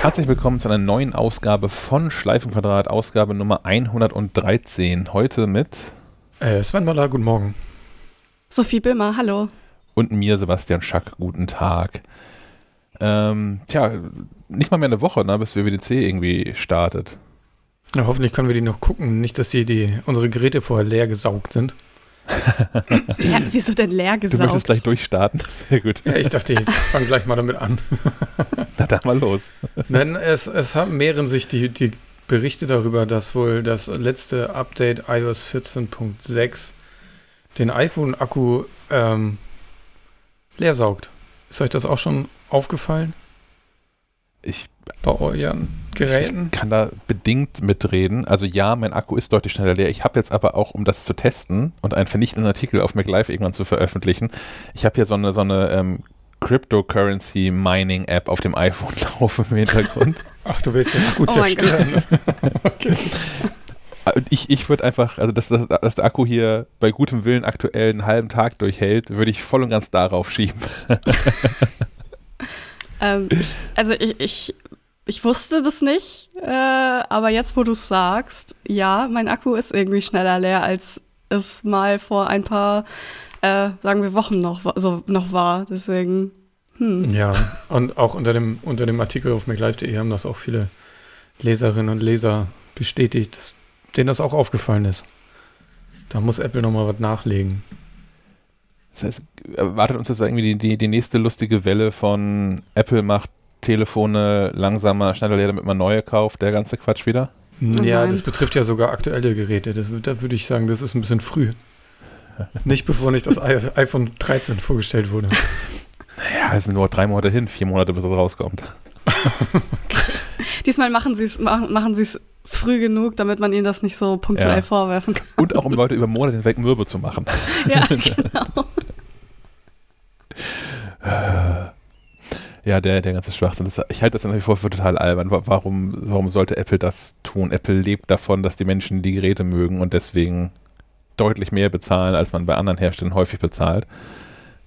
Herzlich willkommen zu einer neuen Ausgabe von Schleifenquadrat, Ausgabe Nummer 113. Heute mit äh, Sven Möller, guten Morgen. Sophie Böhmer, hallo. Und mir, Sebastian Schack, guten Tag. Ähm, tja, nicht mal mehr eine Woche, ne, bis WWDC irgendwie startet. Ja, hoffentlich können wir die noch gucken. Nicht, dass die, die unsere Geräte vorher leer gesaugt sind. Ja, wieso denn leer gesaugt? Du möchtest gleich durchstarten? Sehr gut. Ja, ich dachte, ich fange gleich mal damit an. Na, dann mal los. Denn es, es mehren sich die, die Berichte darüber, dass wohl das letzte Update iOS 14.6 den iPhone-Akku ähm, leer saugt. Ist euch das auch schon aufgefallen? Ich bei euren Geräten? Ich kann da bedingt mitreden. Also ja, mein Akku ist deutlich schneller leer. Ich habe jetzt aber auch, um das zu testen und einen vernichtenden Artikel auf MacLive irgendwann zu veröffentlichen, ich habe hier so eine, so eine ähm, Cryptocurrency Mining App auf dem iPhone laufen im Hintergrund. Ach, du willst den Akku oh zerstören. Ne? okay. Äh, ich, ich würde einfach, also dass, dass, dass, der Akku hier bei gutem Willen aktuell einen halben Tag durchhält, würde ich voll und ganz darauf schieben. ähm, also ich, ich ich wusste das nicht, äh, aber jetzt, wo du es sagst, ja, mein Akku ist irgendwie schneller leer, als es mal vor ein paar, äh, sagen wir, Wochen noch, so, noch war. Deswegen, hm. Ja, und auch unter dem, unter dem Artikel auf MacLive.de haben das auch viele Leserinnen und Leser bestätigt, dass denen das auch aufgefallen ist. Da muss Apple nochmal was nachlegen. Das heißt, erwartet uns jetzt irgendwie die, die, die nächste lustige Welle von Apple macht Telefone langsamer, schneller leer, damit man neue kauft, der ganze Quatsch wieder? Ja, das betrifft ja sogar aktuelle Geräte. Das, da würde ich sagen, das ist ein bisschen früh. nicht bevor nicht das iPhone 13 vorgestellt wurde. Naja, es sind nur drei Monate hin, vier Monate, bis es rauskommt. Diesmal machen sie es machen, machen früh genug, damit man ihnen das nicht so punktuell ja. vorwerfen kann. Und auch um Leute über Monate hinweg mürbe zu machen. Ja, genau. Ja, der, der ganze Schwachsinn. Das, ich halte das nach wie vor für total albern. Warum, warum sollte Apple das tun? Apple lebt davon, dass die Menschen die Geräte mögen und deswegen deutlich mehr bezahlen, als man bei anderen Herstellern häufig bezahlt.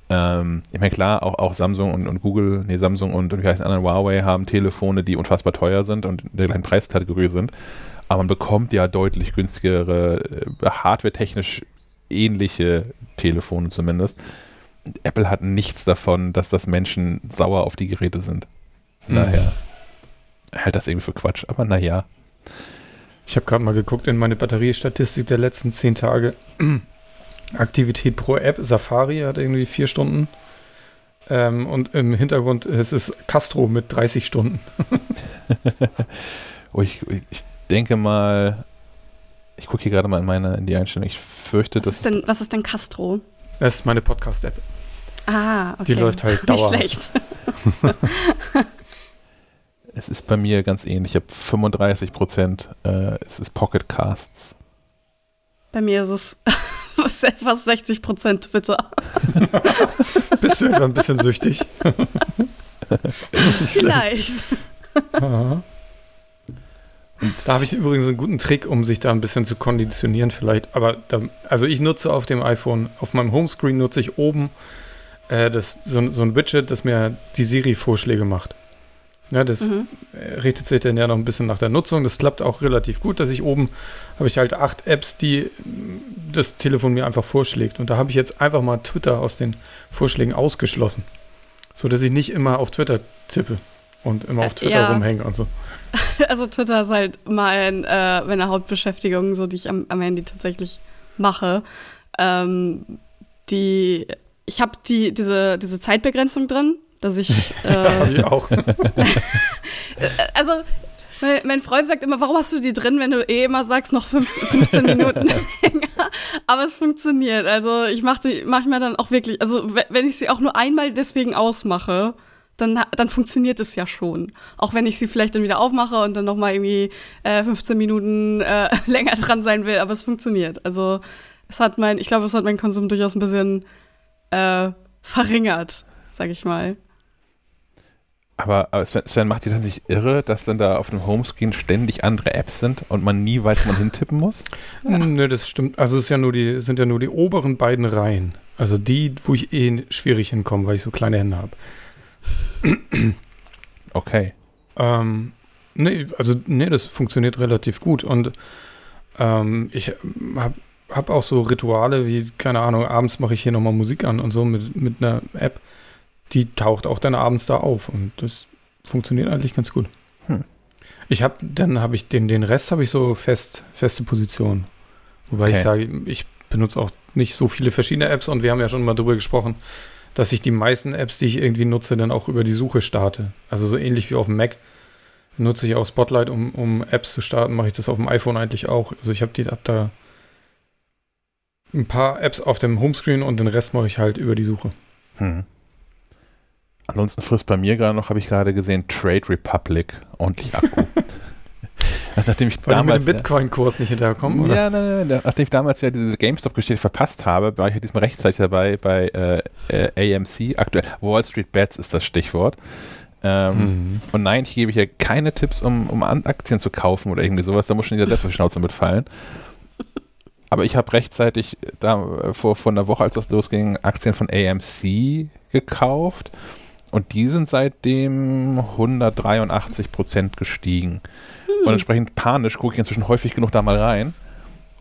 Ähm, ich meine, klar, auch, auch Samsung und, und Google, nee, Samsung und, und wie heißt anderen Huawei haben Telefone, die unfassbar teuer sind und in der gleichen Preiskategorie sind. Aber man bekommt ja deutlich günstigere, äh, hardware-technisch ähnliche Telefone zumindest. Apple hat nichts davon, dass das Menschen sauer auf die Geräte sind. Hm. Naja, halt das irgendwie für Quatsch, aber naja. Ich habe gerade mal geguckt in meine Batteriestatistik der letzten zehn Tage. Aktivität pro App, Safari hat irgendwie vier Stunden. Ähm, und im Hintergrund es ist Castro mit 30 Stunden. oh, ich, ich denke mal, ich gucke hier gerade mal in meine in die Einstellung. Ich fürchte, was dass. Ist denn, was ist denn Castro? Das ist meine Podcast-App. Ah, okay. Die läuft halt dauerhaft. Nicht schlecht. es ist bei mir ganz ähnlich. Ich habe 35 Prozent. Äh, es ist Pocket Casts. Bei mir ist es fast 60 Prozent Twitter. Bist du etwa ein bisschen süchtig? Vielleicht. Aha. Da habe ich übrigens einen guten Trick, um sich da ein bisschen zu konditionieren vielleicht. Aber da, also ich nutze auf dem iPhone, auf meinem Homescreen nutze ich oben äh, das, so, so, ein Widget, das mir die Siri-Vorschläge macht. Ja, das mhm. richtet sich dann ja noch ein bisschen nach der Nutzung. Das klappt auch relativ gut, dass ich oben habe ich halt acht Apps, die das Telefon mir einfach vorschlägt. Und da habe ich jetzt einfach mal Twitter aus den Vorschlägen ausgeschlossen. So dass ich nicht immer auf Twitter tippe und immer auf Twitter ja. rumhänge und so. Also Twitter ist halt mein, äh, meine Hauptbeschäftigung, so die ich am, am Handy tatsächlich mache. Ähm, die, ich habe die, diese, diese Zeitbegrenzung drin, dass ich. Äh, ich auch. also mein, Freund sagt immer, warum hast du die drin, wenn du eh immer sagst, noch 15, 15 Minuten länger? Aber es funktioniert. Also ich mache die manchmal dann auch wirklich, also wenn ich sie auch nur einmal deswegen ausmache, dann, dann funktioniert es ja schon. Auch wenn ich sie vielleicht dann wieder aufmache und dann noch mal irgendwie äh, 15 Minuten äh, länger dran sein will, aber es funktioniert. Also es hat mein, ich glaube, es hat meinen Konsum durchaus ein bisschen äh, verringert, sag ich mal. Aber, aber Sven, Sven, macht dir das nicht irre, dass dann da auf dem Homescreen ständig andere Apps sind und man nie weiß, wo man hintippen muss? Ja. Nö, das stimmt. Also es ist ja nur die, sind ja nur die oberen beiden Reihen. Also die, wo ich eh schwierig hinkomme, weil ich so kleine Hände habe. Okay. Ähm, nee, also nee, das funktioniert relativ gut. Und ähm, ich habe hab auch so Rituale wie, keine Ahnung, abends mache ich hier nochmal Musik an und so mit, mit einer App. Die taucht auch dann abends da auf und das funktioniert eigentlich ganz gut. Hm. Ich habe, dann habe ich den, den Rest habe ich so fest, feste Position. Wobei okay. ich sage, ich benutze auch nicht so viele verschiedene Apps und wir haben ja schon mal darüber gesprochen, dass ich die meisten Apps, die ich irgendwie nutze, dann auch über die Suche starte. Also so ähnlich wie auf dem Mac nutze ich auch Spotlight, um, um Apps zu starten, mache ich das auf dem iPhone eigentlich auch. Also ich habe die hab da ein paar Apps auf dem Homescreen und den Rest mache ich halt über die Suche. Hm. Ansonsten frisst bei mir gerade noch, habe ich gerade gesehen, Trade Republic ordentlich Akku. nachdem ich Weil damals mit dem Bitcoin-Kurs nicht hinterherkommen, oder? Ja, nein, nein, nachdem ich damals ja diese GameStop-Geschichte verpasst habe, war ich ja diesmal rechtzeitig dabei bei äh, äh, AMC, aktuell Wall Street Bets ist das Stichwort. Ähm, mhm. Und nein, ich gebe hier keine Tipps, um, um Aktien zu kaufen oder irgendwie sowas. Da muss schon jeder selbst auf die Schnauze mitfallen. Aber ich habe rechtzeitig da vor, vor einer Woche, als das losging, Aktien von AMC gekauft. Und die sind seitdem 183 Prozent gestiegen. Hm. Und entsprechend panisch gucke ich inzwischen häufig genug da mal rein,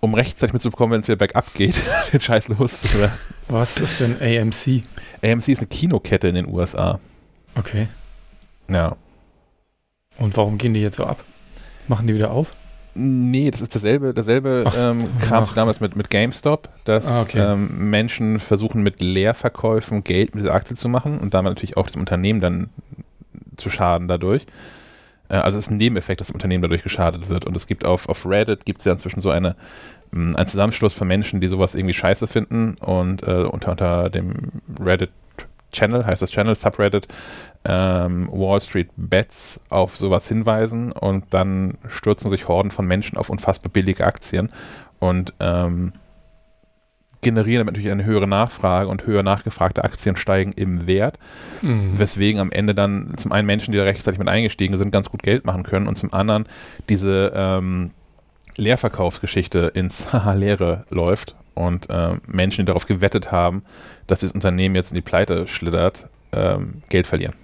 um rechtzeitig mitzubekommen, wenn es wieder bergab geht, den Scheiß loszuwerden. Was ist denn AMC? AMC ist eine Kinokette in den USA. Okay. Ja. Und warum gehen die jetzt so ab? Machen die wieder auf? Nee, das ist dasselbe, dasselbe so, ähm, kam ach. damals mit, mit GameStop, dass ah, okay. ähm, Menschen versuchen mit Leerverkäufen Geld mit dieser Aktie zu machen und damit natürlich auch dem Unternehmen dann zu schaden dadurch. Äh, also es ist ein Nebeneffekt, dass dem Unternehmen dadurch geschadet wird. Und es gibt auf, auf Reddit gibt es ja inzwischen so eine, mh, einen Zusammenschluss von Menschen, die sowas irgendwie scheiße finden. Und äh, unter, unter dem Reddit Channel, heißt das Channel, Subreddit, ähm, Wall Street Bets auf sowas hinweisen. Und dann stürzen sich Horden von Menschen auf unfassbar billige Aktien. Und ähm, generieren damit natürlich eine höhere Nachfrage und höher nachgefragte Aktien steigen im Wert, mhm. weswegen am Ende dann zum einen Menschen, die da rechtzeitig mit eingestiegen sind, ganz gut Geld machen können und zum anderen diese ähm, Leerverkaufsgeschichte ins Leere läuft und äh, Menschen, die darauf gewettet haben, dass das Unternehmen jetzt in die Pleite schlittert, ähm, Geld verlieren.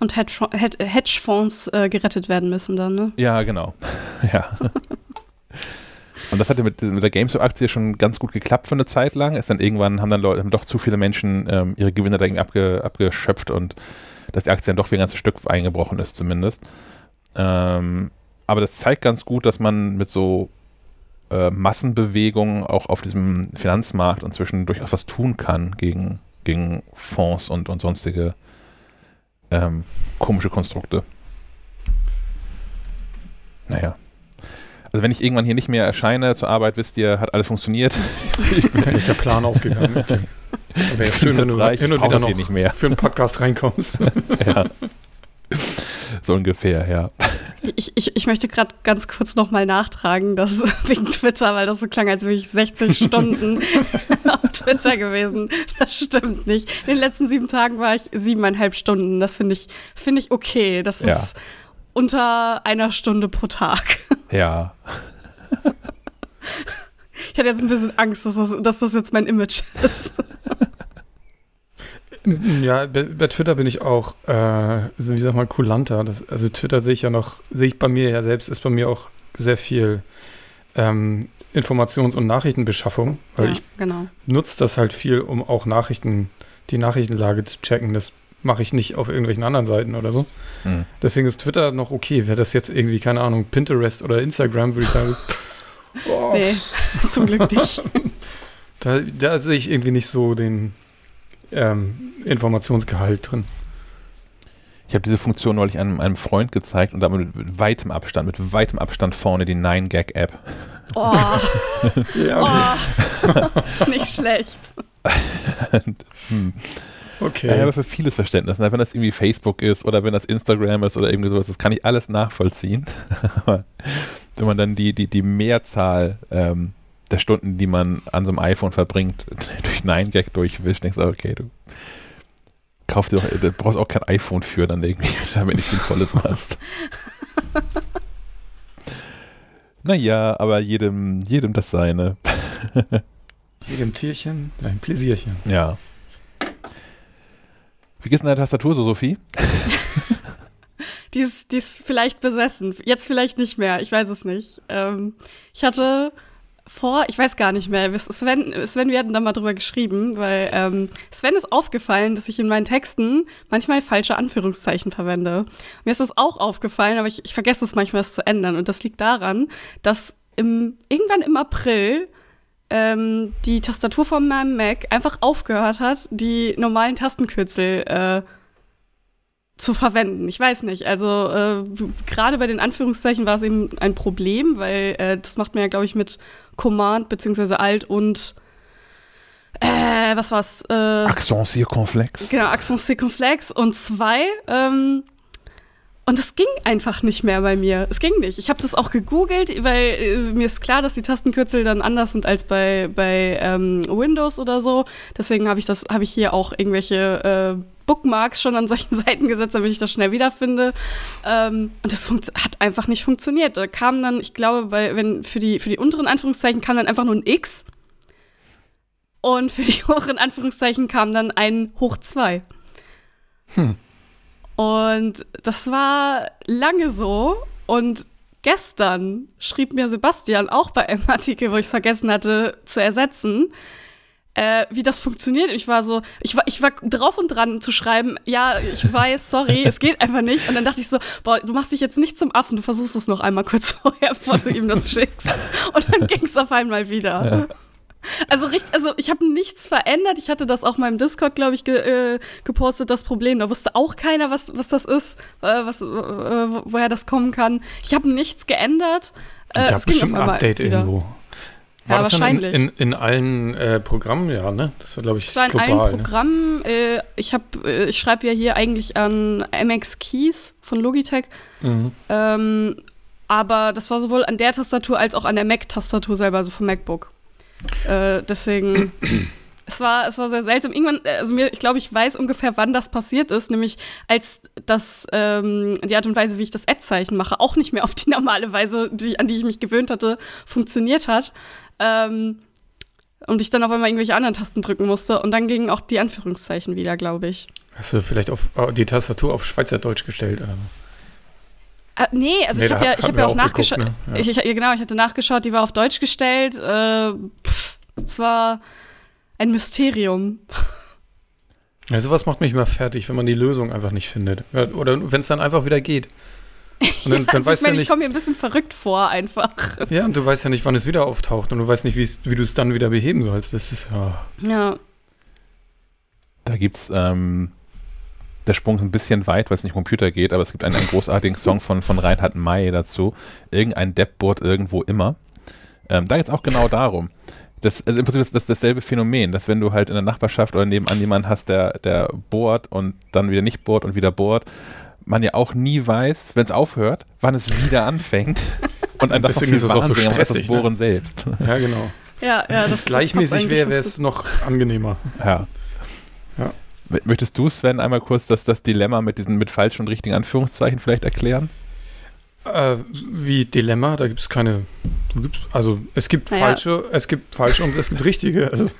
Und Hedgefonds äh, gerettet werden müssen dann, ne? Ja, genau. ja. Und das hatte mit, mit der GameStop-Aktie schon ganz gut geklappt für eine Zeit lang. Ist dann irgendwann haben dann Leute, haben doch zu viele Menschen ähm, ihre Gewinne da irgendwie abge, abgeschöpft und dass die Aktie dann doch wie ein ganzes Stück eingebrochen ist, zumindest. Ähm, aber das zeigt ganz gut, dass man mit so äh, Massenbewegungen auch auf diesem Finanzmarkt inzwischen durchaus was tun kann gegen, gegen Fonds und, und sonstige ähm, komische Konstrukte. Naja. Also wenn ich irgendwann hier nicht mehr erscheine zur Arbeit, wisst ihr, hat alles funktioniert. ich bin, dann ist der Plan aufgegangen. Okay. Wäre schön, wenn du reich, hin und wieder noch nicht mehr. für einen Podcast reinkommst. ja. So ungefähr, ja. Ich, ich, ich möchte gerade ganz kurz nochmal nachtragen, dass wegen Twitter, weil das so klang, als wäre ich 60 Stunden auf Twitter gewesen. Das stimmt nicht. In den letzten sieben Tagen war ich siebeneinhalb Stunden. Das finde ich, finde ich okay. Das ja. ist unter einer Stunde pro Tag. Ja. Ich hatte jetzt ein bisschen Angst, dass das, dass das jetzt mein Image ist. Ja, bei, bei, Twitter bin ich auch, äh, wie sag mal, kulanter. Das, also Twitter sehe ich ja noch, sehe ich bei mir ja selbst, ist bei mir auch sehr viel ähm, Informations- und Nachrichtenbeschaffung, weil ja, ich genau. nutze das halt viel, um auch Nachrichten, die Nachrichtenlage zu checken. Das mache ich nicht auf irgendwelchen anderen Seiten oder so. Mhm. Deswegen ist Twitter noch okay. Wäre das jetzt irgendwie, keine Ahnung, Pinterest oder Instagram, würde ich sagen. oh. Nee, zum Glück nicht. da, da sehe ich irgendwie nicht so den, ähm, Informationsgehalt drin. Ich habe diese Funktion neulich einem, einem Freund gezeigt und damit mit weitem Abstand, mit weitem Abstand vorne die 9gag-App. Oh. ja, okay. oh. Nicht schlecht. hm. Okay. Ich habe für vieles Verständnis. Ne? Wenn das irgendwie Facebook ist oder wenn das Instagram ist oder irgendwie sowas, das kann ich alles nachvollziehen. Aber wenn man dann die, die, die Mehrzahl ähm, der Stunden, die man an so einem iPhone verbringt, durch 9gag durchwischt, denkst du, okay, du kauf dir doch, du brauchst auch kein iPhone für, dann irgendwie, damit nicht sinnvolles machst. naja, aber jedem, jedem das seine. jedem Tierchen ein Pläsierchen. Ja. Wie geht's in der Tastatur so, Sophie? die ist, die ist vielleicht besessen. Jetzt vielleicht nicht mehr. Ich weiß es nicht. Ähm, ich hatte vor, ich weiß gar nicht mehr. Sven, Sven, wir hatten da mal drüber geschrieben, weil ähm, Sven ist aufgefallen, dass ich in meinen Texten manchmal falsche Anführungszeichen verwende. Mir ist das auch aufgefallen, aber ich, ich vergesse es manchmal, das zu ändern. Und das liegt daran, dass im, irgendwann im April ähm, die Tastatur von meinem Mac einfach aufgehört hat, die normalen Tastenkürzel äh, zu verwenden. Ich weiß nicht. Also äh, gerade bei den Anführungszeichen war es eben ein Problem, weil äh, das macht man ja, glaube ich, mit Command beziehungsweise Alt und äh, was war's? Äh, Accent circonflex. Genau, Accent circonflex und zwei. Ähm, und es ging einfach nicht mehr bei mir. Es ging nicht. Ich habe das auch gegoogelt, weil äh, mir ist klar, dass die Tastenkürzel dann anders sind als bei, bei ähm, Windows oder so. Deswegen habe ich das, habe ich hier auch irgendwelche äh, Bookmarks schon an solchen Seiten gesetzt, damit ich das schnell wiederfinde. Ähm, und das hat einfach nicht funktioniert. Da kam dann, ich glaube, bei, wenn für die, für die unteren Anführungszeichen kam dann einfach nur ein X. Und für die hohen Anführungszeichen kam dann ein Hoch 2. Hm. Und das war lange so. Und gestern schrieb mir Sebastian auch bei einem Artikel, wo ich es vergessen hatte zu ersetzen, äh, wie das funktioniert. Ich war so, ich war, ich war drauf und dran zu schreiben, ja, ich weiß, sorry, es geht einfach nicht. Und dann dachte ich so, boah, du machst dich jetzt nicht zum Affen, du versuchst es noch einmal kurz vorher, bevor du ihm das schickst. Und dann ging es auf einmal wieder. Ja. Also, richtig, also ich habe nichts verändert. Ich hatte das auch im Discord, glaube ich, ge, äh, gepostet, das Problem. Da wusste auch keiner, was, was das ist, äh, was, äh, woher das kommen kann. Ich habe nichts geändert. Äh, es gab bestimmt ein Update wieder. irgendwo. War ja, das wahrscheinlich. In, in, in, allen äh, Programmen, ja, ne? Das war, glaube ich, Das war in global, allen ne? Programmen. Äh, ich äh, ich schreibe ja hier eigentlich an MX Keys von Logitech. Mhm. Ähm, aber das war sowohl an der Tastatur als auch an der Mac-Tastatur selber, also vom MacBook. Äh, deswegen, es war, es war sehr seltsam. Irgendwann, also mir, ich glaube, ich weiß ungefähr, wann das passiert ist, nämlich als das, ähm, die Art und Weise, wie ich das Ad-Zeichen mache, auch nicht mehr auf die normale Weise, die, an die ich mich gewöhnt hatte, funktioniert hat. Ähm, und ich dann auf einmal irgendwelche anderen Tasten drücken musste. Und dann gingen auch die Anführungszeichen wieder, glaube ich. Hast du vielleicht auf äh, die Tastatur auf Schweizerdeutsch gestellt? Oder? Äh, nee, also nee, ich habe ja, ich hab ja auch, auch nachgeschaut. Ne? Ja. Ich, ich, genau, ich hatte nachgeschaut, die war auf Deutsch gestellt. Äh, pff, es war ein Mysterium. Ja, sowas macht mich immer fertig, wenn man die Lösung einfach nicht findet. Oder wenn es dann einfach wieder geht. Und dann, ja, dann weißt ich, ja nicht, ich komme mir ein bisschen verrückt vor einfach. Ja, und du weißt ja nicht, wann es wieder auftaucht und du weißt nicht, wie du es dann wieder beheben sollst. Das ist oh. ja. Da gibt's ähm, der Sprung ist ein bisschen weit, weil es nicht um Computer geht, aber es gibt einen, einen großartigen Song von, von Reinhard May dazu. Irgendein Deppboard irgendwo immer. Ähm, da geht es auch genau darum. Das, also im Prinzip ist das dasselbe Phänomen, dass wenn du halt in der Nachbarschaft oder nebenan jemanden hast, der, der bohrt und dann wieder nicht bohrt und wieder bohrt, man ja auch nie weiß, wenn es aufhört, wann es wieder anfängt. Und ein das Deswegen ist es auch so stressig, das Bohren ne? selbst. Ja, genau. Ja, ja, das, gleichmäßig wäre, wäre es noch angenehmer. Ja. Möchtest du, Sven, einmal kurz das, das Dilemma mit diesen mit falschen und richtigen Anführungszeichen vielleicht erklären? Äh, wie Dilemma, da gibt es keine. Also es gibt naja. falsche, es gibt falsche und es gibt richtige. Also.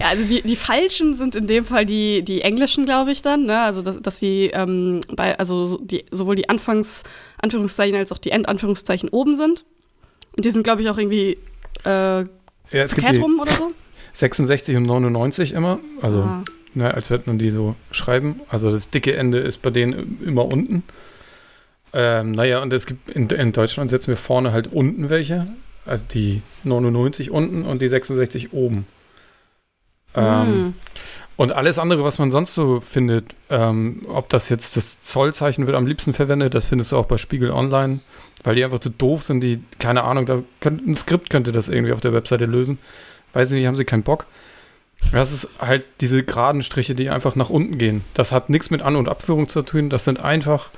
Ja, also die, die falschen sind in dem Fall die, die englischen, glaube ich, dann. Ne? Also dass, dass sie ähm, bei, also die, sowohl die Anfangs Anführungszeichen als auch die Endanführungszeichen oben sind. Und die sind, glaube ich, auch irgendwie äh, ja, es gibt rum oder so. 66 und 99 immer. Also, ah. Ne, als würde man die so schreiben. Also das dicke Ende ist bei denen immer unten. Ähm, naja, und es gibt in, in, Deutschland setzen wir vorne halt unten welche. Also die 99 unten und die 66 oben. Ähm, mm. Und alles andere, was man sonst so findet, ähm, ob das jetzt das Zollzeichen wird am liebsten verwendet, das findest du auch bei Spiegel Online, weil die einfach zu doof sind, die, keine Ahnung, da könnt, ein Skript könnte das irgendwie auf der Webseite lösen. Weiß nicht, haben sie keinen Bock. Das ist halt diese geraden Striche, die einfach nach unten gehen. Das hat nichts mit An- und Abführung zu tun, das sind einfach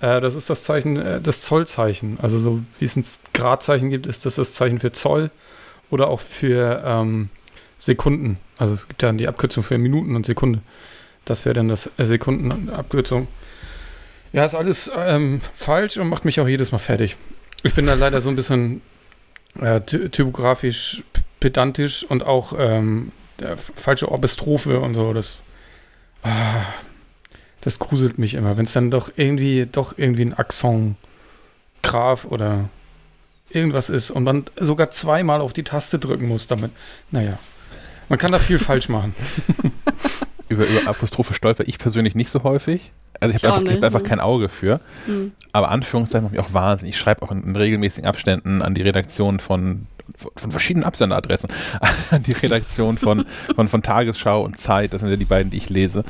äh, das ist das Zeichen, äh, das Zollzeichen. Also so wie es ein Gradzeichen gibt, ist das das Zeichen für Zoll oder auch für ähm, Sekunden. Also es gibt dann die Abkürzung für Minuten und Sekunde. Das wäre dann das äh, Sekundenabkürzung. Ja, ist alles ähm, falsch und macht mich auch jedes Mal fertig. Ich bin da leider so ein bisschen äh, typografisch pedantisch und auch ähm, falsche Orbistrophe und so. Das, ah, Das gruselt mich immer, wenn es dann doch irgendwie, doch irgendwie ein Akzent Graf oder irgendwas ist und man sogar zweimal auf die Taste drücken muss damit. Naja, man kann da viel falsch machen. Über, über Apostrophe stolper ich persönlich nicht so häufig. Also ich habe einfach, ich hab einfach kein Auge für. Hm. Aber Anführungszeichen macht mich auch Wahnsinn. Ich schreibe auch in, in regelmäßigen Abständen an die Redaktion von, von verschiedenen Absenderadressen, an die Redaktion von, von, von Tagesschau und Zeit, das sind ja die beiden, die ich lese,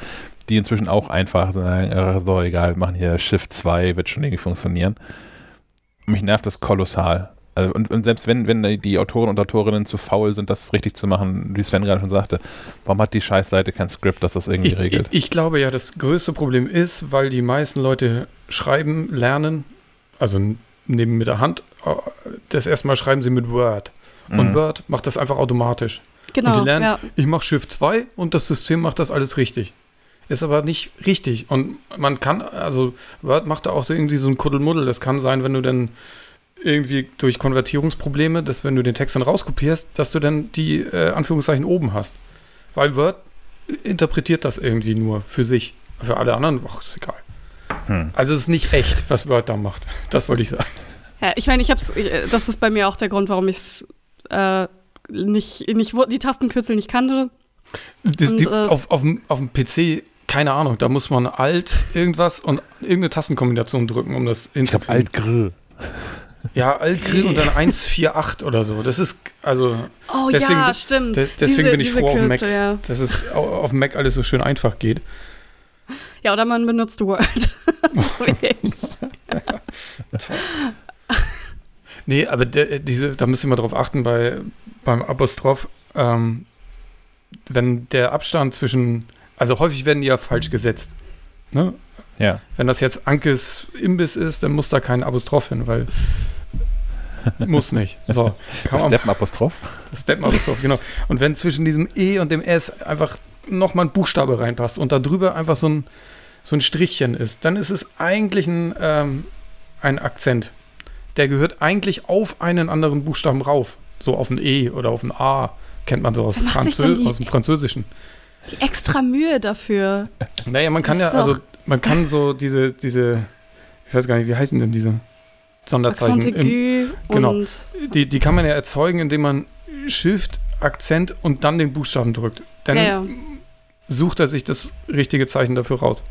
die inzwischen auch einfach sagen, äh, so egal, machen hier Shift 2, wird schon irgendwie funktionieren. Mich nervt das kolossal. Also und, und, selbst wenn, wenn die Autoren und Autorinnen zu faul sind, das richtig zu machen, wie Sven gerade schon sagte, warum hat die Scheißseite kein Skript, das das irgendwie ich, regelt? Ich, ich, glaube ja, das größte Problem ist, weil die meisten Leute schreiben, lernen, also neben mit der Hand, äh, das erste Mal schreiben sie mit Word. Und mhm. Word macht das einfach automatisch. Genau. Und die lernen, ja. ich mache Shift 2 und das System macht das alles richtig. Ist aber nicht richtig. Und man kann, also Word macht da auch so irgendwie so ein Kuddelmuddel. Das kann sein, wenn du dann irgendwie durch Konvertierungsprobleme, dass wenn du den Text dann rauskopierst, dass du dann die äh, Anführungszeichen oben hast. Weil Word interpretiert das irgendwie nur für sich. Für alle anderen, ach, ist egal. Hm. Also es ist nicht echt, was Word da macht. Das wollte ich sagen. Ja, ich meine, ich hab's, das ist bei mir auch der Grund, warum ich es äh, nicht, nicht, die Tastenkürzel nicht kannte. Das, und, die, äh, auf, auf, auf dem PC, keine Ahnung, da muss man Alt irgendwas und irgendeine Tastenkombination drücken, um das hinzukriegen. Ich glaube Alt Grill. Ja, Altgrill und dann 148 oder so. Das ist, also. Oh deswegen, ja, stimmt. De deswegen diese, bin ich froh Kürze, auf Mac, ja. dass es auf dem Mac alles so schön einfach geht. Ja, oder man benutzt Word. so wie ich. nee, aber de, diese, da müssen wir drauf achten bei, beim Apostroph. Ähm, wenn der Abstand zwischen, also häufig werden die ja falsch gesetzt. Ne? Ja. Wenn das jetzt Ankes Imbiss ist, dann muss da kein Apostroph hin, weil muss nicht. So, das Steppenapostroph? Das Steppenapostroph, genau. Und wenn zwischen diesem E und dem S einfach nochmal ein Buchstabe reinpasst und da drüber einfach so ein, so ein Strichchen ist, dann ist es eigentlich ein, ähm, ein Akzent. Der gehört eigentlich auf einen anderen Buchstaben rauf. So auf ein E oder auf ein A. Kennt man so aus, Franzö aus dem Französischen. Die extra Mühe dafür. Naja, man kann ja, also man kann so diese, diese, ich weiß gar nicht, wie heißen denn diese Sonderzeichen? Im, genau. Die, die kann man ja erzeugen, indem man Shift, Akzent und dann den Buchstaben drückt. Dann ja, ja. Sucht er sich das richtige Zeichen dafür raus.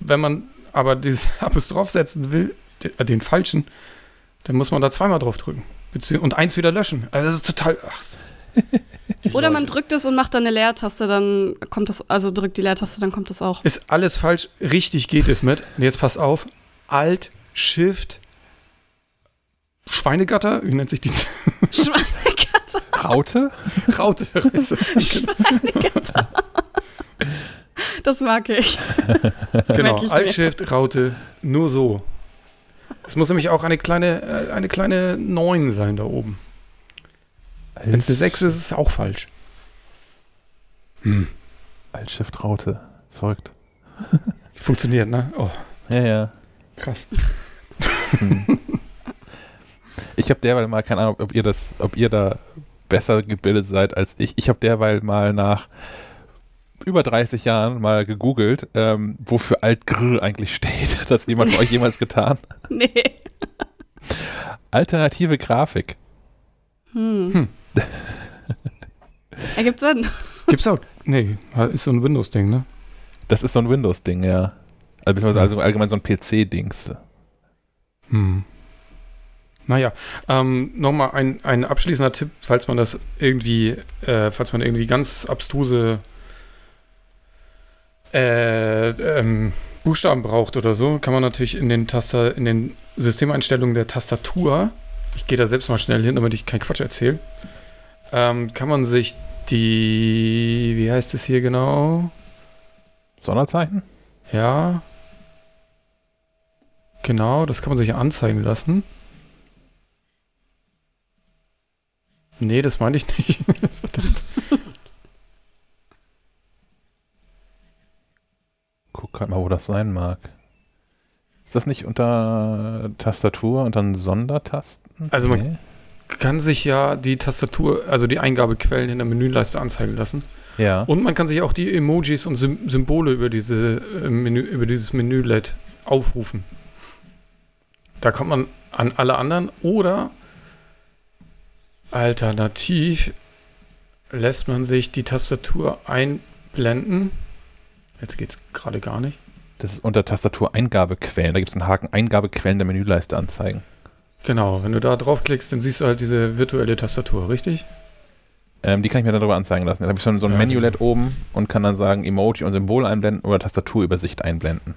Wenn man aber dieses Apostroph setzen will, den, äh, den falschen, dann muss man da zweimal drauf drücken. Und eins wieder löschen. Also das ist total. Ach, oder man drückt es und macht dann eine Leertaste, dann kommt das, also drückt die Leertaste, dann kommt das auch. Ist alles falsch, richtig geht es mit. Und jetzt pass auf. Alt, Shift, Schweinegatter, wie nennt sich die? Schweinegatter. Raute? Raute ist das. Schweinegatter. Das mag ich. Das genau, Alt, Shift, Raute, nur so. Es muss nämlich auch eine kleine, äh, eine kleine 9 sein da oben. Wenn es eine 6 ist, ist es auch falsch. Hm. Alt-Shift-Raute. Verrückt. Funktioniert, ne? Oh. Ja, ja. Krass. Hm. Ich habe derweil mal, keine Ahnung, ob ihr das, ob ihr da besser gebildet seid als ich. Ich habe derweil mal nach über 30 Jahren mal gegoogelt, ähm, wofür Alt-Gr eigentlich steht. Hat das jemand von euch jemals getan? Nee. Alternative Grafik. Hm. hm. Ergibt Sinn. Gibt's auch. Nee, ist so ein Windows-Ding, ne? Das ist so ein Windows-Ding, ja. Also, beziehungsweise also allgemein so ein PC-Dings. Hm. Naja, ähm, nochmal ein, ein abschließender Tipp, falls man das irgendwie, äh, falls man irgendwie ganz abstruse äh, ähm, Buchstaben braucht oder so, kann man natürlich in den Taster, in den Systemeinstellungen der Tastatur, ich gehe da selbst mal schnell hin, damit ich keinen Quatsch erzähle, ähm, kann man sich die, wie heißt es hier genau? Sonderzeichen? Ja. Genau, das kann man sich anzeigen lassen. Nee, das meine ich nicht. Verdammt. Guck gerade mal, wo das sein mag. Ist das nicht unter Tastatur und dann Sondertasten? Also man, kann sich ja die Tastatur, also die Eingabequellen in der Menüleiste anzeigen lassen. Ja. Und man kann sich auch die Emojis und Sym Symbole über, diese, äh, Menü, über dieses Menü-LED aufrufen. Da kommt man an alle anderen oder alternativ lässt man sich die Tastatur einblenden. Jetzt geht es gerade gar nicht. Das ist unter Tastatur Eingabequellen. Da gibt es einen Haken Eingabequellen der Menüleiste anzeigen. Genau, wenn du da draufklickst, dann siehst du halt diese virtuelle Tastatur, richtig? Ähm, die kann ich mir dann darüber anzeigen lassen. Da habe ich so, so ein Ja, Menü-LED oben und kann dann sagen Emoji und Symbol einblenden oder Tastaturübersicht einblenden.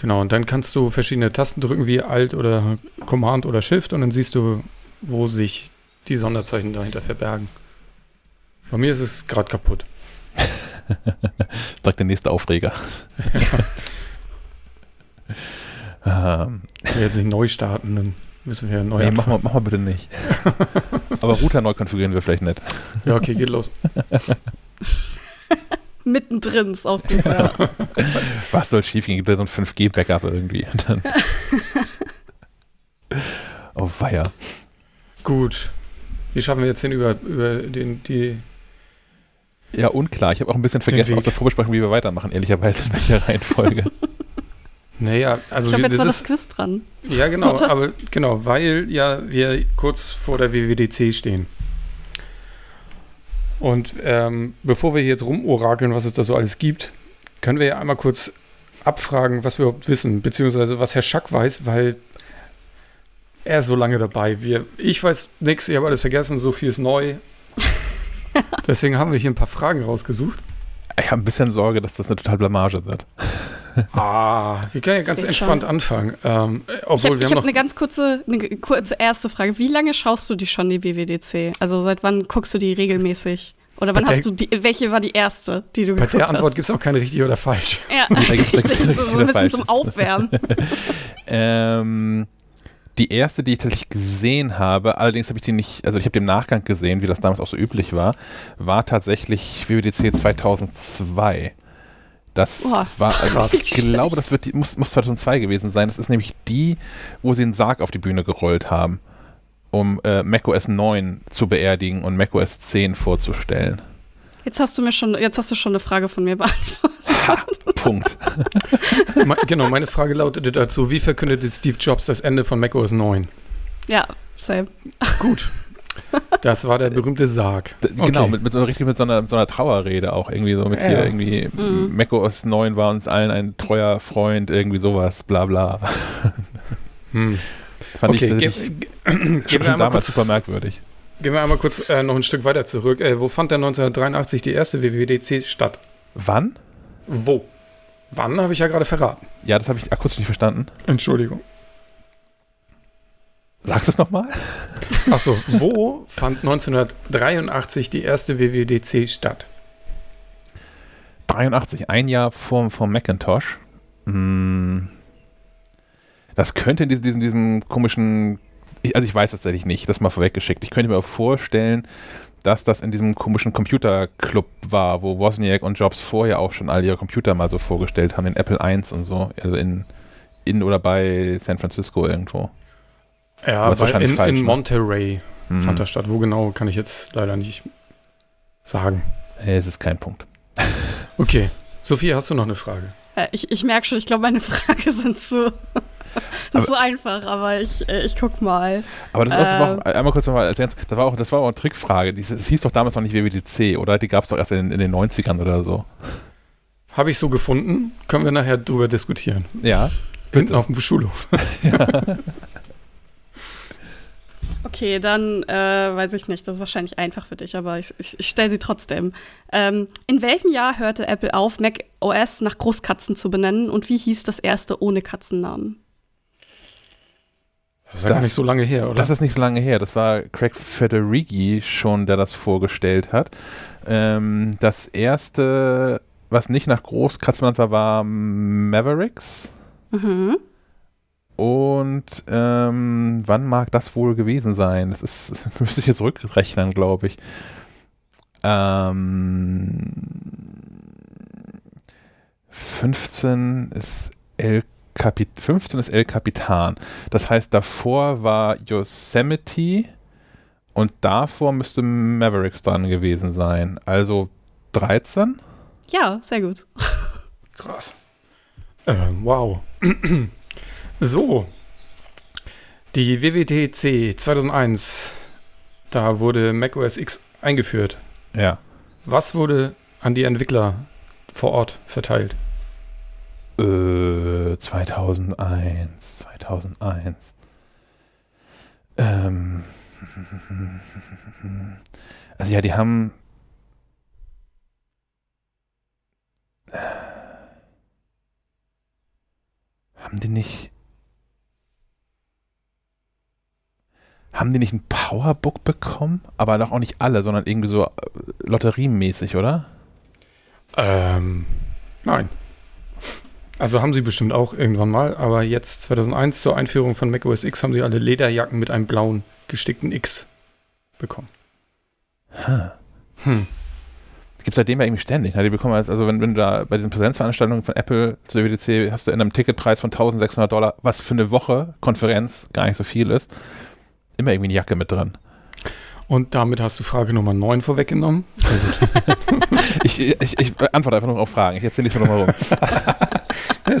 Genau, und dann kannst du verschiedene Tasten drücken, wie Alt oder Command oder Shift, und dann siehst du, wo sich die Sonderzeichen dahinter verbergen. Bei mir ist es gerade kaputt. Direkt der nächste Aufreger. ähm, Ich will jetzt nicht neu starten, dann müssen wir neu nee, mach mal, mach mal bitte nicht. Aber Router neu konfigurieren wir vielleicht nicht. Ja, okay, geht los. Mittendrin ist auch gut, ja. Was soll schief gehen? Gibt ja so ein 5G-Backup irgendwie. Dann oh weia. Gut. Wie schaffen wir jetzt den über, über den, die. Ja, unklar. Ich habe auch ein bisschen vergessen aus der Vorbesprechung, wie wir weitermachen, ehrlicherweise, in welcher Reihenfolge. Naja, also Ich wir- jetzt das das Quiz dran. Ja, genau, aber genau, weil ja wir kurz vor der WWDC stehen. Und ähm, bevor wir hier jetzt rumorakeln, was es da so alles gibt, können wir ja einmal kurz abfragen, was wir überhaupt wissen, beziehungsweise was Herr Schack weiß, weil er ist so lange dabei. Wir, ich weiß nichts, ich habe alles vergessen, so viel ist neu. Deswegen haben wir hier ein paar Fragen rausgesucht. Ich habe ein bisschen Sorge, dass das eine total Blamage wird. Ah, wir können ja ganz Deswegen entspannt schon. anfangen. Ähm, Ich obwohl habe wir hab noch. eine ganz kurze, eine kurze erste Frage. Wie lange schaust du die schon, die WWDC? Also seit wann guckst du die regelmäßig? Oder wann Bei hast du die, welche war die erste, die du Bei geguckt der Antwort hast? gibt es auch keine richtig oder falsch. Ja, Da gibt's- da gibt's so ein bisschen zum. Aufwärmen. Ähm, die erste, die ich tatsächlich gesehen habe, allerdings habe ich die nicht, also ich habe den Nachgang gesehen, wie das damals auch so üblich war, war tatsächlich WWDC 2002. Das Boah. war, also Krass. ich glaube, das wird die, muss, muss 2002 gewesen sein. Das ist nämlich die, wo sie den Sarg auf die Bühne gerollt haben, um äh, macOS 9 zu beerdigen und macOS 10 vorzustellen. Jetzt hast du mir schon, jetzt hast du schon eine Frage von mir beantwortet. Punkt. Genau, meine Frage lautete dazu: Wie verkündete Steve Jobs das Ende von macOS 9? Ja, same. Gut. Das war der berühmte Sarg. D- Okay. Genau, mit, mit, so, einer- richtig mit so einer, so einer Trauerrede auch irgendwie so mit Ja. hier irgendwie Mhm. macOS 9 war uns allen ein treuer Freund, irgendwie sowas, bla bla. Hm. Fand Okay, ich ge schon, schon einmal damals kurz, super merkwürdig. gehen wir einmal kurz äh, noch ein Stück weiter zurück. Äh, wo fand denn 1983 die erste WWDC statt? Wann? Wo? Wann habe ich ja gerade verraten. Ja, das habe ich akustisch nicht verstanden. Entschuldigung. Sagst du es nochmal? Achso, wo fand 1983 die erste WWDC statt? 83, ein Jahr vor, vor Macintosh. Hm. Das könnte in diesem, diesem, diesem komischen, ich, also ich weiß tatsächlich nicht, das mal vorweggeschickt. Ich könnte mir auch vorstellen, dass das in diesem komischen Computerclub war, wo Wozniak und Jobs vorher auch schon all ihre Computer mal so vorgestellt haben, in Apple I und so, also in, in oder bei San Francisco irgendwo. Ja, Aber wahrscheinlich in, falsch, in ne? Monterey Hm. fand das statt. Wo genau, kann ich jetzt leider nicht sagen. Es ist kein Punkt. Okay. Sophie, hast du noch eine Frage? Äh, ich ich merke schon, ich glaube, meine Frage sind zu, sind Aber- zu einfach, aber ich, äh, ich guck mal. Aber das, das war auch, einmal kurz nochmal erzählen, das war auch, das war auch eine Trickfrage. Dies- Es hieß doch damals noch nicht WWDC, oder? Die gab es doch erst in, in den 90ern oder so. Habe ich so gefunden. Können wir nachher drüber diskutieren. Ja. Hinten auf dem Schulhof. Okay, dann äh, weiß ich nicht. Das ist wahrscheinlich einfach für dich, aber ich, ich, ich stelle sie trotzdem. Ähm, in welchem Jahr hörte Apple auf, Mac OS nach Großkatzen zu benennen und wie hieß das erste ohne Katzennamen? Das ist ja gar Das- nicht so lange her, oder? Das ist nicht so lange her. Das war Craig Federighi schon, der das vorgestellt hat. Ähm, das erste, was nicht nach Großkatzen benannt war, war Mavericks. Mhm. Und ähm, wann mag das wohl gewesen sein? Das ist, das müsste ich jetzt rückrechnen, glaube ich. Ähm, 15 ist El Capit 15 ist El Capitan. Das heißt, davor war Yosemite und davor müsste Mavericks dran gewesen sein. Also 13? Ja, sehr gut. Krass. Ähm, wow. so. Die WWDC 2001, da wurde Mac OS X eingeführt. Ja. Was wurde an die Entwickler vor Ort verteilt? Äh, 2001, 2001. Ähm, also ja, die haben haben die nicht haben die nicht ein Powerbook bekommen? Aber doch auch nicht alle, sondern irgendwie so äh, lotteriemäßig, oder? Ähm, nein. Also haben sie bestimmt auch irgendwann mal, aber jetzt 2001 zur Einführung von Mac OS X haben sie alle Lederjacken mit einem blauen gestickten X bekommen. Huh. Hm. Das gibt es seitdem ja irgendwie ständig. Ne? Die bekommen als, also wenn, wenn du da bei diesen Präsenzveranstaltungen von Apple zur WWDC hast du in einem Ticketpreis von 1600 Dollar, was für eine Woche Konferenz gar nicht so viel ist, immer irgendwie eine Jacke mit drin. Und damit hast du Frage Nummer 9 vorweggenommen. Sehr gut. ich, ich, ich, antworte einfach nur auf Fragen. Ich erzähle nicht nur noch rum.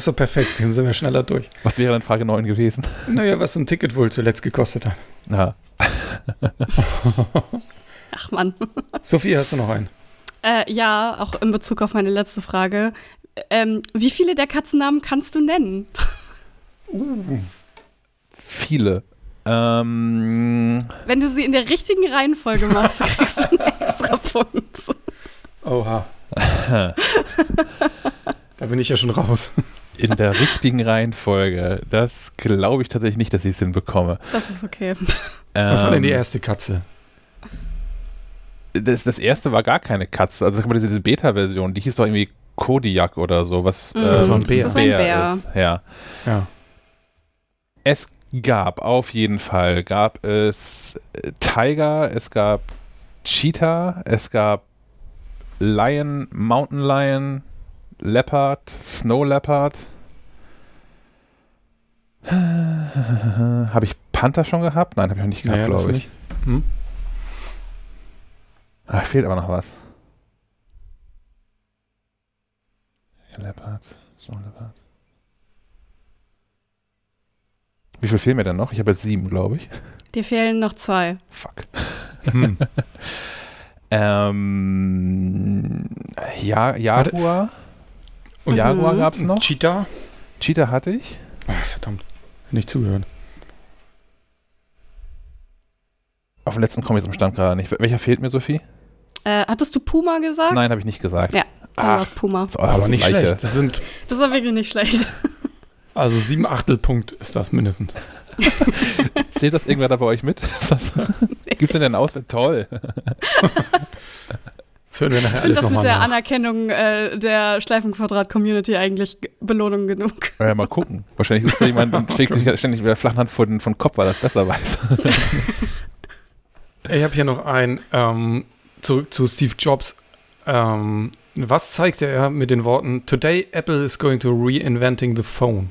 ist doch perfekt. Dann sind wir schneller durch. Was wäre denn Frage 9 gewesen? Naja, was so ein Ticket wohl zuletzt gekostet hat. Ja. Ach Mann. Sophie, hast du noch einen? Äh, ja, auch in Bezug auf meine letzte Frage. Ähm, wie viele der Katzennamen kannst du nennen? Uh. Viele. Ähm, Wenn du sie in der richtigen Reihenfolge machst, kriegst du einen extra Punkt. Oha. da bin ich ja schon raus. In der richtigen Reihenfolge. Das glaube ich tatsächlich nicht, dass ich es hinbekomme. Das ist okay. Ähm, Was war denn die erste Katze? Das, das erste war gar keine Katze. Also diese, diese Beta-Version, die hieß doch irgendwie Kodiak oder so, was mm, äh, so ein Bär, ist. Ein Bär. Ist. Ja. ja. Es gab auf jeden Fall, gab es äh, Tiger, es gab Cheetah, es gab Lion, Mountain Lion, Leopard, Snow Leopard. habe ich Panther schon gehabt? Nein, habe ich noch nicht gehabt, naja, glaube ich. Hm? Ach, fehlt aber noch was. Leopard, Snow Leopard. Wie viel fehlen mir denn noch? Ich habe jetzt sieben, glaube ich. Dir fehlen noch zwei. Fuck. Hm. ähm, ja, Jaguar. Und Jaguar mhm. gab es noch. Cheetah. Cheetah hatte ich. Nicht zugehört. Auf den letzten komme ich zum Stand gerade nicht. Welcher fehlt mir, Sophie? Äh, hattest du Puma gesagt? Nein, habe ich nicht gesagt. Ja, dann war es Puma. Das, aber nicht gleiche. schlecht. Das, sind das war wirklich nicht schlecht. Also sieben Achtelpunkt ist das mindestens. Zählt das irgendwer da bei euch mit? Gibt es denn einen Auswert? Toll. Hören wir nachher ich alles finde das mit der nach. Anerkennung äh, der Schleifenquadrat-Community eigentlich Belohnung genug. Ja, mal gucken. Wahrscheinlich sitzt da jemand und schlägt sich ständig mit der flachen Hand vor den, von Kopf, weil er das besser weiß. ich habe hier noch ein ähm, zurück zu Steve Jobs. Ähm, was zeigte er mit den Worten Today Apple is going to reinventing the phone?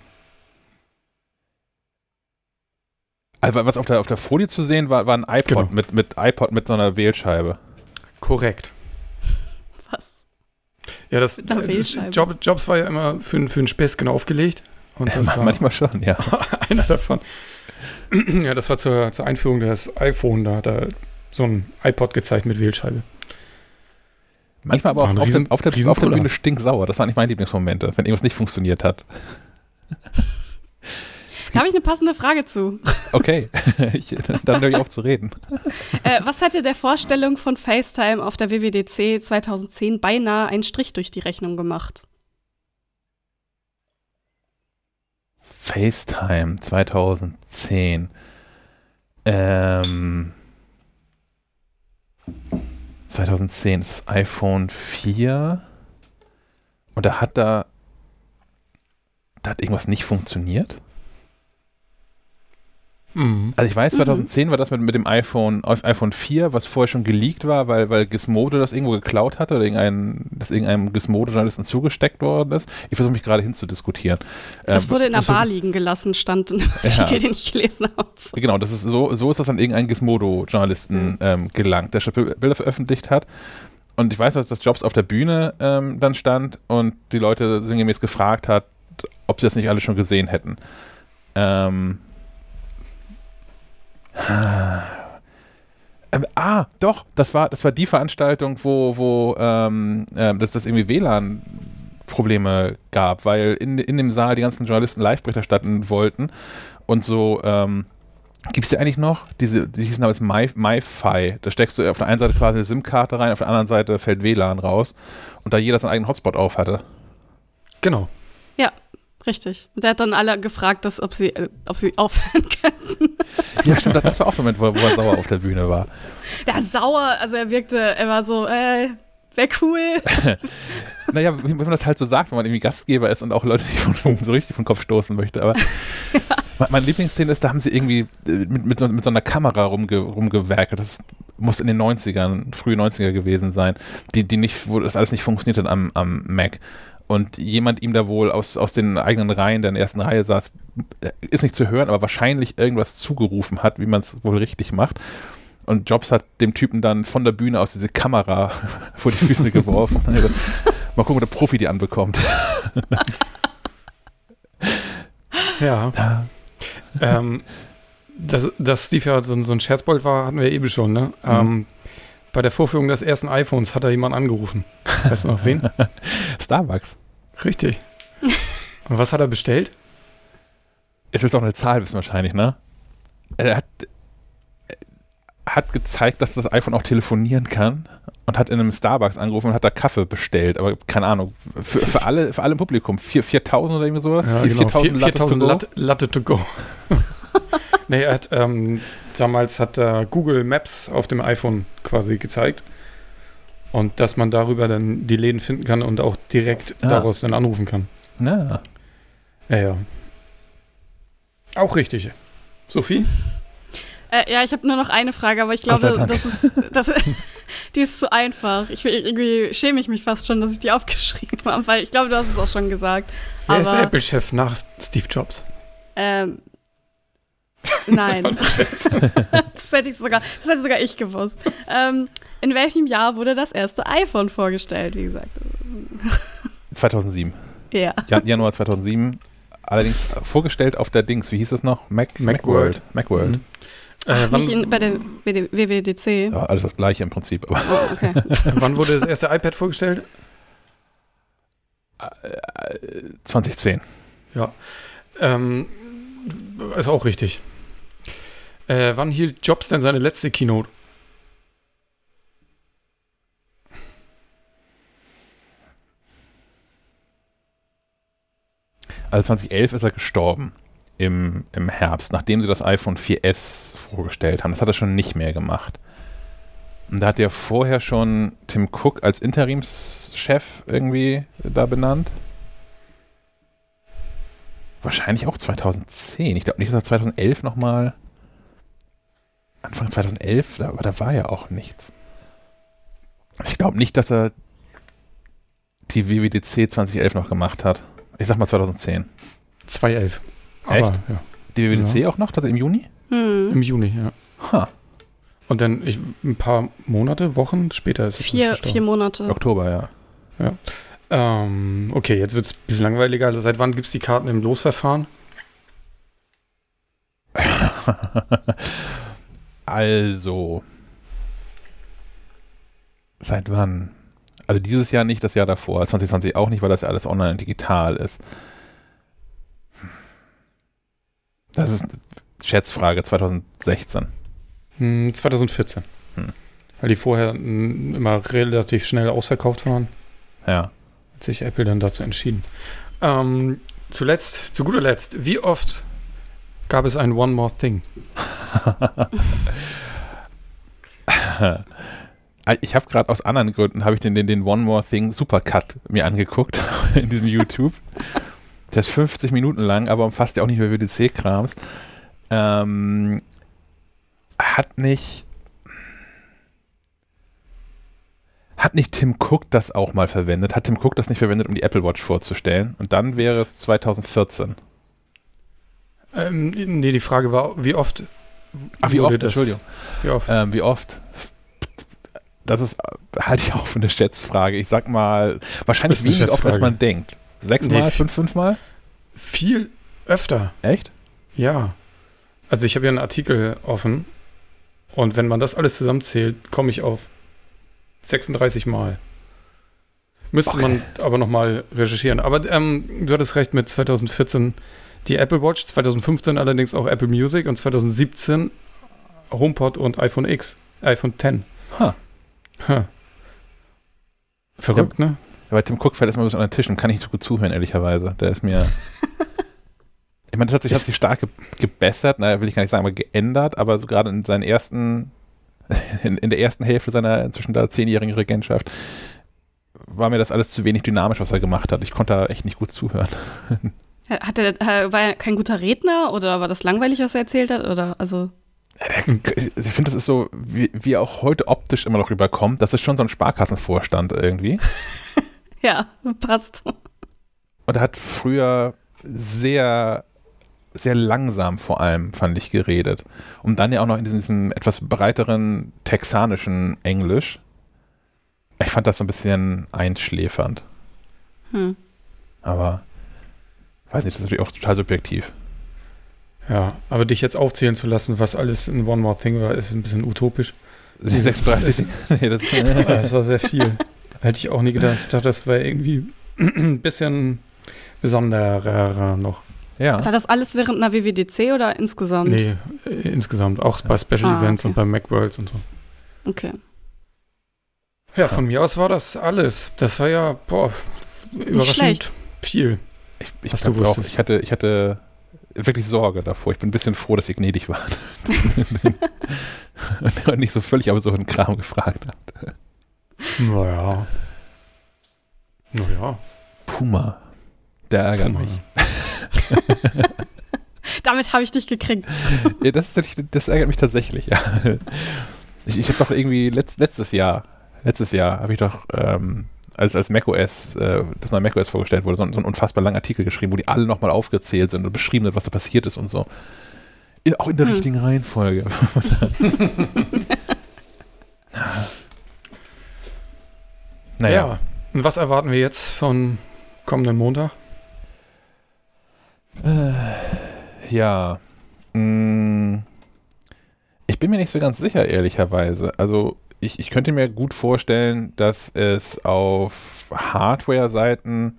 Also was auf der, auf der Folie zu sehen war, war ein iPod genau. mit, mit iPod mit so einer Wählscheibe. Korrekt. Ja, das, das Job, Jobs war ja immer für, für einen genau aufgelegt. Und das ja, war manchmal schon, ja. einer davon. ja, das war zur, zur Einführung des iPhone, da hat er so ein iPod gezeigt mit Wählscheibe. Manchmal aber auch auf, riesen, der, auf, der, auf der Bühne stinksauer. Das waren nicht meine Lieblingsmomente, wenn irgendwas nicht funktioniert hat. Da habe ich eine passende Frage zu. Okay, ich, dann höre ich auf zu reden. Äh, was hatte der Vorstellung von FaceTime auf der WWDC 2010 beinahe einen Strich durch die Rechnung gemacht? FaceTime 2010. Ähm, 2010 ist das iPhone 4 und da hat da, da hat irgendwas nicht funktioniert. Mhm. Also ich weiß, 2010 mhm. war das mit, mit dem iPhone, iPhone 4, was vorher schon geleakt war, weil, weil Gizmodo das irgendwo geklaut hatte oder irgendein, das irgendeinem Gizmodo-Journalisten zugesteckt worden ist. Ich versuche mich gerade hinzudiskutieren. Das ähm, wurde in der Bar liegen gelassen, stand in einem Artikel, ja. den ich gelesen habe. Genau, das ist so, so ist das an irgendeinen Gizmodo-Journalisten mhm. ähm, gelangt, der schon Bilder veröffentlicht hat. und ich weiß, dass Jobs auf der Bühne ähm, dann stand und die Leute sinngemäß gefragt hat, ob sie das nicht alle schon gesehen hätten. Ähm, ähm, ah, doch, das war, das war die Veranstaltung, wo, wo ähm, äh, dass das irgendwie WLAN-Probleme gab, weil in, in dem Saal die ganzen Journalisten Live-Bericht erstatten wollten und so, ähm, Gibt es die eigentlich noch? Diese, die hießen damals MiFi. Da steckst du auf der einen Seite quasi eine SIM-Karte rein, auf der anderen Seite fällt WLAN raus. Und da jeder seinen eigenen Hotspot auf hatte. Genau. Ja, richtig. Und der hat dann alle gefragt, dass, ob, sie, äh, ob sie aufhören könnten. Ja, stimmt. Das war auch ein Moment, wo, wo er sauer auf der Bühne war. Ja, sauer. Also er wirkte, er war so, äh, wäre cool. naja, wenn man das halt so sagt, wenn man irgendwie Gastgeber ist und auch Leute nicht von, so richtig vom Kopf stoßen möchte. Aber ja. meine Lieblingsszene ist, da haben sie irgendwie äh, mit, mit, so, mit so einer Kamera rumge, rumgewerkelt. Das muss in den 90ern, frühe 90er gewesen sein, die, die nicht, wo das alles nicht funktioniert hat am, am Mac und jemand ihm da wohl aus, aus den eigenen Reihen der ersten Reihe saß, äh, ist nicht zu hören, aber wahrscheinlich irgendwas zugerufen hat, wie man es wohl richtig macht. Und Jobs hat dem Typen dann von der Bühne aus diese Kamera vor die Füße geworfen. Also, mal gucken, ob der Profi die anbekommt. ja. ähm, dass, dass Steve ja so, so ein Scherzbold war, hatten wir eben schon, ne? Mhm. Ähm, bei der Vorführung des ersten iPhones hat er jemand angerufen. Weißt du noch wen? Starbucks. Richtig. Und was hat er bestellt? Jetzt willst du auch eine Zahl wissen wahrscheinlich, ne? Er hat hat gezeigt, dass das iPhone auch telefonieren kann und hat in einem Starbucks angerufen und hat da Kaffee bestellt. Aber keine Ahnung, für, für alle, für alle im Publikum. 4000 oder irgendwie sowas? Ja, 4000 genau. 4000 Latte, Latte to go. nee, er hat, ähm, damals hat er Google Maps auf dem iPhone quasi gezeigt. Und dass man darüber dann die Läden finden kann und auch direkt ah. daraus dann anrufen kann. Ja. Ja, ja. Auch richtig. Sophie? Äh, ja, ich habe nur noch eine Frage, aber ich glaube, das ist, das, die ist zu einfach. Ich, irgendwie schäme ich mich fast schon, dass ich die aufgeschrieben habe, weil ich glaube, du hast es auch schon gesagt. Wer aber, ist Apple-Chef nach Steve Jobs? Ähm, nein. das, hätte ich sogar, das hätte sogar ich gewusst. Ähm, in welchem Jahr wurde das erste iPhone vorgestellt, wie gesagt? 2007. Ja. Januar 2007. Allerdings vorgestellt auf der Dings, wie hieß das noch? Mac, Macworld. Macworld. Mhm. Ach, äh, nicht in, bei der WWDC? Ja, alles das gleiche im Prinzip. Oh, okay. wann wurde das erste iPad vorgestellt? 2010. Ja. Ähm, ist auch richtig. Äh, wann hielt Jobs denn seine letzte Keynote? Also 2011 ist er gestorben im, im Herbst, nachdem sie das iPhone 4S vorgestellt haben. Das hat er schon nicht mehr gemacht. Und da hat er vorher schon Tim Cook als Interimschef irgendwie da benannt. Wahrscheinlich auch 2010. Ich glaube nicht, dass er 2011 nochmal. Anfang 2011, aber da war ja auch nichts. Ich glaube nicht, dass er die WWDC 2011 noch gemacht hat. Ich sag mal 2010. 2011. Echt? Aber, ja. Die WWDC ja. auch noch, also im Juni? Hm. Im Juni, ja. Ha. Und dann ich, ein paar Monate, Wochen später ist es. Vier, vier Monate. Oktober, ja. Ja. Ähm, okay, jetzt wird es ein bisschen langweiliger. Also seit wann gibt es die Karten im Losverfahren? also. Seit wann? Also dieses Jahr nicht, das Jahr davor. 2020 auch nicht, weil das ja alles online und digital ist. Das ist eine Schätzfrage 2016. Hm, 2014. Hm. Weil die vorher hm, immer relativ schnell ausverkauft waren. Ja. Hat sich Apple dann dazu entschieden. Ähm, zuletzt, zu guter Letzt, wie oft gab es ein One More Thing? ich habe gerade aus anderen Gründen habe ich den, den, den One More Thing Supercut mir angeguckt in diesem YouTube. Der ist 50 Minuten lang, aber umfasst ja auch nicht mehr WDC-Krams. Ähm, hat nicht. Hat nicht Tim Cook das auch mal verwendet? Hat Tim Cook das nicht verwendet, um die Apple Watch vorzustellen? Und dann wäre es 2014. Ähm, nee, die Frage war, wie oft. Ach, wie oft? Entschuldigung. Wie oft? Ähm, wie oft? das ist, halte ich auch für eine Schätzfrage. Ich sag mal, wahrscheinlich weniger oft, als man denkt. Sechsmal, nee, fünf, fünfmal? Viel öfter. Echt? Ja. Also ich habe ja einen Artikel offen und wenn man das alles zusammenzählt, komme ich auf 36 Mal. Müsste Boah. man aber nochmal recherchieren. Aber ähm, du hattest recht mit 2014 die Apple Watch, 2015 allerdings auch Apple Music und 2017 HomePod und iPhone X, iPhone 10. Huh. Huh. Verrückt, ja, ne? Aber Tim Cook fällt erstmal so an den Tisch und kann nicht so gut zuhören, ehrlicherweise. Der ist mir. ich meine, das hat sich, hat sich stark ge gebessert, naja, will ich gar nicht sagen, aber geändert, aber so gerade in seinen ersten, in, in, der ersten Hälfte seiner inzwischen da zehnjährigen Regentschaft, war mir das alles zu wenig dynamisch, was er gemacht hat. Ich konnte da echt nicht gut zuhören. Hat er, war er kein guter Redner oder war das langweilig, was er erzählt hat? Oder also. Ich finde, das ist so, wie, wie er auch heute optisch immer noch rüberkommt. Das ist schon so ein Sparkassenvorstand irgendwie. ja, passt. Und er hat früher sehr, sehr langsam vor allem, fand ich, geredet. Und dann ja auch noch in diesem, diesem etwas breiteren texanischen Englisch. Ich fand das so ein bisschen einschläfernd. Hm. Aber, weiß nicht, das ist natürlich auch total subjektiv. Ja, aber dich jetzt aufzählen zu lassen, was alles in One More Thing war, ist ein bisschen utopisch. Die 36. nee, das, das war sehr viel. Hätte ich auch nie gedacht. Ich dachte, das wäre irgendwie ein bisschen besonderer noch. Ja. War das alles während einer WWDC oder insgesamt? Nee, insgesamt. Auch bei Special ah, Events okay. und bei Macworlds und so. Okay. Ja, von mir aus war das alles. Das war ja, boah, überraschend viel. Ich, ich, was du auch, ich hatte, ich hatte wirklich Sorge davor. Ich bin ein bisschen froh, dass ihr gnädig wart. und nicht so völlig aber so einen Kram gefragt habt. Naja. Naja. Puma. Der ärgert Puma. mich. Damit habe ich dich gekriegt. ja, das, das, ärgert mich tatsächlich, ja. Ich, ich habe doch irgendwie letzt, letztes Jahr letztes Jahr habe ich doch, ähm, als, als macOS, äh, das neue macOS vorgestellt wurde, so, so einen unfassbar langen Artikel geschrieben, wo die alle nochmal aufgezählt sind und beschrieben wird, was da passiert ist und so. In, auch in der hm. richtigen Reihenfolge. naja. Ja. Und was erwarten wir jetzt von kommenden Montag? Äh, ja. Mm, ich bin mir nicht so ganz sicher, ehrlicherweise. Also ich, ich könnte mir gut vorstellen, dass es auf Hardware-Seiten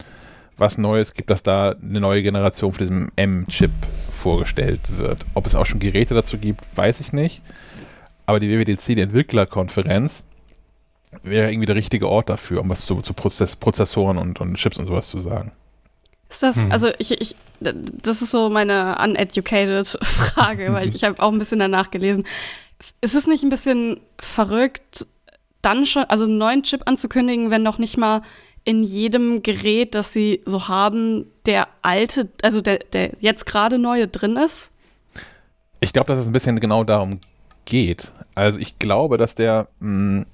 was Neues gibt, dass da eine neue Generation von diesem M-Chip vorgestellt wird. Ob es auch schon Geräte dazu gibt, weiß ich nicht. Aber die WWDC, die Entwicklerkonferenz, wäre irgendwie der richtige Ort dafür, um was zu, zu Prozess, Prozessoren und, und Chips und sowas zu sagen. Ist das, hm. also ich, ich, das ist so meine uneducated Frage, weil ich habe auch ein bisschen danach gelesen ist es nicht ein bisschen verrückt, dann schon, also einen neuen Chip anzukündigen, wenn noch nicht mal in jedem Gerät, das sie so haben, der alte, also der, der jetzt gerade neue drin ist? Ich glaube, dass es ein bisschen genau darum geht. Also ich glaube, dass der mh, hm,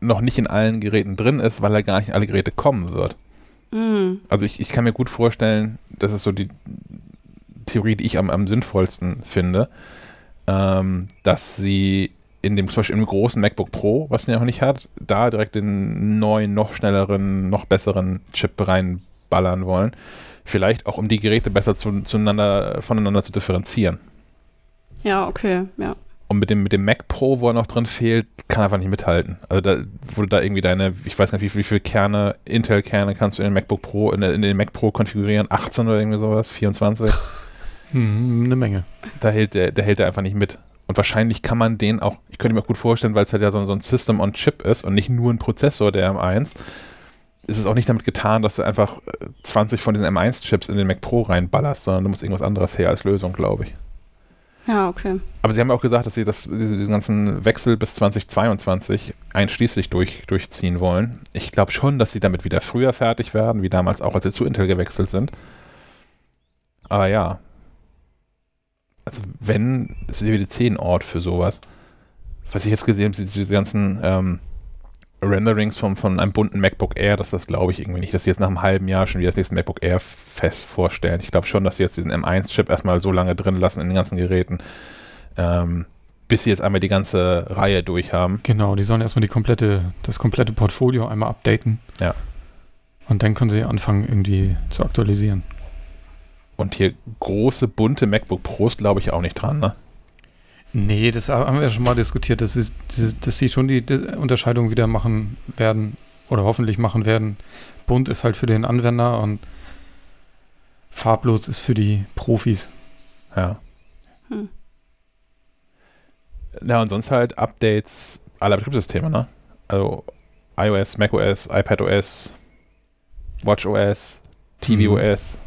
noch nicht in allen Geräten drin ist, weil er gar nicht in alle Geräte kommen wird. Mm. Also ich, ich kann mir gut vorstellen, das ist so die Theorie, die ich am, am sinnvollsten finde, ähm, dass sie in dem zum Beispiel im großen MacBook Pro, was man ja noch nicht hat, da direkt den neuen, noch schnelleren, noch besseren Chip reinballern wollen. Vielleicht auch, um die Geräte besser zu, zueinander, voneinander zu differenzieren. Ja, okay, ja. Und mit dem, mit dem Mac Pro, wo er noch drin fehlt, kann er einfach nicht mithalten. Also da wurde da irgendwie deine, ich weiß nicht, wie, wie viele Kerne, Intel-Kerne kannst du in den MacBook Pro, in, in den Mac Pro konfigurieren? 18 oder irgendwie sowas? 24? Hm, eine Menge. Da hält der, der hält er einfach nicht mit. Und wahrscheinlich kann man den auch, ich könnte mir gut vorstellen, weil es halt ja so, so ein System on Chip ist und nicht nur ein Prozessor, der M1, ist es auch nicht damit getan, dass du einfach 20 äh, von diesen M1-Chips in den Mac Pro reinballerst, sondern du musst irgendwas anderes her als Lösung, glaube ich. Ja, okay. Aber sie haben auch gesagt, dass sie das, diese, diesen ganzen Wechsel bis 2022 einschließlich durch, durchziehen wollen. Ich glaube schon, dass sie damit wieder früher fertig werden, wie damals auch, als sie zu Intel gewechselt sind. Aber ja, also wenn, ist WWDC ein Ort für sowas. Was ich jetzt gesehen habe, diese ganzen ähm, Renderings von, von einem bunten MacBook Air, dass das glaube ich irgendwie nicht, dass sie jetzt nach einem halben Jahr schon wieder das nächste MacBook Air fest vorstellen. Ich glaube schon, dass sie jetzt diesen M1-Chip erstmal so lange drin lassen in den ganzen Geräten, ähm, bis sie jetzt einmal die ganze Reihe durch haben. Genau, die sollen erstmal die komplette, das komplette Portfolio einmal updaten. Ja. Und dann können sie anfangen, irgendwie zu aktualisieren. Und hier große, bunte MacBook Pros glaube ich auch nicht dran, ne? Nee, das haben wir ja schon mal diskutiert, dass sie, dass sie schon die, Unterscheidung wieder machen werden oder hoffentlich machen werden. Bunt ist halt für den Anwender und farblos ist für die Profis. Ja. Hm. Ja, und sonst halt Updates aller Betriebssysteme, ne? Also iOS, macOS, iPadOS, watchOS, tvOS.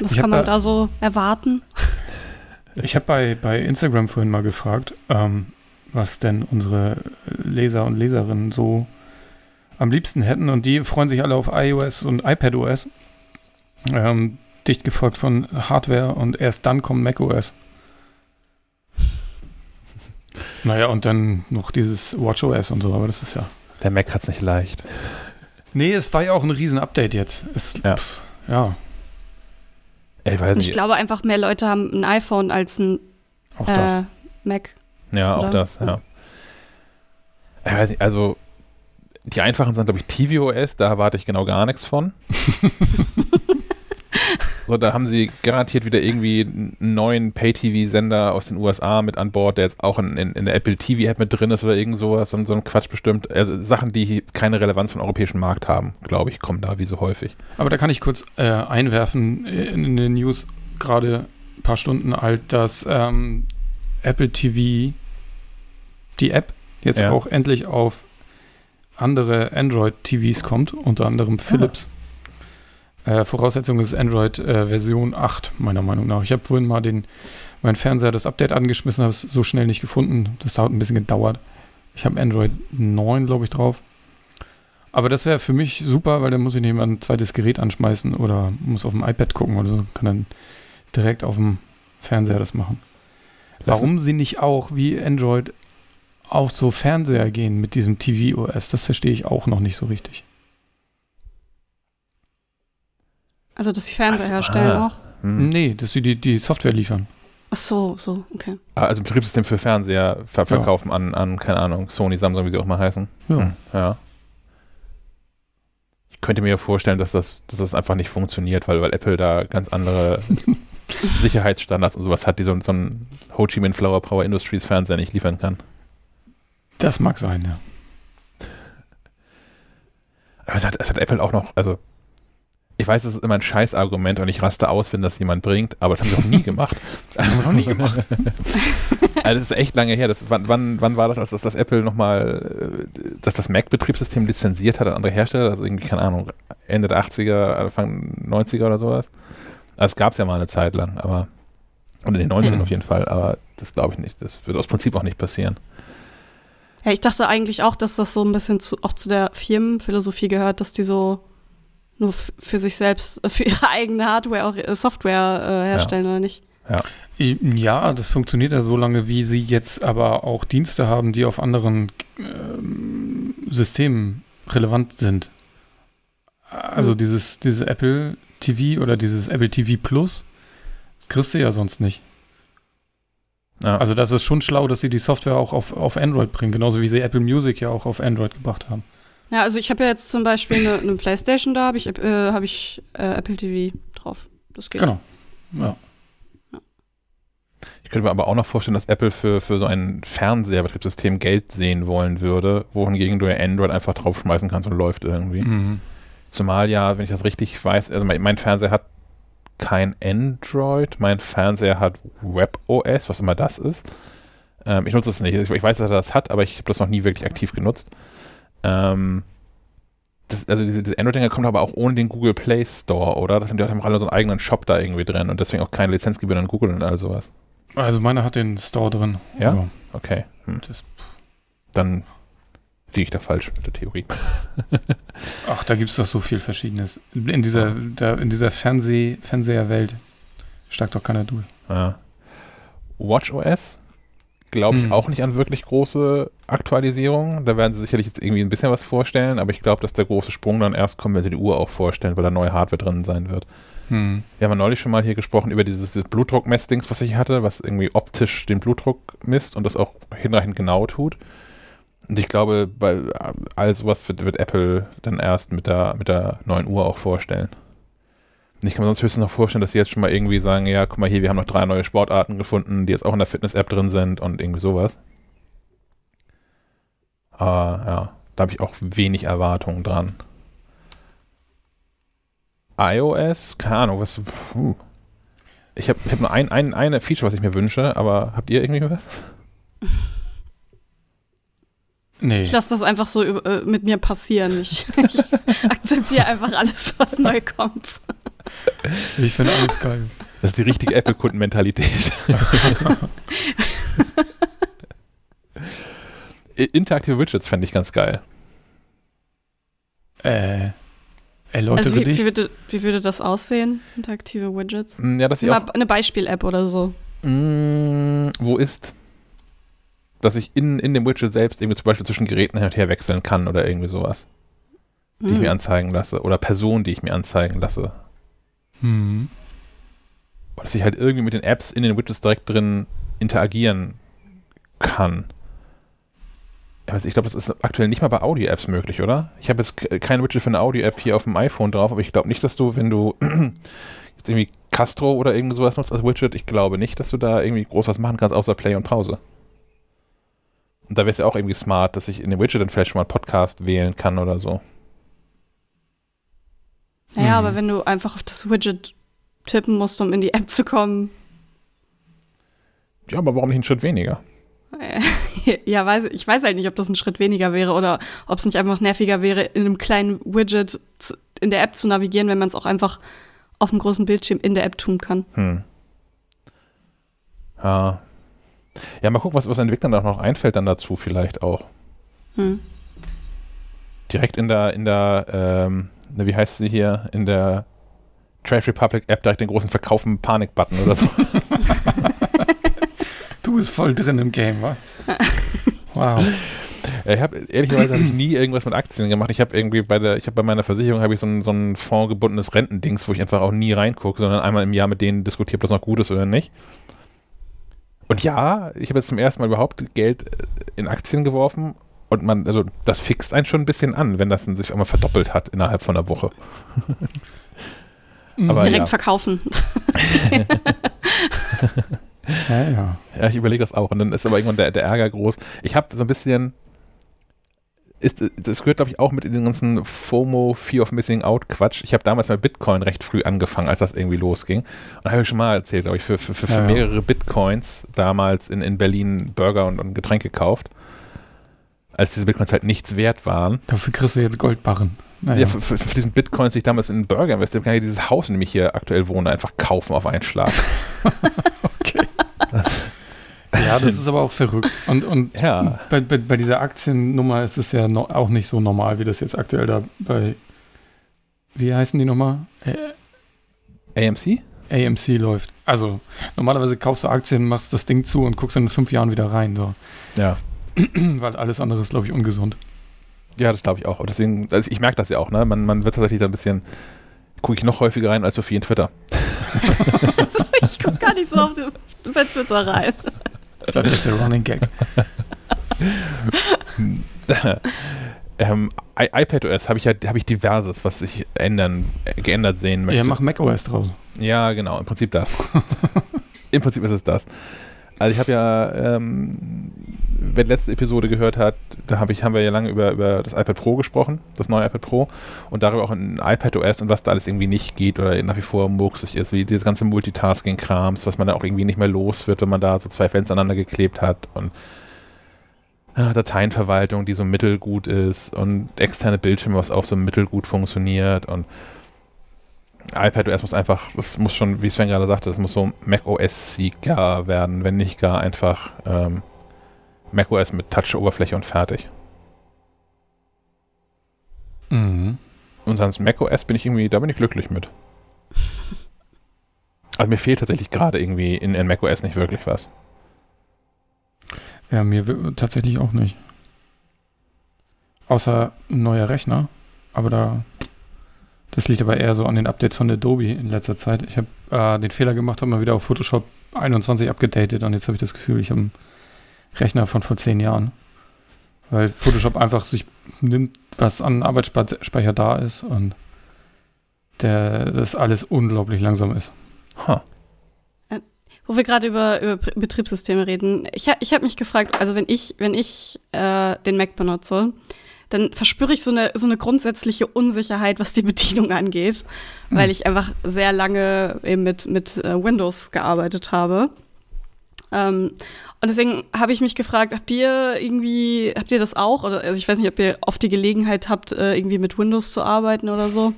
Was ich kann man da so erwarten? Ich habe bei, bei Instagram vorhin mal gefragt, ähm, was denn unsere Leser und Leserinnen so am liebsten hätten. Und die freuen sich alle auf iOS und iPadOS. Ähm, dicht gefolgt von Hardware und erst dann kommt macOS. Naja, und dann noch dieses WatchOS und so, aber das ist ja. Der Mac hat es nicht leicht. Nee, es war ja auch ein Riesen-Update jetzt. Es, ja. Pff, ja. Ich, weiß nicht. ich glaube einfach, mehr Leute haben ein iPhone als ein äh, Mac. Ja, oder? auch das, ja. Ich weiß nicht, also die einfachen sind, glaube ich, tvOS, da erwarte ich genau gar nichts von. so, da haben sie garantiert wieder irgendwie einen neuen Pay-TV-Sender aus den USA mit an Bord, der jetzt auch in, in, in der Apple TV-App mit drin ist oder irgend sowas, so, so ein Quatsch bestimmt. Also Sachen, die keine Relevanz für den europäischen Markt haben, glaube ich, kommen da wie so häufig. Aber da kann ich kurz äh, einwerfen in, in den News, gerade ein paar Stunden alt, dass ähm, Apple TV, die App, jetzt ja. auch endlich auf andere Android-TVs kommt, unter anderem Philips. Ah. Äh, Voraussetzung ist Android äh, Version 8, meiner Meinung nach. Ich habe vorhin mal den, meinen Fernseher das Update angeschmissen, habe es so schnell nicht gefunden. Das dauert ein bisschen gedauert. Ich habe Android 9, glaube ich, drauf. Aber das wäre für mich super, weil dann muss ich nicht mal ein zweites Gerät anschmeißen oder muss auf dem iPad gucken oder so. Kann dann direkt auf dem Fernseher das machen. Warum sie nicht auch wie Android auf so Fernseher gehen mit diesem TV-OS, das verstehe ich auch noch nicht so richtig. Also, dass sie Fernseher also, herstellen ah. auch? Hm. Nee, dass sie die, die Software liefern. Ach so, so, okay. Ah, also Betriebssystem für Fernseher ver verkaufen ja. an, an, keine Ahnung, Sony, Samsung, wie sie auch mal heißen. Ja. Hm, ja. Ich könnte mir ja vorstellen, dass das, dass das einfach nicht funktioniert, weil, weil Apple da ganz andere Sicherheitsstandards und sowas hat, die so, so ein Ho Chi Minh Flower Power Industries Fernseher nicht liefern kann. Das mag sein, ja. Aber es hat, es hat Apple auch noch, also ich weiß, es ist immer ein Scheißargument und ich raste aus, wenn das jemand bringt, aber das haben sie noch nie gemacht. Das haben wir noch nie gemacht. also das ist echt lange her. Das, wann, wann, wann war das, als das, das Apple nochmal, äh, dass das Mac-Betriebssystem lizenziert hat an andere Hersteller? Also irgendwie, keine Ahnung, Ende der 80er, Anfang 90er oder sowas? Also es gab es ja mal eine Zeit lang, aber und in den 90ern mhm. auf jeden Fall, aber das glaube ich nicht. Das wird aus Prinzip auch nicht passieren. Ja, ich dachte eigentlich auch, dass das so ein bisschen zu, auch zu der Firmenphilosophie gehört, dass die so nur für sich selbst, für ihre eigene Hardware auch äh, Software äh, herstellen, ja. oder nicht? Ja. ja, das funktioniert ja so lange, wie sie jetzt aber auch Dienste haben, die auf anderen ähm, Systemen relevant sind. Also mhm. dieses, dieses Apple TV oder dieses Apple TV Plus, das kriegst du ja sonst nicht. Ja. Also das ist schon schlau, dass sie die Software auch auf, auf Android bringen, genauso wie sie Apple Music ja auch auf Android gebracht haben. Ja, also ich habe ja jetzt zum Beispiel eine, eine Playstation, da habe ich, äh, hab ich äh, Apple TV drauf. Das geht. Genau. Ja. Ich könnte mir aber auch noch vorstellen, dass Apple für, für so ein Fernseherbetriebssystem Geld sehen wollen würde, wohingegen du ja Android einfach draufschmeißen kannst und läuft irgendwie. Mhm. Zumal ja, wenn ich das richtig weiß, also mein, mein Fernseher hat kein Android. Mein Fernseher hat WebOS, was immer das ist. Ähm, ich nutze es nicht. Ich weiß, dass er das hat, aber ich habe das noch nie wirklich aktiv genutzt. Ähm, das, also diese, diese Android-Dinger kommen aber auch ohne den Google Play Store, oder? Das sind ja auch alle so einen eigenen Shop da irgendwie drin und deswegen auch keine Lizenzgebühren an Google und all sowas. Also meiner hat den Store drin. Ja? Okay. Hm. Dann liege ich da falsch mit der Theorie. Ach, da gibt es doch so viel Verschiedenes. In dieser, da, in dieser Fernseh, Fernseherwelt steigt doch keiner durch. Ja. WatchOS glaube ich Hm. auch nicht an wirklich große Aktualisierungen. Da werden sie sicherlich jetzt irgendwie ein bisschen was vorstellen, aber ich glaube, dass der große Sprung dann erst kommt, wenn sie die Uhr auch vorstellen, weil da neue Hardware drin sein wird. Hm. Wir haben ja neulich schon mal hier gesprochen über dieses, dieses Blutdruckmessdings, was ich hatte, was irgendwie optisch den Blutdruck misst und das auch hinreichend genau tut. Und ich glaube, bei all sowas wird, wird Apple dann erst mit der, mit der neuen Uhr auch vorstellen. Ich kann mir sonst höchstens noch vorstellen, dass sie jetzt schon mal irgendwie sagen, ja, guck mal hier, wir haben noch drei neue Sportarten gefunden, die jetzt auch in der Fitness-App drin sind und irgendwie sowas. Aber ja, da habe ich auch wenig Erwartungen dran. iOS, keine Ahnung, was. Puh. Ich habe ich hab nur ein, ein, eine Feature, was ich mir wünsche, aber habt ihr irgendwie was? Nee. Ich lasse das einfach so äh, mit mir passieren. Ich, ich akzeptiere einfach alles, was neu kommt. Ich finde alles geil. Das ist die richtige Apple-Kundenmentalität. Interaktive Widgets fände ich ganz geil. Äh, erläutere Also wie, dich. wie, würde, wie würde das aussehen? Interaktive Widgets? Mm, Ja, dass ich Mal auch. eine Beispiel-App oder so. Mm, wo ist? Dass ich in, in dem Widget selbst irgendwie zum Beispiel zwischen Geräten hin und her wechseln kann oder irgendwie sowas, die ich Hm. mir anzeigen lasse. Oder Personen, die ich mir anzeigen lasse. Hm. Dass ich halt irgendwie mit den Apps in den Widgets direkt drin interagieren kann. Ich, glaube, das ist aktuell nicht mal bei Audio-Apps möglich, oder? Ich habe jetzt kein Widget für eine Audio-App hier auf dem iPhone drauf, aber ich glaube nicht, dass du, wenn du jetzt irgendwie Castro oder irgend sowas nutzt als Widget, ich glaube nicht, dass du da irgendwie groß was machen kannst, außer Play und Pause. Und da wäre es ja auch irgendwie smart, dass ich in dem Widget dann vielleicht schon mal einen Podcast wählen kann oder so. Naja, Mhm. aber wenn du einfach auf das Widget tippen musst, um in die App zu kommen. Ja, aber warum nicht einen Schritt weniger? ja, weiß, ich weiß halt nicht, ob das ein Schritt weniger wäre oder ob es nicht einfach nerviger wäre, in einem kleinen Widget in der App zu navigieren, wenn man es auch einfach auf dem großen Bildschirm in der App tun kann. Hm. Ja. Ja, mal gucken, was, was Entwicklern da noch einfällt dann dazu vielleicht auch. Hm. Direkt in der, in der, ähm, wie heißt sie hier, in der Trash Republic App direkt den großen Verkaufen Panik-Button oder so. Du bist voll drin im Game, wa? Wow. Ja, ich habe ehrlicherweise habe ich nie irgendwas mit Aktien gemacht. Ich habe irgendwie bei der, ich habe bei meiner Versicherung habe ich so ein, so ein fondgebundenes Rentendings, wo ich einfach auch nie reingucke, sondern einmal im Jahr mit denen diskutiere, ob das noch gut ist oder nicht. Und ja, ich habe jetzt zum ersten Mal überhaupt Geld äh, in Aktien geworfen und man, also das fixt einen schon ein bisschen an, wenn das dann sich einmal verdoppelt hat innerhalb von einer Woche. Aber Direkt ja. verkaufen. Ja, ja. Ja, ich überlege das auch. Und dann ist aber irgendwann der, der Ärger groß. Ich habe so ein bisschen. Ist, das gehört, glaube ich, auch mit in den ganzen FOMO, Fear of Missing Out Quatsch. Ich habe damals mit Bitcoin recht früh angefangen, als das irgendwie losging. Und da habe ich schon mal erzählt, glaube ich, für, für, für, für Ja, ja. mehrere Bitcoins damals in, in Berlin Burger und, und Getränke gekauft. Als diese Bitcoins halt nichts wert waren. Dafür kriegst du jetzt Goldbarren. Naja. Ja, für, für, für diesen Bitcoins, die ich damals in einen Burger investiert habe, kann ich dieses Haus, in dem ich hier aktuell wohne, einfach kaufen auf einen Schlag. okay. ja, das ist aber auch verrückt. Und, und Ja. bei, bei, bei dieser Aktiennummer ist es ja no, auch nicht so normal, wie das jetzt aktuell da bei, wie heißen die nochmal? Äh, AMC? AMC läuft. Also, normalerweise kaufst du Aktien, machst das Ding zu und guckst in fünf Jahren wieder rein. So. Ja. Weil alles andere ist, glaube ich, ungesund. Ja, das glaube ich auch. Und deswegen, also ich merke das ja auch, ne? Man, man wird tatsächlich da ein bisschen, gucke ich noch häufiger rein als viel in Twitter. Ich gucke gar nicht so auf den, Twitter rein. Ich glaube, das ist der Running Gag. ähm, I iPadOS habe ich ja habe ich diverses, was sich ändern, äh, geändert sehen möchte. Ja, mach macOS draus. Ja, genau, im Prinzip das. Im Prinzip ist es das. Also ich habe ja, ähm, wer die letzte Episode gehört hat, da hab ich, haben wir ja lange über, über das iPad Pro gesprochen, das neue iPad Pro und darüber auch in iPadOS und was da alles irgendwie nicht geht oder nach wie vor murksig ist, wie dieses ganze Multitasking-Krams, was man da auch irgendwie nicht mehr los wird, wenn man da so zwei Fenster aneinander geklebt hat und ah, Dateienverwaltung, die so mittelgut ist und externe Bildschirme, was auch so mittelgut funktioniert und iPadOS muss einfach, das muss schon, wie Sven gerade sagte, das muss so macOS-Sieger werden, wenn nicht gar einfach ähm, macOS mit Touch-Oberfläche und fertig. Mhm. Und sonst macOS bin ich irgendwie, da bin ich glücklich mit. Also mir fehlt tatsächlich gerade irgendwie in, in macOS nicht wirklich was. Ja, mir tatsächlich auch nicht. Außer ein neuer Rechner. Aber da. Das liegt aber eher so an den Updates von Adobe in letzter Zeit. Ich habe äh, den Fehler gemacht, habe mal wieder auf Photoshop 21 abgedatet und jetzt habe ich das Gefühl, ich habe einen Rechner von vor zehn Jahren. Weil Photoshop einfach sich nimmt, was an Arbeitsspeicher da ist und der, das alles unglaublich langsam ist. Ha. Wo wir gerade über, über Betriebssysteme reden, ich, ich habe mich gefragt, also wenn ich, wenn ich äh, den Mac benutze, dann verspüre ich so eine, so eine grundsätzliche Unsicherheit, was die Bedienung angeht, Hm. weil ich einfach sehr lange eben mit, mit äh, Windows gearbeitet habe. Ähm, und deswegen habe ich mich gefragt, habt ihr irgendwie, habt ihr das auch? Oder also ich weiß nicht, ob ihr oft die Gelegenheit habt, äh, irgendwie mit Windows zu arbeiten oder so.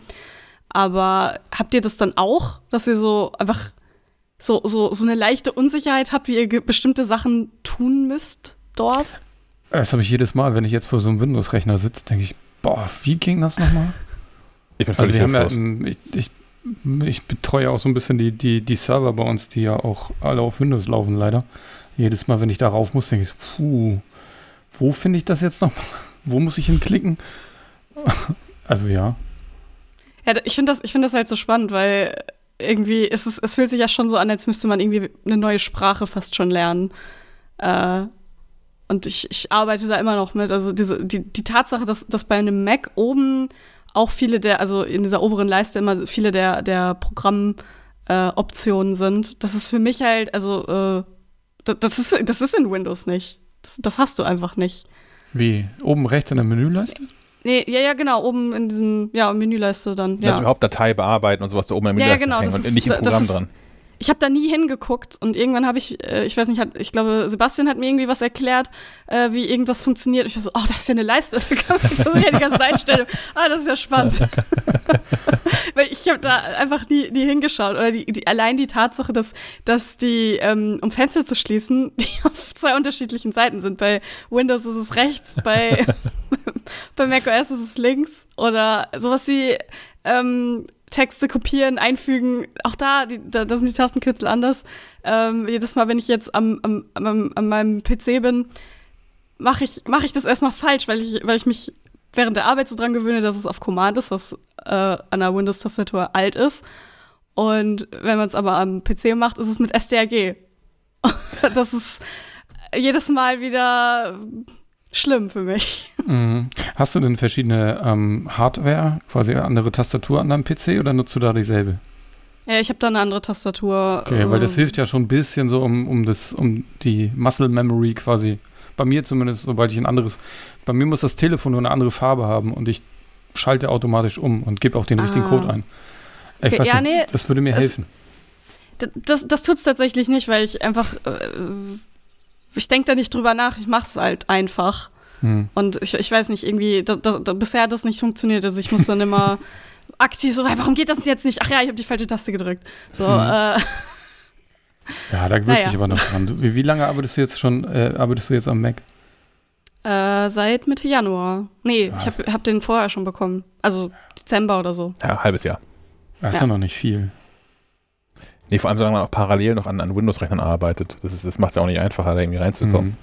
Aber habt ihr das dann auch, dass ihr so einfach so, so, so eine leichte Unsicherheit habt, wie ihr bestimmte Sachen tun müsst dort? Das habe ich jedes Mal, wenn ich jetzt vor so einem Windows-Rechner sitze, denke ich, boah, wie ging das nochmal? Ich bin Also wir haben ja, ich, ich, ich betreue auch so ein bisschen die, die, die Server bei uns, die ja auch alle auf Windows laufen, leider. Jedes Mal, wenn ich da rauf muss, denke ich, puh, wo finde ich das jetzt noch? Wo muss ich hinklicken? Also ja. Ja, ich finde das, ich finde das halt so spannend, weil irgendwie ist es, es fühlt sich ja schon so an, als müsste man irgendwie eine neue Sprache fast schon lernen. Äh, und ich, ich arbeite da immer noch mit. Also diese, die, die Tatsache, dass, dass bei einem Mac oben auch viele der, also in dieser oberen Leiste immer viele der, der Programmoptionen äh, sind, das ist für mich halt, also äh, das, das, ist, das ist in Windows nicht. Das, das hast du einfach nicht. Wie? Oben rechts in der Menüleiste? Nee, ja, ja, genau, oben in diesem, ja, Menüleiste dann. Das Ja. überhaupt Datei bearbeiten und sowas da oben im Ja, Menü ja, genau, hängen und ist- nicht im Programm ist- dran. Ich habe da nie hingeguckt und irgendwann habe ich, äh, ich weiß nicht, hat, ich glaube, Sebastian hat mir irgendwie was erklärt, äh, wie irgendwas funktioniert. Ich war so, oh, da ist ja eine Leiste, da kann man das sind ja die ganzen Einstellungen. Ah, das ist ja spannend. Weil ich habe da einfach nie, nie hingeschaut. Oder die, die, allein die Tatsache, dass, dass die, ähm, um Fenster zu schließen, die auf zwei unterschiedlichen Seiten sind. Bei Windows ist es rechts, bei, bei macOS ist es links. Oder sowas wie ähm, Texte kopieren, einfügen. Auch da, die, da, da sind die Tastenkürzel anders. Ähm, jedes Mal, wenn ich jetzt am, am, am, an meinem PC bin, mache ich, mach ich das erstmal falsch, weil ich, weil ich mich während der Arbeit so dran gewöhne, dass es auf Command ist, was äh, an der Windows-Tastatur alt ist. Und wenn man es aber am PC macht, ist es mit STRG. das ist jedes Mal wieder schlimm für mich. Mhm. Hast du denn verschiedene ähm, Hardware, quasi andere Tastatur an deinem PC oder nutzt du da dieselbe? Ja, ich habe da eine andere Tastatur. Okay, weil das äh, hilft ja schon ein bisschen so, um, um, das, um die Muscle Memory quasi. Bei mir zumindest, sobald ich ein anderes. Bei mir muss das Telefon nur eine andere Farbe haben und ich schalte automatisch um und gebe auch den richtigen Ah. Code ein. Ich Okay, weiß ja, nee, das würde mir es- helfen. D- Das, das tut's tatsächlich nicht, weil ich einfach, äh, ich denke da nicht drüber nach, ich mach's halt einfach. Hm. Und ich, ich weiß nicht, irgendwie, da, da, da, bisher hat das nicht funktioniert. Also ich muss dann immer aktiv so, warum geht das denn jetzt nicht? Ach ja, ich habe die falsche Taste gedrückt. So, Hm. äh, Ja, da gewöhnt Naja. sich aber noch dran. Du- Wie, wie lange arbeitest du jetzt schon, äh, arbeitest du jetzt am Mac? äh, seit Mitte Januar. Nee, Ah, ich habe hab den vorher schon bekommen. Also Dezember oder so. Ja, halbes Jahr. Das ist Ja. ja noch nicht viel. Nee, vor allem, solange man auch parallel noch an, an Windows-Rechnern arbeitet. Das, das macht es ja auch nicht einfacher, da irgendwie reinzukommen. Hm.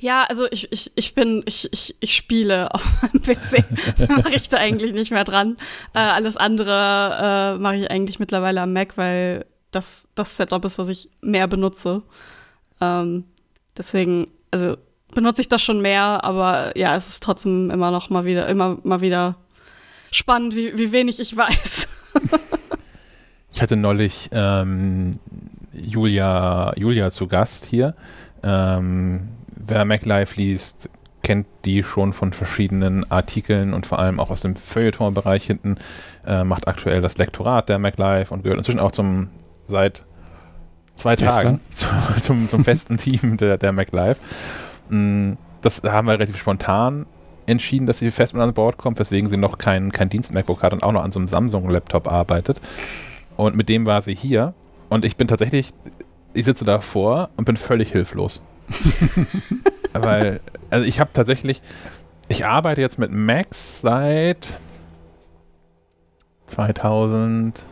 Ja, also ich, ich, ich bin, ich, ich, ich spiele auf meinem PC. mache ich da eigentlich nicht mehr dran. Äh, alles andere äh, mache ich eigentlich mittlerweile am Mac, weil das das Setup ist, was ich mehr benutze. Ähm, deswegen, also benutze ich das schon mehr, aber ja, es ist trotzdem immer noch mal wieder, immer mal wieder spannend, wie, wie wenig ich weiß. Ich hatte neulich ähm, Julia, Julia zu Gast hier. Ähm, wer MacLife liest, kennt die schon von verschiedenen Artikeln und vor allem auch aus dem Feuilleton-Bereich hinten. Äh, macht aktuell das Lektorat der MacLife und gehört inzwischen auch zum seit zwei? Tagen zu, zum, zum festen Team der, der MacLife. Mm, Das haben wir relativ spontan entschieden, dass sie fest mit an Bord kommt, weswegen sie noch kein, kein Dienst-MacBook hat und auch noch an so einem Samsung-Laptop arbeitet. Und mit dem war sie hier. Und ich bin tatsächlich, ich sitze davor und bin völlig hilflos. Weil, also ich habe tatsächlich, ich arbeite jetzt mit Macs seit 2005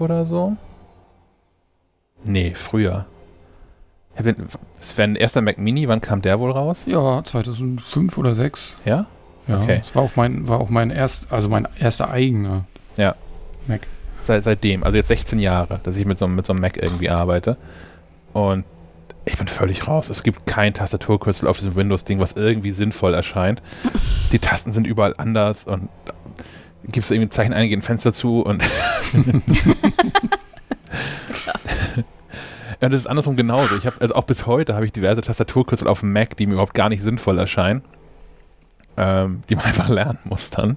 oder so. Nee, früher. Ein erster Mac Mini, wann kam der wohl raus? Ja, 2005 oder 2006. Ja? Ja, Okay. das war auch mein, war auch mein erst, also mein erster eigener Ja. Mac. Seit, seitdem, also jetzt 16 Jahre, dass ich mit so, einem- mit so einem Mac irgendwie arbeite. Und ich bin völlig raus. Es gibt kein Tastaturkürzel auf diesem Windows-Ding, was irgendwie sinnvoll erscheint. Die Tasten sind überall anders und gibst irgendwie ein Zeichen ein, ein Fenster zu und. Ja, das ist andersrum genauso. Ich habe also auch bis heute habe ich diverse Tastaturkürzel auf dem Mac, die mir überhaupt gar nicht sinnvoll erscheinen, ähm, die man einfach lernen muss dann.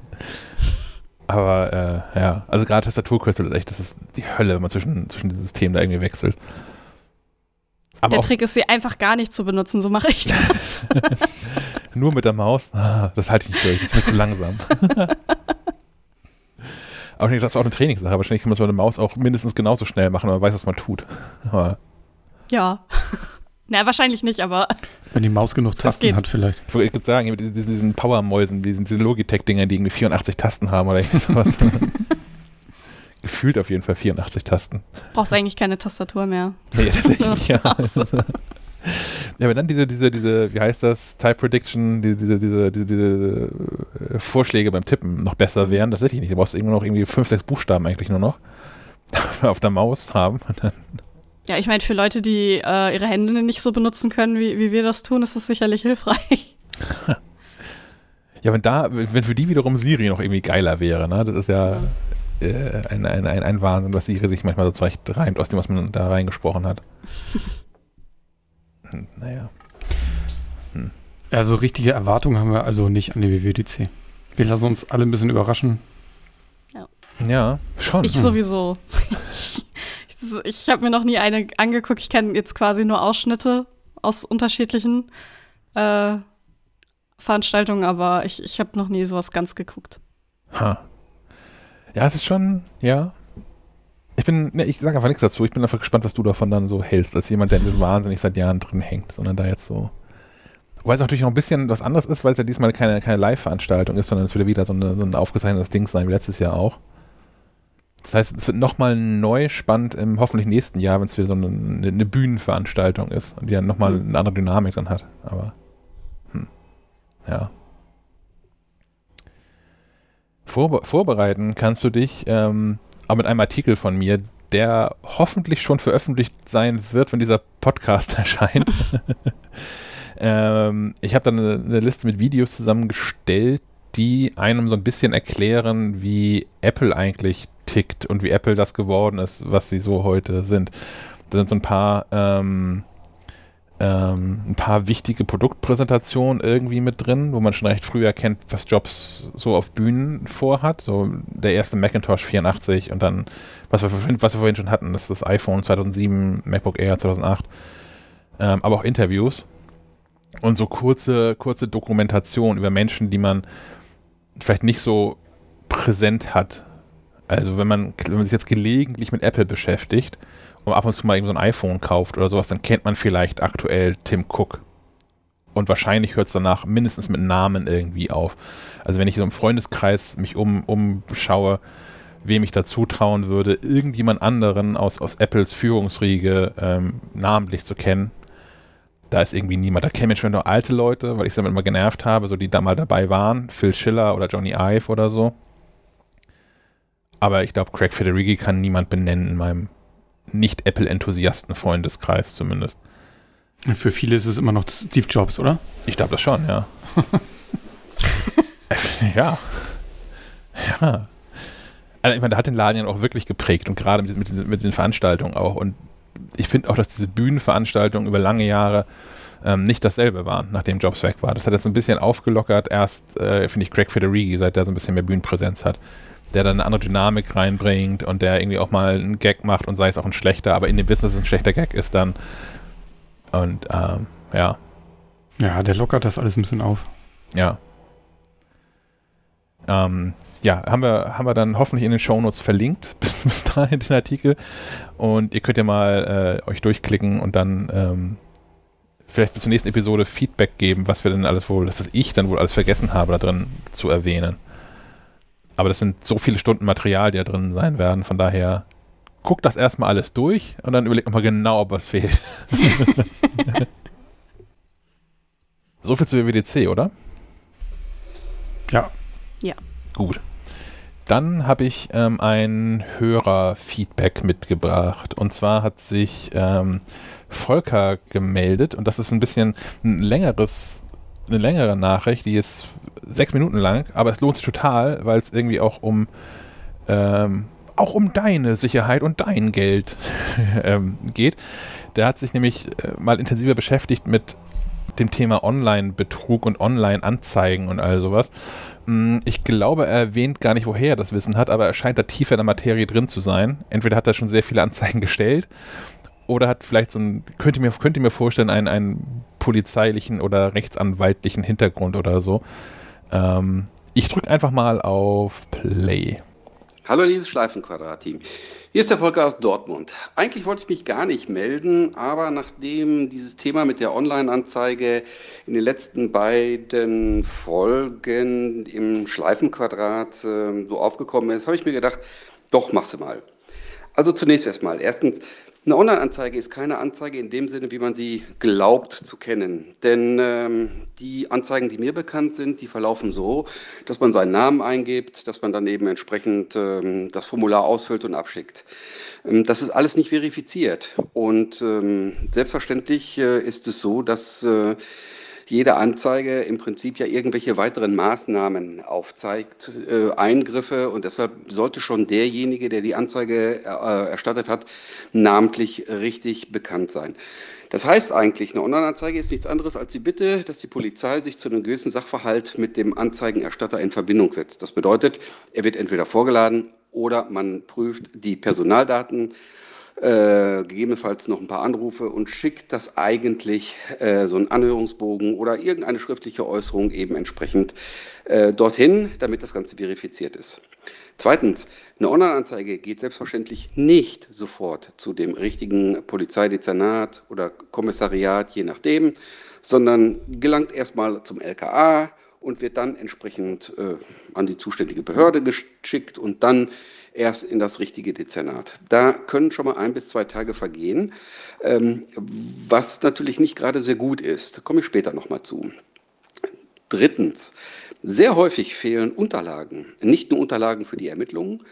Aber äh, ja, also gerade Tastaturkürzel ist echt, das ist die Hölle, wenn man zwischen, zwischen den Systemen da irgendwie wechselt. Aber Der Trick ist, sie einfach gar nicht zu benutzen, so mache ich das. nur mit der Maus, ah, das halte ich nicht durch, das ist mir zu langsam. Aber das ist auch eine Trainingssache. Wahrscheinlich kann man es mit der Maus auch mindestens genauso schnell machen, wenn man weiß, was man tut. Aber ja. Na, wahrscheinlich nicht, aber Wenn die Maus genug Tasten geht. hat, vielleicht. ich wollte sagen, mit diesen, diesen Powermäusen, diesen, diese Logitech-Dinger, die irgendwie 84 Tasten haben oder irgendwie sowas. Gefühlt auf jeden Fall 84 Tasten. brauchst eigentlich keine Tastatur mehr. Nee, tatsächlich, ja. Ja, aber dann diese, diese, diese, wie heißt das, Type Prediction, diese, diese, diese, diese, diese äh, Vorschläge beim Tippen noch besser wären, tatsächlich nicht. Du brauchst irgendwo noch irgendwie fünf, sechs Buchstaben eigentlich nur noch auf der Maus haben. Und dann, Ja, ich meine, für Leute, die äh, ihre Hände nicht so benutzen können, wie, wie wir das tun, ist das sicherlich hilfreich. ja, wenn da, wenn für die wiederum Siri noch irgendwie geiler wäre, ne? Das ist ja äh, ein, ein, ein, ein Wahnsinn, dass Siri sich manchmal so zurecht reimt aus dem, was man da reingesprochen hat. Hm, naja. Also richtige Erwartungen haben wir also nicht an die WWDC. Wir lassen uns alle ein bisschen überraschen. Ja, schon. Ich sowieso. ich habe mir noch nie eine angeguckt. Ich kenne jetzt quasi nur Ausschnitte aus unterschiedlichen äh, Veranstaltungen, aber ich, ich habe noch nie sowas ganz geguckt. Ha. Ja, es ist schon, ja. Ich bin, ne, ich sage einfach nichts dazu. Ich bin einfach gespannt, was du davon dann so hältst, als jemand, der diesem wahnsinnig seit Jahren drin hängt, sondern da jetzt so. Wobei es natürlich noch ein bisschen was anderes ist, weil es ja diesmal keine, keine Live-Veranstaltung ist, sondern es wird wieder so, eine, so ein aufgezeichnetes Ding sein, wie letztes Jahr auch. Das heißt, es wird nochmal neu spannend im hoffentlich nächsten Jahr, wenn es wieder so eine, eine Bühnenveranstaltung ist und die dann nochmal Mhm. eine andere Dynamik dann hat. Aber, hm. ja. Vorbe vorbereiten kannst du dich ähm, auch mit einem Artikel von mir, der hoffentlich schon veröffentlicht sein wird, wenn dieser Podcast erscheint. ähm, ich habe dann eine, eine Liste mit Videos zusammengestellt, die einem so ein bisschen erklären, wie Apple eigentlich tickt und wie Apple das geworden ist, was sie so heute sind. Da sind so ein paar ähm, ähm, ein paar wichtige Produktpräsentationen irgendwie mit drin, wo man schon recht früh erkennt, was Jobs so auf Bühnen vorhat. So der erste Macintosh 84 und dann, was wir, was wir vorhin schon hatten, das ist das iPhone 2007, MacBook Air 2008, ähm, aber auch Interviews und so kurze, kurze Dokumentation über Menschen, die man vielleicht nicht so präsent hat. Also wenn man, wenn man sich jetzt gelegentlich mit Apple beschäftigt und ab und zu mal irgendwie so ein iPhone kauft oder sowas, dann kennt man vielleicht aktuell Tim Cook. Und wahrscheinlich hört es danach mindestens mit Namen irgendwie auf. Also wenn ich so im Freundeskreis mich um, umschaue, wem ich da zutrauen würde, irgendjemand anderen aus, aus Apples Führungsriege ähm, namentlich zu kennen, da ist irgendwie niemand. Da kennen schon nur alte Leute, weil ich sie damit immer genervt habe, so die da mal dabei waren, Phil Schiller oder Johnny Ive oder so. Aber ich glaube, Craig Federighi kann niemand benennen in meinem nicht-Apple-Enthusiasten-Freundeskreis zumindest. Für viele ist es immer noch Steve Jobs, oder? Ich glaube das schon, ja. ja. Ja. Also ich meine, der hat den Laden ja auch wirklich geprägt und gerade mit, mit, mit den Veranstaltungen auch. Und ich finde auch, dass diese Bühnenveranstaltungen über lange Jahre ähm, nicht dasselbe waren, nachdem Jobs weg war. Das hat jetzt so ein bisschen aufgelockert. Erst, äh, finde ich, Craig Federighi, seit der so ein bisschen mehr Bühnenpräsenz hat, der dann eine andere Dynamik reinbringt und der irgendwie auch mal einen Gag macht und sei es auch ein schlechter, aber in dem Wissen, dass es ein schlechter Gag ist dann. Und ähm, ja, Ja, der lockert das alles ein bisschen auf. ja. Ähm, ja, haben wir, haben wir dann hoffentlich in den Shownotes verlinkt, bis, dahin den Artikel. Und ihr könnt ja mal äh, euch durchklicken und dann ähm, vielleicht bis zur nächsten Episode Feedback geben, was wir denn alles wohl, was ich dann wohl alles vergessen habe, da drin zu erwähnen. Aber das sind so viele Stunden Material, die da drin sein werden, von daher gucke das erstmal alles durch und dann überlege nochmal genau, ob was fehlt. so viel zu WWDC, oder? Ja. Ja. Gut. Dann habe ich ähm, ein Hörerfeedback mitgebracht. Und zwar hat sich ähm, Volker gemeldet und das ist ein bisschen ein längeres, eine längere Nachricht, die ist sechs Minuten lang, aber es lohnt sich total, weil es irgendwie auch um ähm, auch um deine Sicherheit und dein Geld ähm, geht. Der hat sich nämlich äh, mal intensiver beschäftigt mit dem Thema Online-Betrug und Online-Anzeigen und all sowas. Mm, ich glaube, er erwähnt gar nicht, woher er das Wissen hat, aber er scheint da tiefer in der Materie drin zu sein. Entweder hat er schon sehr viele Anzeigen gestellt oder hat vielleicht so ein, könnt ihr mir, könnt ihr mir vorstellen, einen, einen polizeilichen oder rechtsanwaltlichen Hintergrund oder so. Ähm, ich drücke einfach mal auf Play. Hallo liebes Schleifenquadrat-Team. Hier ist der Volker aus Dortmund. Eigentlich wollte ich mich gar nicht melden, aber nachdem dieses Thema mit der Online-Anzeige in den letzten beiden Folgen im Schleifenquadrat äh, so aufgekommen ist, habe ich mir gedacht, doch, mach sie mal. Also zunächst erstmal. Erstens, eine Online-Anzeige ist keine Anzeige in dem Sinne, wie man sie glaubt zu kennen. Denn ähm, die Anzeigen, die mir bekannt sind, die verlaufen so, dass man seinen Namen eingibt, dass man dann eben entsprechend ähm, das Formular ausfüllt und abschickt. Ähm, das ist alles nicht verifiziert. Und ähm, selbstverständlich äh, ist es so, dass äh, jede Anzeige im Prinzip ja irgendwelche weiteren Maßnahmen aufzeigt, äh, Eingriffe und deshalb sollte schon derjenige, der die Anzeige äh, erstattet hat, namentlich richtig bekannt sein. Das heißt eigentlich, eine Online-Anzeige ist nichts anderes als die Bitte, dass die Polizei sich zu einem gewissen Sachverhalt mit dem Anzeigenerstatter in Verbindung setzt. Das bedeutet, er wird entweder vorgeladen oder man prüft die Personaldaten äh, gegebenenfalls noch ein paar Anrufe und schickt das eigentlich äh, so einen Anhörungsbogen oder irgendeine schriftliche Äußerung eben entsprechend äh, dorthin, damit das Ganze verifiziert ist. Zweitens, eine Online-Anzeige geht selbstverständlich nicht sofort zu dem richtigen Polizeidezernat oder Kommissariat, je nachdem, sondern gelangt erstmal zum LKA und wird dann entsprechend äh, an die zuständige Behörde geschickt und dann erst in das richtige Dezernat. Da können schon mal ein bis zwei Tage vergehen, ähm, was natürlich nicht gerade sehr gut ist. Da komme ich später noch mal zu. Drittens, sehr häufig fehlen Unterlagen, nicht nur Unterlagen für die Ermittlungen,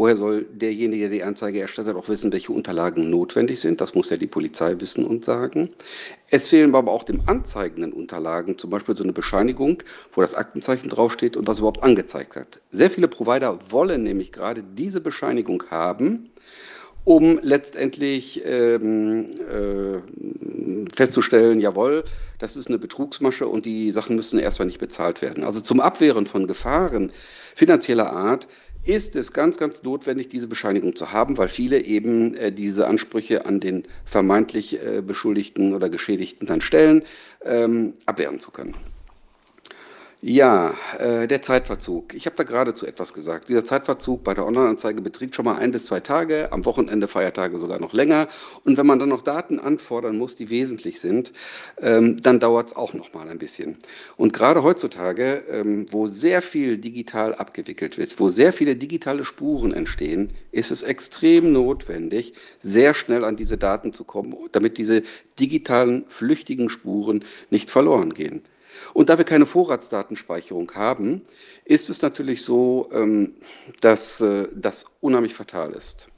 Woher soll derjenige, der die Anzeige erstattet, auch wissen, welche Unterlagen notwendig sind? Das muss ja die Polizei wissen und sagen. Es fehlen aber auch dem anzeigenden Unterlagen, zum Beispiel so eine Bescheinigung, wo das Aktenzeichen draufsteht und was überhaupt angezeigt hat. Sehr viele Provider wollen nämlich gerade diese Bescheinigung haben, um letztendlich ähm, äh, festzustellen, jawohl, das ist eine Betrugsmasche und die Sachen müssen erstmal nicht bezahlt werden. Also zum Abwehren von Gefahren finanzieller Art ist es ganz, ganz notwendig, diese Bescheinigung zu haben, weil viele eben äh, diese Ansprüche an den vermeintlich äh, Beschuldigten oder Geschädigten dann stellen, ähm, abwehren zu können. Ja, äh, der Zeitverzug. Ich habe da geradezu etwas gesagt. Dieser Zeitverzug bei der Online-Anzeige beträgt schon mal ein bis zwei Tage, am Wochenende Feiertage sogar noch länger. Und wenn man dann noch Daten anfordern muss, die wesentlich sind, ähm, dann dauert es auch noch mal ein bisschen. Und gerade heutzutage, ähm, wo sehr viel digital abgewickelt wird, wo sehr viele digitale Spuren entstehen, ist es extrem notwendig, sehr schnell an diese Daten zu kommen, damit diese digitalen flüchtigen Spuren nicht verloren gehen. Und da wir keine Vorratsdatenspeicherung haben, ist es natürlich so, ähm, dass äh, das unheimlich fatal ist.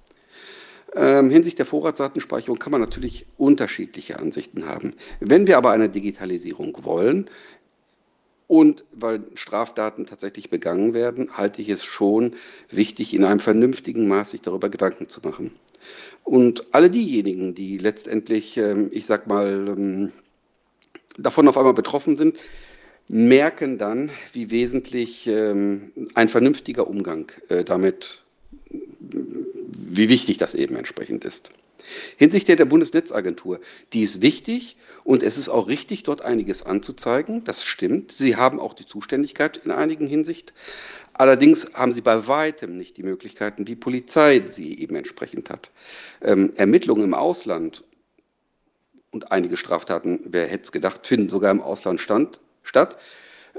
Ähm, hinsichtlich der Vorratsdatenspeicherung kann man natürlich unterschiedliche Ansichten haben. Wenn wir aber eine Digitalisierung wollen, und weil Straftaten tatsächlich begangen werden, halte ich es schon wichtig, in einem vernünftigen Maß sich darüber Gedanken zu machen. Und alle diejenigen, die letztendlich, ähm, ich sag mal, davon auf einmal betroffen sind, merken dann, wie wesentlich ähm, ein vernünftiger Umgang äh, damit, wie wichtig das eben entsprechend ist. Hinsichtlich der Bundesnetzagentur, die ist wichtig und es ist auch richtig, dort einiges anzuzeigen. Das stimmt. Sie haben auch die Zuständigkeit in einigen Hinsicht. Allerdings haben sie bei weitem nicht die Möglichkeiten, die Polizei sie eben entsprechend hat. Ähm, Ermittlungen im Ausland und einige Straftaten, wer hätte es gedacht, finden sogar im Ausland stand, statt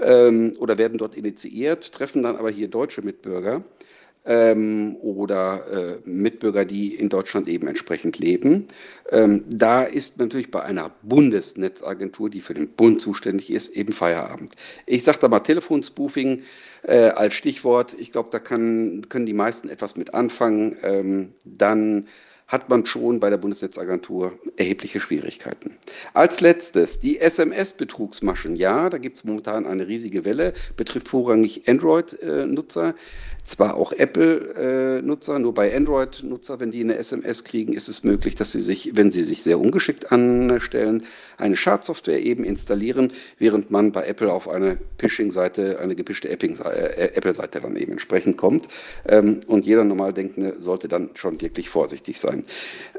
ähm, oder werden dort initiiert, treffen dann aber hier deutsche Mitbürger. ähm, oder äh, Mitbürger, die in Deutschland eben entsprechend leben. Ähm, da ist natürlich bei einer Bundesnetzagentur, die für den Bund zuständig ist, eben Feierabend. Ich sage da mal Telefonspoofing äh, als Stichwort. Ich glaube, da kann, können die meisten etwas mit anfangen. Ähm, dann hat man schon bei der Bundesnetzagentur erhebliche Schwierigkeiten. Als letztes die SMS-Betrugsmaschen. Ja, da gibt es momentan eine riesige Welle, betrifft vorrangig Android-Nutzer zwar auch Apple-Nutzer, nur bei Android-Nutzer, wenn die eine SMS kriegen, ist es möglich, dass sie sich, wenn sie sich sehr ungeschickt anstellen, eine Schadsoftware eben installieren, während man bei Apple auf eine Phishing-Seite, eine gepischte äh, Apple-Seite dann eben entsprechend kommt. Ähm, und jeder Normaldenkende sollte dann schon wirklich vorsichtig sein.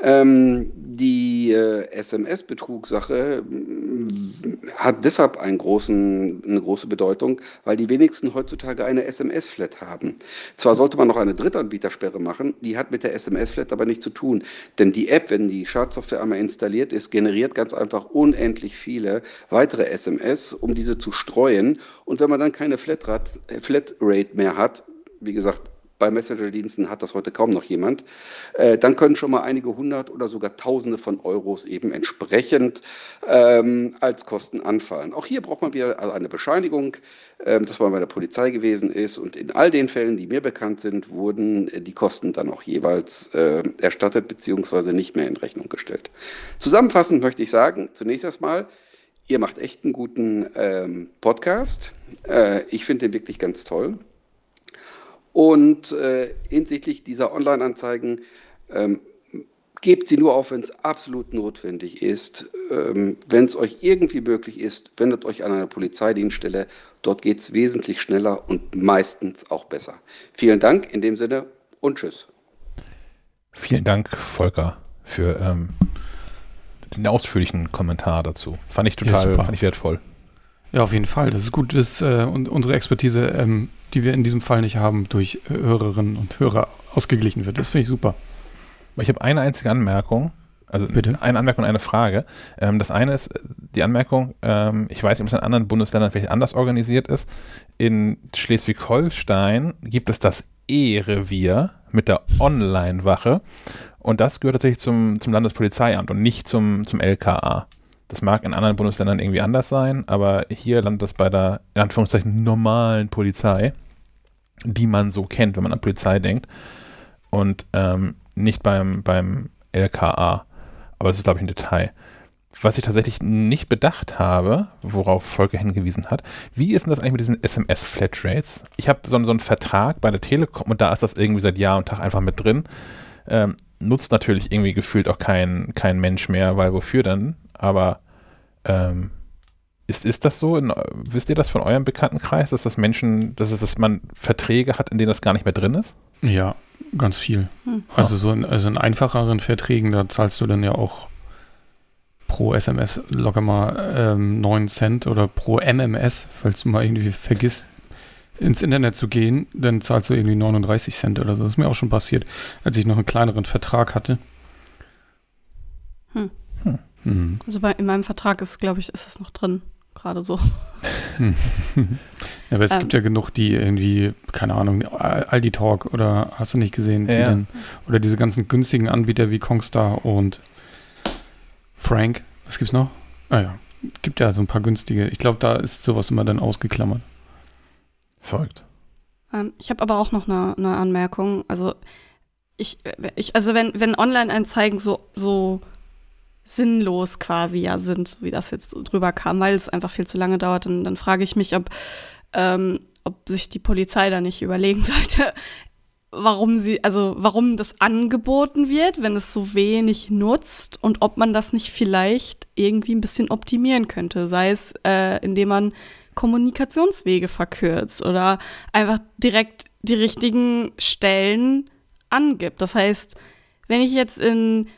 Ähm, die äh, SMS-Betrugssache mm, hat deshalb großen, eine große Bedeutung, weil die wenigsten heutzutage eine SMS-Flat haben. Zwar sollte man noch eine Drittanbietersperre machen, die hat mit der SMS-Flat aber nichts zu tun. Denn die App, wenn die Schadsoftware einmal installiert ist, generiert ganz einfach unendlich viele weitere SMS, um diese zu streuen. Und wenn man dann keine Flatrate, mehr hat, wie gesagt, bei Messenger-Diensten hat das heute kaum noch jemand, äh, dann können schon mal einige hundert oder sogar Tausende von Euros eben entsprechend ähm, als Kosten anfallen. Auch hier braucht man wieder eine Bescheinigung, äh, dass man bei der Polizei gewesen ist und in all den Fällen, die mir bekannt sind, wurden äh, die Kosten dann auch jeweils äh, erstattet bzw. nicht mehr in Rechnung gestellt. Zusammenfassend möchte ich sagen, zunächst erstmal, Ihr macht echt einen guten ähm, Podcast. Äh, ich finde den wirklich ganz toll. Und äh, hinsichtlich dieser Online-Anzeigen, ähm, gebt sie nur auf, wenn es absolut notwendig ist. Ähm, wenn es euch irgendwie möglich ist, wendet euch an eine Polizeidienststelle. Dort geht es wesentlich schneller und meistens auch besser. Vielen Dank in dem Sinne und tschüss. Vielen Dank, Volker, für ähm, den ausführlichen Kommentar dazu. Fand ich total, ja, fand ich wertvoll. Ja, auf jeden Fall. Das ist gut, dass äh, unsere Expertise, ähm, die wir in diesem Fall nicht haben, durch äh, Hörerinnen und Hörer ausgeglichen wird. Das finde ich super. Ich habe eine einzige Anmerkung. Also Bitte? eine Anmerkung und eine Frage. Ähm, das eine ist die Anmerkung, ähm, ich weiß nicht, ob es in anderen Bundesländern vielleicht anders organisiert ist. In Schleswig-Holstein gibt es das E-Revier mit der Online-Wache und das gehört tatsächlich zum, zum Landespolizeiamt und nicht zum, zum LKA. Das mag in anderen Bundesländern irgendwie anders sein, aber hier landet das bei der, in Anführungszeichen, normalen Polizei, die man so kennt, wenn man an Polizei denkt. Und ähm, nicht beim, beim LKA. Aber das ist, glaube ich, ein Detail. Was ich tatsächlich nicht bedacht habe, worauf Volker hingewiesen hat, wie ist denn das eigentlich mit diesen SMS-Flatrates? Ich habe so, so, einen Vertrag bei der Telekom und da ist das irgendwie seit Jahr und Tag einfach mit drin. Ähm, nutzt natürlich irgendwie gefühlt auch kein, kein Mensch mehr, weil wofür dann? Aber ähm, ist, ist das so? In, wisst ihr das von eurem Bekanntenkreis, dass das Menschen, dass es, dass man Verträge hat, in denen das gar nicht mehr drin ist? Ja, ganz viel. Hm. Also so in, also in einfacheren Verträgen, da zahlst du dann ja auch pro SMS locker mal ähm, 9 Cent oder pro MMS, falls du mal irgendwie vergisst, ins Internet zu gehen, dann zahlst du irgendwie 39 Cent oder so. Das ist mir auch schon passiert, als ich noch einen kleineren Vertrag hatte. Hm. Hm. Mhm. Also bei, in meinem Vertrag ist, glaube ich, ist es noch drin, gerade so. ja, aber es ähm. gibt ja genug, die irgendwie, keine Ahnung, Aldi Talk oder hast du nicht gesehen, ja. dann, oder diese ganzen günstigen Anbieter wie Kongstar und Frank. Was gibt's noch? Ah ja, gibt ja so ein paar günstige. Ich glaube, da ist sowas immer dann ausgeklammert. Folgt. Ähm, ich habe aber auch noch eine, eine Anmerkung. Also ich, ich, also wenn, wenn Online-Anzeigen so, so sinnlos quasi ja sind, wie das jetzt drüber kam, weil es einfach viel zu lange dauert. Und dann frage ich mich, ob, ähm, ob sich die Polizei da nicht überlegen sollte, warum sie, also warum das angeboten wird, wenn es so wenig nutzt und ob man das nicht vielleicht irgendwie ein bisschen optimieren könnte, sei es äh, indem man Kommunikationswege verkürzt oder einfach direkt die richtigen Stellen angibt. Das heißt, wenn ich jetzt in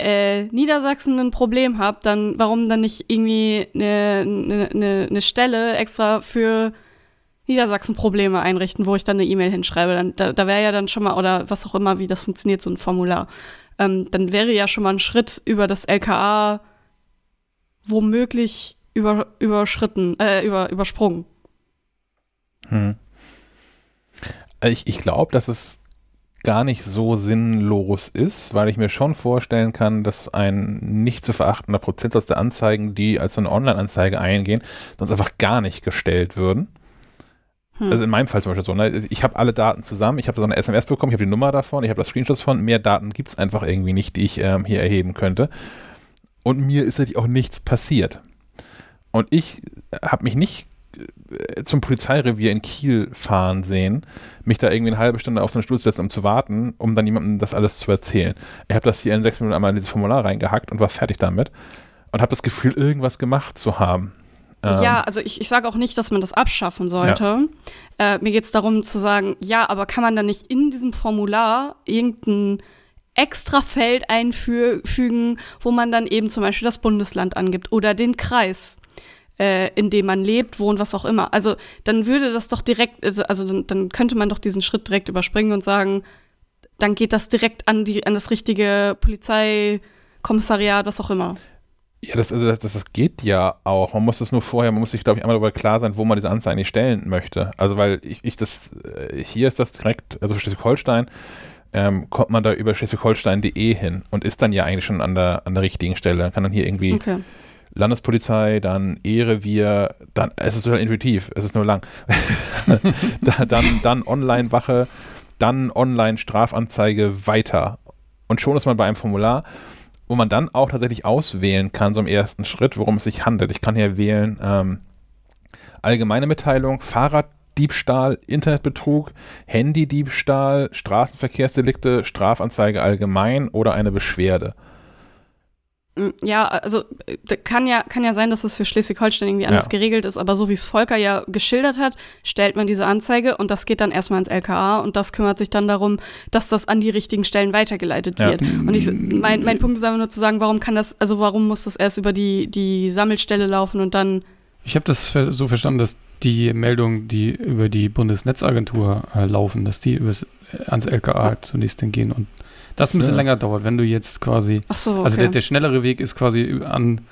äh, Niedersachsen ein Problem habe, dann warum dann nicht irgendwie eine, eine, eine Stelle extra für Niedersachsen Probleme einrichten, wo ich dann eine E-Mail hinschreibe. Dann, da da wäre ja dann schon mal, oder was auch immer, wie das funktioniert, so ein Formular. Ähm, dann wäre ja schon mal ein Schritt über das LKA womöglich über, überschritten, äh, über, übersprungen. Hm. Ich, ich glaube, dass es gar nicht so sinnlos ist, weil ich mir schon vorstellen kann, dass ein nicht zu verachtender Prozentsatz der Anzeigen, die als so eine Online-Anzeige eingehen, sonst einfach gar nicht gestellt würden. Hm. Also in meinem Fall zum Beispiel so, ne? ich habe alle Daten zusammen, ich habe so eine SMS bekommen, ich habe die Nummer davon, ich habe das Screenshots von, mehr Daten gibt es einfach irgendwie nicht, die ich ähm, hier erheben könnte. Und mir ist natürlich auch nichts passiert. Und ich habe mich nicht äh, zum Polizeirevier in Kiel fahren sehen, mich da irgendwie eine halbe Stunde auf so einen Stuhl zu setzen, um zu warten, um dann jemandem das alles zu erzählen. Ich habe das hier in sechs Minuten einmal in dieses Formular reingehackt und war fertig damit und habe das Gefühl, irgendwas gemacht zu haben. Ähm, ja, also ich, ich sage auch nicht, dass man das abschaffen sollte. Ja. Äh, mir geht es darum zu sagen, ja, aber kann man da nicht in diesem Formular irgendein extra Feld einfügen, wo man dann eben zum Beispiel das Bundesland angibt oder den Kreis äh, in dem man lebt, wohnt, was auch immer. Also dann würde das doch direkt, also, also dann, dann, könnte man doch diesen Schritt direkt überspringen und sagen, dann geht das direkt an, die, an das richtige Polizeikommissariat, was auch immer. Ja, das, also das, das, geht ja auch. Man muss das nur vorher, man muss sich, glaube ich, einmal darüber klar sein, wo man diese Anzeige stellen möchte. Also, weil ich, ich das, äh, hier ist das direkt, also für Schleswig-Holstein, ähm, kommt man da über schleswig-holstein.de hin und ist dann ja eigentlich schon an der, an der richtigen Stelle. Kann dann hier irgendwie okay. Landespolizei, dann E-Revier, dann, es ist total intuitiv, es ist nur lang. dann, dann Online-Wache, dann Online-Strafanzeige weiter. Und schon ist man bei einem Formular, wo man dann auch tatsächlich auswählen kann, so im ersten Schritt, worum es sich handelt. Ich kann hier wählen, ähm, allgemeine Mitteilung, Fahrraddiebstahl, Internetbetrug, Handydiebstahl, Straßenverkehrsdelikte, Strafanzeige allgemein oder eine Beschwerde. Mm, ja, also äh, kann ja, kann ja sein, dass es für Schleswig-Holstein irgendwie anders ja. geregelt ist, aber so wie es Volker ja geschildert hat, stellt man diese Anzeige und das geht dann erstmal ins LKA und das kümmert sich dann darum, dass das an die richtigen Stellen weitergeleitet ja. wird. Und ich, mein, mein Punkt ist einfach nur zu sagen, warum kann das, also warum muss das erst über die, die Sammelstelle laufen und dann. Ich habe das so verstanden, dass die Meldungen, die über die Bundesnetzagentur äh, laufen, dass die übers, äh, ans LKA zunächst dann gehen und das ein bisschen länger dauert, wenn du jetzt quasi. Ach so, okay. Also der, der schnellere Weg ist quasi an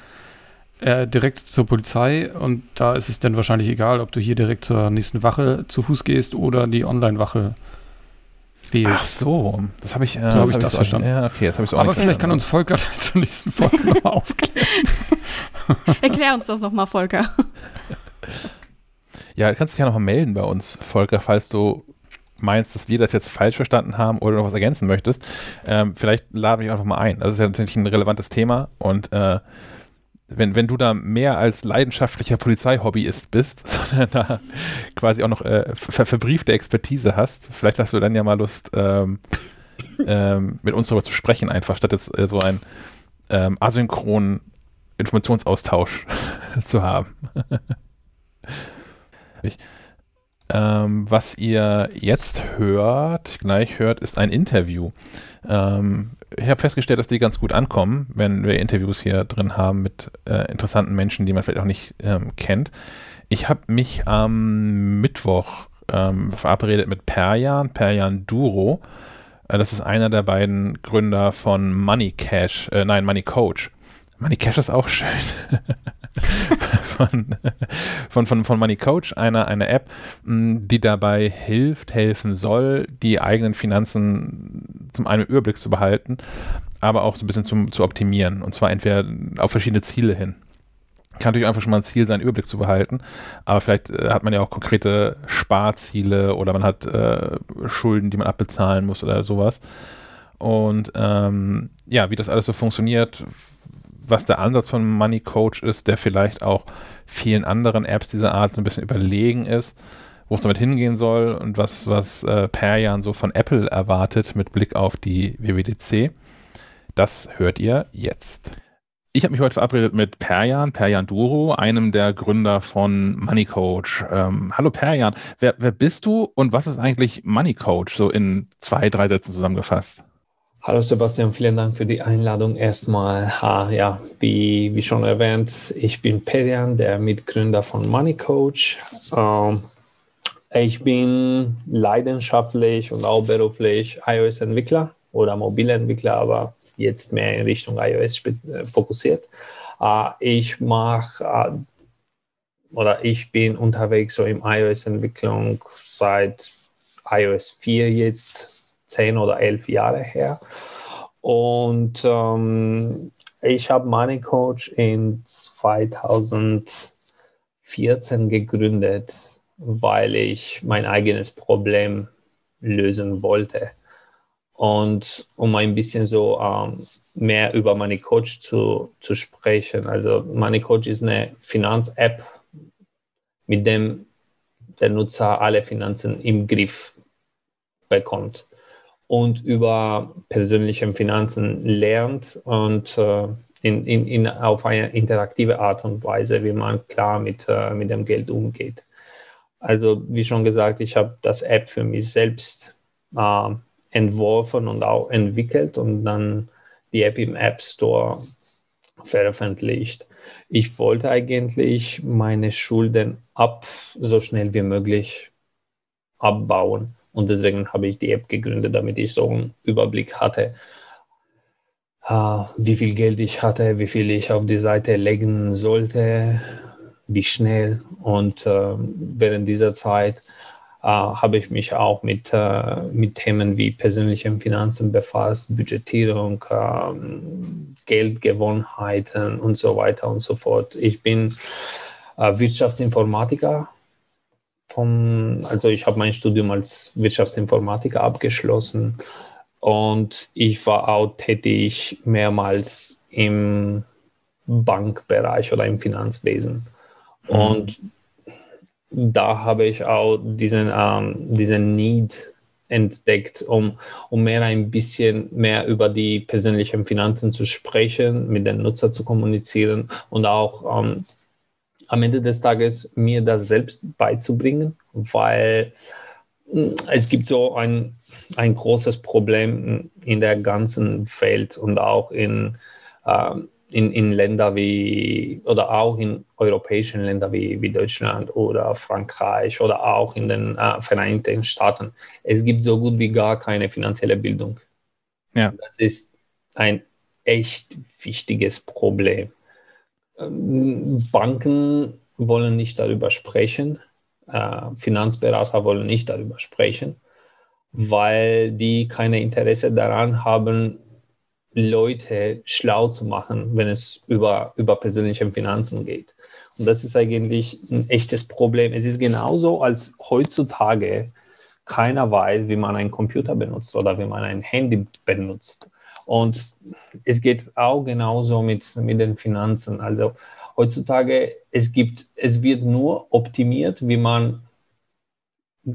äh, direkt zur Polizei und da ist es dann wahrscheinlich egal, ob du hier direkt zur nächsten Wache zu Fuß gehst oder die Online-Wache wählst. Ach so, das habe ich, äh, so hab ich das, das verstanden. Ja, okay, das habe ich so Aber vielleicht kann uns Volker zur nächsten Folge nochmal aufklären. Erklär uns das nochmal, Volker. Ja, du kannst dich ja nochmal melden bei uns, Volker, falls du meinst, dass wir das jetzt falsch verstanden haben oder noch was ergänzen möchtest, ähm, vielleicht lade ich einfach mal ein. Das ist ja natürlich ein relevantes Thema und äh, wenn, wenn du da mehr als leidenschaftlicher Polizeihobbyist bist, sondern da quasi auch noch äh, ver verbriefte Expertise hast, vielleicht hast du dann ja mal Lust, ähm, ähm, mit uns darüber zu sprechen, einfach statt jetzt äh, so einen ähm, asynchronen Informationsaustausch zu haben. ich, ähm, was ihr jetzt hört, gleich hört, ist ein Interview. Ähm, ich habe festgestellt, dass die ganz gut ankommen, wenn wir Interviews hier drin haben mit äh, interessanten Menschen, die man vielleicht auch nicht ähm, kennt. Ich habe mich am Mittwoch ähm, verabredet mit Perjan, Perjan Duro. Äh, das ist einer der beiden Gründer von Money Cash, äh, nein, Money Coach. Money Cash ist auch schön. von, von, von, von Money Coach, eine, eine App, die dabei hilft, helfen soll, die eigenen Finanzen zum einen Überblick zu behalten, aber auch so ein bisschen zum, zu optimieren. Und zwar entweder auf verschiedene Ziele hin. Kann natürlich einfach schon mal ein Ziel sein, Überblick zu behalten, aber vielleicht äh, hat man ja auch konkrete Sparziele oder man hat äh, Schulden, die man abbezahlen muss oder sowas. Und ähm, ja, wie das alles so funktioniert, was der Ansatz von Money Coach ist, der vielleicht auch vielen anderen Apps dieser Art ein bisschen überlegen ist, wo es damit hingehen soll und was, was äh, Perjan so von Apple erwartet mit Blick auf die WWDC. Das hört ihr jetzt. Ich habe mich heute verabredet mit Perjan, Perjan Duro, einem der Gründer von Money Coach. Ähm, hallo Perjan, wer, wer bist du und was ist eigentlich Money Coach, so in zwei, drei Sätzen zusammengefasst? Hallo Sebastian, vielen Dank für die Einladung. Erstmal, ha, ja, wie, wie schon erwähnt, ich bin Perian, der Mitgründer von Money Coach. Ähm, ich bin leidenschaftlich und auch beruflich iOS-Entwickler oder Mobilentwickler, aber jetzt mehr in Richtung iOS äh, fokussiert. Äh, ich mache äh, oder ich bin unterwegs so im iOS-Entwicklung seit iOS 4 jetzt zehn oder elf Jahre her. Und ähm, ich habe Money Coach in 2014 gegründet, weil ich mein eigenes Problem lösen wollte. Und um ein bisschen so ähm, mehr über Money Coach zu, zu sprechen. Also Money Coach ist eine Finanz-App, mit dem der Nutzer alle Finanzen im Griff bekommt und über persönliche Finanzen lernt und äh, in, in, in, auf eine interaktive Art und Weise, wie man klar mit, äh, mit dem Geld umgeht. Also wie schon gesagt, ich habe das App für mich selbst äh, entworfen und auch entwickelt und dann die App im App Store veröffentlicht. Ich wollte eigentlich meine Schulden ab so schnell wie möglich abbauen und deswegen habe ich die App gegründet, damit ich so einen Überblick hatte, uh, wie viel Geld ich hatte, wie viel ich auf die Seite legen sollte, wie schnell. Und uh, während dieser Zeit Uh, habe ich mich auch mit, mit Themen wie persönlichen Finanzen befasst, Budgetierung, uh, Geldgewohnheiten und so weiter und so fort. Ich bin Wirtschaftsinformatiker vom, also ich habe mein Studium als Wirtschaftsinformatiker abgeschlossen und ich war auch tätig mehrmals im Bankbereich oder im Finanzwesen. Mhm. Und da habe ich auch diesen, ähm, diesen Need entdeckt, um, um mehr ein bisschen mehr über die persönlichen Finanzen zu sprechen, mit den Nutzer zu kommunizieren und auch ähm, am Ende des Tages mir das selbst beizubringen, weil hm, es gibt so ein, ein großes Problem in der ganzen Welt und auch in, ähm, in, in Ländern wie, oder auch in europäischen Ländern wie, wie Deutschland oder Frankreich oder auch in den äh, Vereinigten Staaten. Es gibt so gut wie gar keine finanzielle Bildung. Ja. Das ist ein echt wichtiges Problem. Banken wollen nicht darüber sprechen, äh, Finanzberater wollen nicht darüber sprechen, weil die keine Interesse daran haben, Leute schlau zu machen, wenn es über, über persönliche Finanzen geht. Und das ist eigentlich ein echtes Problem. Es ist genauso, als heutzutage keiner weiß, wie man einen Computer benutzt oder wie man ein Handy benutzt. Und es geht auch genauso mit, mit den Finanzen. Also heutzutage, es gibt, es wird nur optimiert, wie man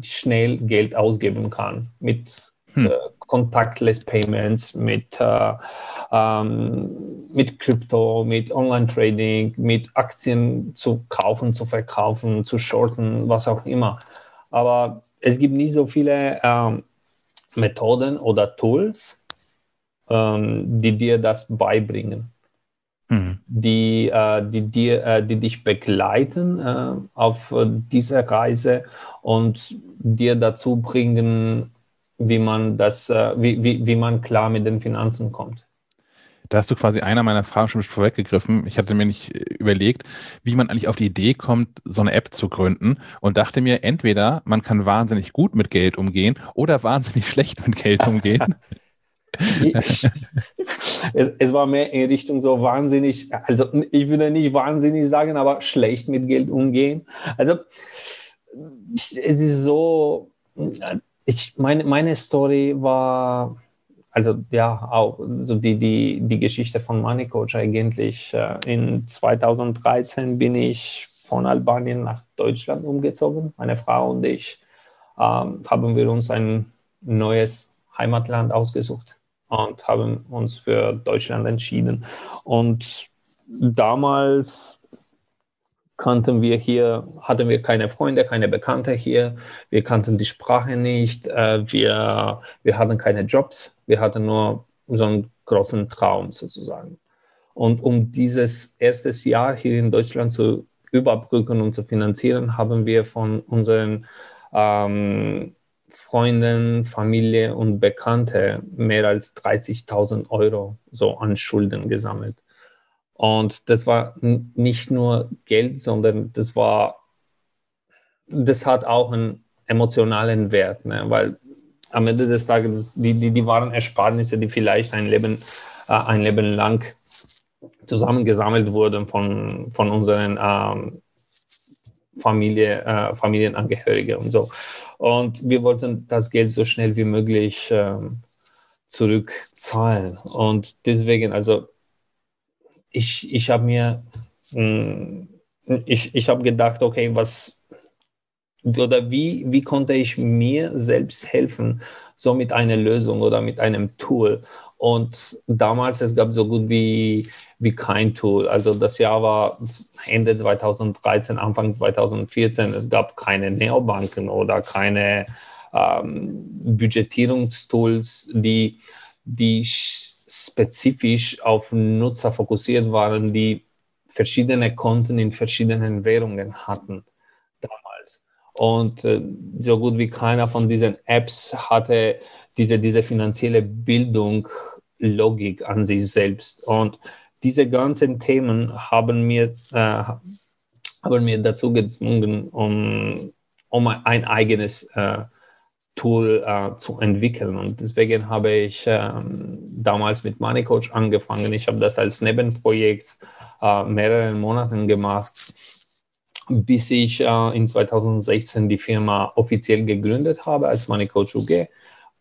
schnell Geld ausgeben kann mit hm. äh, Contactless Payments, mit, äh, ähm, mit Krypto, mit Online-Trading, mit Aktien zu kaufen, zu verkaufen, zu shorten, was auch immer. Aber es gibt nicht so viele ähm, Methoden oder Tools, ähm, die dir das beibringen, mhm. die, äh, die, dir, äh, die dich begleiten äh, auf äh, dieser Reise und dir dazu bringen, wie man das, äh, wie, wie, wie man klar mit den Finanzen kommt. Da hast du quasi einer meiner Fragen schon vorweggegriffen. Ich hatte mir nicht überlegt, wie man eigentlich auf die Idee kommt, so eine App zu gründen und dachte mir, entweder man kann wahnsinnig gut mit Geld umgehen oder wahnsinnig schlecht mit Geld umgehen. es, es, war mehr in Richtung so wahnsinnig, also ich würde nicht wahnsinnig sagen, aber schlecht mit Geld umgehen. Also es ist so, ich, meine, meine Story war, also ja, auch so die, die, die Geschichte von Money Coach eigentlich. Äh, in 2013 bin ich von Albanien nach Deutschland umgezogen. Meine Frau und ich ähm, haben wir uns ein neues Heimatland ausgesucht und haben uns für Deutschland entschieden. Und damals kannten wir hier, hatten wir keine Freunde, keine Bekannte hier, wir kannten die Sprache nicht, äh, wir, wir hatten keine Jobs, wir hatten nur so einen großen Traum sozusagen. Und um dieses erste Jahr hier in Deutschland zu überbrücken und zu finanzieren, haben wir von unseren ähm, Freunden, Familie und Bekannte mehr als 30.000 Euro so an Schulden gesammelt. Und das war nicht nur Geld, sondern das war, das hat auch einen emotionalen Wert, ne? weil am Ende des Tages, die, die, die waren Ersparnisse, die vielleicht ein Leben, äh, ein Leben lang zusammengesammelt wurden von, von unseren ähm, Familie, äh, Familienangehörigen und so. Und wir wollten das Geld so schnell wie möglich ähm, zurückzahlen. Und deswegen, also ich, ich habe mir, mh, hm, ich, ich habe gedacht, okay, was oder wie, wie konnte ich mir selbst helfen, so mit einer Lösung oder mit einem Tool. Und damals, es gab so gut wie, wie kein Tool. Also das Jahr war Ende 2013, Anfang 2014. Es gab keine Neobanken oder keine ähm, Budgetierungstools, die, die spezifisch auf Nutzer fokussiert waren, die verschiedene Konten in verschiedenen Währungen hatten damals. Und äh, so gut wie keiner von diesen Apps hatte diese, diese finanzielle Bildung, Logik an sich selbst. Und diese ganzen Themen haben mir, äh, haben mir dazu gezwungen, um, um ein eigenes äh, Tool äh, zu entwickeln. Und deswegen habe ich ähm, damals mit MoneyCoach angefangen. Ich habe das als Nebenprojekt äh, mehrere Monate gemacht, bis ich äh, in 2016 die Firma offiziell gegründet habe als MoneyCoach UG.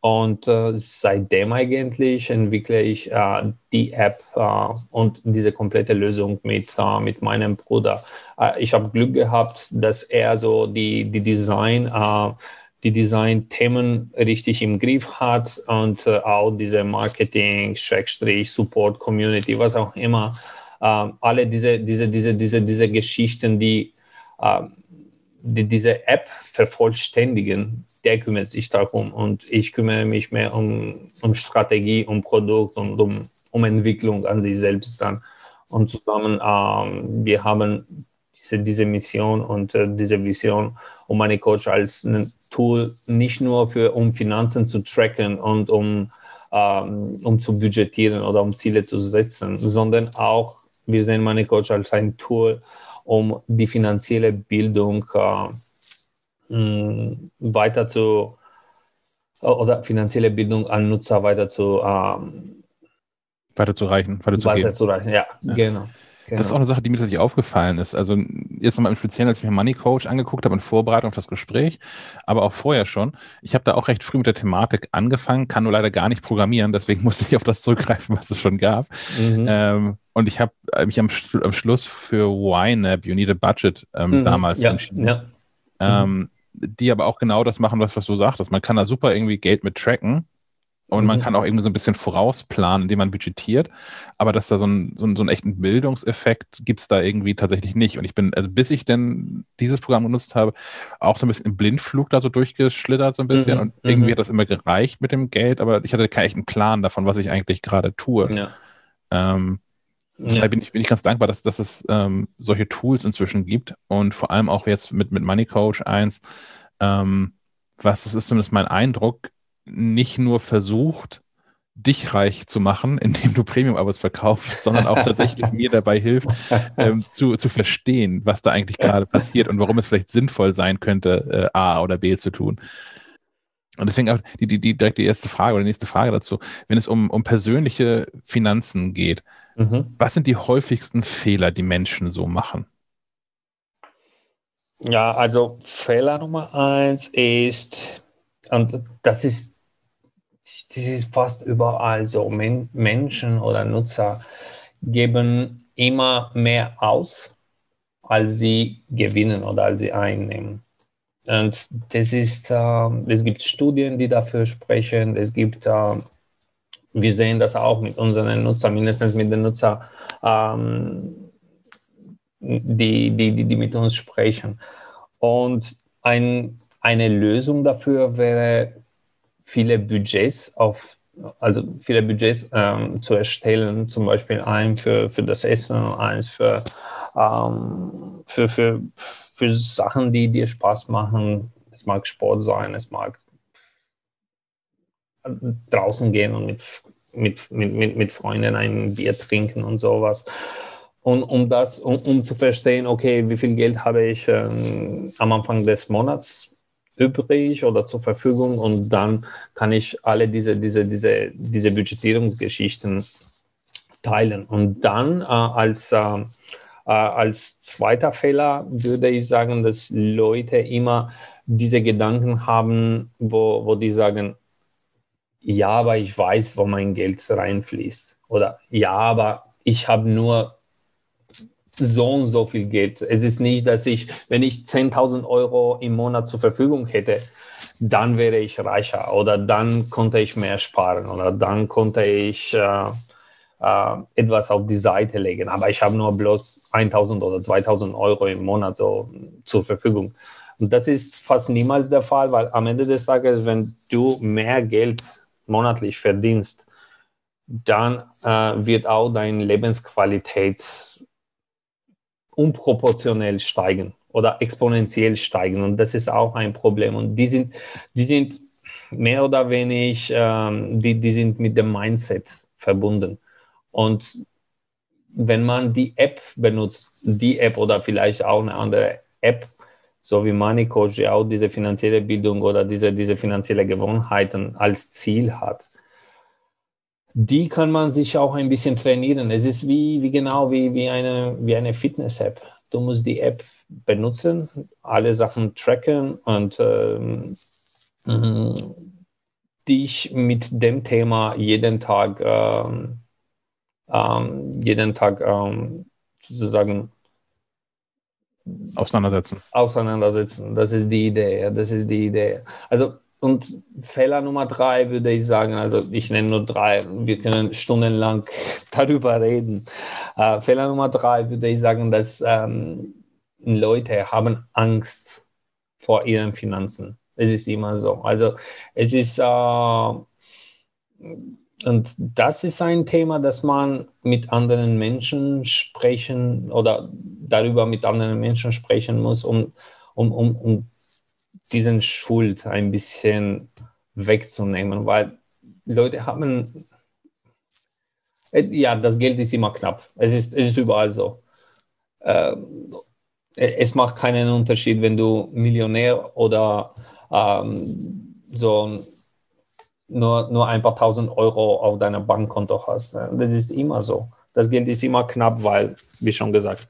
Und äh, seitdem eigentlich entwickle ich äh, die App äh, und diese komplette Lösung mit, äh, mit meinem Bruder. Äh, ich habe Glück gehabt, dass er so die, die Design äh, die Design-Themen richtig im Griff hat und auch diese Marketing, Schrägstrich, Support, Community, was auch immer. Alle diese, diese, diese, diese, diese Geschichten, die, die diese App vervollständigen, der kümmert sich darum und ich kümmere mich mehr um, um Strategie, um Produkt und um, um Entwicklung an sich selbst dann. Und zusammen, ähm, wir haben diese, diese Mission und äh, diese Vision, um meine Coach als ein Tool nicht nur für, um Finanzen zu tracken und um, ähm, um zu budgetieren oder um Ziele zu setzen, sondern auch, wir sehen meine Coach als ein Tool, um die finanzielle Bildung äh, mh, weiter zu oder finanzielle Bildung an Nutzer weiter zu ähm, weiterzureichen, weiterzugeben. Weiterzureichen, ja, ja. genau. Genau. Das ist auch eine Sache, die mir tatsächlich aufgefallen ist. Also jetzt nochmal im Speziellen, als ich mir Money Coach angeguckt habe in Vorbereitung auf das Gespräch, aber auch vorher schon. Ich habe da auch recht früh mit der Thematik angefangen, kann nur leider gar nicht programmieren, deswegen musste ich auf das zurückgreifen, was es schon gab. Mhm. Ähm, und ich habe mich am, am, Schluss für YNAB, You Need a Budget, ähm, mhm. damals ja. entschieden. Ja. Ähm, die aber auch genau das machen, was, was du sagtest. Man kann da super irgendwie Geld mit tracken und man mhm. kann auch irgendwie so ein bisschen vorausplanen, indem man budgetiert. Aber dass da so, ein, so, ein, so einen echten Bildungseffekt gibt es da irgendwie tatsächlich nicht. Und ich bin, also bis ich denn dieses Programm genutzt habe, auch so ein bisschen im Blindflug da so durchgeschlittert, so ein bisschen. Mhm. Und irgendwie mhm. hat das immer gereicht mit dem Geld, aber ich hatte keinen echten Plan davon, was ich eigentlich gerade tue. Ja. Ähm, ja. bin ich, bin ich ganz dankbar, dass, dass es ähm, solche Tools inzwischen gibt und vor allem auch jetzt mit, mit Money Coach 1, ähm, was das ist zumindest mein Eindruck, nicht nur versucht, dich reich zu machen, indem du Premium-Abos verkaufst, sondern auch tatsächlich mir dabei hilft, ähm, zu, zu verstehen, was da eigentlich gerade passiert und warum es vielleicht sinnvoll sein könnte, äh, A oder B zu tun. Und deswegen auch die, die, die, direkt die erste Frage oder die nächste Frage dazu. Wenn es um, um persönliche Finanzen geht, mhm. was sind die häufigsten Fehler, die Menschen so machen? Ja, also Fehler Nummer eins ist, und das ist das ist fast überall so. Men Menschen oder Nutzer geben immer mehr aus, als sie gewinnen oder als sie einnehmen. Und das ist, äh, es gibt Studien, die dafür sprechen. Es gibt, äh, wir sehen das auch mit unseren Nutzern, mindestens mit den Nutzern, ähm, die, die, die, die mit uns sprechen. Und ein, eine Lösung dafür wäre viele Budgets auf also viele Budgets ähm, zu erstellen, zum Beispiel ein für, für das Essen, eins für, ähm, für, für, für Sachen, die dir Spaß machen. Es mag Sport sein, es mag draußen gehen und mit, mit, mit, mit, mit Freunden ein Bier trinken und sowas. Und um das, um, um zu verstehen, okay, wie viel Geld habe ich ähm, am Anfang des Monats übrig oder zur Verfügung und dann kann ich alle diese, diese, diese, diese Budgetierungsgeschichten teilen. Und dann äh, als, äh, äh, als zweiter Fehler würde ich sagen, dass Leute immer diese Gedanken haben, wo, wo die sagen, ja, aber ich weiß, wo mein Geld reinfließt. Oder ja, aber ich habe nur so und so viel Geld. Es ist nicht, dass ich, wenn ich 10.000 Euro im Monat zur Verfügung hätte, dann wäre ich reicher oder dann konnte ich mehr sparen oder dann konnte ich äh, äh, etwas auf die Seite legen. Aber ich habe nur bloß 1.000 oder 2.000 Euro im Monat so zur Verfügung. Und das ist fast niemals der Fall, weil am Ende des Tages, wenn du mehr Geld monatlich verdienst, dann äh, wird auch deine Lebensqualität unproportionell steigen oder exponentiell steigen. Und das ist auch ein Problem. Und die sind, die sind mehr oder weniger, ähm, die, die sind mit dem Mindset verbunden. Und wenn man die App benutzt, die App oder vielleicht auch eine andere App, so wie Money Coach, die auch diese finanzielle Bildung oder diese, diese finanzielle Gewohnheiten als Ziel hat, die kann man sich auch ein bisschen trainieren. Es ist wie, wie genau wie, wie eine, wie eine Fitness-App. Du musst die App benutzen, alle Sachen tracken und ähm, mhm. dich mit dem Thema jeden Tag, ähm, ähm, jeden Tag ähm, sozusagen auseinandersetzen. Auseinandersetzen. Das ist die Idee. Das ist die Idee. Also und Fehler Nummer drei würde ich sagen, also ich nenne nur drei, wir können stundenlang darüber reden. Äh, Fehler Nummer drei würde ich sagen, dass ähm, Leute haben Angst vor ihren Finanzen. Es ist immer so. Also es ist, äh, und das ist ein Thema, dass man mit anderen Menschen sprechen oder darüber mit anderen Menschen sprechen muss, um, um, um, um diesen Schuld ein bisschen wegzunehmen, weil Leute haben, äh, ja, das Geld ist immer knapp. Es ist, es ist überall so. Äh, es macht keinen Unterschied, wenn du Millionär oder ähm, so nur, nur ein paar tausend Euro auf deinem Bankkonto hast. Das ist immer so. Das Geld ist immer knapp, weil, wie schon gesagt,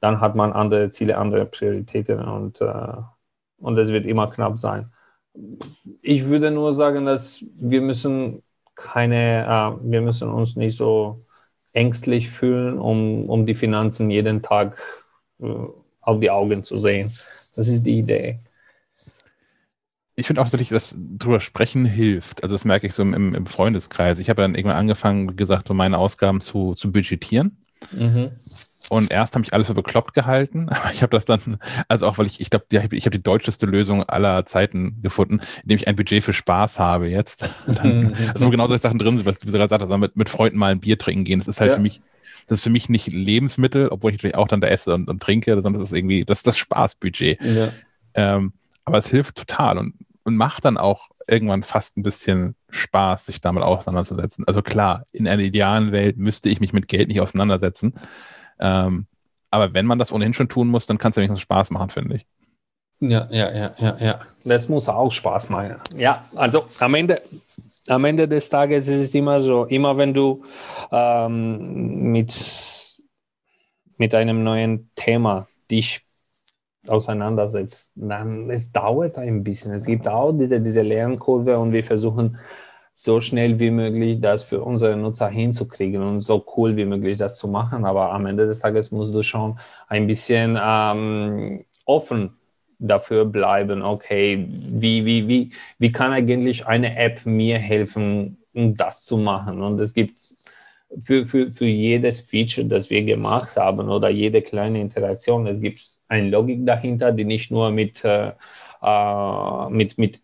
dann hat man andere Ziele, andere Prioritäten und äh, und es wird immer knapp sein. Ich würde nur sagen, dass wir müssen keine, äh, wir müssen uns nicht so ängstlich fühlen, um, um die Finanzen jeden Tag äh, auf die Augen zu sehen. Das ist die Idee. Ich finde auch tatsächlich, dass drüber sprechen hilft. Also das merke ich so im, im Freundeskreis. Ich habe dann irgendwann angefangen, wie gesagt, so meine Ausgaben zu, zu budgetieren. Mhm. Und erst habe ich alles für bekloppt gehalten, aber ich habe das dann, also auch weil ich, ich glaube, ich habe die deutscheste Lösung aller Zeiten gefunden, indem ich ein Budget für Spaß habe jetzt. Dann, also wo genau solche Sachen drin sind, was du gerade sagst, also mit, mit Freunden mal ein Bier trinken gehen. Das ist halt ja. für mich, das ist für mich nicht Lebensmittel, obwohl ich natürlich auch dann da esse und, und trinke, sondern das ist irgendwie, das ist das Spaßbudget. Ja. Ähm, aber es hilft total und, und macht dann auch irgendwann fast ein bisschen Spaß, sich damit auseinanderzusetzen. Also klar, in einer idealen Welt müsste ich mich mit Geld nicht auseinandersetzen. Ähm, aber wenn man das ohnehin schon tun muss, dann kann es ja wenigstens Spaß machen, finde ich. Ja, ja, ja, ja, ja. Das muss auch Spaß machen. Ja, also am Ende, am Ende des Tages ist es immer so, immer wenn du ähm, mit, mit einem neuen Thema dich auseinandersetzt, dann es dauert ein bisschen. Es gibt auch diese, diese Lernkurve und wir versuchen so schnell wie möglich das für unsere Nutzer hinzukriegen und so cool wie möglich das zu machen. Aber am Ende des Tages musst du schon ein bisschen ähm, offen dafür bleiben, okay, wie, wie, wie, wie kann eigentlich eine App mir helfen, um das zu machen? Und es gibt für, für, für jedes Feature, das wir gemacht haben oder jede kleine Interaktion, es gibt eine Logik dahinter, die nicht nur mit, äh, äh mit, mit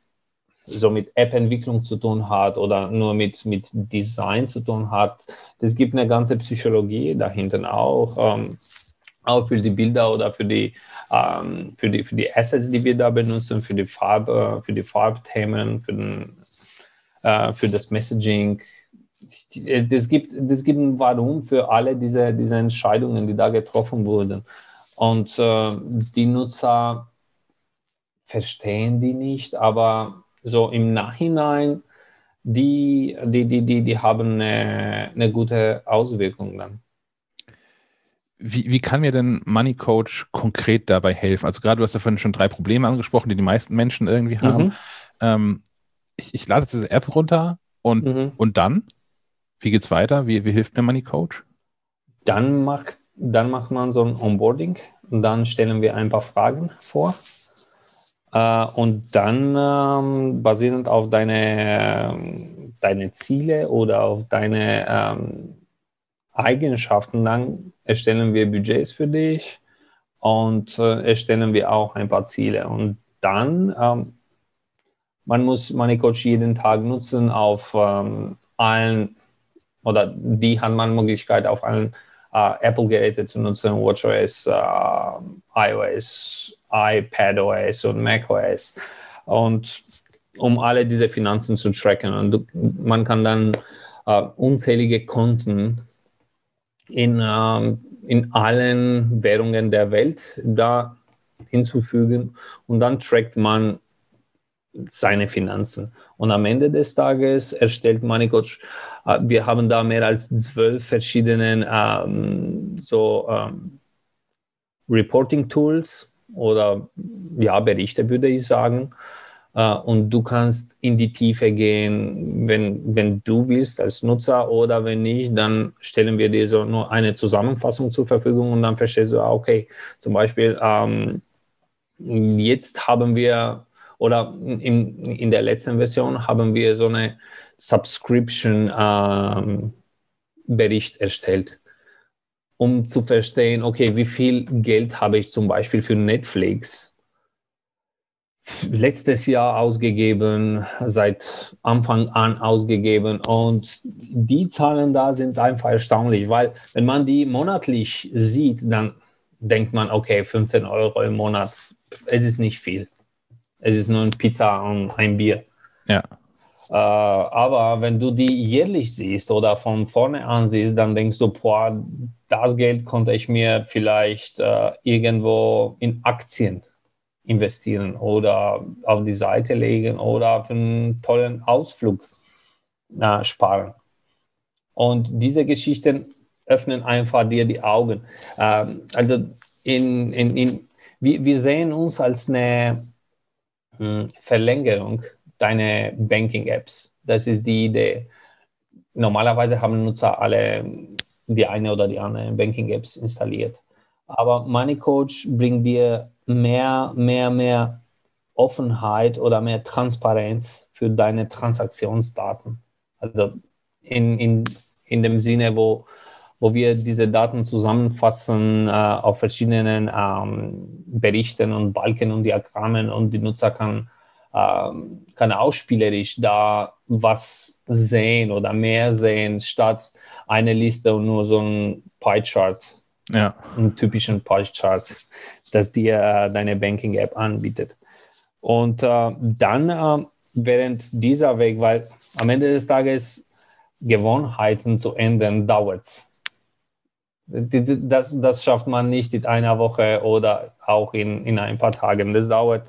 so mit App-Entwicklung zu tun hat oder nur mit, mit Design zu tun hat. Es gibt eine ganze Psychologie dahinter auch, ähm, auch für die Bilder oder für die, ähm, für, die, für die Assets, die wir da benutzen, für die Farbe, für die Farbthemen, für, den, äh, für das Messaging. Es gibt, es gibt ein Warum für alle diese, diese Entscheidungen, die da getroffen wurden. Und äh, die Nutzer verstehen die nicht, aber so im Nachhinein, die, die, die, die, die haben eine, eine gute Auswirkung dann. Wie, wie kann mir denn Money Coach konkret dabei helfen? Also gerade du hast ja vorhin schon drei Probleme angesprochen, die die meisten Menschen irgendwie haben. Mhm. Ähm, ich, ich, lade jetzt diese App runter und, mhm. und dann? Wie geht's weiter? Wie, wie hilft mir Money Coach? Dann macht, dann macht man so ein Onboarding und dann stellen wir ein paar Fragen vor. Äh, und dann ähm, basierend auf deine, deine Ziele oder auf deine ähm, Eigenschaften, dann erstellen wir Budgets für dich und äh, erstellen wir auch ein paar Ziele. Und dann, ähm, man muss Money Coach jeden Tag nutzen auf ähm, allen, oder die hat man Möglichkeit auf allen äh, Apple-Geräte zu nutzen, WatchOS, äh, iOS, iPadOS und macOS. Und um alle diese Finanzen zu tracken. Und du, man kann dann äh, unzählige Konten in, ähm, in allen Währungen der Welt da hinzufügen und dann trackt man seine Finanzen. Und am Ende des Tages erstellt MoneyCoach, äh, wir haben da mehr als zwölf verschiedene ähm, so ähm, Reporting-Tools oder ja, Berichte, würde ich sagen. Uh, und du kannst in die Tiefe gehen, wenn, wenn du willst als Nutzer oder wenn nicht, dann stellen wir dir so nur eine Zusammenfassung zur Verfügung und dann verstehst du, ah, okay, zum Beispiel ähm, jetzt haben wir oder in, in der letzten Version haben wir so eine Subscription ähm, erstellt, um zu verstehen, okay, wie viel Geld habe ich zum Beispiel für Netflix letztes Jahr ausgegeben, seit Anfang an ausgegeben. Und die Zahlen da sind einfach erstaunlich, weil wenn man die monatlich sieht, dann denkt man, okay, 15 Euro im Monat, es ist nicht viel. Es ist nur eine Pizza und ein Bier. Ja. Äh, aber wenn du die jährlich siehst oder von vorne an siehst, dann denkst du, boah, das Geld konnte ich mir vielleicht äh, irgendwo in Aktien investieren oder auf die Seite legen oder für einen tollen Ausflug äh, sparen. Und diese Geschichten öffnen einfach dir die Augen. Ähm, also in, in, in, wir, wir sehen uns als eine Verlängerung deiner Banking-Apps. Das ist die Idee. Normalerweise haben Nutzer alle die eine oder die andere Banking-Apps installiert. Aber Money Coach bringt dir mehr, mehr, mehr Offenheit oder mehr Transparenz für deine Transaktionsdaten. Also in, in, in dem Sinne, wo, wo wir diese Daten zusammenfassen äh, auf verschiedenen ähm, Berichten und Balken und Diagrammen und die Nutzer kann, ähm, kann ausspielerisch da was sehen oder mehr sehen, statt eine Liste und nur so ein Pie-Chart. Ja. Einen typischen Pie-Chart das dir äh, deine Banking-App anbietet. Und äh, dann äh, während dieser Weg, weil am Ende des Tages Gewohnheiten zu ändern, dauert es. Das, das schafft man nicht in einer Woche oder auch in, in ein paar Tagen. Das dauert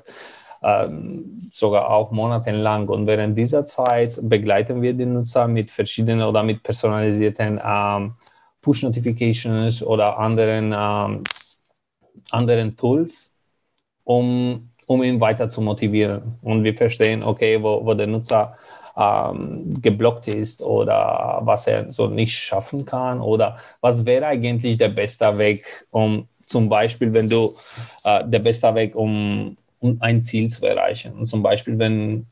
ähm, sogar auch monatelang. Und während dieser Zeit begleiten wir den Nutzer mit verschiedenen oder mit personalisierten ähm, Push-Notifications oder anderen ähm, anderen Tools, um, um ihn weiter zu motivieren. Und wir verstehen, okay, wo, wo der Nutzer ähm, geblockt ist oder was er so nicht schaffen kann oder was wäre eigentlich der beste Weg, um zum Beispiel, wenn du äh, der beste Weg, um, um ein Ziel zu erreichen. Und zum Beispiel, wenn,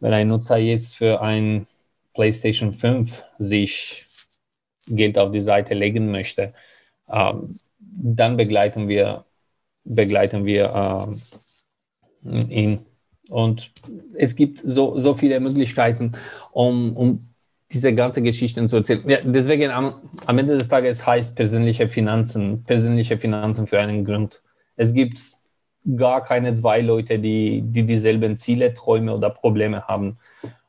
wenn ein Nutzer jetzt für ein PlayStation 5 sich Geld auf die Seite legen möchte, ähm, dann begleiten wir begleiten wir äh, ihn. Und es gibt so, so viele Möglichkeiten, um, um diese ganze Geschichte zu erzählen. Ja, deswegen am, am Ende des Tages heißt persönliche Finanzen, persönliche Finanzen für einen Grund. Es gibt gar keine zwei Leute, die, die dieselben Ziele, Träume oder Probleme haben.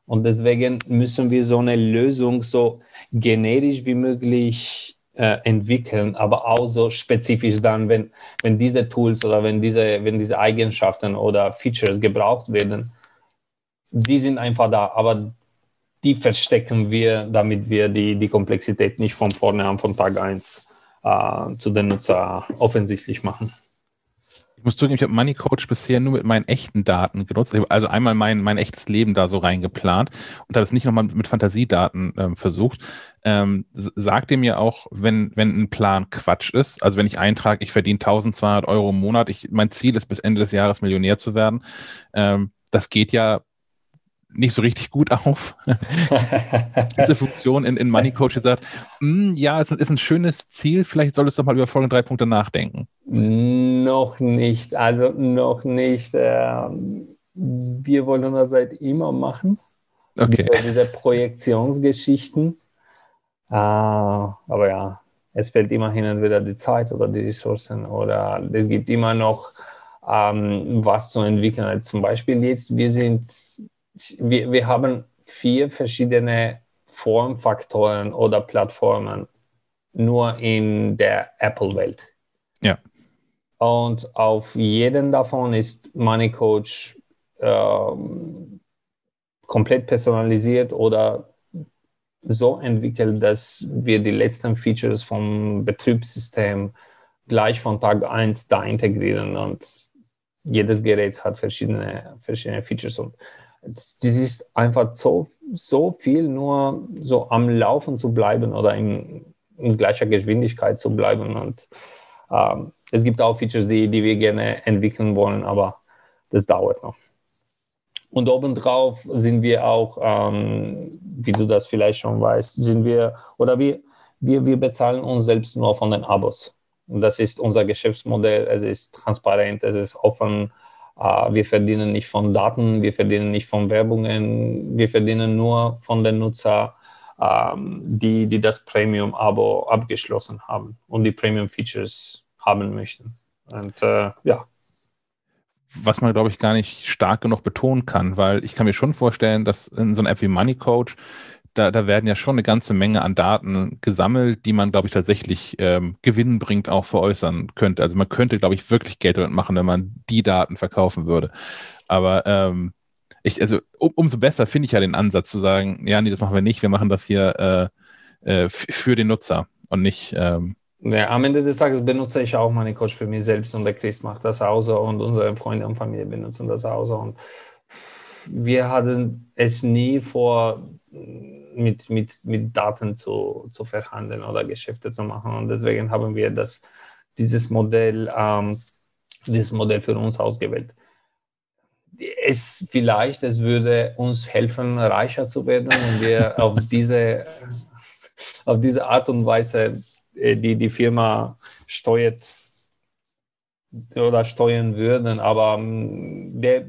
Und deswegen müssen wir so eine Lösung so generisch wie möglich äh, entwickeln, aber auch so spezifisch dann, wenn, wenn diese Tools oder wenn diese, wenn diese Eigenschaften oder Features gebraucht werden, die sind einfach da, aber die verstecken wir, damit wir die, die Komplexität nicht von vorne an, von Tag 1 äh, zu den Nutzer offensichtlich machen. Ich muss zugeben, ich habe Money Coach bisher nur mit meinen echten Daten genutzt. also einmal mein, mein echtes Leben da so reingeplant und habe es nicht nochmal mit Fantasiedaten ähm, versucht. Ähm, sagt ihr mir auch, wenn, wenn ein Plan Quatsch ist, also wenn ich eintrage, ich verdiene 1200 Euro im Monat, ich, mein Ziel ist bis Ende des Jahres Millionär zu werden, ähm, das geht ja nicht so richtig gut auf. Diese Funktion in, in Money Coach gesagt, hm, ja, es ist ein schönes Ziel, vielleicht solltest du mal über folgende drei Punkte nachdenken. Noch nicht, also noch nicht. Ähm, wir wollen das seit immer machen. Okay. Diese, Projektionsgeschichten. Ah, aber ja, es fehlt immerhin entweder die Zeit oder die Ressourcen oder es gibt immer noch ähm, was zu entwickeln. Zum Beispiel jetzt, wir sind wir, wir haben vier verschiedene Formfaktoren oder Plattformen nur in der Apple-Welt. Ja. Und auf jeden davon ist Money Coach ähm, komplett personalisiert oder so entwickelt, dass wir die letzten Features vom Betriebssystem gleich von Tag 1 da integrieren und jedes Gerät hat verschiedene, verschiedene Features und das ist einfach so, so viel nur so am Laufen zu bleiben oder in, in gleicher Geschwindigkeit zu bleiben. Und ähm, es gibt auch Features, die, die wir gerne entwickeln wollen, aber das dauert noch. Und obendrauf sind wir auch, ähm, wie du das vielleicht schon weißt, sind wir, oder wir, wir, wir bezahlen uns selbst nur von den Abos. Und das ist unser Geschäftsmodell, es ist transparent, es ist offen, wir verdienen nicht von Daten, wir verdienen nicht von Werbungen, wir verdienen nur von den Nutzern, ähm, die, die das Premium-Abo abgeschlossen haben und die Premium-Features haben möchten. Und äh, ja. Was man, glaube ich, gar nicht stark genug betonen kann, weil ich kann mir schon vorstellen, dass in so einer App wie Money Coach da, da werden ja schon eine ganze Menge an Daten gesammelt, die man, glaube ich, tatsächlich ähm, gewinnbringend auch veräußern könnte. Also man könnte, glaube ich, wirklich Geld damit machen, wenn man die Daten verkaufen würde. Aber ähm, ich, also um, umso besser finde ich ja den Ansatz zu sagen, ja, nee, das machen wir nicht, wir machen das hier äh, äh, für den Nutzer und nicht. Ähm, ja, am Ende des Tages benutze ich auch meine Coach für mich selbst und der Chris macht das so und unsere Freunde und Familie benutzen das so. Und wir hatten es nie vor, mit, mit, mit Daten zu, zu verhandeln oder Geschäfte zu machen. Und deswegen haben wir das, dieses, Modell, ähm, dieses Modell für uns ausgewählt. Es vielleicht, es würde uns helfen, reicher zu werden, wenn wir auf diese, auf diese Art und Weise äh, die die Firma steuert oder steuern würden. Aber ähm, der,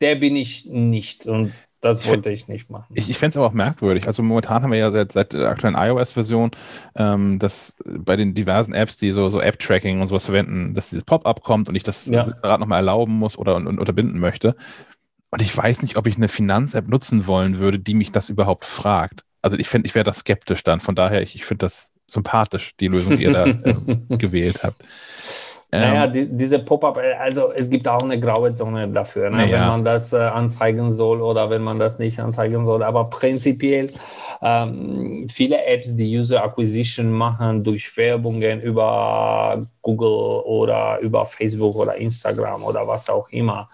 der bin ich nicht. Und das ich wollte ich nicht machen. Ich, ich fände es aber auch merkwürdig. Also momentan haben wir ja seit, seit der aktuellen iOS-Version, ähm, dass bei den diversen Apps, die so, so App-Tracking und sowas verwenden, dass dieses Pop-up kommt und ich das ja. separat nochmal erlauben muss oder und, und unterbinden möchte. Und ich weiß nicht, ob ich eine Finanz-App nutzen wollen würde, die mich das überhaupt fragt. Also ich finde, ich wäre da skeptisch dann. Von daher, ich, ich finde das sympathisch, die Lösung, die ihr da ähm, gewählt habt. Naja, ähm, die, diese Pop-up, äh, also es gibt auch eine graue Zone dafür, ne? wenn man das äh, anzeigen soll oder wenn man das nicht anzeigen soll. Aber prinzipiell ähm, viele Apps, die User Acquisition machen durch Werbungen über Google oder über Facebook oder Instagram oder was auch immer,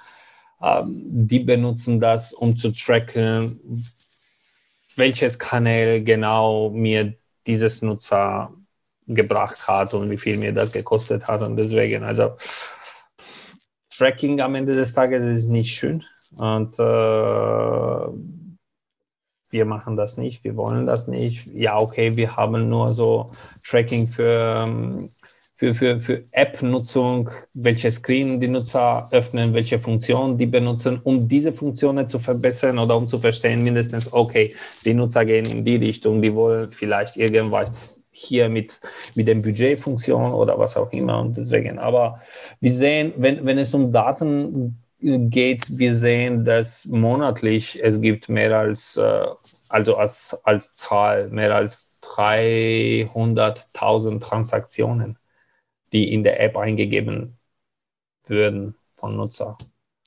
ähm, die benutzen das, um zu tracken, welches Kanal genau mir dieses Nutzer gebracht hat und wie viel mir das gekostet hat. Und deswegen, also Tracking am Ende des Tages ist nicht schön. Und äh, wir machen das nicht, wir wollen das nicht. Ja, okay, wir haben nur so Tracking für, für, für, für App-Nutzung, welche Screen die Nutzer öffnen, welche Funktionen die benutzen, um diese Funktionen zu verbessern oder um zu verstehen, mindestens, okay, die Nutzer gehen in die Richtung, die wollen vielleicht irgendwas hier mit, mit dem Budgetfunktion oder was auch immer. Und deswegen, aber wir sehen, wenn, wenn es um Daten geht, wir sehen, dass monatlich es gibt mehr als, äh, also als, als Zahl, mehr als 300.000 Transaktionen, die in der App eingegeben würden von Nutzer.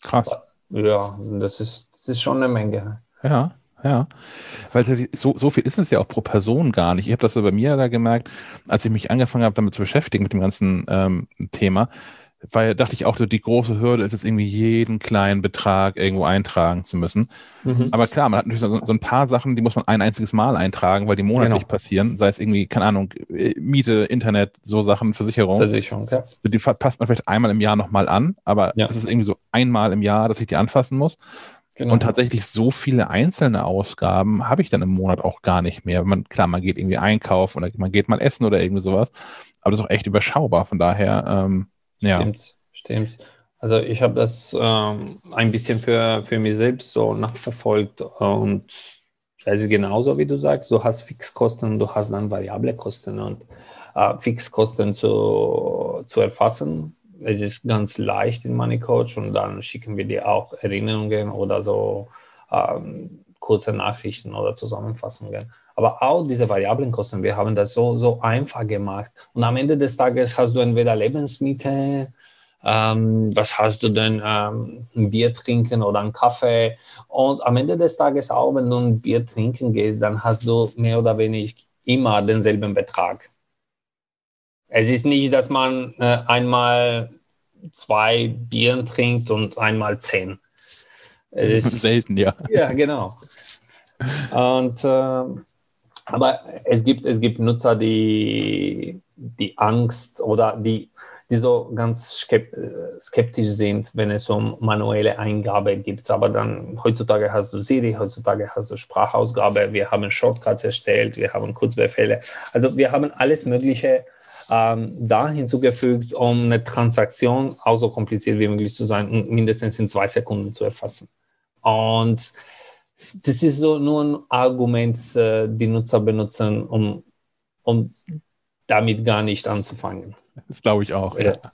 Krass. Ja, das ist, das ist schon eine Menge. Ja, ja. Weil so, so viel ist es ja auch pro Person gar nicht. Ich habe das so bei mir da gemerkt, als ich mich angefangen habe, damit zu beschäftigen, mit dem ganzen ähm, Thema weil dachte ich auch, so die große Hürde ist es irgendwie jeden kleinen Betrag irgendwo eintragen zu müssen. Mhm. Aber klar, man hat natürlich so, so, ein paar Sachen, die muss man ein einziges Mal eintragen, weil die monatlich genau. passieren. Sei es irgendwie, keine Ahnung, Miete, Internet, so Sachen, Versicherung. Versicherung, ja. Die passt man vielleicht einmal im Jahr nochmal an, aber ja. das ist irgendwie so einmal im Jahr, dass ich die anfassen muss. Genau. Und tatsächlich so viele einzelne Ausgaben habe ich dann im Monat auch gar nicht mehr. Man, klar, man geht irgendwie einkaufen oder man geht mal essen oder irgendwie sowas. Aber das ist auch echt überschaubar. Von daher, ähm, ja. Stimmt, stimmt. Also ich habe das ähm, ein bisschen für, für mich selbst so nachverfolgt und das ist genauso, wie du sagst, du hast Fixkosten, du hast dann variable Kosten und äh, Fixkosten zu, zu erfassen. Es ist ganz leicht in Money Coach und dann schicken wir dir auch Erinnerungen oder so ähm, kurze Nachrichten oder Zusammenfassungen. Aber auch diese variablen Kosten, wir haben das so, so einfach gemacht. Und am Ende des Tages hast du entweder Lebensmittel, ähm, was hast du denn, ähm, ein Bier trinken oder einen Kaffee. Und am Ende des Tages auch, wenn du ein Bier trinken gehst, dann hast du mehr oder weniger immer denselben Betrag. Es ist nicht, dass man äh, einmal zwei Bieren trinkt und einmal zehn. Es ist selten, ja. Ja, genau. Und äh, aber es gibt, es gibt Nutzer, die, die Angst oder die, die so ganz skeptisch sind, wenn es um manuelle Eingabe geht. Aber dann heutzutage hast du Siri, heutzutage hast du Sprachausgabe, wir haben Shortcuts erstellt, wir haben Kurzbefehle. Also wir haben alles Mögliche ähm, da hinzugefügt, um eine Transaktion auch so kompliziert wie möglich zu sein und mindestens in zwei Sekunden zu erfassen. Und das ist so nur ein Argument, äh, die Nutzer benutzen, um, um damit gar nicht anzufangen. Das glaube ich auch. Ja. Mein,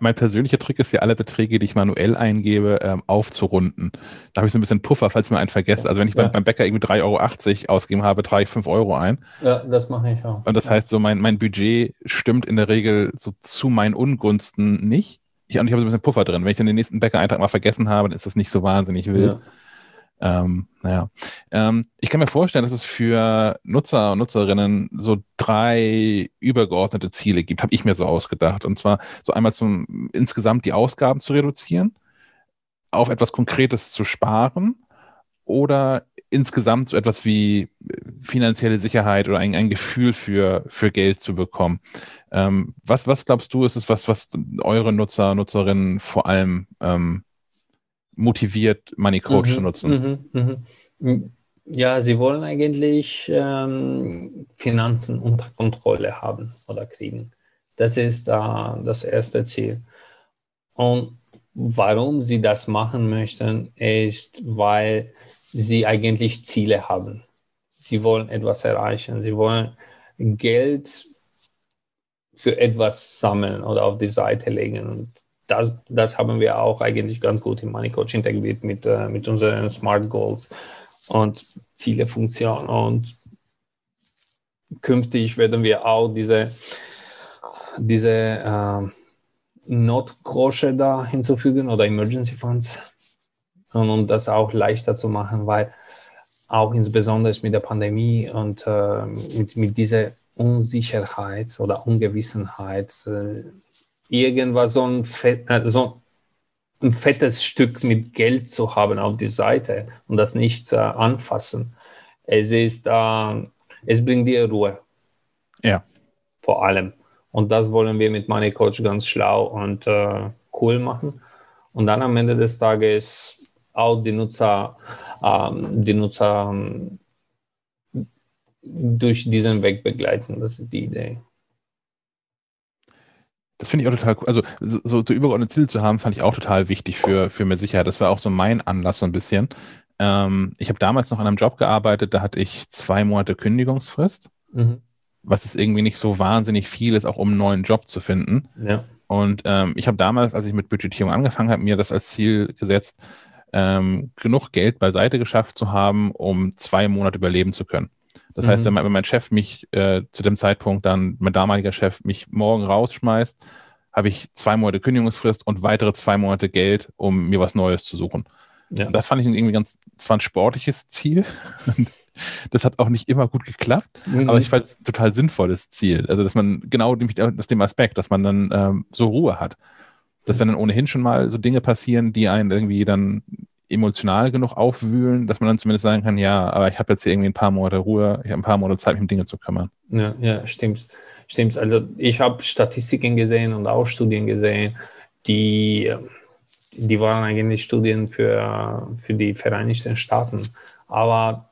mein, persönlicher Trick ist ja, alle Beträge, die ich manuell eingebe, ähm, aufzurunden. Da habe ich so ein bisschen Puffer, falls mir einen vergesse. Also wenn ich ja. beim, beim, Bäcker irgendwie 3,80 Euro ausgegeben habe, trage ich 5 Euro ein. Ja, das mache ich auch. Und das heißt, so mein, mein Budget stimmt in der Regel so zu meinen Ungunsten nicht. Ich, und ich habe so ein bisschen Puffer drin. Wenn ich dann den nächsten Bäcker-Eintrag mal vergessen habe, dann ist das nicht so wahnsinnig wild. Ja. Ähm, naja. Ähm, ich kann mir vorstellen, dass es für Nutzer und Nutzerinnen so drei übergeordnete Ziele gibt, habe ich mir so ausgedacht. Und zwar so einmal zum insgesamt die Ausgaben zu reduzieren, auf etwas Konkretes zu sparen oder insgesamt so etwas wie äh, finanzielle Sicherheit oder ein, ein Gefühl für, für Geld zu bekommen. Ähm, was, was glaubst du, ist es was, was eure Nutzer, Nutzerinnen vor allem ähm, motiviert, Money Coach mhm, zu nutzen? Mhm, mhm. Ja, sie wollen eigentlich ähm, Finanzen unter Kontrolle haben oder kriegen. Das ist äh, das erste Ziel. Und warum sie das machen möchten, ist, weil sie eigentlich Ziele haben. Sie wollen etwas erreichen. Sie wollen Geld für etwas sammeln oder auf die Seite legen. Und das, das haben wir auch eigentlich ganz gut im Money Coach integriert mit, äh, mit unseren Smart Goals und Ziele, Funktion. Und künftig werden wir auch diese, diese äh, Notgroschen da hinzufügen oder Emergency Funds, und um das auch leichter zu machen, weil auch insbesondere mit der Pandemie und äh, mit, mit dieser Unsicherheit oder Ungewissenheit äh, irgendwas so ein, fett, äh, so ein fettes Stück mit Geld zu haben auf die Seite und das nicht äh, anfassen. Es ist, äh, es bringt dir Ruhe. Ja. Vor allem. Und das wollen wir mit Money Coach ganz schlau und äh, cool machen. Und dann am Ende des Tages auch die Nutzer, ähm, die Nutzer ähm, durch diesen Weg begleiten. Das ist die Idee. Das finde ich auch total cool. Also, so, so, so übergeordnete Ziele zu haben, fand ich auch total wichtig für, für mehr Sicherheit. Das war auch so mein Anlass so ein bisschen. Ähm, ich habe damals noch an einem Job gearbeitet, da hatte ich zwei Monate Kündigungsfrist, mhm. was ist irgendwie nicht so wahnsinnig viel ist, auch um einen neuen Job zu finden. Ja. Und ähm, ich habe damals, als ich mit Budgetierung angefangen habe, mir das als Ziel gesetzt, ähm, genug Geld beiseite geschafft zu haben, um zwei Monate überleben zu können. Das mhm. heißt, wenn, wenn, mein Chef mich äh, zu dem Zeitpunkt dann, mein damaliger Chef, mich morgen rausschmeißt, habe ich zwei Monate Kündigungsfrist und weitere zwei Monate Geld, um mir was Neues zu suchen. Ja. das fand ich irgendwie ganz, das war ein sportliches Ziel. das hat auch nicht immer gut geklappt, mhm. aber ich fand es ein total sinnvolles Ziel. Also, dass man genau aus dem Aspekt, dass man dann ähm, so Ruhe hat. Dass wenn dann ohnehin schon mal so Dinge passieren, die einen irgendwie dann emotional genug aufwühlen, dass man dann zumindest sagen kann, ja, aber ich habe jetzt hier irgendwie ein paar Monate Ruhe, ich habe ein paar Monate Zeit, mich um Dinge zu kümmern. Ja, ja, stimmt. Stimmt. Also ich habe Statistiken gesehen und auch Studien gesehen, die, die waren eigentlich Studien für, für die Vereinigten Staaten. Aber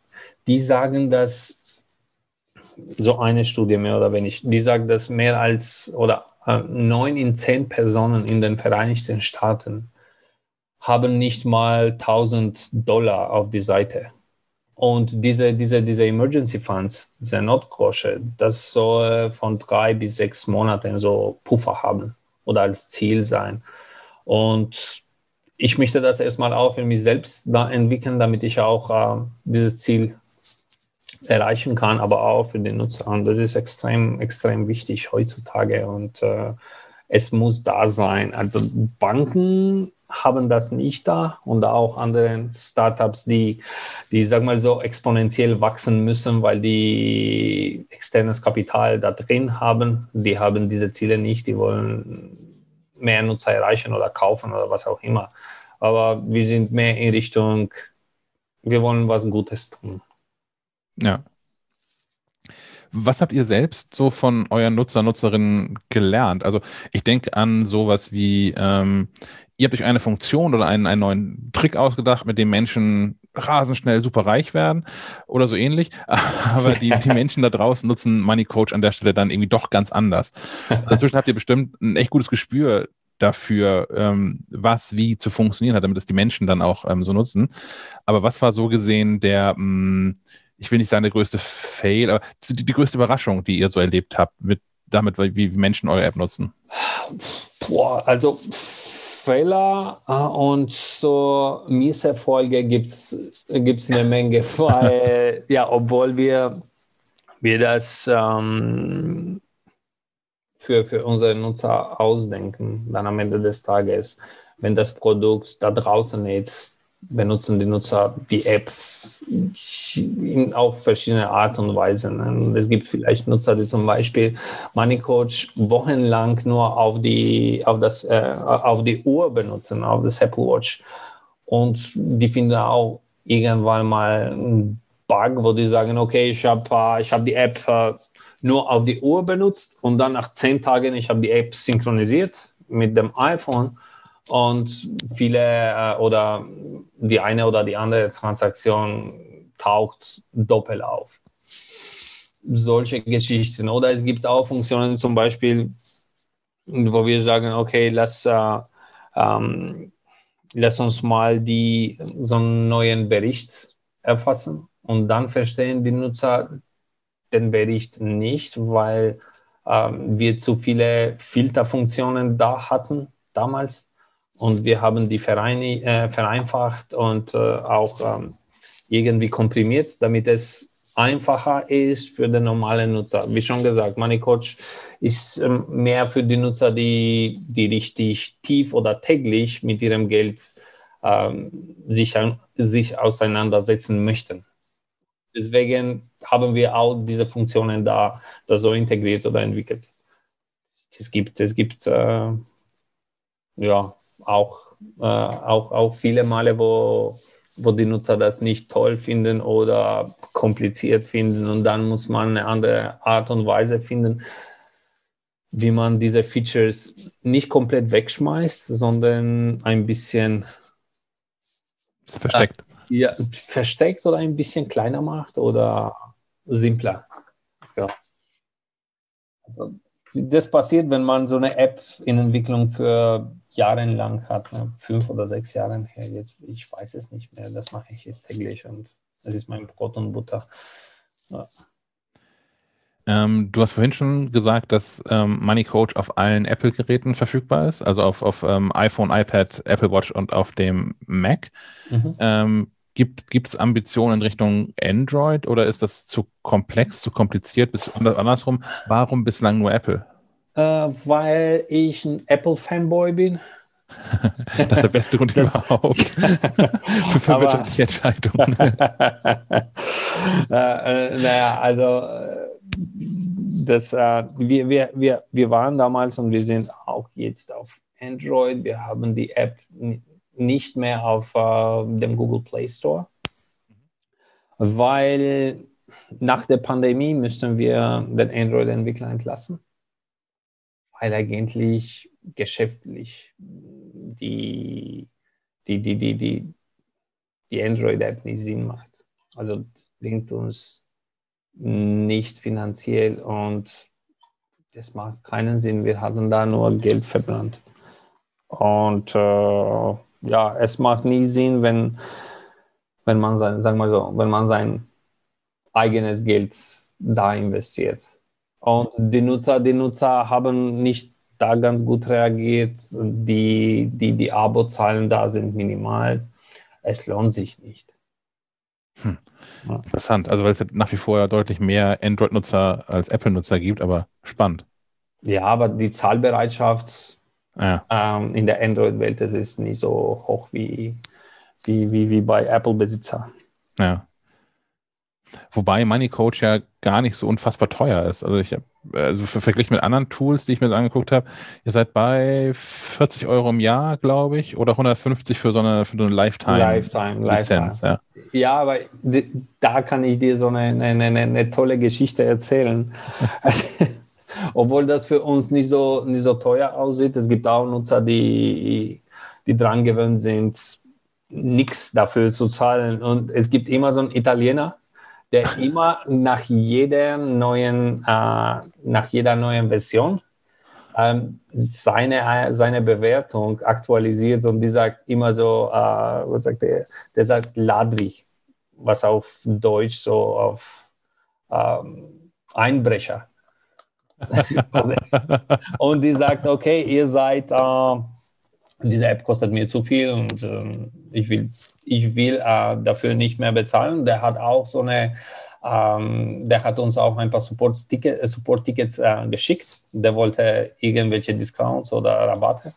die sagen, dass so eine Studie mehr oder weniger, die sagt, dass mehr als oder äh, neun in zehn Personen in den Vereinigten Staaten haben nicht mal 1000 Dollar auf die Seite. Und diese, diese, diese Emergency Funds, diese Notgroschen, das soll von drei bis sechs Monaten so Puffer haben oder als Ziel sein. Und ich möchte das erstmal auch für mich selbst da entwickeln, damit ich auch äh, dieses Ziel erreichen kann, aber auch für den Nutzer. Und das ist extrem, extrem wichtig heutzutage. Und äh, es muss da sein. Also Banken haben das nicht da und auch andere Startups, die, die sag mal so exponentiell wachsen müssen, weil die externes Kapital da drin haben. Die haben diese Ziele nicht. Die wollen mehr Nutzer erreichen oder kaufen oder was auch immer. Aber wir sind mehr in Richtung, wir wollen was Gutes tun. Ja. Was habt ihr selbst so von euren Nutzer, Nutzerinnen gelernt? Also ich denke an sowas wie, ähm, ihr habt euch eine Funktion oder einen, einen neuen Trick ausgedacht, mit dem Menschen rasend schnell super reich werden oder so ähnlich. Aber die, die Menschen da draußen nutzen Money Coach an der Stelle dann irgendwie doch ganz anders. Inzwischen habt ihr bestimmt ein echt gutes Gespür dafür, ähm, was wie zu funktionieren hat, damit es die Menschen dann auch ähm, so nutzen. Aber was war so gesehen der, mh, mm, ich will nicht sagen der größte Fail, aber die, die größte Überraschung, die ihr so erlebt habt, mit damit, wie Menschen eure App nutzen? Boah, also Fehler äh, und so Misserfolge gibt es eine Menge, weil, ja, obwohl wir, wir das ähm, für, für unsere Nutzer ausdenken, dann am Ende des Tages, wenn das Produkt da draußen ist, benutzen die Nutzer die App in, auf verschiedene Art und Weise. Ne? Es gibt vielleicht Nutzer, die zum Beispiel MoneyCoach wochenlang nur auf die, auf, das, äh, auf die Uhr benutzen, auf das Apple Watch. Und die finden auch irgendwann mal einen Bug, wo die sagen, okay, ich habe äh, ich hab die App äh, nur auf die Uhr benutzt und dann nach zehn Tagen, ich habe die App synchronisiert mit dem iPhone und viele äh, oder die eine oder die andere Transaktion taucht doppelt auf. Solche Geschichten. Oder es gibt auch Funktionen zum Beispiel, wo wir sagen, okay, lass, äh, ähm, lass uns mal die, so einen neuen Bericht erfassen und dann verstehen die Nutzer den Bericht nicht, weil ähm, wir zu viele Filterfunktionen da hatten damals und wir haben die Vereine, äh, vereinfacht und äh, auch ähm, irgendwie komprimiert, damit es einfacher ist für den normalen Nutzer. Wie schon gesagt, MoneyCoach ist ähm, mehr für die Nutzer, die, die richtig tief oder täglich mit ihrem Geld ähm, sich, sich auseinandersetzen möchten. Deswegen haben wir auch diese Funktionen da, da so integriert oder entwickelt. Es gibt, es gibt äh, ja, auch, äh, auch, auch viele Male, wo, wo die Nutzer das nicht toll finden oder kompliziert finden und dann muss man eine andere Art und Weise finden, wie man diese Features nicht komplett wegschmeißt, sondern ein bisschen versteckt. Äh, ja, versteckt oder ein bisschen kleiner macht oder simpler. Ja. Also, das passiert, wenn man so eine App in Entwicklung für jahrelang hat, ne? fünf oder sechs Jahre her, jetzt, ich weiß es nicht mehr, das mache ich jetzt täglich und das ist mein Brot und Butter. Ja. Ähm, du hast vorhin schon gesagt, dass ähm, Money Coach auf allen Apple-Geräten verfügbar ist, also auf, auf ähm, iPhone, iPad, Apple Watch und auf dem Mac. Mhm. Ähm, gibt es Ambitionen in Richtung Android oder ist das zu komplex, zu kompliziert? Bis, andersrum, warum bislang nur Apple? Äh, weil ich ein Apple-Fanboy bin. das ist der beste Grund das, überhaupt für, für wirtschaftliche Entscheidungen. äh, äh, naja, also äh, das, äh, wir, wir, wir, wir waren damals und wir sind auch jetzt auf Android. Wir haben die App nicht mehr auf äh, dem Google Play Store, weil nach der Pandemie müssten wir den Android-Entwickler entlassen, weil eigentlich geschäftlich die, die, die, die, die, die Android-App nicht Sinn macht. Also das bringt uns nicht finanziell und das macht keinen Sinn. Wir hatten da nur Geld verbrannt. Und äh, ja, es macht nie Sinn, wenn, wenn man sein, sagen wir so, wenn man sein eigenes Geld da investiert. Und die Nutzer, die Nutzer haben nicht da ganz gut reagiert. Die, die, die Abozahlen da sind minimal. Es lohnt sich nicht. Hm. Ja. Interessant. Also weil es nach wie vor deutlich mehr Android-Nutzer als Apple-Nutzer gibt, aber spannend. Ja, aber die Zahlbereitschaft ja. ähm, in der Android-Welt ist nicht so hoch wie, wie, wie, wie bei Apple-Besitzer. Ja. Wobei Money Coach ja gar nicht so unfassbar teuer ist. Also ich habe, also verglichen mit anderen Tools, die ich mir so angeguckt habe, ihr seid bei 40 Euro im Jahr, glaube ich, oder 150 für so eine, für so eine Lifetime, Lifetime Lizenz. Lifetime. Ja. ja, aber da kann ich dir so eine, eine, eine, eine tolle Geschichte erzählen. Obwohl das für uns nicht so, nicht so teuer aussieht. Es gibt auch Nutzer, die, die dran gewöhnt sind, nichts dafür zu zahlen. Und es gibt immer so einen Italiener, der immer nach jeder neuen, äh, nach jeder neuen Version ähm, seine, seine Bewertung aktualisiert und die sagt immer so, äh, was sagt der? Der sagt Ladri, was auf Deutsch so auf ähm, Einbrecher und die sagt, okay, ihr seid, äh, diese App kostet mir zu viel und äh, ich will, ich will äh, dafür nicht mehr bezahlen. Der hat auch so eine, ähm, der hat uns auch ein paar Support-Tickets äh, Support äh, geschickt. Der wollte irgendwelche Discounts oder Rabatte.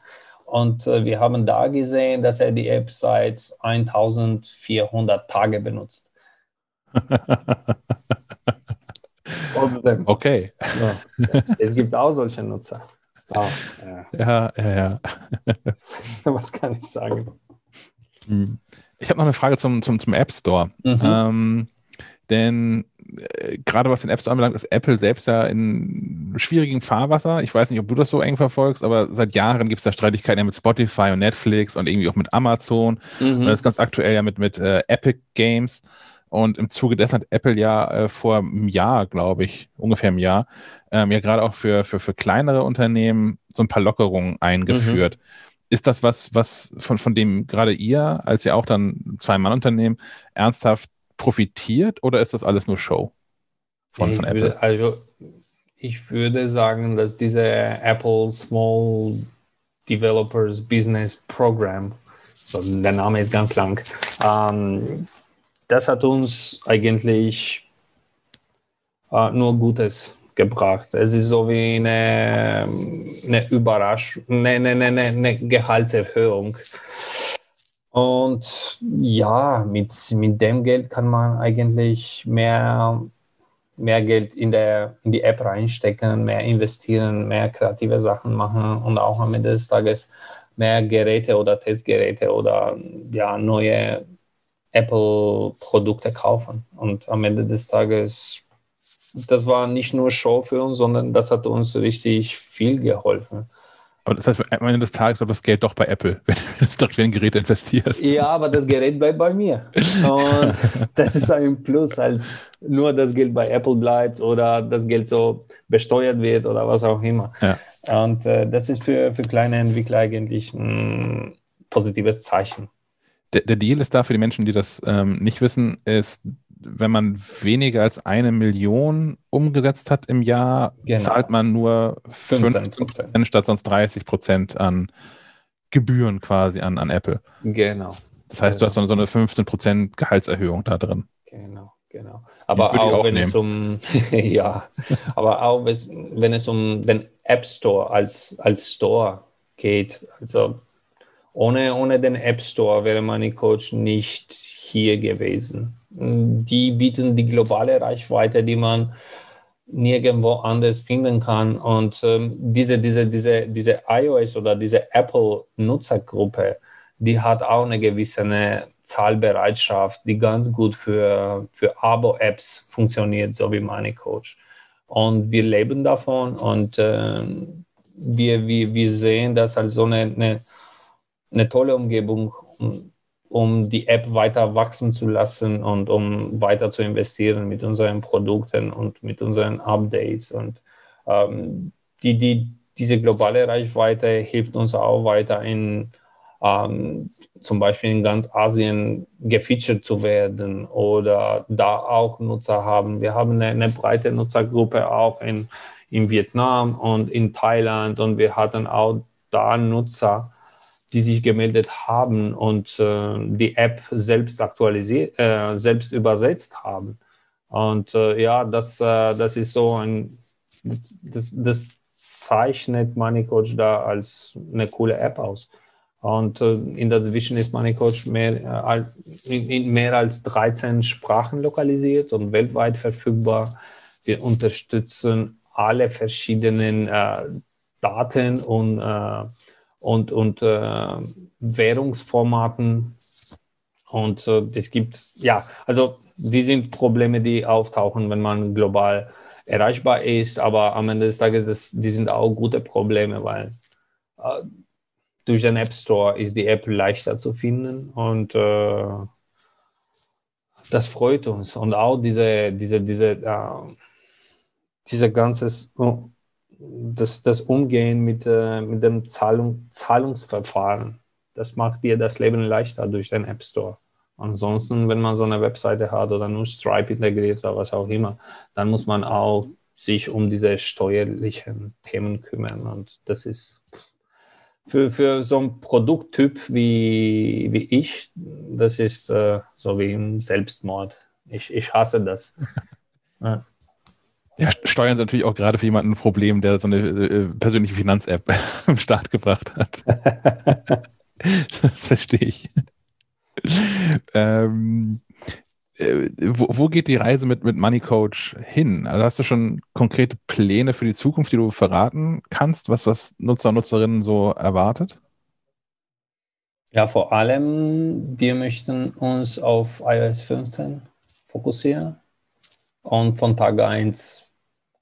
Und äh, wir haben da gesehen, dass er die App seit 1400 Tage benutzt. Trotzdem. Okay. Ja. Es gibt auch solche Nutzer. Oh, ja, ja, ja. Was kann ich sagen? Hm. Ich habe noch eine Frage zum, zum, zum App Store. Mhm. Ähm, denn äh, gerade was den App Store anbelangt, ist Apple selbst ja in schwierigem Fahrwasser. Ich weiß nicht, ob du das so eng verfolgst, aber seit Jahren gibt es da Streitigkeiten ja mit Spotify und Netflix und irgendwie auch mit Amazon. Mhm. Und das ist ganz aktuell ja mit, mit äh, Epic Games. Und im Zuge dessen hat Apple ja äh, vor einem Jahr, glaube ich, ungefähr einem Jahr, ähm, ja gerade auch für, für, für kleinere Unternehmen so ein paar Lockerungen eingeführt. Mhm. Ist das was, was von, von dem gerade ihr, als ihr auch dann Zwei-Mann-Unternehmen, ernsthaft profitiert oder ist das alles nur Show von, von Apple? Würde, also ich würde sagen, dass diese Apple Small Developers Business Program, so der Name ist ganz lang, ähm, das hat uns eigentlich äh, nur Gutes gebracht. Es ist so wie eine, eine Überraschung, eine, eine, eine, eine Gehaltserhöhung. Und ja, mit, mit dem Geld kann man eigentlich mehr, mehr Geld in, der, in die App reinstecken, mehr investieren, mehr kreative Sachen machen und auch am Ende des Tages mehr Geräte oder Testgeräte oder ja, neue Apple-Produkte kaufen. Und am Ende des Tages, das war nicht nur Show für uns, sondern das hat uns richtig viel geholfen. Aber das heißt, am Ende des Tages bleibt das Geld doch bei Apple, wenn du es doch für ein Gerät investierst. Ja, aber das Gerät bleibt bei mir. Und das ist ein Plus, als nur das Geld bei Apple bleibt oder das Geld so besteuert wird oder was auch immer. Ja. Und äh, das ist für, für kleine Entwickler eigentlich ein positives Zeichen der, der, Deal ist da für die Menschen, die das ähm, nicht wissen, ist, wenn man weniger als eine Million umgesetzt hat im Jahr, genau. zahlt man nur 15 Prozent statt sonst 30 Prozent an Gebühren quasi an, an Apple. Genau. Das heißt, genau. du hast so eine 15 Prozent Gehaltserhöhung da drin. Genau. Genau. Aber auch, auch, wenn nehmen. es um ja, aber auch wenn es um den App Store als, als Store geht. Also ohne, ohne den App Store wäre Money Coach nicht hier gewesen. Die bieten die globale Reichweite, die man nirgendwo anders finden kann. Und ähm, diese, diese, diese, diese iOS oder diese Apple-Nutzergruppe, die hat auch eine gewisse Zahlbereitschaft, die ganz gut für, für Abo-Apps funktioniert, so wie Money Coach. Und wir leben davon und äh, wir, wir, wir sehen das als so eine, eine, eine tolle Umgebung, um, um die App weiter wachsen zu lassen und um weiter zu investieren mit unseren Produkten und mit unseren Updates. Und ähm, die, die, diese globale Reichweite hilft uns auch weiter in ähm, zum Beispiel in ganz Asien gefeatured zu werden oder da auch Nutzer haben. Wir haben eine, eine breite Nutzergruppe auch in, in Vietnam und in Thailand und wir hatten auch da Nutzer, die sich gemeldet haben und äh, die App selbst aktualisiert, äh, selbst übersetzt haben. Und äh, ja, das, äh, das ist so ein, das, das zeichnet Money Coach da als eine coole App aus. Und äh, in der Division ist MoneyCoach mehr, äh, in, in, mehr als 13 Sprachen lokalisiert und weltweit verfügbar. Wir unterstützen alle verschiedenen Daten und, und, und äh, Währungsformaten. Und äh, es gibt, ja, also die sind Probleme, die auftauchen, wenn man global erreichbar ist. Aber am Ende des Tages, das, die sind auch gute Probleme, weil durch den App Store ist die App leichter zu finden und äh, das freut uns. Und auch diese, diese, diese, äh, diese ganzes, das, das Umgehen mit, äh, mit dem Zahlung, Zahlungsverfahren, das macht dir das Leben leichter durch den App Store. Ansonsten, wenn man so eine Webseite hat oder nur Stripe integriert oder was auch immer, dann muss man auch sich um diese steuerlichen Themen kümmern und das ist für, für so einen Produkttyp wie, wie ich, das ist äh, so wie ein Selbstmord. Ich, ich hasse das. Ja. Ja, Steuern sind natürlich auch gerade für jemanden ein Problem, der so eine äh, persönliche Finanz-App im Start gebracht hat. das verstehe ich. ähm, äh, wo, wo, geht die Reise mit, mit Money Coach hin? Also hast du schon konkrete Pläne für die Zukunft, die du verraten kannst, was, was Nutzer und Nutzerinnen so erwartet? Ja, vor allem, wir möchten uns auf iOS 15 fokussieren und von Tag 1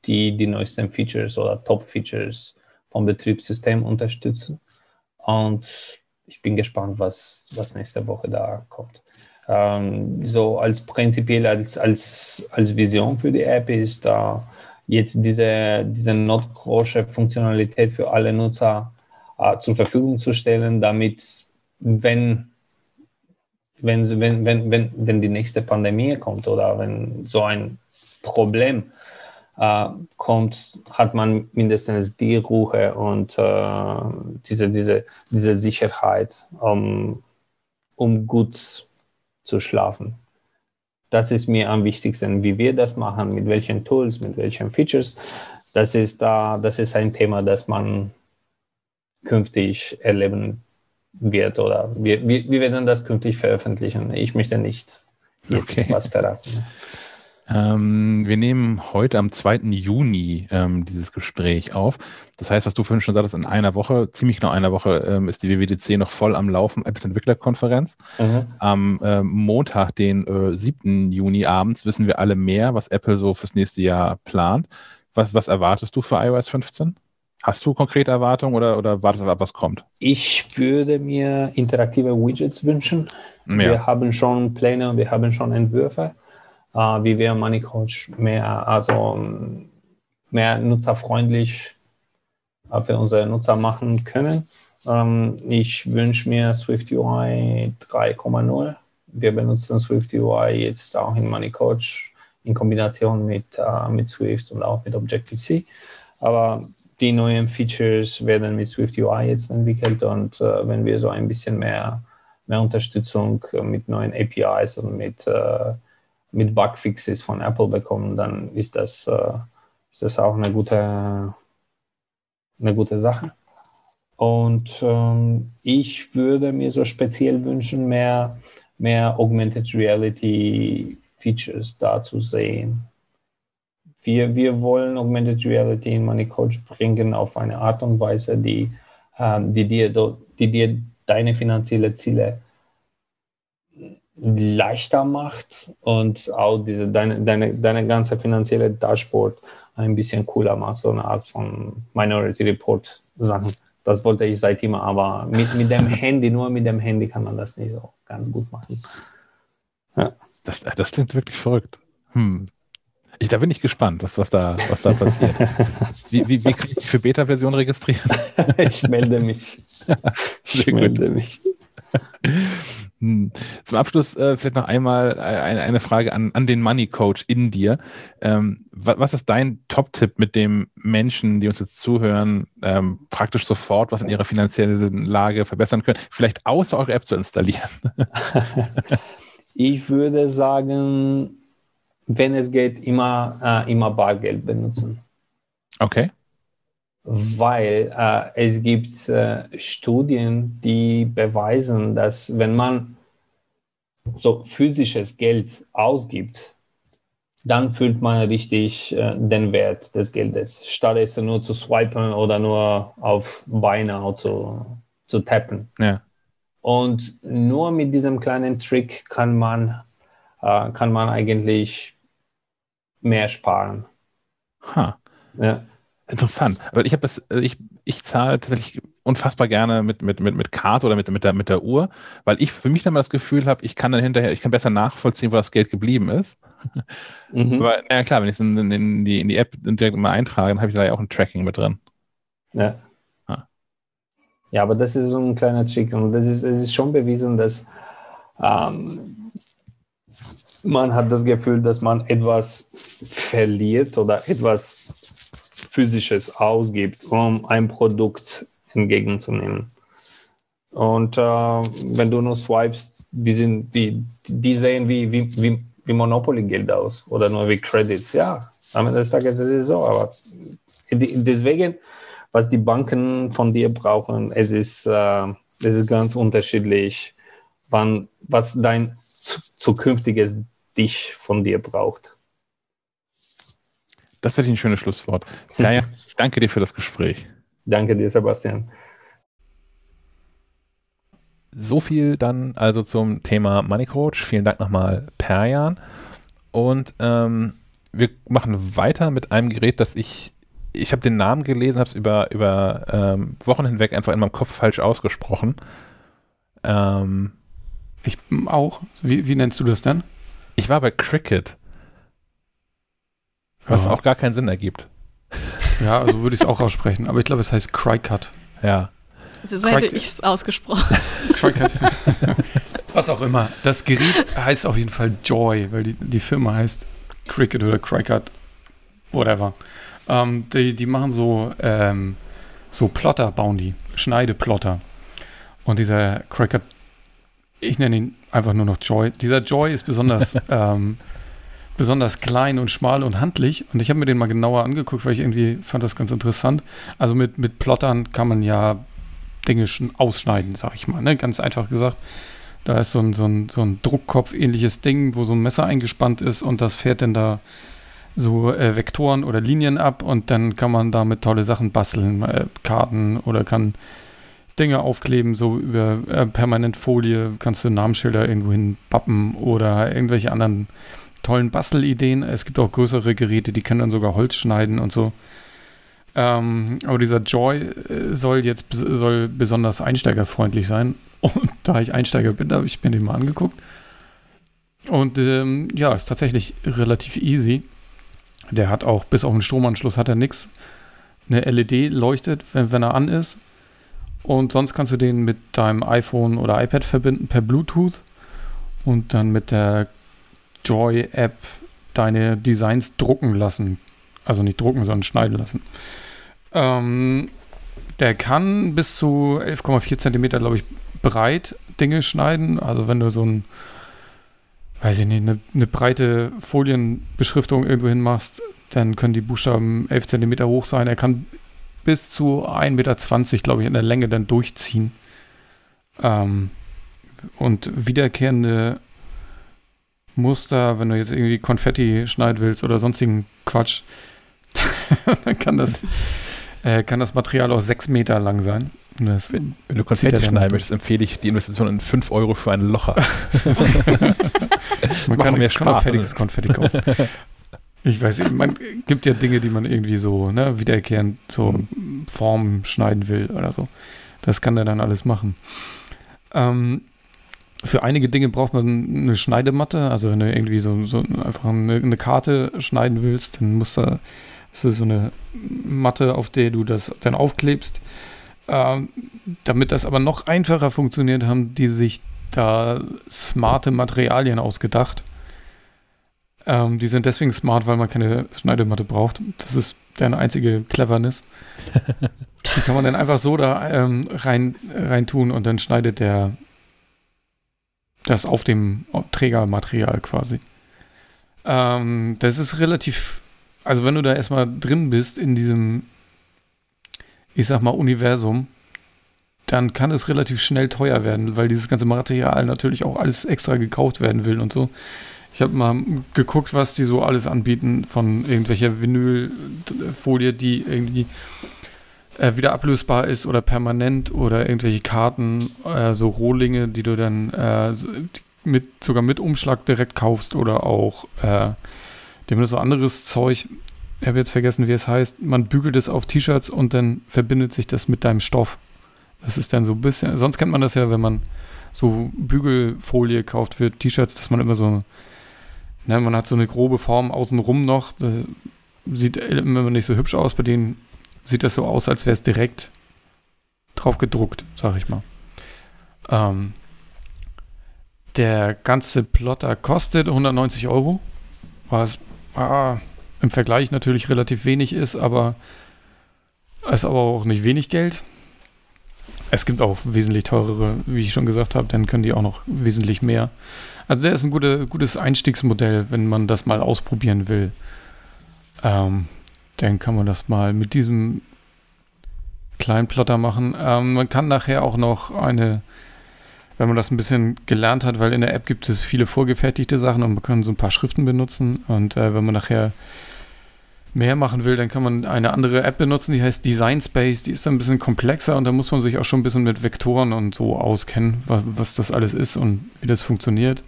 die, die neuesten Features oder Top-Features vom Betriebssystem unterstützen. Und ich bin gespannt, was, was nächste Woche da kommt ähm, so als prinzipiell als, als, als Vision für die App ist da jetzt diese, diese notgroße Funktionalität für alle Nutzer äh, zur Verfügung zu stellen, damit wenn wenn, wenn, wenn, wenn, wenn die nächste Pandemie kommt oder wenn so ein Problem äh, kommt, hat man mindestens die Ruhe und äh, diese, diese, diese Sicherheit, um, um gut zu schlafen. Das ist mir am wichtigsten, wie wir das machen, mit welchen Tools, mit welchen Features. Das ist da, das ist ein Thema, das man künftig erleben wird oder wir, wir, wir werden das künftig veröffentlichen. Ich möchte nicht jetzt okay. was verraten. Ähm, wir nehmen heute am 2. Juni ähm, dieses Gespräch auf. Das heißt, was du vorhin schon sagtest, in einer Woche, ziemlich genau einer Woche, ähm, ist die WWDC noch voll am Laufen, Apps Entwicklerkonferenz. Mhm. Am äh, Montag, den äh, 7. Juni abends, wissen wir alle mehr, was Apple so fürs nächste Jahr plant. Was, was erwartest du für iOS 15? Hast du konkrete Erwartungen oder, oder wartest du ab, was kommt? Ich würde mir interaktive Widgets wünschen. Ja. Wir haben schon Pläne, wir haben schon Entwürfe wie wir Money Coach mehr, also mehr nutzerfreundlich äh, für unsere Nutzer machen können. Ähm, ich wünsche mir Swift UI 3.0. wir benutzen Swift UI jetzt auch in Money Coach in Kombination mit, äh, mit Swift und auch mit Objective-C. Aber die neuen Features werden mit Swift UI jetzt entwickelt und äh, wenn wir so ein bisschen mehr, mehr Unterstützung äh, mit neuen APIs und mit, äh, mit Bugfixes von Apple bekommen, dann ist das, äh, ist das auch eine gute, eine gute Sache. Und ähm, ich würde mir so speziell wünschen, mehr, mehr Augmented Reality Features da zu sehen. Wir, wir wollen Augmented Reality in Money Coach bringen auf eine Art und Weise, die, ähm, die, dir, die dir deine finanziellen Ziele leichter macht und auch diese, deine, deine, deine ganze finanzielle Dashboard ein bisschen cooler macht, so eine Art von Minority Report Sachen. Das wollte ich seit immer, aber mit, mit dem Handy, nur mit dem Handy kann man das nicht so ganz gut machen. Ja. Das, das klingt wirklich verrückt. Hm. Ich, da bin ich gespannt, was, was, da, was da passiert. wie, wie, wie kann ich mich für Beta-Version registrieren? ich melde mich. Ich melde mich. Hm. Zum Abschluss äh, vielleicht noch einmal eine, eine Frage an, an den Money Coach in dir. Ähm, was, was, ist dein Top-Tipp mit dem Menschen, die uns jetzt zuhören, ähm, praktisch sofort was in ihrer finanziellen Lage verbessern können? Vielleicht außer eure App zu installieren. ich würde sagen, wenn es geht, immer, äh, immer Bargeld benutzen. Okay. Weil äh, es gibt äh, Studien, die beweisen, dass wenn man so physisches Geld ausgibt, dann fühlt man richtig äh, den Wert des Geldes, statt es nur zu swipen oder nur auf Beine zu, zu tappen. Ja. Und nur mit diesem kleinen Trick kann man, äh, kann man eigentlich mehr sparen. Ha. Ja. Interessant. Weil ich habe das, äh, ich, ich zahle tatsächlich unfassbar gerne mit, mit, mit, mit Karte oder mit, mit, der, mit der Uhr, weil ich für mich dann mal das Gefühl habe, ich kann dann hinterher, ich kann besser nachvollziehen, wo das Geld geblieben ist. Mhm. Aber na ja, klar, wenn ich es in, in, die, in die App direkt immer eintrage, dann habe ich da ja auch ein Tracking mit drin. Ja. Ah. Ja, aber das ist so ein kleiner Trick und das ist, es ist schon bewiesen, dass ähm, man hat das Gefühl, dass man etwas verliert oder etwas Physisches ausgibt, um ein Produkt entgegenzunehmen. Und äh, wenn du nur swipes, die, sind, die, die sehen wie, wie, wie, wie Monopoly-Geld aus oder nur wie Credits. Ja, am Ende des Tages ist es so. Aber deswegen, was die Banken von dir brauchen, es ist, äh, es ist ganz unterschiedlich, wann, was dein zukünftiges Dich von dir braucht. Das ist ein schönes Schlusswort. Naja, ich danke dir für das Gespräch. Danke dir, Sebastian. So viel dann also zum Thema Money Coach. Vielen Dank nochmal, Perjan. Und ähm, wir machen weiter mit einem Gerät, das ich, ich habe den Namen gelesen, habe es über, über ähm, Wochen hinweg einfach in meinem Kopf falsch ausgesprochen. Ähm, ich auch. Wie, wie nennst du das denn? Ich war bei Cricket. Was ja. auch gar keinen Sinn ergibt. Ja, also würde ich es auch aussprechen. Aber ich glaube, es heißt Crycut. Ja. Also so hätte ich es ausgesprochen. Crycut. Was auch immer. Das Gerät heißt auf jeden Fall Joy, weil die, die Firma heißt Cricket oder Crycut. Whatever. Ähm, die, die machen so, ähm, so Plotter, bauen die. Schneideplotter. Und dieser Crycut, ich nenne ihn einfach nur noch Joy. Dieser Joy ist besonders ähm, besonders klein und schmal und handlich. Und ich habe mir den mal genauer angeguckt, weil ich irgendwie fand das ganz interessant. Also mit, mit Plottern kann man ja Dinge schon ausschneiden, sag ich mal. Ne? Ganz einfach gesagt. Da ist so ein, so ein, so ein Druckkopf-ähnliches Ding, wo so ein Messer eingespannt ist und das fährt dann da so äh, Vektoren oder Linien ab und dann kann man damit tolle Sachen basteln, äh, Karten oder kann Dinge aufkleben, so über äh, Permanentfolie, kannst du Namensschilder irgendwo hin pappen oder irgendwelche anderen tollen Bastelideen. Es gibt auch größere Geräte, die können dann sogar Holz schneiden und so. Ähm, aber dieser Joy äh, soll jetzt soll besonders einsteigerfreundlich sein. Und da ich Einsteiger bin, habe ich mir den mal angeguckt. Und ähm, ja, ist tatsächlich relativ easy. Der hat auch, bis auf den Stromanschluss hat er nichts. Eine LED leuchtet, wenn, wenn er an ist. Und sonst kannst du den mit deinem iPhone oder iPad verbinden per Bluetooth. und dann mit der Joy-App deine Designs drucken lassen. Also nicht drucken, sondern schneiden lassen. Ähm, der kann bis zu 11,4 Zentimeter, glaube ich, breit Dinge schneiden. Also wenn du so ein, weiß ich nicht, eine, eine breite Folienbeschriftung irgendwo hin machst, dann können die Buchstaben 11 Zentimeter hoch sein. Er kann bis zu 1,20 Meter, glaube ich, in der Länge dann durchziehen. Ähm, und wiederkehrende Muster, wenn du jetzt irgendwie Konfetti schneiden willst oder sonstigen Quatsch, dann kann das, äh, kann das Material auch sechs Meter lang sein. Das, wenn, wenn, du Konfetti schneiden möchtest, empfehle ich die Investition in 5 Euro für ein Locher. man kann mehr Spaß. fertiges Konfetti kaufen. Ich weiß, man gibt ja Dinge, die man irgendwie so ne, wiederkehrend so mhm. Formen schneiden will oder so. Das kann der dann alles machen. Ähm, für einige Dinge braucht man eine Schneidematte. Also wenn du irgendwie so, so einfach eine, eine, Karte schneiden willst, dann muss da das ist so eine Matte, auf der du das dann aufklebst. Ähm, damit das aber noch einfacher funktioniert, haben die sich da smarte Materialien ausgedacht. Ähm, die sind deswegen smart, weil man keine Schneidematte braucht. Das ist deine einzige Cleverness. die kann man dann einfach so da ähm, rein, rein tun und dann schneidet der das auf dem Trägermaterial quasi. Ähm, das ist relativ, also wenn du da erstmal drin bist in diesem, ich sag mal, Universum, dann kann es relativ schnell teuer werden, weil dieses ganze Material natürlich auch alles extra gekauft werden will und so. Ich habe mal geguckt, was die so alles anbieten von irgendwelcher Vinylfolie, die irgendwie äh, wieder ablösbar ist oder permanent oder irgendwelche Karten, äh, so Rohlinge, die du dann äh, mit, sogar mit Umschlag direkt kaufst oder auch äh, dem so anderes Zeug. Ich habe jetzt vergessen, wie es heißt. Man bügelt es auf T-Shirts und dann verbindet sich das mit deinem Stoff. Das ist dann so ein bisschen, sonst kennt man das ja, wenn man so Bügelfolie kauft für T-Shirts, dass man immer so, ne, man hat so eine grobe Form außenrum noch. Das sieht immer nicht so hübsch aus. Bei denen sieht das so aus, als wäre es direkt drauf gedruckt, sag ich mal. Ähm, der ganze Plotter kostet 190 Euro, was ah, im Vergleich natürlich relativ wenig ist, aber ist aber auch nicht wenig Geld. Es gibt auch wesentlich teurere, wie ich schon gesagt habe, dann können die auch noch wesentlich mehr. Also der ist ein gute, gutes Einstiegsmodell, wenn man das mal ausprobieren will. Ähm, dann kann man das mal mit diesem kleinen Plotter machen. Ähm, man kann nachher auch noch eine, wenn man das ein bisschen gelernt hat, weil in der App gibt es viele vorgefertigte Sachen und man kann so ein paar Schriften benutzen. Und äh, wenn man nachher mehr machen will, dann kann man eine andere App benutzen, die heißt Design Space. Die ist dann ein bisschen komplexer und da muss man sich auch schon ein bisschen mit Vektoren und so auskennen, was, was das alles ist und wie das funktioniert.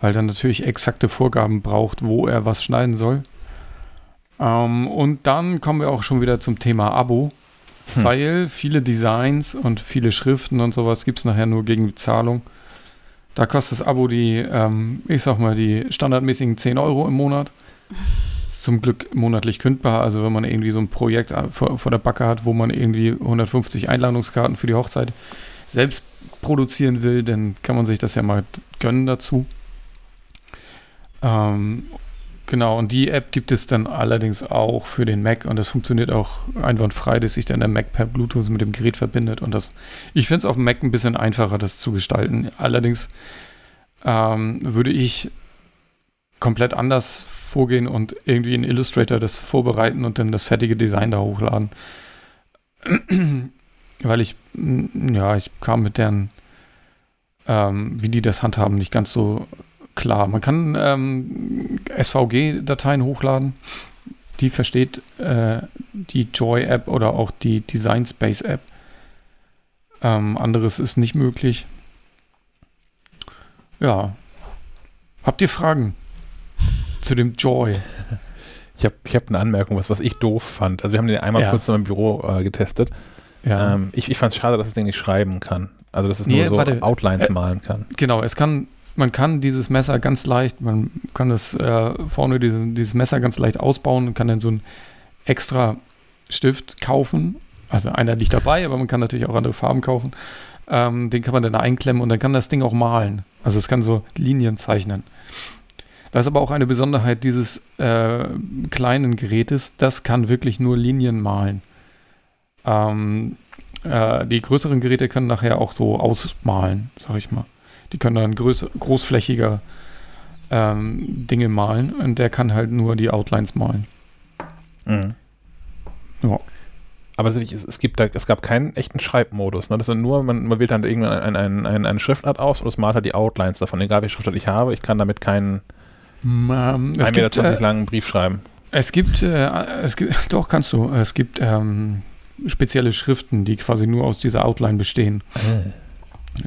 Weil dann natürlich exakte Vorgaben braucht, wo er was schneiden soll. Ähm, und dann kommen wir auch schon wieder zum Thema Abo, hm. weil viele Designs und viele Schriften und sowas gibt es nachher nur gegen Bezahlung. Da kostet das Abo die, ähm, ich sag mal, die standardmäßigen 10 Euro im Monat. Ist zum Glück monatlich kündbar. Also wenn man irgendwie so ein Projekt äh, vor, vor der Backe hat, wo man irgendwie 150 Einladungskarten für die Hochzeit selbst produzieren will, dann kann man sich das ja mal gönnen dazu. Ähm, Genau, und die App gibt es dann allerdings auch für den Mac und das funktioniert auch einwandfrei, dass sich dann der Mac per Bluetooth mit dem Gerät verbindet. Und das, ich finde es auf dem Mac ein bisschen einfacher, das zu gestalten. Allerdings ähm, würde ich komplett anders vorgehen und irgendwie in Illustrator das vorbereiten und dann das fertige Design da hochladen. Weil ich, ja, ich kam mit deren, ähm, wie die das handhaben, nicht ganz so klar. Man kann ähm, SVG-Dateien hochladen. Die versteht äh, die Joy-App oder auch die Design Space-App. Ähm, anderes ist nicht möglich. Ja. Habt ihr Fragen zu dem Joy? Ich habe ich hab eine Anmerkung, was, was ich doof fand. Also wir haben den einmal ja. kurz in meinem Büro äh, getestet. Ja. Ähm, ich ich fand es schade, dass es den nicht schreiben kann. Also dass es nee, nur so warte, Outlines äh, malen kann. Genau, es kann man kann dieses Messer ganz leicht, man kann das äh, vorne diese, dieses Messer ganz leicht ausbauen und kann dann so einen extra Stift kaufen. Also einer liegt dabei, aber man kann natürlich auch andere Farben kaufen. Ähm, den kann man dann einklemmen und dann kann das Ding auch malen. Also es kann so Linien zeichnen. Das ist aber auch eine Besonderheit dieses äh, kleinen Gerätes. Das kann wirklich nur Linien malen. Ähm, äh, die größeren Geräte können nachher auch so ausmalen, sag ich mal. Die können dann größ großflächiger ähm, Dinge malen und der kann halt nur die Outlines malen. Mhm. Ja. Aber es, es, gibt da, es gab keinen echten Schreibmodus. Ne? Das ist nur, man, man wählt dann irgendeine ein, ein, ein, eine Schriftart aus und es malt halt die Outlines davon. Egal welche Schriftart ich habe, ich kann damit keinen um, ähm, 1,20 Meter äh, langen Brief schreiben. Es gibt, äh, es gibt, doch kannst du, es gibt ähm, spezielle Schriften, die quasi nur aus dieser Outline bestehen.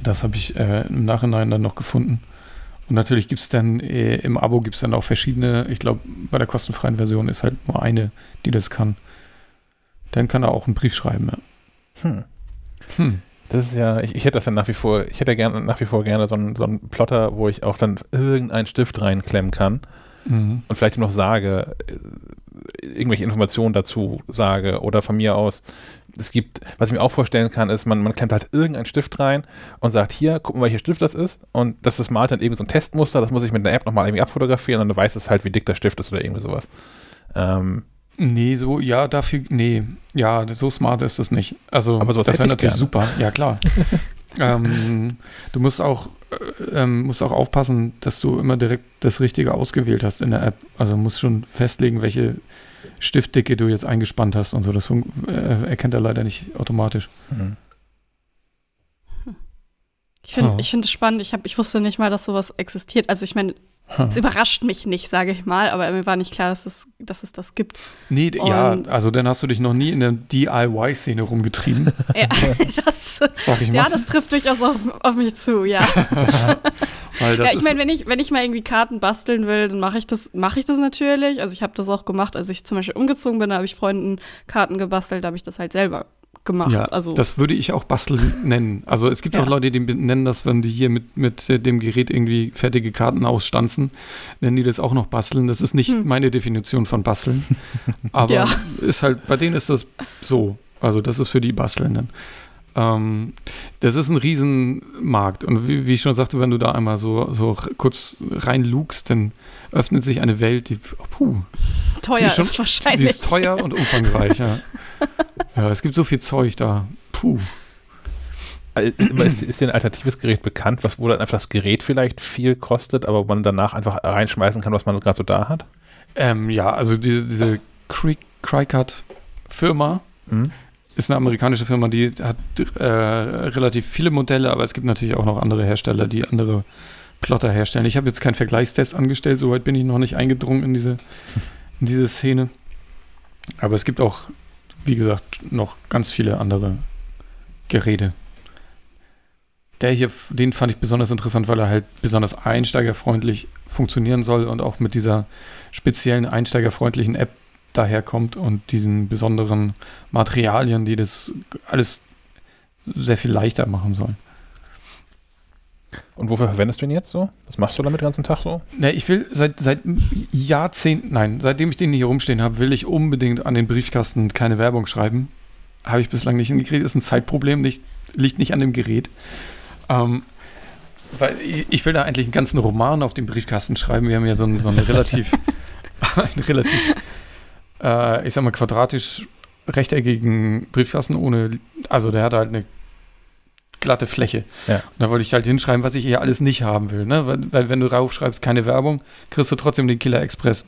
Das habe ich äh, im Nachhinein dann noch gefunden. Und natürlich gibt es dann äh, im Abo gibt es dann auch verschiedene, ich glaube, bei der kostenfreien Version ist halt nur eine, die das kann. Dann kann er auch einen Brief schreiben, ja. Hm. Hm. Das ist ja, ich, ich, hätte das ja nach wie vor, ich hätte gerne, nach wie vor gerne so einen, so einen Plotter, wo ich auch dann irgendeinen Stift reinklemmen kann mhm. und vielleicht noch sage, äh, irgendwelche Informationen dazu sage oder von mir aus, es gibt, was ich mir auch vorstellen kann, ist, man, man klemmt halt irgendeinen Stift rein und sagt, hier, gucken, welcher Stift das ist. Und das ist mal dann irgendwie so ein Testmuster, das muss ich mit einer App nochmal irgendwie abfotografieren und dann weiß es halt, wie dick der Stift ist oder irgendwie sowas. Ähm, nee, so, ja, dafür, nee, ja, so smart ist das nicht. Also, aber das wäre natürlich gerne. super, ja klar. ähm, du musst auch, äh, ähm, musst auch aufpassen, dass du immer direkt das Richtige ausgewählt hast in der App. Also musst schon festlegen, welche Stiftdicke du jetzt eingespannt hast und so. Das äh, erkennt er leider nicht automatisch. Mhm. Ich finde oh. find es spannend. Ich, hab, ich wusste nicht mal, dass sowas existiert. Also ich meine, es überrascht mich nicht, sage ich mal, aber mir war nicht klar, dass es, dass es das gibt. Nee, Und ja, also dann hast du dich noch nie in der DIY-Szene rumgetrieben. ja, das, Sag ich mal. ja, das trifft durchaus auf, auf mich zu, ja. ja, ich meine, wenn ich, wenn ich mal irgendwie Karten basteln will, dann mache ich das, mache ich das natürlich. Also ich habe das auch gemacht, als ich zum Beispiel umgezogen bin, da habe ich Freunden Karten gebastelt, da habe ich das halt selber gemacht. Ja, also, das würde ich auch basteln nennen. Also es gibt ja. auch Leute, die nennen das, wenn die hier mit, mit dem Gerät irgendwie fertige Karten ausstanzen, nennen die das auch noch basteln. Das ist nicht hm. meine Definition von basteln. Aber ja. ist halt, bei denen ist das so. Also das ist für die Bastelnden. Ähm, das ist ein Riesenmarkt. Und wie, wie, ich schon sagte, wenn du da einmal so, so kurz reinlugst, dann öffnet sich eine Welt, die, oh, puh, teuer die ist, schon, ist wahrscheinlich. Die ist teuer und umfangreich, ja. ja. es gibt so viel Zeug da. Puh. Ist, ist dir ein alternatives Gerät bekannt, was, wo dann einfach das Gerät vielleicht viel kostet, aber man danach einfach reinschmeißen kann, was man gerade so da hat? Ähm, ja, also diese, diese Cricut-Firma, mhm ist eine amerikanische Firma, die hat äh, relativ viele Modelle, aber es gibt natürlich auch noch andere Hersteller, die andere Plotter herstellen. Ich habe jetzt keinen Vergleichstest angestellt, soweit bin ich noch nicht eingedrungen in diese, in diese Szene. Aber es gibt auch, wie gesagt, noch ganz viele andere Geräte. Der hier, den fand ich besonders interessant, weil er halt besonders einsteigerfreundlich funktionieren soll und auch mit dieser speziellen einsteigerfreundlichen App daherkommt und diesen besonderen Materialien, die das alles sehr viel leichter machen sollen. Und wofür verwendest du ihn jetzt so? Was machst du damit den ganzen Tag so? Ne, ich will seit, seit Jahrzehnten, nein, seitdem ich den hier rumstehen habe, will ich unbedingt an den Briefkasten keine Werbung schreiben. Habe ich bislang nicht hingekriegt. Ist ein Zeitproblem, nicht, liegt nicht an dem Gerät. Ähm, weil ich, ich, will da eigentlich einen ganzen Roman auf dem Briefkasten schreiben. Wir haben ja so, ein, so eine relativ, eine relativ äh, ich sag mal, quadratisch rechteckigen Briefkasten ohne, also der hat halt eine glatte Fläche. Ja. Und da wollte ich halt hinschreiben, was ich hier alles nicht haben will. Ne? Weil, weil wenn du raufschreibst, keine Werbung, kriegst du trotzdem den Killer Express.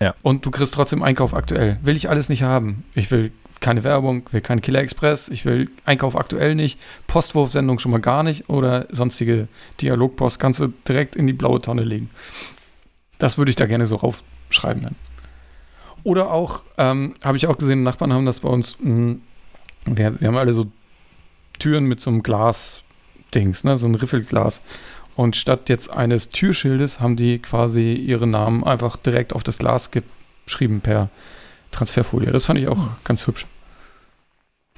Ja. Und du kriegst trotzdem Einkauf aktuell. Will ich alles nicht haben. Ich will keine Werbung, will keinen Killer Express, ich will Einkauf aktuell nicht, Postwurfsendung schon mal gar nicht oder sonstige Dialogpost kannst du direkt in die blaue Tonne legen. Das würde ich da gerne so raufschreiben dann. Oder auch, ähm, habe ich auch gesehen, Nachbarn haben das bei uns, mh, hm, wir, wir haben alle so Türen mit so einem Glas-Dings, ne, so ein Riffelglas. Und statt jetzt eines Türschildes haben die quasi ihre Namen einfach direkt auf das Glas geschrieben per Transferfolie. Das fand ich auch mhm. ganz hübsch.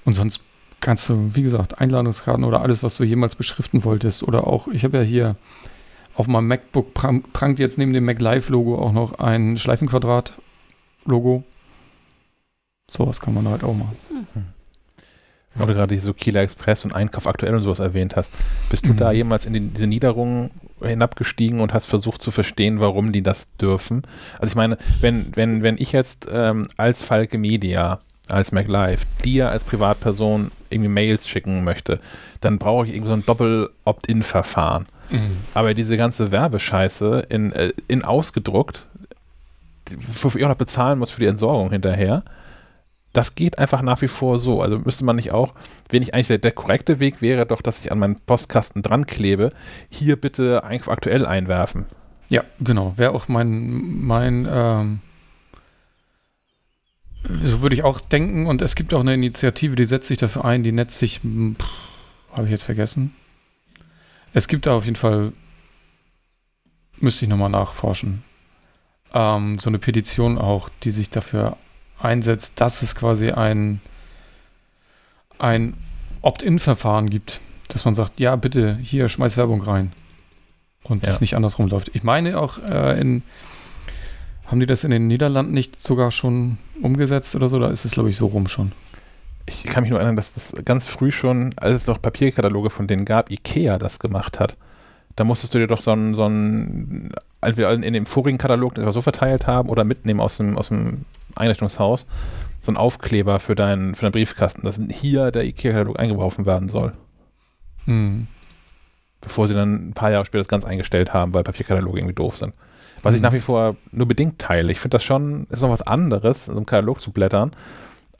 Und sonst kannst du, wie gesagt, Einladungskarten oder alles, was du jemals beschriften wolltest. Oder auch, ich habe ja hier auf meinem MacBook prangt jetzt neben dem Mac Live Logo auch noch ein Schleifenquadrat Logo. Sowas kann man halt auch machen. Hm. Weil du gerade so Kieler Express und Einkauf aktuell und sowas erwähnt hast. Bist du Mhm. da jemals in die, diese Niederungen hinabgestiegen und hast versucht zu verstehen, warum die das dürfen? Also ich meine, wenn, wenn, wenn ich jetzt ähm, als Falke Media, als MacLive, dir als Privatperson irgendwie Mails schicken möchte, dann brauche ich irgendwie so ein Doppel-Opt-in-Verfahren. Mhm. Aber diese ganze Werbescheiße in, äh, in ausgedruckt, wofür ich auch noch bezahlen muss für die Entsorgung hinterher, das geht einfach nach wie vor so. Also müsste man nicht auch, wenn ich eigentlich der, der korrekte Weg wäre, doch, dass ich an meinen Postkasten dran klebe, hier bitte aktuell einwerfen. Ja, genau. Wäre auch mein, mein, ähm, so würde ich auch denken. Und es gibt auch eine Initiative, die setzt sich dafür ein, die nennt sich, habe ich jetzt vergessen. Es gibt da auf jeden Fall, müsste ich nochmal nachforschen, ähm, so eine Petition auch, die sich dafür einsetzt, dass es quasi ein, ein Opt-in-Verfahren gibt, dass man sagt, ja, bitte, hier, schmeiß Werbung rein. Und Ja. es nicht andersrum läuft. Ich meine auch äh, in, haben die das in den Niederlanden nicht sogar schon umgesetzt oder so? Da ist es, glaube ich, so rum schon. Ich kann mich nur erinnern, dass das ganz früh schon, als es noch Papierkataloge von denen gab, Ikea das gemacht hat. Da musstest du dir doch so ein, so ein entweder in dem vorigen Katalog etwas so verteilt haben oder mitnehmen aus dem, aus dem Einrichtungshaus, so ein Aufkleber für deinen, für deinen Briefkasten, dass hier der Ikea-Katalog eingeworfen werden soll. Hm. bevor sie dann ein paar Jahre später das ganz eingestellt haben, weil Papierkataloge irgendwie doof sind. Was ich Mhm. nach wie vor nur bedingt teile. Ich finde das schon, ist noch was anderes, in so einem Katalog zu blättern,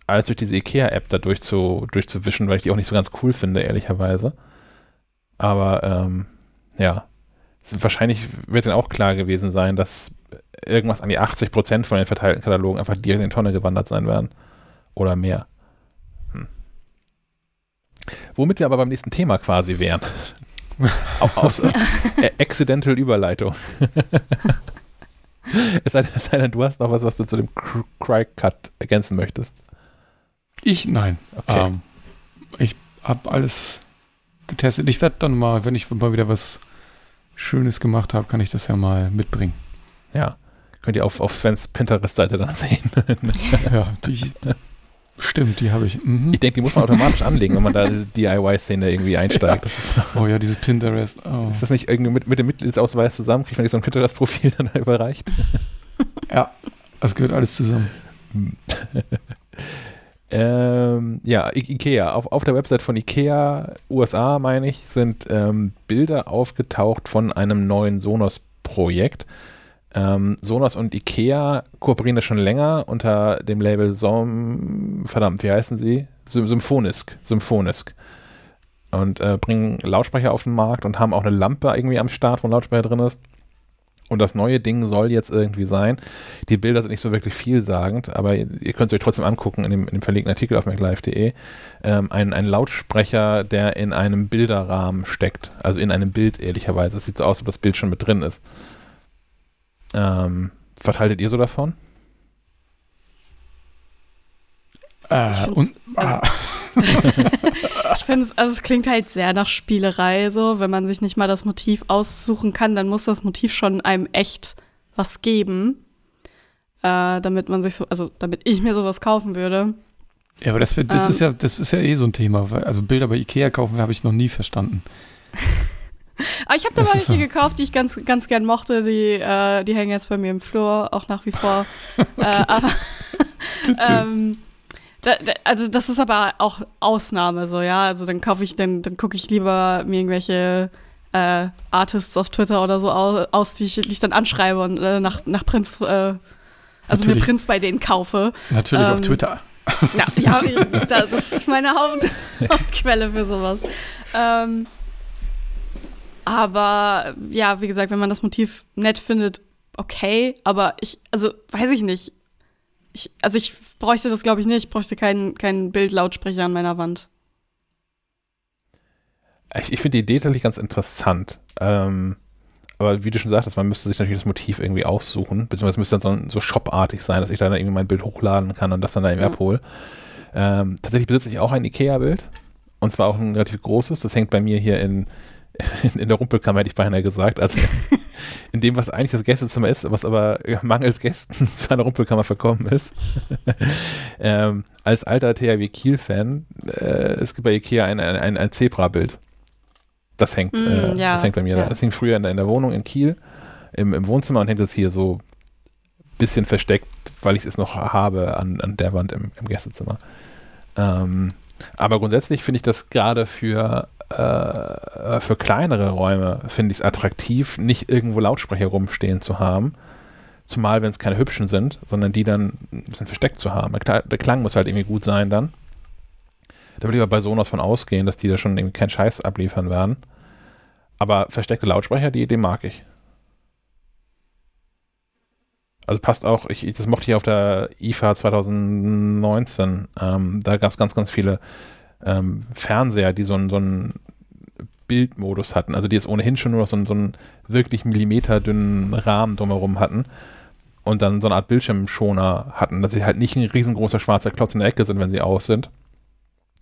als durch diese IKEA-App da durchzu, durchzuwischen, weil ich die auch nicht so ganz cool finde, ehrlicherweise. Aber ähm, ja, wahrscheinlich wird dann auch klar gewesen sein, dass irgendwas an die 80 Prozent von den verteilten Katalogen einfach direkt in die Tonne gewandert sein werden. Oder mehr. Hm. Womit wir aber beim nächsten Thema quasi wären. Au- Aus äh, Accidental Überleitung. es, sei, es sei denn, du hast noch was, was du zu dem Cr- Cry-Cut ergänzen möchtest. Ich, nein. Okay. Ähm, ich habe alles getestet. Ich werde dann mal, wenn ich mal wieder was Schönes gemacht habe, kann ich das ja mal mitbringen. Ja. Könnt ihr auf, auf Svens Pinterest-Seite dann sehen. ja, die, stimmt, die habe ich. Mhm. ich denke, die muss man automatisch anlegen, wenn man da die DIY-Szene irgendwie einsteigt. Ist, Oh ja, dieses Pinterest. Oh. ist das nicht irgendwie mit, mit dem Mitgliedsausweis zusammen? Kriegt man nicht so ein Pinterest-Profil dann da überreicht? Ja, das gehört alles zusammen. Ähm, ja, I Ikea. Auf, auf der Website von Ikea, USA, meine ich, sind ähm, Bilder aufgetaucht von einem neuen Sonos-Projekt. Ähm, Sonos und Ikea kooperieren da schon länger unter dem Label Som, verdammt, wie heißen sie? Sym Symphonisk. Symphonisk. Und äh, bringen Lautsprecher auf den Markt und haben auch eine Lampe irgendwie am Start, wo ein Lautsprecher drin ist. Und das neue Ding soll jetzt irgendwie sein. Die Bilder sind nicht so wirklich vielsagend, aber ihr, ihr könnt es euch trotzdem angucken in dem, in dem verlinkten Artikel auf maclive.de. Ähm, ein, ein Lautsprecher, der in einem Bilderrahmen steckt. Also in einem Bild, ehrlicherweise. Es sieht so aus, als ob das Bild schon mit drin ist. Ähm, was haltet ihr so davon? Äh, und, ah, Ich finde es, also es klingt halt sehr nach Spielerei, so. Wenn man sich nicht mal das Motiv aussuchen kann, dann muss das Motiv schon einem echt was geben. Äh, damit man sich so, also damit ich mir sowas kaufen würde. ja, aber das, das Ähm. ist ja, das ist ja eh so ein Thema. Weil, also Bilder bei Ikea kaufen habe ich noch nie verstanden. Aber ich habe da mal welche so. gekauft, die ich ganz, ganz gern mochte. Die, äh, die hängen jetzt bei mir im Flur, auch nach wie vor. äh, aber ähm, da, da, also das ist aber auch Ausnahme so, ja. Also dann kaufe ich, dann, dann gucke ich lieber mir irgendwelche äh, Artists auf Twitter oder so aus, aus die, ich, die ich dann anschreibe und äh, nach, nach Prinz, äh, also mir. Prinz bei denen kaufe. Natürlich auf ähm, Twitter. Ja, ja das ist meine Haupt Hauptquelle für sowas. Ähm, aber ja, wie gesagt, wenn man das Motiv nett findet, okay. Aber ich, also weiß ich nicht. Ich, also ich bräuchte das, glaube ich, nicht. Ich bräuchte keinen keinen Bildlautsprecher an meiner Wand. Ich, ich finde die Idee tatsächlich ganz interessant. Ähm, aber wie du schon sagtest, man müsste sich natürlich das Motiv irgendwie aussuchen, beziehungsweise es müsste dann so, so shopartig sein, dass ich da dann irgendwie mein Bild hochladen kann und das dann da eben Ja. abhole. Ähm, tatsächlich besitze ich auch ein Ikea-Bild. Und zwar auch ein relativ großes. Das hängt bei mir hier in, in, der Rumpelkammer, hätte ich beinahe gesagt. Also in dem, was eigentlich das Gästezimmer ist, was aber mangels Gästen zu einer Rumpelkammer verkommen ist. ähm, als alter THW Kiel-Fan, äh, es gibt bei Ikea ein, ein, ein, ein Zebra-Bild. Das hängt, mm, äh, ja, das hängt bei mir ja. da. Das hing früher in der, in der Wohnung in Kiel, im, im Wohnzimmer und hängt jetzt hier so ein bisschen versteckt, weil ich es noch habe an, an der Wand im, im Gästezimmer. Ähm, aber grundsätzlich finde ich das gerade für, äh, für kleinere Räume, finde ich es attraktiv, nicht irgendwo Lautsprecher rumstehen zu haben. Zumal, wenn es keine hübschen sind, sondern die dann ein bisschen versteckt zu haben. Der Klang muss halt irgendwie gut sein dann. Da würde ich aber bei Sonos von ausgehen, dass die da schon irgendwie keinen Scheiß abliefern werden. Aber versteckte Lautsprecher, die Idee mag ich. Also passt auch, ich, das mochte ich auf der IFA 2019. Ähm, da gab es ganz, ganz viele ähm, Fernseher, die so einen, so einen Bildmodus hatten. Also die jetzt ohnehin schon nur so einen, so einen wirklich millimeterdünnen Rahmen drumherum hatten. Und dann so eine Art Bildschirmschoner hatten, dass sie halt nicht ein riesengroßer schwarzer Klotz in der Ecke sind, wenn sie aus sind,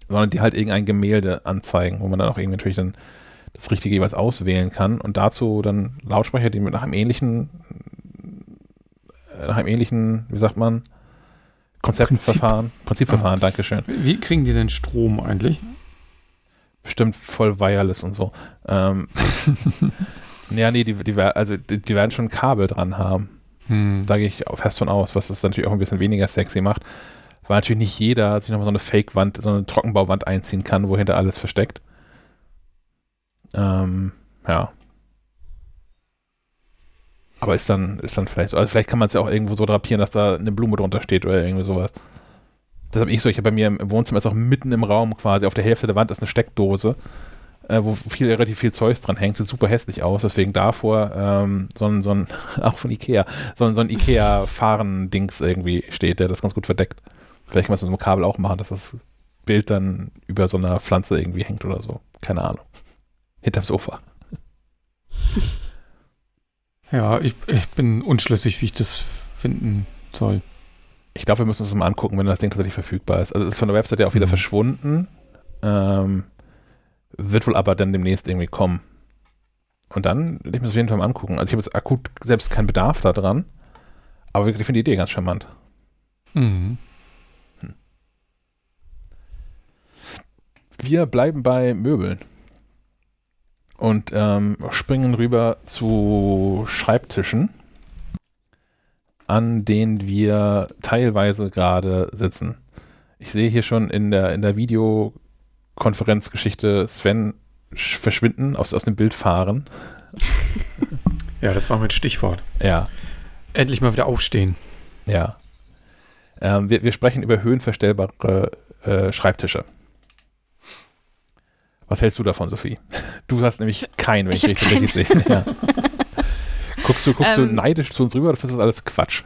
sondern die halt irgendein Gemälde anzeigen, wo man dann auch irgendwie natürlich dann das Richtige jeweils auswählen kann. Und dazu dann Lautsprecher, die mit nach einem ähnlichen nach einem ähnlichen, wie sagt man, Konzeptverfahren, Prinzip. Prinzipverfahren, ah. Dankeschön. Wie kriegen die denn Strom eigentlich? Bestimmt voll wireless und so. Ähm, ja, nee, die, die, also die, die, werden schon ein Kabel dran haben. Hm. Da gehe ich fest von aus, was das natürlich auch ein bisschen weniger sexy macht. Weil natürlich nicht jeder sich nochmal so eine Fake-Wand, so eine Trockenbauwand einziehen kann, wohinter alles versteckt. Ähm, ja. Aber ist dann, ist dann vielleicht so, also vielleicht kann man es ja auch irgendwo so drapieren, dass da eine Blume drunter steht oder irgendwie sowas. Das habe ich so, ich habe bei mir im Wohnzimmer ist auch mitten im Raum quasi, auf der Hälfte der Wand ist eine Steckdose, äh, wo viel, relativ viel Zeugs dran hängt, sieht super hässlich aus, deswegen davor ähm, so ein, so ein, auch von Ikea, so ein, so ein Ikea-Fahren-Dings irgendwie steht, der das ganz gut verdeckt. Vielleicht kann man es mit so einem Kabel auch machen, dass das Bild dann über so einer Pflanze irgendwie hängt oder so. Keine Ahnung. Hinterm Sofa. Ja, ich, ich bin unschlüssig, wie ich das finden soll. Ich glaube, wir müssen uns das mal angucken, wenn das Ding tatsächlich verfügbar ist. Also es ist von der Website ja auch wieder mhm. verschwunden. Ähm, wird wohl aber dann demnächst irgendwie kommen. Und dann will ich mir das auf jeden Fall mal angucken. Also ich habe jetzt akut selbst keinen Bedarf da dran. Aber ich finde die Idee ganz charmant. Mhm. Hm. Wir bleiben bei Möbeln und ähm, springen rüber zu Schreibtischen, an denen wir teilweise gerade sitzen. Ich sehe hier schon in der, in der Videokonferenzgeschichte Sven verschwinden, aus, aus dem Bild fahren. Ja, das war mein Stichwort. Ja. Endlich mal wieder aufstehen. Ja. Ähm, wir, wir sprechen über höhenverstellbare äh, Schreibtische. Was hältst du davon, Sophie? Du hast nämlich keinen, wenn ich, ich richtig sehe. Ja. Guckst du, guckst ähm, du neidisch zu uns rüber oder findest du das alles Quatsch?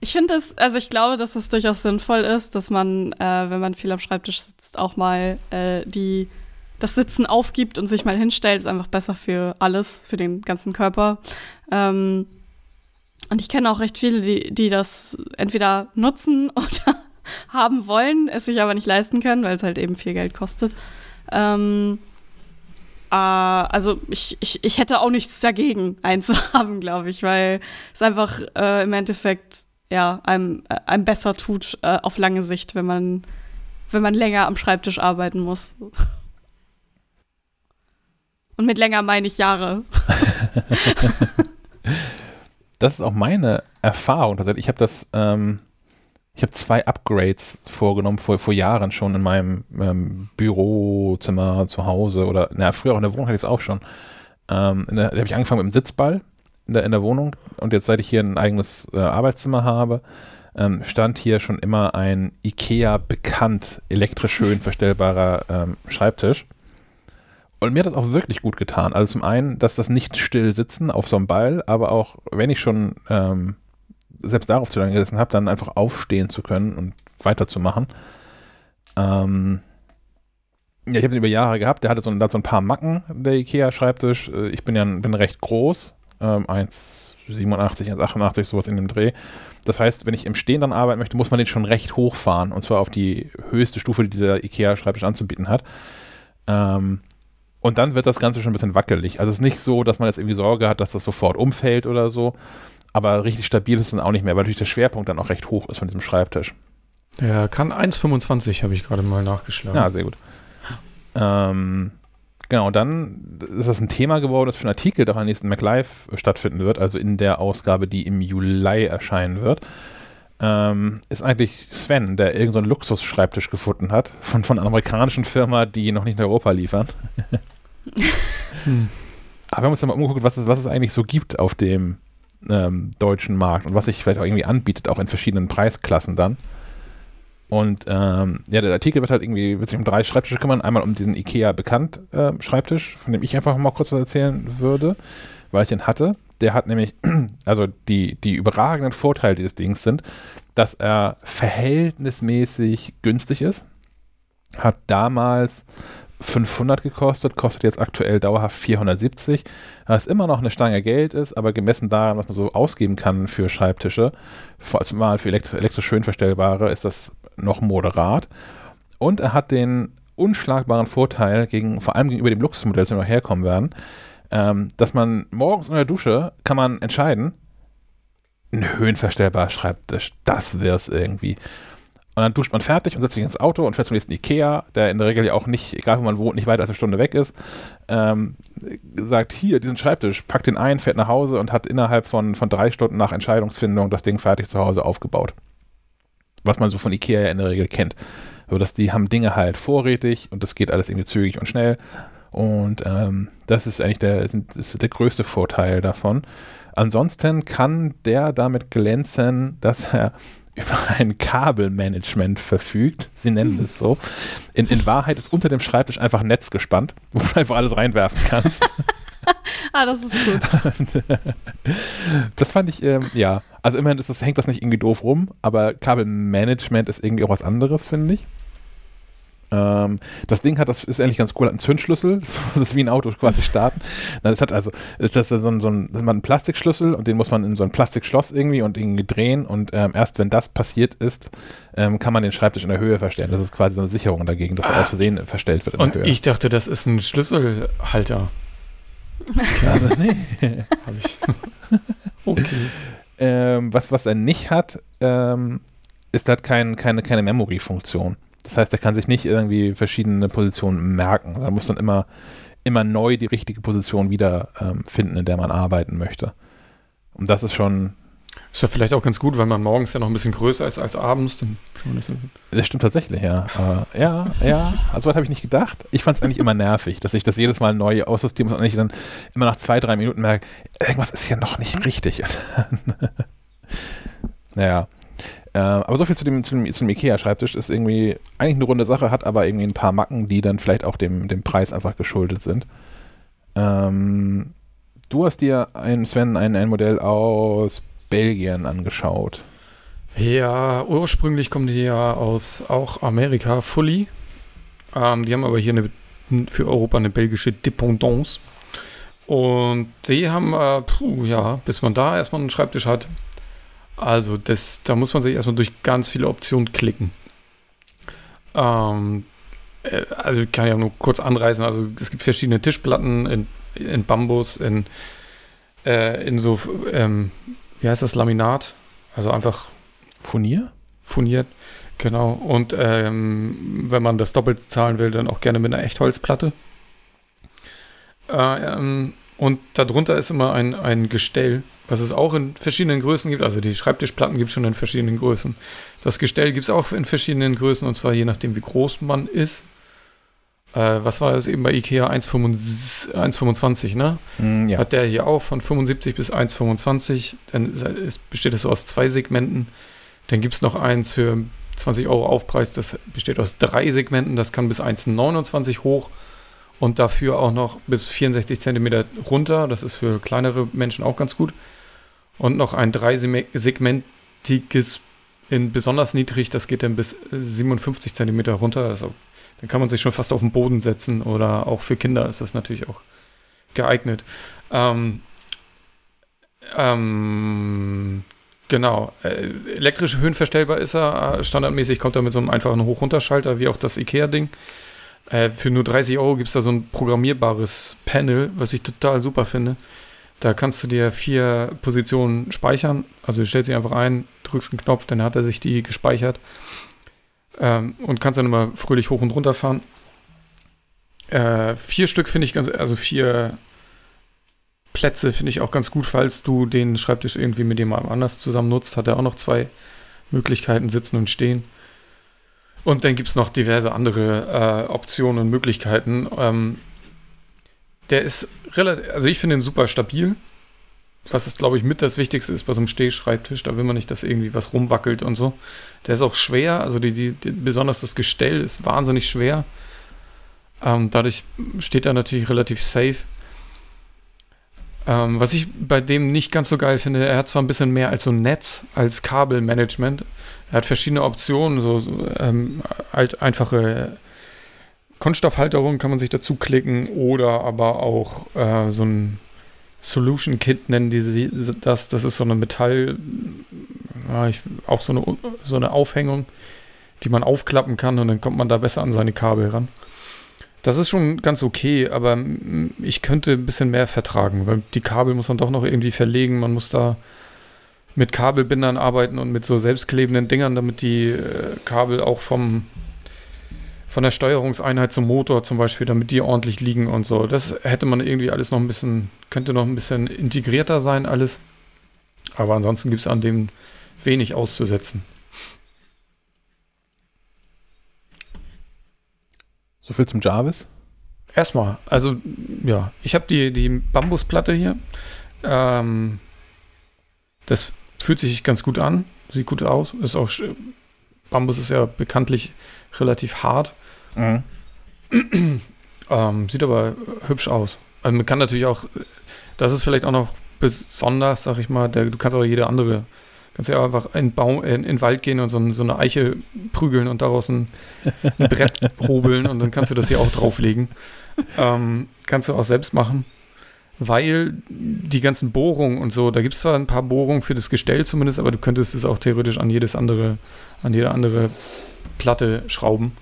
Ich finde es, also ich glaube, dass es durchaus sinnvoll ist, dass man, äh, wenn man viel am Schreibtisch sitzt, auch mal äh, die, das Sitzen aufgibt und sich mal hinstellt. Ist einfach besser für alles, für den ganzen Körper. Ähm, und ich kenne auch recht viele, die, die das entweder nutzen oder haben wollen, es sich aber nicht leisten können, weil es halt eben viel Geld kostet. Ähm, äh, also ich, ich, ich hätte auch nichts dagegen, einen zu haben, glaube ich, weil es einfach äh, im Endeffekt ja, einem, äh, einem besser tut äh, auf lange Sicht, wenn man, wenn man länger am Schreibtisch arbeiten muss. Und mit länger meine ich Jahre. das ist auch meine Erfahrung. Ich habe das ähm, ich habe zwei Upgrades vorgenommen, vor, vor Jahren schon in meinem ähm, Bürozimmer zu Hause oder, na, früher auch in der Wohnung hatte ich es auch schon. Ähm, da habe ich angefangen mit dem Sitzball in der, in der Wohnung und jetzt, seit ich hier ein eigenes äh, Arbeitszimmer habe, ähm, stand hier schon immer ein IKEA bekannt elektrisch schön verstellbarer ähm, Schreibtisch. Und mir hat das auch wirklich gut getan. Also zum einen, dass das nicht still sitzen auf so einem Ball, aber auch, wenn ich schon ähm, selbst darauf zu lange gesessen habe, dann einfach aufstehen zu können und weiterzumachen. Ähm, ja, ich habe den über Jahre gehabt. Der hatte so, der hat so ein paar Macken, der IKEA-Schreibtisch. Äh, ich bin ja bin recht groß, ähm, 1,87, 1,88, sowas in dem Dreh. Das heißt, wenn ich im Stehen dann arbeiten möchte, muss man den schon recht hochfahren und zwar auf die höchste Stufe, die dieser IKEA-Schreibtisch anzubieten hat. Ähm, Und dann wird das Ganze schon ein bisschen wackelig. Also es ist nicht so, dass man jetzt irgendwie Sorge hat, dass das sofort umfällt oder so. Aber richtig stabil ist es dann auch nicht mehr, weil natürlich der Schwerpunkt dann auch recht hoch ist von diesem Schreibtisch. Ja, kann 1,25 habe ich gerade mal nachgeschlagen. Ja, sehr gut. Ähm, genau, dann ist das ein Thema geworden, das für einen Artikel doch am nächsten MacLive stattfinden wird, also in der Ausgabe, die im Juli erscheinen wird. Ähm, ist eigentlich Sven, der irgendeinen so Luxusschreibtisch gefunden hat, von, von einer amerikanischen Firma, die noch nicht in Europa liefern. hm. Aber wir haben uns dann mal umgeguckt, was es, was es eigentlich so gibt auf dem ähm, deutschen Markt und was sich vielleicht auch irgendwie anbietet, auch in verschiedenen Preisklassen dann. Und ähm, ja, der Artikel wird halt irgendwie, wird sich um drei Schreibtische kümmern. Einmal um diesen IKEA bekannt äh, Schreibtisch, von dem ich einfach mal kurz was erzählen würde, weil ich den hatte. Der hat nämlich, also die, die überragenden Vorteile dieses Dings sind, dass er verhältnismäßig günstig ist. Hat damals 500 gekostet, kostet jetzt aktuell dauerhaft 470, was immer noch eine Stange Geld ist, aber gemessen daran, was man so ausgeben kann für Schreibtische, vor allem für elektrisch schön verstellbare, ist das noch moderat. Und er hat den unschlagbaren Vorteil, gegen, vor allem gegenüber dem Luxusmodell, zu dem wir herkommen werden, ähm, dass man morgens in der Dusche kann man entscheiden, ein höhenverstellbarer Schreibtisch, das wär's irgendwie. Und dann duscht man fertig und setzt sich ins Auto und fährt zum nächsten Ikea, der in der Regel ja auch nicht, egal wo man wohnt, nicht weiter als eine Stunde weg ist. Ähm, sagt, hier, diesen Schreibtisch, packt den ein, fährt nach Hause und hat innerhalb von, von drei Stunden nach Entscheidungsfindung das Ding fertig zu Hause aufgebaut. Was man so von Ikea ja in der Regel kennt. So, dass die haben Dinge halt vorrätig und das geht alles irgendwie zügig und schnell. Und ähm, das ist eigentlich der, ist der größte Vorteil davon. Ansonsten kann der damit glänzen, dass er über ein Kabelmanagement verfügt. Sie nennen es so. In, in Wahrheit ist unter dem Schreibtisch einfach ein Netz gespannt, wo du einfach alles reinwerfen kannst. ah, das ist gut. das fand ich, ähm, ja. Also immerhin ist das, hängt das nicht irgendwie doof rum, aber Kabelmanagement ist irgendwie auch was anderes, finde ich. Ähm, das Ding hat, das ist eigentlich ganz cool, hat einen Zündschlüssel, das ist wie ein Auto quasi starten. Das hat also, das ist so ein, so ein, das ein Plastikschlüssel und den muss man in so ein Plastikschloss irgendwie und irgendwie drehen und ähm, erst wenn das passiert ist, ähm, kann man den Schreibtisch in der Höhe verstellen. Das ist quasi so eine Sicherung dagegen, dass er aus Versehen verstellt wird und Höhe. ich dachte, das ist ein Schlüsselhalter. Also, nee. Hab ich. okay. Ähm, was, was er nicht hat, ähm, ist halt kein, keine, keine Memory-Funktion. Das heißt, er kann sich nicht irgendwie verschiedene Positionen merken. Da muss dann immer, immer neu die richtige Position wieder ähm, finden, in der man arbeiten möchte. Und das ist schon. Ist ja vielleicht auch ganz gut, weil man morgens ja noch ein bisschen größer ist als abends. Dann kann man das, das stimmt tatsächlich, ja. äh, ja, ja. Also was habe ich nicht gedacht. Ich fand es eigentlich immer nervig, dass ich das jedes Mal neu aussystemen muss und ich dann immer nach zwei, drei Minuten merke, irgendwas ist hier noch nicht richtig. naja. Äh, aber so viel zu dem, zu dem, dem Ikea-Schreibtisch ist irgendwie eigentlich eine runde Sache, hat aber irgendwie ein paar Macken, die dann vielleicht auch dem, dem Preis einfach geschuldet sind. Ähm, du hast dir, ein, Sven, ein, ein Modell aus Belgien angeschaut. Ja, ursprünglich kommen die ja aus auch Amerika, Fully. Ähm, die haben aber hier eine, für Europa eine belgische Dependance. Und die haben, äh, puh, ja, bis man da erstmal einen Schreibtisch hat, also das, da muss man sich erstmal durch ganz viele Optionen klicken. Ähm, äh, also ich kann ja nur kurz anreißen. Also es gibt verschiedene Tischplatten in, in Bambus, in, äh, in so, ähm, wie heißt das, Laminat? Also einfach Furnier? Furniert, genau. Und ähm, wenn man das doppelt zahlen will, dann auch gerne mit einer Echtholzplatte. Äh, ähm, und darunter ist immer ein, ein Gestell, was es auch in verschiedenen Größen gibt. Also die Schreibtischplatten gibt es schon in verschiedenen Größen. Das Gestell gibt es auch in verschiedenen Größen und zwar je nachdem, wie groß man ist. Äh, was war das eben bei IKEA? 1,25, ne? Mm, ja. Hat der hier auch von 75 bis 1,25. Dann ist, besteht es so aus zwei Segmenten. Dann gibt es noch eins für 20 Euro Aufpreis. Das besteht aus drei Segmenten. Das kann bis 1,29 hoch und dafür auch noch bis 64 cm runter. Das ist für kleinere Menschen auch ganz gut. Und noch ein dreisegmentiges in besonders niedrig, das geht dann bis 57 cm runter. Also, dann kann man sich schon fast auf den Boden setzen oder auch für Kinder ist das natürlich auch geeignet. Ähm, ähm, genau. Äh, elektrisch höhenverstellbar ist er. Standardmäßig kommt er mit so einem einfachen Hoch-Runterschalter, wie auch das IKEA-Ding. Äh, für nur 30 Euro gibt es da so ein programmierbares Panel, was ich total super finde. Da kannst du dir vier Positionen speichern. Also du stellst sie einfach ein, drückst einen Knopf, dann hat er sich die gespeichert. Ähm, und kannst dann immer fröhlich hoch und runter fahren. Äh, vier Stück finde ich ganz, also vier Plätze finde ich auch ganz gut, falls du den Schreibtisch irgendwie mit jemandem anders zusammen nutzt. Hat er auch noch zwei Möglichkeiten, sitzen und stehen. Und dann gibt es noch diverse andere äh, Optionen und Möglichkeiten. Ähm, der ist relativ, also ich finde ihn super stabil. Was ist, glaube ich, mit das Wichtigste ist bei so einem Stehschreibtisch. Da will man nicht, dass irgendwie was rumwackelt und so. Der ist auch schwer, also die, die, die besonders das Gestell ist wahnsinnig schwer. Ähm, dadurch steht er natürlich relativ safe. Ähm, was ich bei dem nicht ganz so geil finde, er hat zwar ein bisschen mehr als so ein Netz, als Kabelmanagement. Er hat verschiedene Optionen, so, ähm, halt einfache Kunststoffhalterung kann man sich dazu klicken oder aber auch äh, so ein Solution Kit nennen die sie das. Das ist so eine Metall, ja, ich, auch so eine, so eine Aufhängung, die man aufklappen kann und dann kommt man da besser an seine Kabel ran. Das ist schon ganz okay, aber ich könnte ein bisschen mehr vertragen, weil die Kabel muss man doch noch irgendwie verlegen. Man muss da mit Kabelbindern arbeiten und mit so selbstklebenden Dingern, damit die äh, Kabel auch vom von der Steuerungseinheit zum Motor zum Beispiel, damit die ordentlich liegen und so. Das hätte man irgendwie alles noch ein bisschen, könnte noch ein bisschen integrierter sein, alles. Aber ansonsten gibt es an dem wenig auszusetzen. So viel zum Jarvis? Erstmal, also ja, ich habe die, die Bambusplatte hier. Ähm, das fühlt sich ganz gut an, sieht gut aus. Ist auch Bambus ist ja bekanntlich relativ hart. Mhm. ähm, sieht aber hübsch aus. Also man kann natürlich auch, das ist vielleicht auch noch besonders, sag ich mal, der, du kannst auch jede andere Kannst ja einfach in, Baum, in, in den Wald gehen und so, so, eine Eiche prügeln und daraus ein, ein Brett hobeln und dann kannst du das hier auch drauflegen. Ähm, kannst du auch selbst machen, weil die ganzen Bohrungen und so, da gibt es zwar ein paar Bohrungen für das Gestell zumindest, aber du könntest es auch theoretisch an jedes andere, an jede andere Platte schrauben.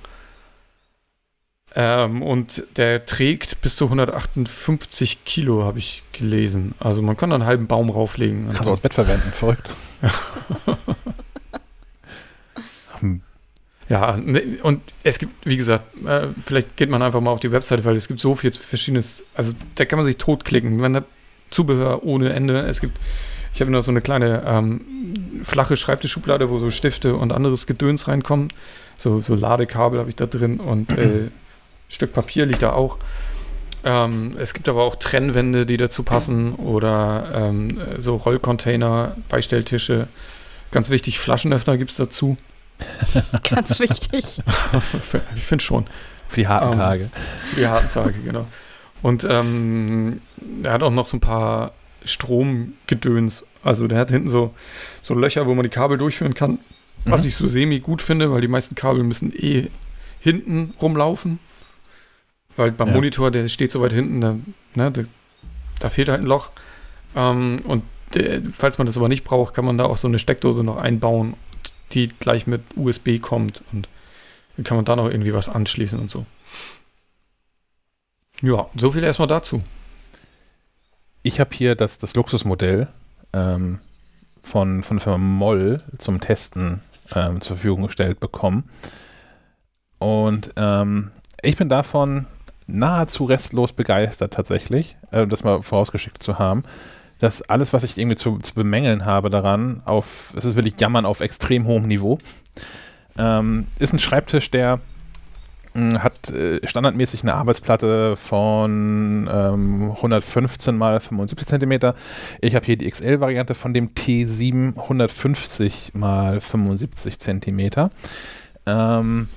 Ähm, und der trägt bis zu 158 Kilo, habe ich gelesen. Also man kann da einen halben Baum rauflegen. Kannst du aus Bett verwenden, verrückt. Ja, ne, und es gibt, wie gesagt, äh, vielleicht geht man einfach mal auf die Webseite, weil es gibt so viel verschiedenes, also da kann man sich totklicken. Man hat Zubehör ohne Ende. Es gibt, ich habe noch so eine kleine ähm, flache Schreibtischschublade, wo so Stifte und anderes Gedöns reinkommen. So, so Ladekabel habe ich da drin und äh, Stück Papier liegt da auch. Ähm, es gibt aber auch Trennwände, die dazu passen oder ähm, so Rollcontainer, Beistelltische. Ganz wichtig, Flaschenöffner gibt es dazu. Ganz wichtig. ich finde schon. Für die harten ähm, Tage. Für die harten Tage, genau. Und ähm, er hat auch noch so ein paar Stromgedöns. Also der hat hinten so, so Löcher, wo man die Kabel durchführen kann. Was mhm. ich so semi gut finde, weil die meisten Kabel müssen eh hinten rumlaufen. Weil beim ja. Monitor, der steht so weit hinten, da, ne, da, da fehlt halt ein Loch. Ähm, und der, falls man das aber nicht braucht, kann man da auch so eine Steckdose noch einbauen, die gleich mit USB kommt. Und dann kann man da noch irgendwie was anschließen und so. Ja, so viel erstmal dazu. Ich habe hier das, das Luxusmodell ähm, von, von der Firma Moll zum Testen ähm, zur Verfügung gestellt bekommen. Und ähm, ich bin davon nahezu restlos begeistert tatsächlich, äh, das mal vorausgeschickt zu haben. Dass alles, was ich irgendwie zu, zu bemängeln habe daran, auf, es ist wirklich Jammern auf extrem hohem Niveau, ähm, ist ein Schreibtisch, der hm, hat äh, standardmäßig eine Arbeitsplatte von ähm, 115 mal 75 cm. Ich habe hier die XL-Variante von dem T7 150 mal 75 cm. Ähm,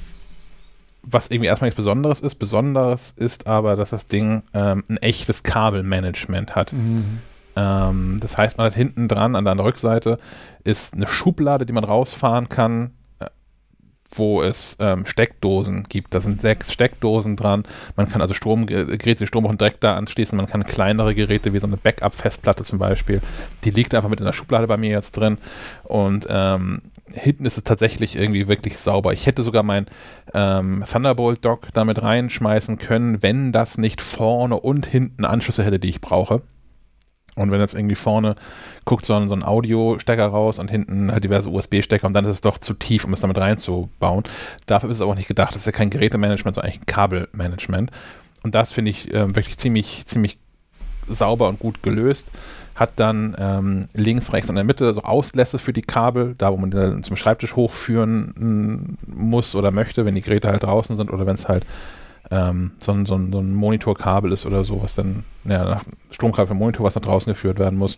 was irgendwie erstmal nichts Besonderes ist. Besonderes ist aber, dass das Ding ähm, ein echtes Kabelmanagement hat. Mhm. Ähm, das heißt, man hat hinten dran an der Rückseite ist eine Schublade, die man rausfahren kann, äh, wo es ähm, Steckdosen gibt. Da sind sechs Steckdosen dran. Man kann also Stromgeräte, die Strom auch direkt da anschließen. Man kann kleinere Geräte wie so eine Backup-Festplatte zum Beispiel, die liegt einfach mit in der Schublade bei mir jetzt drin. Und ähm, hinten ist es tatsächlich irgendwie wirklich sauber. Ich hätte sogar mein ähm, Thunderbolt Dock damit reinschmeißen können, wenn das nicht vorne und hinten Anschlüsse hätte, die ich brauche. Und wenn jetzt irgendwie vorne guckt so ein, so ein Audio-Stecker raus und hinten halt diverse USB-Stecker und dann ist es doch zu tief, um es damit reinzubauen. Dafür ist es aber auch nicht gedacht. Das ist ja kein Gerätemanagement, sondern eigentlich ein Kabelmanagement. Und das finde ich äh, wirklich ziemlich, ziemlich sauber und gut gelöst. Hat dann ähm, links, rechts und in der Mitte so Auslässe für die Kabel, da wo man dann zum Schreibtisch hochführen muss oder möchte, wenn die Geräte halt draußen sind oder wenn es halt ähm, so, ein, so, ein, so ein Monitorkabel ist oder so, was dann ja, nach Stromkabel für Monitor, was nach draußen geführt werden muss,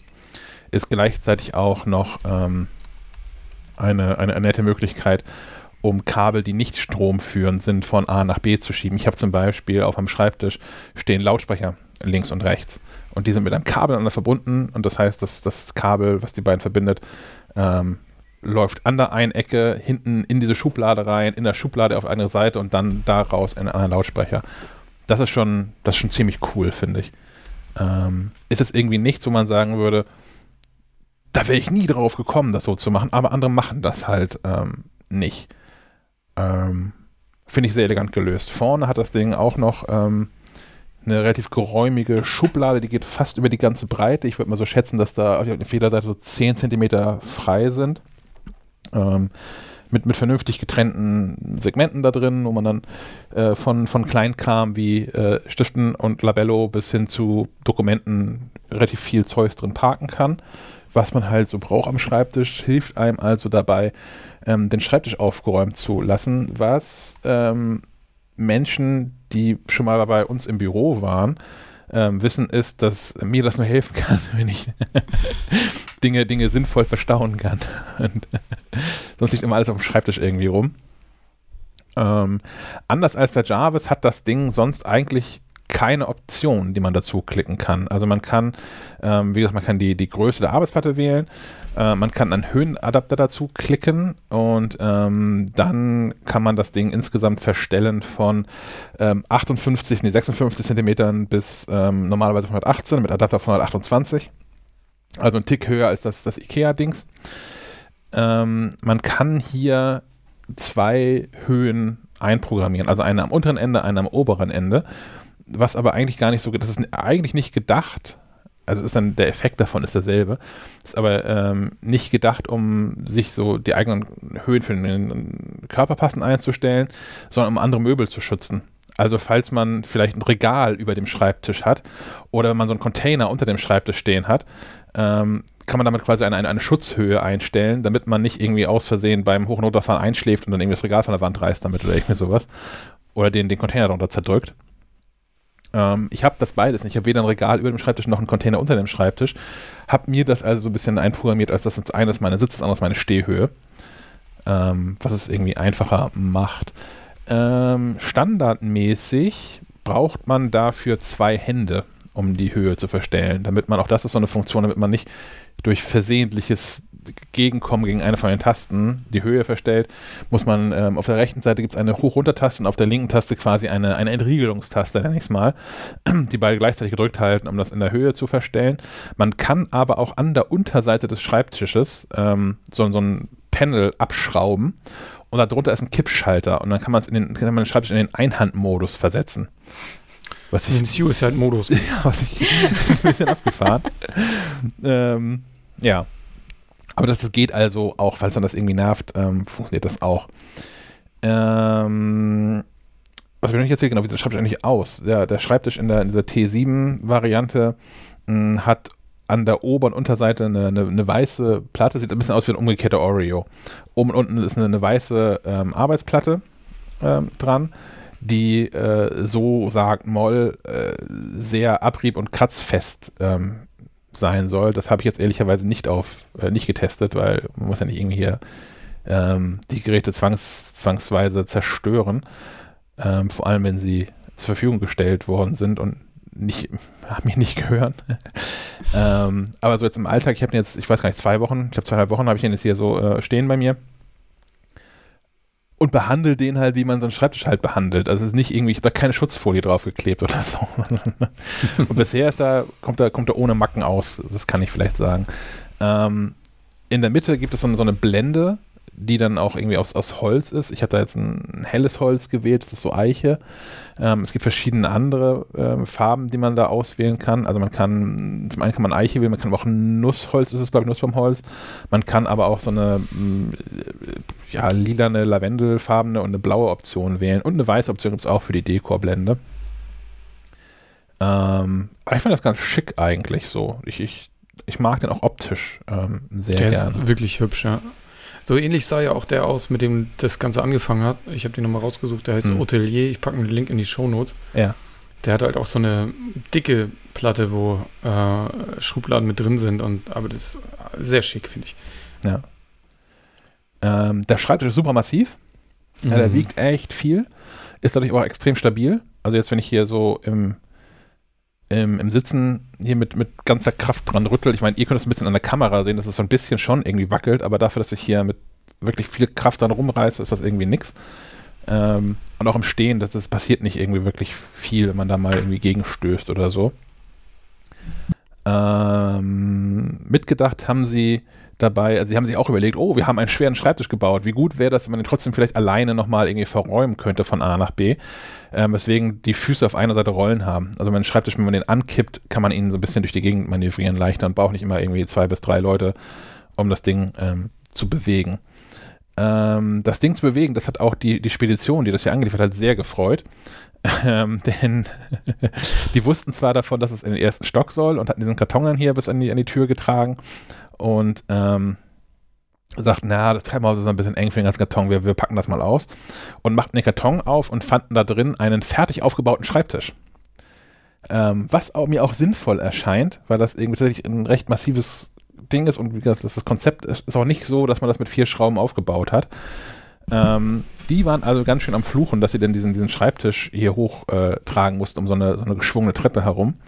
ist gleichzeitig auch noch ähm, eine, eine, eine nette Möglichkeit, um Kabel, die nicht stromführend sind, von A nach B zu schieben. Ich habe zum Beispiel auf einem Schreibtisch stehen Lautsprecher links und rechts. Und die sind mit einem Kabel aneinander verbunden. Und das heißt, dass das Kabel, was die beiden verbindet, ähm, läuft an der einen Ecke hinten in diese Schublade rein, in der Schublade auf eine Seite und dann da raus in einen Lautsprecher. Das ist schon, das ist schon ziemlich cool, finde ich. Ähm, ist es irgendwie nichts, wo man sagen würde, da wäre ich nie drauf gekommen, das so zu machen, aber andere machen das halt ähm, nicht. Ähm, finde ich sehr elegant gelöst. Vorne hat das Ding auch noch ähm, eine relativ geräumige Schublade, die geht fast über die ganze Breite. Ich würde mal so schätzen, dass da auf der Federseite so 10 cm frei sind ähm, mit, mit vernünftig getrennten Segmenten da drin, wo man dann äh, von, von Kleinkram wie äh, Stiften und Labello bis hin zu Dokumenten relativ viel Zeugs drin parken kann. Was man halt so braucht am Schreibtisch, hilft einem also dabei, ähm, den Schreibtisch aufgeräumt zu lassen, was ähm, Menschen, die schon mal bei uns im Büro waren, ähm, wissen, ist, dass mir das nur helfen kann, wenn ich Dinge, Dinge sinnvoll verstauen kann. Und, sonst liegt immer alles auf dem Schreibtisch irgendwie rum. Ähm, anders als der Jarvis hat das Ding sonst eigentlich keine Option, die man dazu klicken kann. Also man kann, ähm, wie gesagt, man kann die, die Größe der Arbeitsplatte wählen, äh, man kann einen Höhenadapter dazu klicken und ähm, dann kann man das Ding insgesamt verstellen von ähm, 58, nee, 56 Zentimetern bis ähm, normalerweise 118 mit Adapter von 128. Also ein Tick höher als das, das IKEA-Dings. Ähm, man kann hier zwei Höhen einprogrammieren, also eine am unteren Ende, eine am oberen Ende, was aber eigentlich gar nicht so, das ist eigentlich nicht gedacht, also ist dann der Effekt davon ist derselbe, ist aber ähm, nicht gedacht, um sich so die eigenen Höhen für den Körper passend einzustellen, sondern um andere Möbel zu schützen. Also falls man vielleicht ein Regal über dem Schreibtisch hat oder wenn man so einen Container unter dem Schreibtisch stehen hat, ähm, kann man damit quasi eine, eine, eine, Schutzhöhe einstellen, damit man nicht irgendwie aus Versehen beim Hoch- und Runterfahren einschläft und dann irgendwie das Regal von der Wand reißt damit oder irgendwie sowas. Oder den, den Container darunter zerdrückt. Ähm, ich habe das beides nicht. Ich habe weder ein Regal über dem Schreibtisch noch einen Container unter dem Schreibtisch. Habe mir das also so ein bisschen einprogrammiert, als das eine ist meine Sitz, das andere ist meine Stehhöhe. Ähm, was es irgendwie einfacher macht. Ähm, standardmäßig braucht man dafür zwei Hände um die Höhe zu verstellen, damit man auch das ist so eine Funktion, damit man nicht durch versehentliches Gegenkommen gegen eine von den Tasten die Höhe verstellt, muss man ähm, auf der rechten Seite gibt es eine Hoch-Runter-Taste und auf der linken Taste quasi eine, eine Entriegelungstaste, nenne ich es mal, die beide gleichzeitig gedrückt halten, um das in der Höhe zu verstellen. Man kann aber auch an der Unterseite des Schreibtisches ähm, so, so ein Panel abschrauben und darunter ist ein Kippschalter und dann kann man es in den, kann man den Schreibtisch in den Einhandmodus versetzen. Was ich, den Suicide-Modus. ja, was ich, das ist ein bisschen abgefahren. ähm, ja. Aber das, das geht also auch, falls man das irgendwie nervt, ähm, funktioniert das auch. Ähm, was will ich jetzt hier genau, wie sieht der eigentlich aus? Der, der Schreibtisch in, der, in dieser T7-Variante hm, hat an der Ober- und Unterseite eine, eine, eine, weiße Platte, sieht ein bisschen aus wie ein umgekehrter Oreo. Oben und unten ist eine, eine weiße ähm, Arbeitsplatte ähm, dran die, äh, so sagt Moll, äh, sehr abrieb- und kratzfest ähm, sein soll. Das habe ich jetzt ehrlicherweise nicht auf, äh, nicht getestet, weil man muss ja nicht irgendwie hier ähm, die Geräte zwangs, zwangsweise zerstören. Ähm, vor allem, wenn sie zur Verfügung gestellt worden sind und nicht, mir nicht gehören. ähm, aber so jetzt im Alltag, ich habe jetzt, ich weiß gar nicht, zwei Wochen, ich habe zweieinhalb Wochen, habe ich den jetzt hier so äh, stehen bei mir und behandle den halt, wie man so einen Schreibtisch halt behandelt. Also es ist nicht irgendwie, ich habe da keine Schutzfolie drauf geklebt oder so. und bisher ist da, kommt er kommt ohne Macken aus, das kann ich vielleicht sagen. Ähm, in der Mitte gibt es so so eine Blende, die dann auch irgendwie aus, aus Holz ist. Ich habe da jetzt ein, ein helles Holz gewählt, das ist so Eiche. Ähm, es gibt verschiedene andere ähm, Farben, die man da auswählen kann. Also man kann, zum einen kann man Eiche wählen, man kann aber auch Nussholz, ist es glaube ich Nussbaumholz. Man kann aber auch so eine mm, ja, lilane, lavendelfarbene und eine blaue Option wählen. Und eine weiße Option gibt es auch für die Dekorblende. Ähm, aber ich finde das ganz schick eigentlich so. Ich, ich, ich mag den auch optisch ähm, sehr der gerne. ist wirklich hübsch, ja. So ähnlich sah ja auch der aus, mit dem das Ganze angefangen hat. Ich habe den nochmal rausgesucht. Der heißt Mhm. Hotelier. Ich packe einen Link in die Shownotes. Ja. Der hat halt auch so eine dicke Platte, wo äh, Schubladen mit drin sind. Und, aber das ist sehr schick, finde ich. Ähm, der Schreibtisch ist super massiv. Ja, der Mhm. wiegt echt viel. Ist dadurch aber auch extrem stabil. Also jetzt, wenn ich hier so im, im, im Sitzen hier mit, mit ganzer Kraft dran rüttel, ich meine, ihr könnt es ein bisschen an der Kamera sehen, dass es so ein bisschen schon irgendwie wackelt, aber dafür, dass ich hier mit wirklich viel Kraft dran rumreiße, ist das irgendwie nix. Ähm, und auch im Stehen, das, das passiert nicht irgendwie wirklich viel, wenn man da mal irgendwie gegenstößt oder so. Ähm, mitgedacht haben sie dabei, also sie haben sich auch überlegt, oh, wir haben einen schweren Schreibtisch gebaut. Wie gut wäre das, wenn man den trotzdem vielleicht alleine nochmal irgendwie verräumen könnte von A nach B. Ähm, weswegen die Füße auf einer Seite Rollen haben. Also wenn ein Schreibtisch, wenn man den ankippt, kann man ihn so ein bisschen durch die Gegend manövrieren leichter und braucht nicht immer irgendwie zwei bis drei Leute, um das Ding ähm, zu bewegen. Ähm, das Ding zu bewegen, das hat auch die, die Spedition, die das hier angeliefert hat, sehr gefreut. Ähm, denn die wussten zwar davon, dass es in den ersten Stock soll und hatten diesen Karton dann hier bis an die, an die Tür getragen und ähm, sagten, na, das Treppenhaus ist ein bisschen eng für den ganzen Karton, wir, wir packen das mal aus und machten den Karton auf und fanden da drin einen fertig aufgebauten Schreibtisch. Ähm, was auch, mir auch sinnvoll erscheint, weil das irgendwie tatsächlich ein recht massives Ding ist und wie gesagt, das, das Konzept ist, ist auch nicht so, dass man das mit vier Schrauben aufgebaut hat. Ähm, die waren also ganz schön am Fluchen, dass sie denn diesen, diesen Schreibtisch hier hoch äh, tragen mussten, um so eine, so eine geschwungene Treppe herum.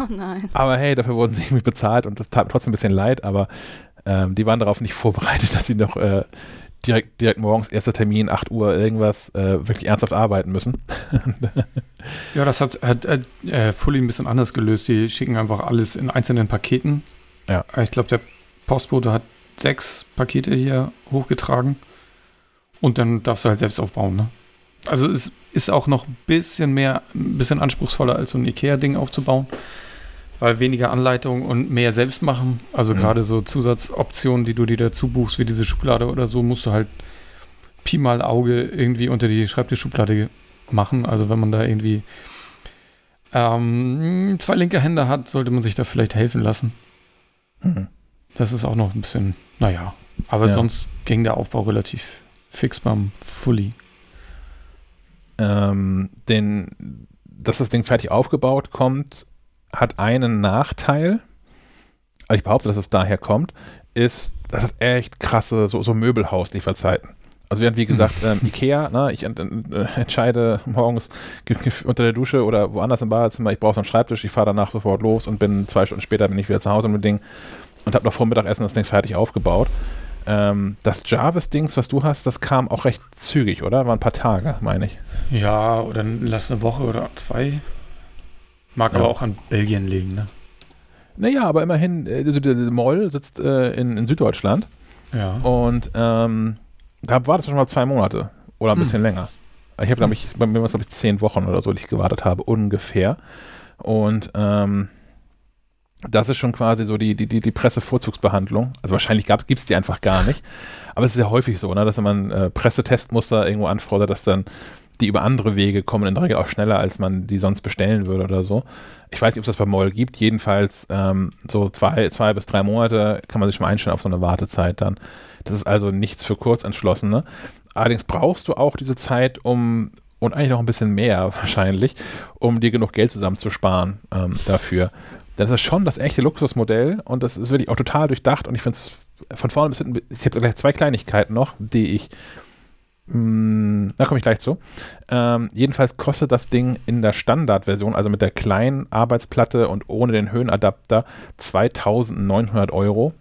Oh nein. Aber hey, dafür wurden sie irgendwie bezahlt und das tat mir trotzdem ein bisschen leid, aber ähm, die waren darauf nicht vorbereitet, dass sie noch äh, direkt, direkt morgens, erster Termin, 8 Uhr, irgendwas, äh, wirklich ernsthaft arbeiten müssen. Ja, das hat, hat äh, Fully ein bisschen anders gelöst. Die schicken einfach alles in einzelnen Paketen. Ja. Ich glaube, der Postbote hat sechs Pakete hier hochgetragen. Und dann darfst du halt selbst aufbauen, ne? Also es ist auch noch ein bisschen mehr, ein bisschen anspruchsvoller als so ein Ikea-Ding aufzubauen. Weil weniger Anleitung und mehr selbst machen. Also Mhm. gerade so Zusatzoptionen, die du dir dazu buchst, wie diese Schublade oder so, musst du halt Pi mal Auge irgendwie unter die Schreibtischschublade machen. Also wenn man da irgendwie ähm, zwei linke Hände hat, sollte man sich da vielleicht helfen lassen. Hm. Das ist auch noch ein bisschen, naja. Aber Ja. sonst ging der Aufbau relativ fix beim Fully. ähm, denn, dass das Ding fertig aufgebaut kommt, hat einen Nachteil. Also ich behaupte, dass es daher kommt, ist, das hat echt krasse so, so Möbelhauslieferzeiten. Also während, wie gesagt, ähm, Ikea, ne, ich äh, entscheide morgens ge- ge- unter der Dusche oder woanders im Badezimmer, ich brauche so einen Schreibtisch, ich fahre danach sofort los und bin zwei Stunden später bin ich wieder zu Hause mit dem Ding und habe noch vor Mittagessen das Ding fertig aufgebaut. Ähm, das Jarvis-Dings, was du hast, das kam auch recht zügig, oder? War ein paar Tage, meine ich. Ja, oder lass eine Woche oder zwei. Mag Ja. aber auch an Belgien liegen, ne? Naja, aber immerhin, äh, also der, Moll sitzt äh, in, in Süddeutschland Ja. und ähm, da war das schon mal zwei Monate oder ein Hm. bisschen länger. Ich habe, glaube ich, bei mir war es, glaube ich, zehn Wochen oder so, die ich gewartet habe, ungefähr. Und ähm, das ist schon quasi so die, die, die, die Pressevorzugsbehandlung. Also wahrscheinlich gibt es die einfach gar nicht. Aber es ist ja häufig so, ne, dass wenn man äh, Pressetestmuster irgendwo anfordert, dass dann die über andere Wege kommen, in der Regel auch schneller, als man die sonst bestellen würde oder so. Ich weiß nicht, ob es das bei Moll gibt. Jedenfalls ähm, so zwei, zwei bis drei Monate kann man sich schon einstellen auf so eine Wartezeit dann. Das ist also nichts für Kurzentschlossene. Allerdings brauchst du auch diese Zeit, um und eigentlich noch ein bisschen mehr wahrscheinlich, um dir genug Geld zusammenzusparen ähm, dafür. Das ist schon das echte Luxusmodell und das ist wirklich auch total durchdacht und ich finde es von vorne bis hinten, ich hätte gleich zwei Kleinigkeiten noch, die ich, mh, da komme ich gleich zu. Ähm, jedenfalls kostet das Ding in der Standardversion, also mit der kleinen Arbeitsplatte und ohne den Höhenadapter, 2900 Euro.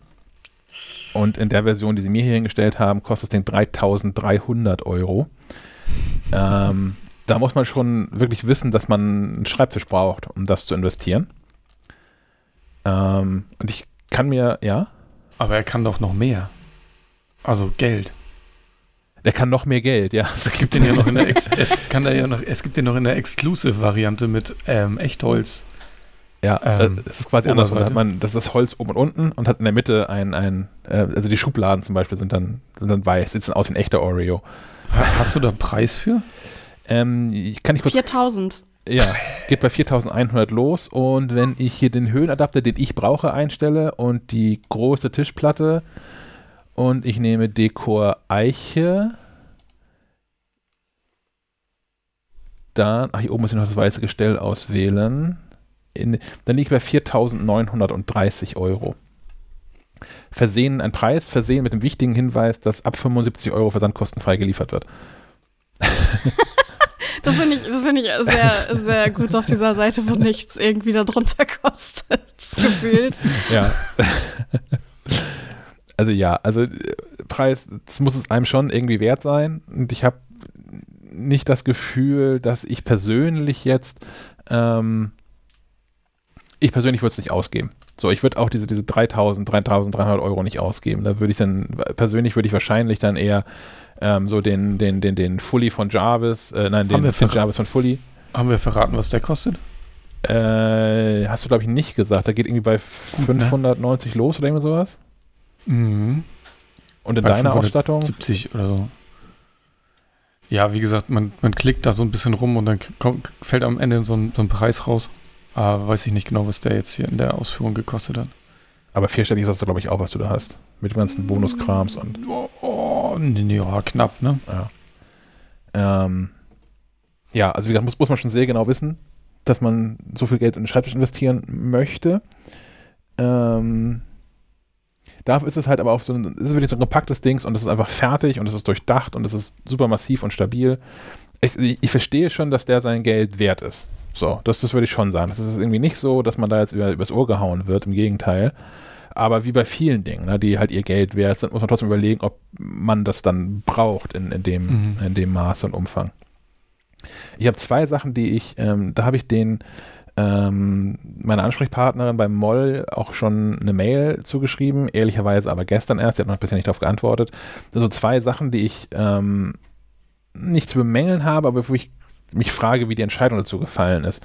Und in der Version, die sie mir hier hingestellt haben, kostet das Ding 3300 Euro. Ähm, da muss man schon wirklich wissen, dass man einen Schreibtisch braucht, um das zu investieren. Ähm, und ich kann mir, ja, Aber er kann doch noch mehr. Also Geld. Der kann noch mehr Geld, ja. Es gibt den ja noch in der Ex es kann ja noch, es gibt den noch in der Exclusive-Variante mit ähm, Echtholz. Ja, Ähm, äh, es ist quasi anders. Da hat man, das ist Holz oben und unten und hat in der Mitte ein, ein äh, also die Schubladen zum Beispiel sind dann, sind dann weiß, sitzen aus wie ein echter Oreo. Ha- Hast du da einen Preis für? Ähm, ich kann ich kurz 4000. Ja, geht bei 4100 los und wenn ich hier den Höhenadapter, den ich brauche, einstelle und die große Tischplatte und ich nehme Dekor Eiche, dann, ach hier oben muss ich noch das weiße Gestell auswählen, in, dann liege ich bei 4930 Euro. Versehen, ein Preis versehen mit dem wichtigen Hinweis, dass ab 75 Euro versandkostenfrei geliefert wird. Das finde ich, das finde ich sehr, sehr gut auf dieser Seite, wo nichts irgendwie darunter kostet. Gefühlt. Ja. also ja, also äh, Preis, das muss es einem schon irgendwie wert sein. Und ich habe nicht das Gefühl, dass ich persönlich jetzt, ähm, ich persönlich würde es nicht ausgeben. So, ich würde auch diese, diese 3000, 3300 Euro nicht ausgeben. Da würde ich dann, persönlich würde ich wahrscheinlich dann eher ähm, so den, den, den, den Fully von Jarvis, äh, nein, den, den Jarvis von Fully, Haben wir verraten, was der kostet? äh, hast du glaube ich nicht gesagt. Da geht irgendwie bei ne? 590 los oder irgendwie sowas. Mhm. Und in Bei deiner 570 Ausstattung? 70 oder so. Ja, wie gesagt, man, man klickt da so ein bisschen rum und dann kommt, fällt am Ende so ein, so ein Preis raus. Aber weiß ich nicht genau, was der jetzt hier in der Ausführung gekostet hat. Aber vierstellig ist das, glaube ich, auch, was du da hast. Mit ganzen Bonuskrams und Oh, ja, knapp, ne? ja. Ähm, ja, also wie gesagt, muss, muss man schon sehr genau wissen, dass man so viel Geld in den Schreibtisch investieren möchte. Ähm, dafür ist es halt aber auch so ein, es ist wirklich so ein kompaktes Dings und es ist einfach fertig und es ist durchdacht und es ist super massiv und stabil. Ich, ich, verstehe schon, dass der sein Geld wert ist. So, das, das würde ich schon sagen. Das ist irgendwie nicht so, dass man da jetzt über, übers Ohr gehauen wird, im Gegenteil. Aber wie bei vielen Dingen, ne, die halt ihr Geld wert sind, muss man trotzdem überlegen, ob man das dann braucht in, in, dem, Mhm. in dem Maße und Umfang. Ich habe zwei Sachen, die ich, ähm, da habe ich den, ähm, meiner Ansprechpartnerin beim Moll auch schon eine Mail zugeschrieben, ehrlicherweise aber gestern erst, die hat noch bisher nicht darauf geantwortet. Also zwei Sachen, die ich ähm, nicht zu bemängeln habe, aber wo ich mich frage, wie die Entscheidung dazu gefallen ist.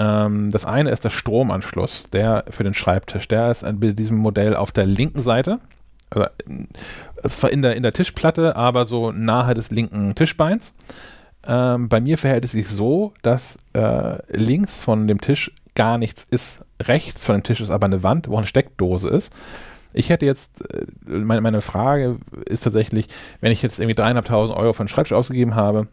Ähm, das eine ist der Stromanschluss, der für den Schreibtisch. Der ist bei diesem Modell auf der linken Seite. Also, äh, zwar in der, in der Tischplatte, aber so nahe des linken Tischbeins. Ähm, bei mir verhält es sich so, dass äh, links von dem Tisch gar nichts ist. Rechts von dem Tisch ist aber eine Wand, wo eine Steckdose ist. Ich hätte jetzt, äh, meine, meine Frage ist tatsächlich, wenn ich jetzt irgendwie dreieinhalbtausend Euro für einen Schreibtisch ausgegeben habe,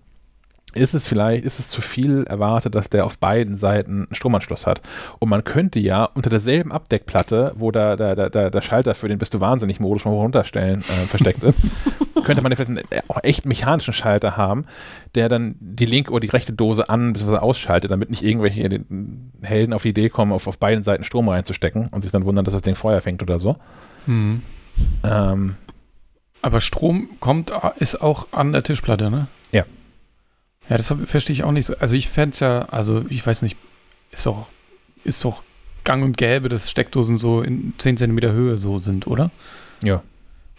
ist es vielleicht, ist es zu viel erwartet, dass der auf beiden Seiten einen Stromanschluss hat. Und man könnte ja unter derselben Abdeckplatte, wo der, der, der, der, Schalter für den Bist du Wahnsinnig-Modus von hoch runterstellen äh, versteckt ist, könnte man ja vielleicht einen äh, auch echt mechanischen Schalter haben, der dann die linke oder die rechte Dose an bzw. ausschaltet, damit nicht irgendwelche äh, Helden auf die Idee kommen, auf, auf beiden Seiten Strom reinzustecken und sich dann wundern, dass das Ding Feuer fängt oder so. Mhm. Ähm, Aber Strom kommt, ist auch an der Tischplatte, ne? Ja. Ja, das verstehe ich auch nicht so. Also ich fände es ja, also ich weiß nicht, ist doch, ist doch gang und gäbe, dass Steckdosen so in 10 Zentimeter Höhe so sind, oder? Ja.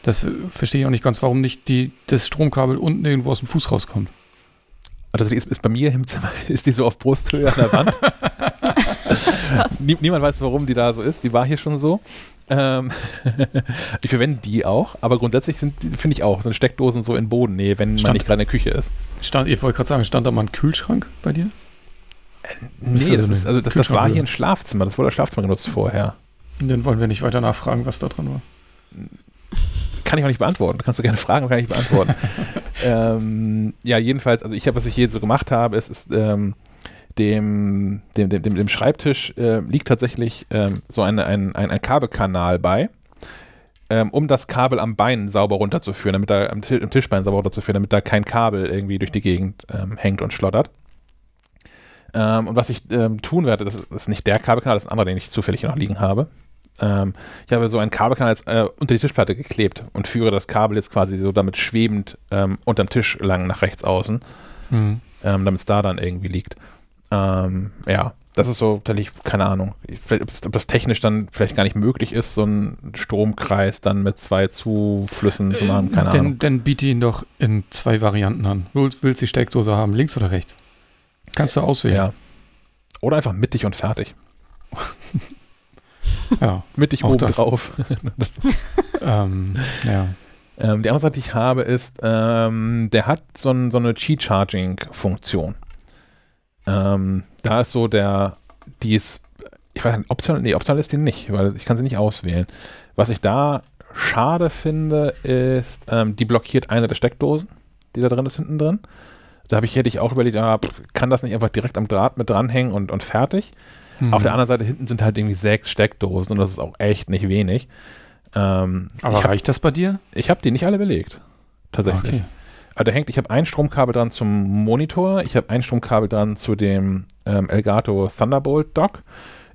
Das äh, verstehe ich auch nicht ganz, warum nicht die, das Stromkabel unten irgendwo aus dem Fuß rauskommt. Also ist, ist bei mir im Zimmer, ist die so auf Brusthöhe an der Wand. Nie, niemand weiß, warum die da so ist. Die war hier schon so. Ähm, ich verwende die auch, aber grundsätzlich finde ich auch, sind Steckdosen so in Bodennähe, wenn man Stand- nicht gerade in der Küche ist. Stand, ich wollte gerade sagen, stand da mal ein Kühlschrank bei dir? Nee, also das, ist, also das, das war hier ein Schlafzimmer. Das wurde als Schlafzimmer genutzt vorher. Dann wollen wir nicht weiter nachfragen, was da dran war. Kann ich auch nicht beantworten. Kannst du gerne fragen, kann ich beantworten. ähm, ja, jedenfalls, also ich habe, was ich hier so gemacht habe, ist, ist ähm, dem, dem, dem, dem, Schreibtisch äh, liegt tatsächlich ähm, so eine, ein, ein, ein Kabelkanal bei, ähm, um das Kabel am Bein sauber runterzuführen, damit da am, am Tischbein sauber runterzuführen, damit da kein Kabel irgendwie durch die Gegend ähm, hängt und schlottert. Ähm, und was ich ähm, tun werde, das ist, das ist nicht der Kabelkanal, das ist ein anderer, den ich zufällig noch liegen habe. Ähm, ich habe so einen Kabelkanal jetzt, äh, unter die Tischplatte geklebt und führe das Kabel jetzt quasi so damit schwebend unterm Tisch lang nach rechts außen, Mhm. damit es da dann irgendwie liegt. Ähm, ja, das ist so tatsächlich, keine Ahnung, ob das technisch dann vielleicht gar nicht möglich ist, so einen Stromkreis dann mit zwei Zuflüssen zu machen, keine Dann, Ahnung. dann biete ihn doch in zwei Varianten an. Willst, willst du die Steckdose haben, links oder rechts? Kannst du auswählen. Ja. Oder einfach mittig und fertig. Ja. Mittig oben das. drauf. ähm, ja. Ähm, die andere Sache, die ich habe, ist, ähm, der hat so, ein, so eine Qi-Charging-Funktion. Ähm, da ist so der, die ist, ich weiß nicht, optional, nee, optional ist die nicht, weil ich kann sie nicht auswählen. Was ich da schade finde, ist, ähm, die blockiert eine der Steckdosen, die da drin ist, hinten drin. Da habe ich, hätte ich auch überlegt, ah, kann das nicht einfach direkt am Draht mit dranhängen und, und fertig? Hm. Auf der anderen Seite hinten sind halt irgendwie sechs Steckdosen und das ist auch echt nicht wenig. Ähm, Aber habe reicht das bei dir? ich hab die nicht alle belegt. Tatsächlich. Okay. Also da hängt, ich habe ein Stromkabel dran zum Monitor, ich habe ein Stromkabel dran zu dem ähm, Elgato Thunderbolt Dock,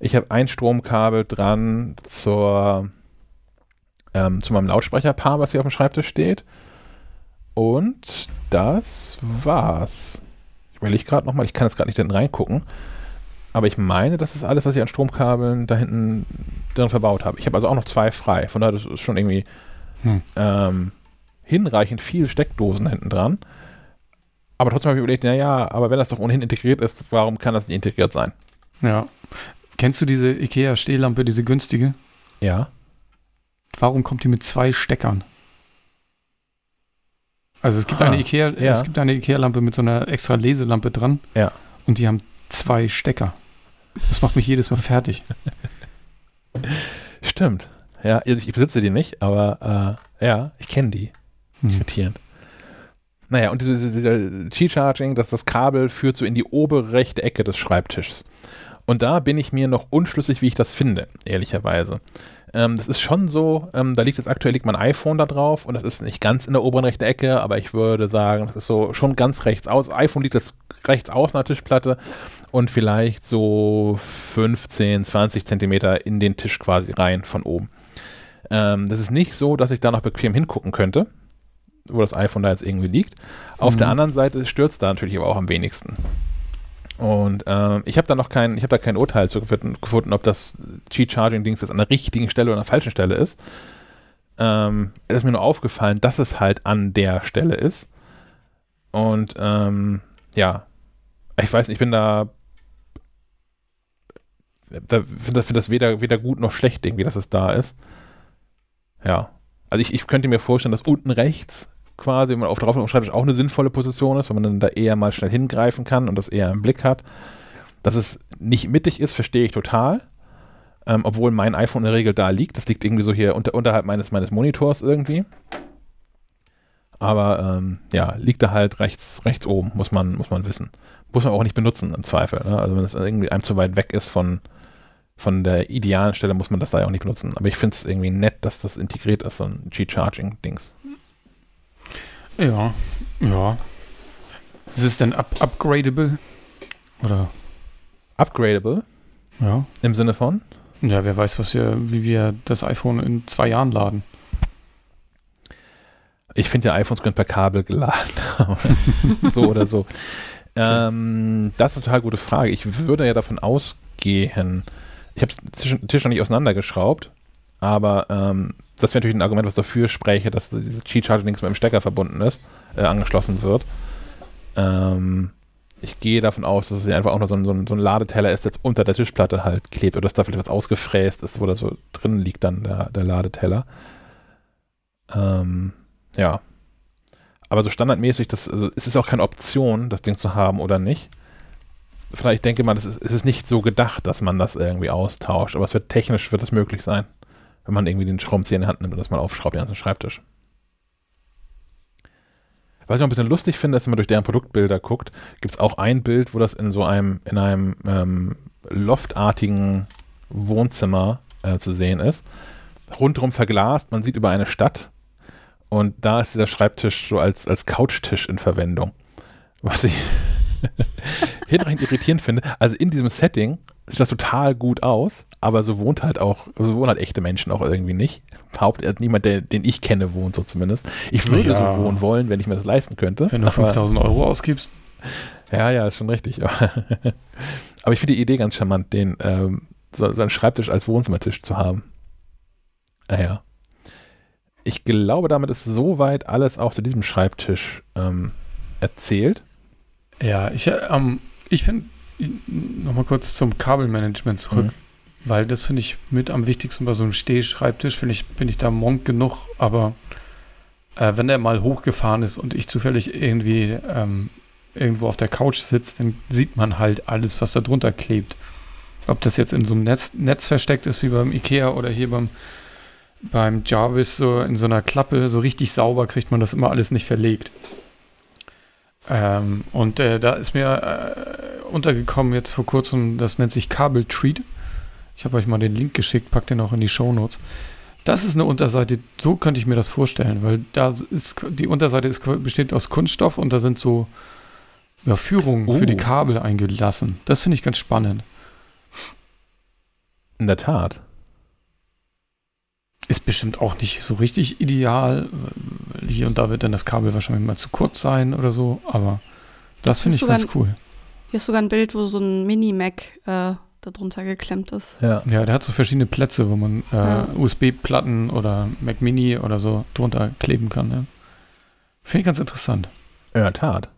ich habe ein Stromkabel dran zur, ähm, zu meinem Lautsprecherpaar, was hier auf dem Schreibtisch steht. Und das war's. Ich überlege gerade nochmal, ich kann jetzt gerade nicht hinten reingucken. Aber ich meine, das ist alles, was ich an Stromkabeln da hinten drin verbaut habe. Ich habe also auch noch zwei frei. Von daher, das ist schon irgendwie Hm. ähm, hinreichend viel Steckdosen hinten dran. Aber trotzdem habe ich überlegt, naja, aber wenn das doch ohnehin integriert ist, warum kann das nicht integriert sein? Ja. Kennst du diese IKEA-Stehlampe, diese günstige? Ja. Warum kommt die mit zwei Steckern? Also es gibt Ah, eine Ikea, ja. es gibt eine Ikea-Lampe mit so einer extra Leselampe dran. Ja. Und die haben zwei Stecker. Das macht mich jedes Mal fertig. Stimmt. Ja, ich besitze die nicht, aber äh, ja, ich kenne die. Hm. Irritierend. Naja, und diese, diese Qi-Charging, dass das Kabel führt so in die obere rechte Ecke des Schreibtischs. Und da bin ich mir noch unschlüssig, wie ich das finde, ehrlicherweise. Ähm, das ist schon so, ähm, da liegt jetzt aktuell liegt mein iPhone da drauf und das ist nicht ganz in der oberen rechten Ecke, aber ich würde sagen, das ist so schon ganz rechts aus. iPhone liegt jetzt rechts außen der Tischplatte und vielleicht so 15, 20 Zentimeter in den Tisch quasi rein von oben. Ähm, das ist nicht so, dass ich da noch bequem hingucken könnte, wo das iPhone da jetzt irgendwie liegt. Auf Mhm. der anderen Seite stürzt da natürlich aber auch am wenigsten. Und ähm, ich habe da noch kein, ich habe da kein Urteil zu gefunden, ob das Qi-Charging-Dings jetzt an der richtigen Stelle oder an der falschen Stelle ist. Ähm, es ist mir nur aufgefallen, dass es halt an der Stelle ist. Und ähm, ja, ich weiß nicht, ich bin da, da finde das, find das weder, weder gut noch schlecht irgendwie, dass es da ist. Ja. Also ich, ich könnte mir vorstellen, dass unten rechts quasi, wenn man auf drauf auf dem Schreibtisch auch eine sinnvolle Position ist, wenn man dann da eher mal schnell hingreifen kann und das eher im Blick hat. Dass es nicht mittig ist, verstehe ich total. Ähm, obwohl mein iPhone in der Regel da liegt. Das liegt irgendwie so hier unter, unterhalb meines, meines Monitors irgendwie. Aber ähm, ja, liegt da halt rechts, rechts oben, muss man, muss man wissen. Muss man auch nicht benutzen im Zweifel. Ne? Also wenn es irgendwie einem zu weit weg ist von, von der idealen Stelle, muss man das da ja auch nicht benutzen. Aber ich finde es irgendwie nett, dass das integriert ist, so ein G-Charging-Dings. Ja, ja. Ist es denn up upgradable? Oder, Upgradable ja. im Sinne von? Ja, wer weiß, was wir, wie wir das iPhone in zwei Jahren laden. Ich finde ja, iPhones können per Kabel geladen. so oder so. Ähm, das ist eine total gute Frage. Ich würde ja davon ausgehen, ich habe den Tisch noch nicht auseinandergeschraubt, aber ähm, das wäre natürlich ein Argument, was dafür spräche, dass dieses Qi-Charging-Dings mit dem Stecker verbunden ist, äh, angeschlossen wird. Ähm, ich gehe davon aus, dass es einfach auch nur so ein, so, ein, Ladeteller ist, der jetzt unter der Tischplatte halt klebt oder dass da vielleicht was ausgefräst ist, wo da so drin liegt dann der, der Ladeteller. Ähm, ja. Aber so standardmäßig, das, also es ist auch keine Option, das Ding zu haben oder nicht. Vielleicht denke man, es ist, es ist nicht so gedacht, dass man das irgendwie austauscht, aber es wird technisch wird es möglich sein, wenn man irgendwie den Schraubenzieher in die Hand nimmt und das mal aufschraubt, den ganzen Schreibtisch. Was ich noch ein bisschen lustig finde, ist, wenn man durch deren Produktbilder guckt, gibt es auch ein Bild, wo das in so einem, in einem ähm, loftartigen Wohnzimmer äh, zu sehen ist. Rundrum verglast, man sieht über eine Stadt und da ist dieser Schreibtisch so als, als Couchtisch in Verwendung. Was ich hinreichend irritierend finde. Also in diesem Setting sieht das total gut aus, aber so wohnt halt auch, so wohnen halt echte Menschen auch irgendwie nicht. Behauptet also niemand, der, den ich kenne, wohnt so zumindest. Ich würde Ja. so wohnen wollen, wenn ich mir das leisten könnte. Wenn du aber- 5000 Euro ausgibst. Ja, ja, ist schon richtig. Aber ich finde die Idee ganz charmant, den ähm, so, so einen Schreibtisch als Wohnzimmertisch zu haben. Naja. Ah, ich glaube, damit ist soweit alles auch zu diesem Schreibtisch ähm, erzählt. Ja, ich, ähm, ich finde, nochmal kurz zum Kabelmanagement zurück, mhm. weil das finde ich mit am wichtigsten bei so einem Stehschreibtisch, finde ich, bin ich da Monk genug, aber äh, wenn der mal hochgefahren ist und ich zufällig irgendwie ähm, irgendwo auf der Couch sitzt, dann sieht man halt alles, was da drunter klebt. Ob das jetzt in so einem Netz, Netz versteckt ist, wie beim Ikea oder hier beim, beim Jarvis, so in so einer Klappe, so richtig sauber kriegt man das immer alles nicht verlegt. Ähm, und äh, da ist mir äh, untergekommen jetzt vor kurzem, das nennt sich Kabel Treat. Ich habe euch mal den Link geschickt, packt den auch in die Show Notes. Das ist eine Unterseite, so könnte ich mir das vorstellen, weil da ist die Unterseite ist, besteht aus Kunststoff und da sind so ja, Führungen oh. für die oh. Kabel eingelassen. Das finde ich ganz spannend. In der Tat. Ist bestimmt auch nicht so richtig ideal. Hier und da wird dann das Kabel wahrscheinlich mal zu kurz sein oder so, aber das finde ich ganz cool. Hier ist sogar ein Bild, wo so ein Mini-Mac äh, darunter geklemmt ist. Ja. ja, der hat so verschiedene Plätze, wo man äh, ja. USB-Platten oder Mac Mini oder so drunter kleben kann. Ja. Finde ich ganz interessant. In der Tat.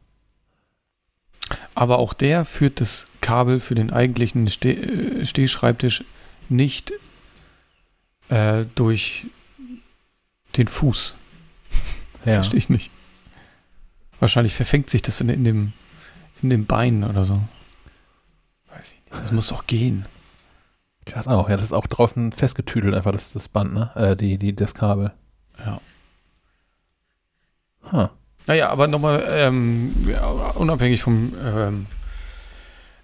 Aber auch der führt das Kabel für den eigentlichen Steh äh, Stehschreibtisch nicht äh, durch den Fuß. Ja. Verstehe ich nicht. Wahrscheinlich verfängt sich das in, in, dem, in dem Bein oder so. Weiß ich nicht. Das muss doch gehen. Das auch, ja, das ist auch draußen festgetüdelt, einfach das, das Band, ne? Äh, die, die, das Kabel. Ja. Huh. Naja, aber nochmal ähm, unabhängig vom, ähm,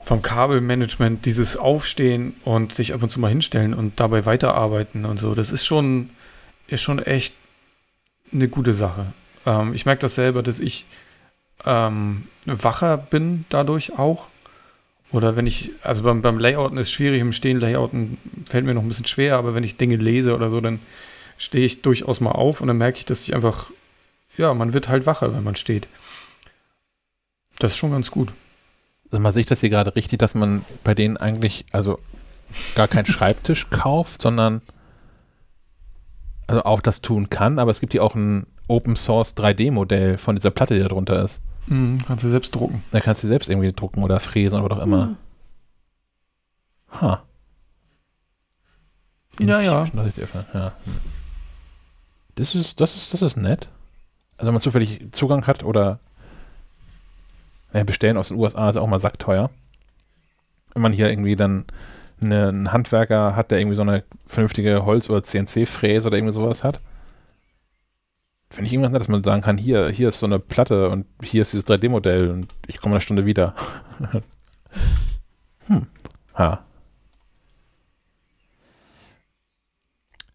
vom Kabelmanagement, dieses Aufstehen und sich ab und zu mal hinstellen und dabei weiterarbeiten und so, das ist schon, ist schon echt eine gute Sache. Ähm, ich merke das selber, dass ich ähm, wacher bin dadurch auch. Oder wenn ich, also beim, beim Layouten ist schwierig, im Stehen Layouten fällt mir noch ein bisschen schwer, aber wenn ich Dinge lese oder so, dann stehe ich durchaus mal auf und dann merke ich, dass ich einfach ja, man wird halt wacher, wenn man steht. Das ist schon ganz gut. Also man sieht das hier gerade richtig, dass man bei denen eigentlich, also gar keinen Schreibtisch kauft, sondern also auch das tun kann, aber es gibt hier auch ein Open Source 3D-Modell von dieser Platte, die da drunter ist. Mhm, kannst du selbst drucken. Da kannst du selbst irgendwie drucken oder fräsen oder was auch immer. Mhm. Ha. Ja, ja. ja. Das ist, das ist, das ist nett also wenn man zufällig Zugang hat oder ja, bestellen aus den USA ist auch mal sackteuer. Wenn man hier irgendwie dann eine, einen Handwerker hat, der irgendwie so eine vernünftige Holz- oder CNC-Fräse oder irgendwie sowas hat. Finde ich irgendwas nett, dass man sagen kann, hier, hier ist so eine Platte und hier ist dieses 3D-Modell und ich komme eine Stunde wieder. hm. Ha.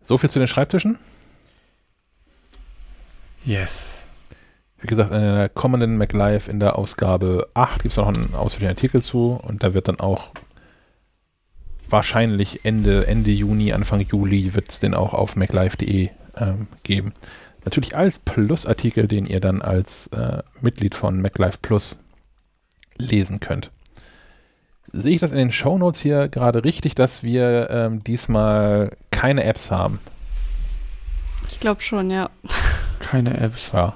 So viel zu den Schreibtischen? Yes. Wie gesagt, in der kommenden MacLive in der Ausgabe 8 gibt es noch einen ausführlichen Artikel zu und da wird dann auch wahrscheinlich Ende, Ende Juni, Anfang Juli wird es den auch auf maclive.de ähm, geben. Natürlich als Plus-Artikel, den ihr dann als äh, Mitglied von MacLive Plus lesen könnt. Sehe ich das in den Shownotes hier gerade richtig, dass wir ähm, diesmal keine Apps haben? Ich glaube schon, ja. Keine Apps. Ja.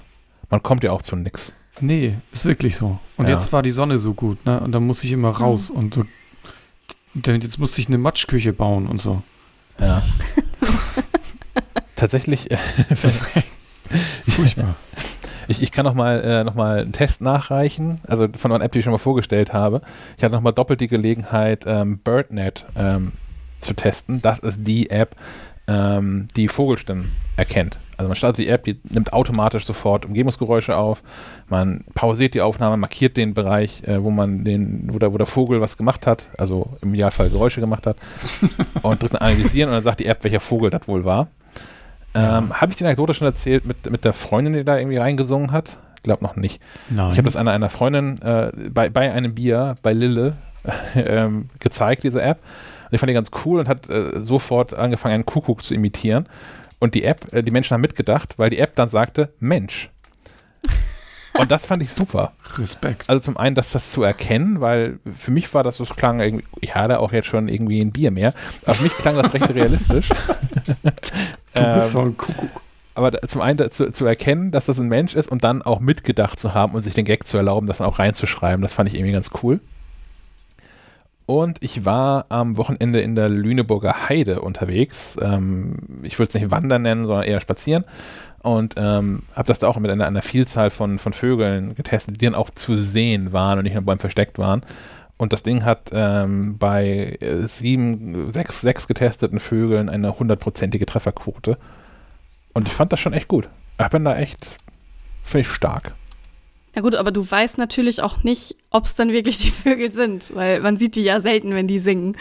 Man kommt ja auch zu nix. Nee, ist wirklich so. Und ja. jetzt war die Sonne so gut, ne? Und dann muss ich immer raus mhm. und so. Denn jetzt musste ich eine Matschküche bauen und so. Ja. Tatsächlich. Äh, Furchtbar. Ich, ich kann noch mal, äh, noch mal einen Test nachreichen, also von einer App, die ich schon mal vorgestellt habe. Ich hatte noch mal doppelt die Gelegenheit, ähm, BirdNet ähm, zu testen. Das ist die App, ähm, die Vogelstimmen erkennt. Also man startet die App, die nimmt automatisch sofort Umgebungsgeräusche auf. Man pausiert die Aufnahme, markiert den Bereich, äh, wo man den, wo der, wo der Vogel was gemacht hat, also im Idealfall Geräusche gemacht hat, und drückt dann analysieren und dann sagt die App, welcher Vogel das wohl war. Ähm. Habe ich die Anekdote schon erzählt mit, mit der Freundin, die da irgendwie reingesungen hat? Ich glaube noch nicht. Nein. Ich habe das einer, einer Freundin äh, bei, bei einem Bier bei Lille ähm, gezeigt, diese App. Und ich fand die ganz cool und hat äh, sofort angefangen, einen Kuckuck zu imitieren. Und die App, äh, die Menschen haben mitgedacht, weil die App dann sagte, Mensch. Und das fand ich super. Respekt. Also zum einen, dass das zu erkennen, weil für mich war das, das klang irgendwie, ich hatte auch jetzt schon irgendwie ein Bier mehr, aber für mich klang das recht realistisch. Du bist so ein Kuckuck. aber da- zum einen zu, zu erkennen, dass das ein Mensch ist und dann auch mitgedacht zu haben und sich den Gag zu erlauben, das dann auch reinzuschreiben, das fand ich irgendwie ganz cool. Und ich war am Wochenende in der Lüneburger Heide unterwegs. Ähm, ich würde es nicht wandern nennen, sondern eher spazieren. Und ähm, habe das da auch mit einer, einer Vielzahl von, von Vögeln getestet, die dann auch zu sehen waren und nicht nur beim versteckt waren. Und das Ding hat ähm, bei äh, sieben, sechs, sechs getesteten Vögeln eine hundertprozentige Trefferquote. Und ich fand das schon echt gut. Ich bin da echt, finde ich stark. Na gut, aber du weißt natürlich auch nicht, ob es dann wirklich die Vögel sind, weil man sieht die ja selten, wenn die singen.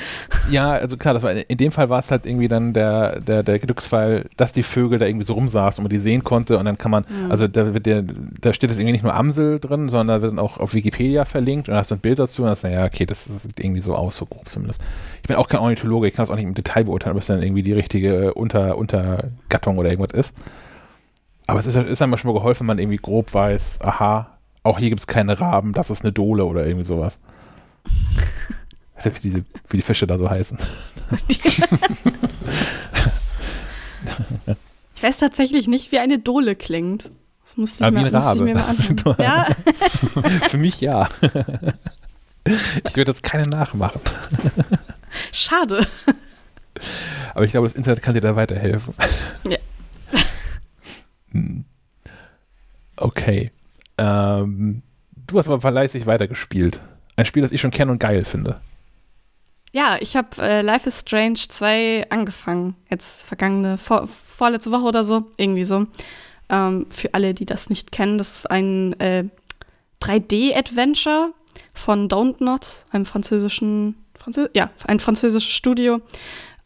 Ja, also klar, das war, in dem Fall war es halt irgendwie dann der, der, der Glücksfall, dass die Vögel da irgendwie so rumsaßen und man die sehen konnte und dann kann man, Mhm. also da, wird der, da steht jetzt irgendwie nicht nur Amsel drin, sondern da wird dann auch auf Wikipedia verlinkt und da hast du ein Bild dazu und hast du, ja, okay, das sieht irgendwie so aus, so grob zumindest. Ich bin auch kein Ornithologe, ich kann das auch nicht im Detail beurteilen, ob es dann irgendwie die richtige Unter, Untergattung oder irgendwas ist. Aber es ist, ist einem schon mal geholfen, wenn man irgendwie grob weiß, aha, auch hier gibt es keine Raben, das ist eine Dole oder irgendwie sowas. Wie die, wie die Fische da so heißen. Ich weiß tatsächlich nicht, wie eine Dole klingt. Das muss ich, Ah, mal, wie ein muss ich mir mal anschauen. ja, Für mich ja. Ich würde jetzt keine nachmachen. schade. Aber ich glaube, das Internet kann dir da weiterhelfen. Ja. Hm. Okay. Ähm, du hast aber fleißig weitergespielt. Ein Spiel, das ich schon kenne und geil finde. Ja, ich habe äh, Life is Strange 2 angefangen. Jetzt vergangene, vor, vorletzte Woche oder so. Irgendwie so. Ähm, für alle, die das nicht kennen, das ist ein äh, 3D-Adventure von Don't Not, einem französischen, Franzö ja, ein französisches Studio.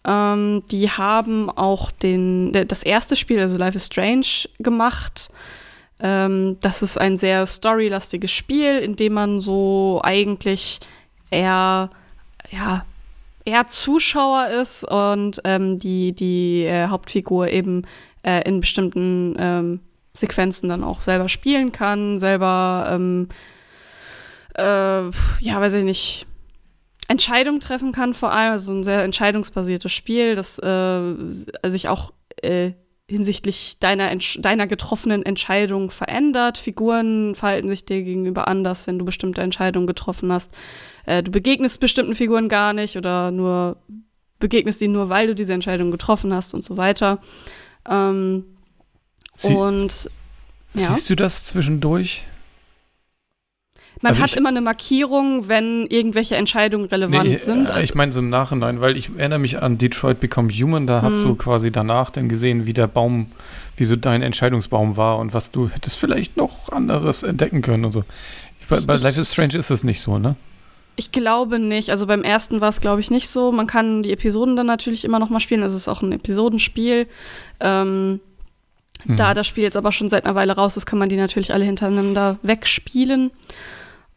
Ähm, die haben auch den, das erste Spiel, also Life is Strange, gemacht. Ähm, das ist ein sehr storylastiges Spiel, in dem man so eigentlich eher, ja, eher Zuschauer ist und ähm, die, die äh, Hauptfigur eben äh, in bestimmten ähm, Sequenzen dann auch selber spielen kann, selber, ähm, äh, ja, weiß ich nicht, Entscheidungen treffen kann vor allem. Also ein sehr entscheidungsbasiertes Spiel, das äh, sich auch äh, hinsichtlich deiner, deiner getroffenen Entscheidung verändert. Figuren verhalten sich dir gegenüber anders, wenn du bestimmte Entscheidungen getroffen hast. Äh, du begegnest bestimmten Figuren gar nicht oder nur begegnest ihnen nur, weil du diese Entscheidung getroffen hast und so weiter. Ähm, Sie, und ja. Siehst du das zwischendurch? Man Also hat ich- immer eine Markierung, wenn irgendwelche Entscheidungen relevant Nee, sind. äh, ich meine so im Nachhinein, weil ich erinnere mich an Detroit Become Human, da hast Hm. du quasi danach dann gesehen, wie der Baum, wie so dein Entscheidungsbaum war und was du hättest vielleicht noch anderes entdecken können und so. Ich, bei bei Ich- Life is Strange ist es nicht so, ne? Ich glaube nicht. Also beim ersten war es, glaube ich, nicht so. Man kann die Episoden dann natürlich immer noch mal spielen. Also es ist auch ein Episodenspiel. Ähm, Mhm. Da das Spiel jetzt aber schon seit einer Weile raus ist, kann man die natürlich alle hintereinander wegspielen.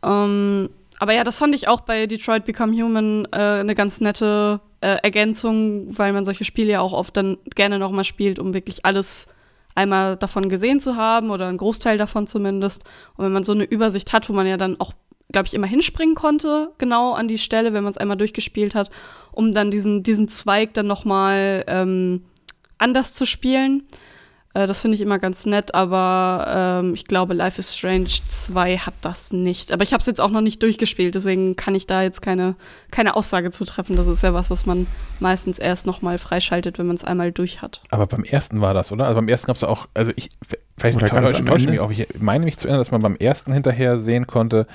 Ähm, aber ja, das fand ich auch bei Detroit Become Human äh, eine ganz nette äh, Ergänzung, weil man solche Spiele ja auch oft dann gerne noch mal spielt, um wirklich alles einmal davon gesehen zu haben oder einen Großteil davon zumindest. Und wenn man so eine Übersicht hat, wo man ja dann auch, glaube ich, immer hinspringen konnte, genau an die Stelle, wenn man es einmal durchgespielt hat, um dann diesen, diesen Zweig dann noch mal ähm, anders zu spielen. Äh, das finde ich immer ganz nett, aber ähm, ich glaube, Life is Strange 2 hat das nicht. Aber ich habe es jetzt auch noch nicht durchgespielt, deswegen kann ich da jetzt keine, keine Aussage zu treffen. Das ist ja was, was man meistens erst noch mal freischaltet, wenn man es einmal durch hat. Aber beim ersten war das, oder? Also beim ersten gab es auch, also ich, vielleicht täusche täusche mich auch, ich meine mich zu erinnern, dass man beim ersten hinterher sehen konnte,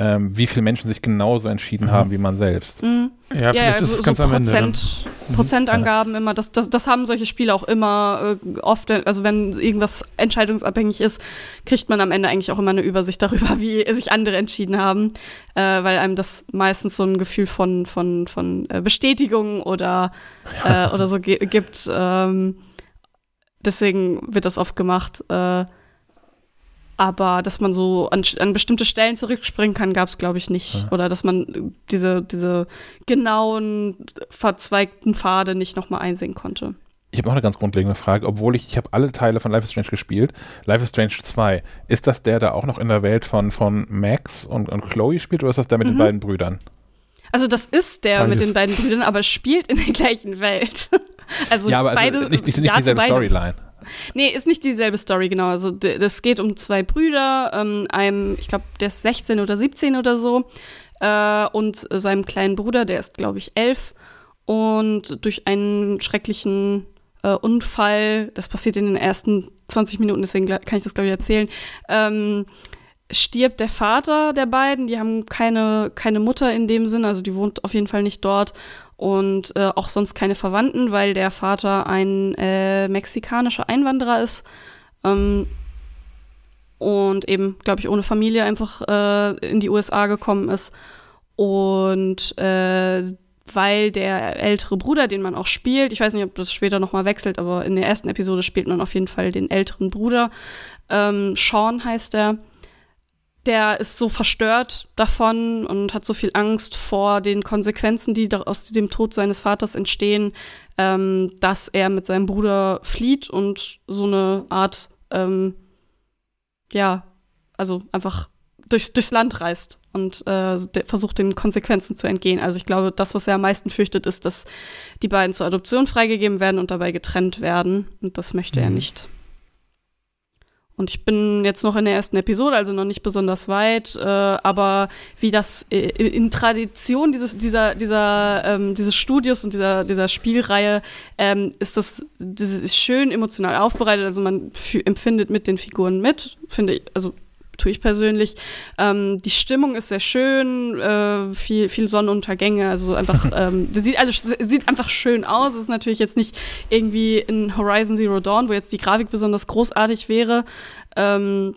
ähm, wie viele Menschen sich genauso entschieden Mhm. haben wie man selbst. Mhm. Ja, vielleicht ist es ganz am Ende. Dann. Prozent, Prozentangaben immer, das, das, das haben solche Spiele auch immer äh, oft, also wenn irgendwas entscheidungsabhängig ist, kriegt man am Ende eigentlich auch immer eine Übersicht darüber, wie sich andere entschieden haben, äh, weil einem das meistens so ein Gefühl von, von, von äh, Bestätigung oder, äh, oder so ge gibt. Ähm, deswegen wird das oft gemacht. Äh, aber dass man so an, an bestimmte Stellen zurückspringen kann, gab es, glaube ich, nicht. Ja. Oder dass man diese, diese genauen, verzweigten Pfade nicht nochmal einsehen konnte. Ich habe noch eine ganz grundlegende Frage, obwohl ich, ich habe alle Teile von Life is Strange gespielt. Life is Strange 2, ist das der, der auch noch in der Welt von, von Max und, und Chloe spielt oder ist das der mit mhm. den beiden Brüdern? Also das ist der Beides. mit den beiden Brüdern, aber spielt in der gleichen Welt. also ja, aber also beide, nicht, nicht, nicht ja, dieselbe Storyline. Nee, ist nicht dieselbe Story, genau. Also das geht um zwei Brüder, ähm, einem, ich glaube, der ist 16 oder 17 oder so, äh, und seinem kleinen Bruder, der ist, glaube ich, 11. Und durch einen schrecklichen äh, Unfall, das passiert in den ersten 20 Minuten, deswegen kann ich das, glaube ich, erzählen, ähm, stirbt der Vater der beiden. Die haben keine, keine Mutter in dem Sinn, also die wohnt auf jeden Fall nicht dort und äh, auch sonst keine Verwandten, weil der Vater ein äh, mexikanischer Einwanderer ist. Ähm, und eben, glaube ich, ohne Familie einfach äh, in die USA gekommen ist. Und äh, weil der ältere Bruder, den man auch spielt, ich weiß nicht, ob das später nochmal wechselt, aber in der ersten Episode spielt man auf jeden Fall den älteren Bruder. Ähm, Sean heißt er. Der ist so verstört davon und hat so viel Angst vor den Konsequenzen, die aus dem Tod seines Vaters entstehen, ähm, dass er mit seinem Bruder flieht und so eine Art, ähm, ja, also einfach durchs, durchs Land reist und äh, versucht, den Konsequenzen zu entgehen. Also ich glaube, das, was er am meisten fürchtet, ist, dass die beiden zur Adoption freigegeben werden und dabei getrennt werden. Und das möchte mhm. er nicht. Und ich bin jetzt noch in der ersten Episode, also noch nicht besonders weit, äh, aber wie das äh, in Tradition dieses, dieser, dieser, ähm, dieses Studios und dieser, dieser Spielreihe ähm, ist das, das ist schön emotional aufbereitet. Also man empfindet mit den Figuren mit, finde ich, also tue ich persönlich. Ähm, die Stimmung ist sehr schön, äh, viel, viel Sonnenuntergänge, also einfach, ähm, das sieht alles sieht einfach schön aus. Es ist natürlich jetzt nicht irgendwie in Horizon Zero Dawn, wo jetzt die Grafik besonders großartig wäre. Ähm,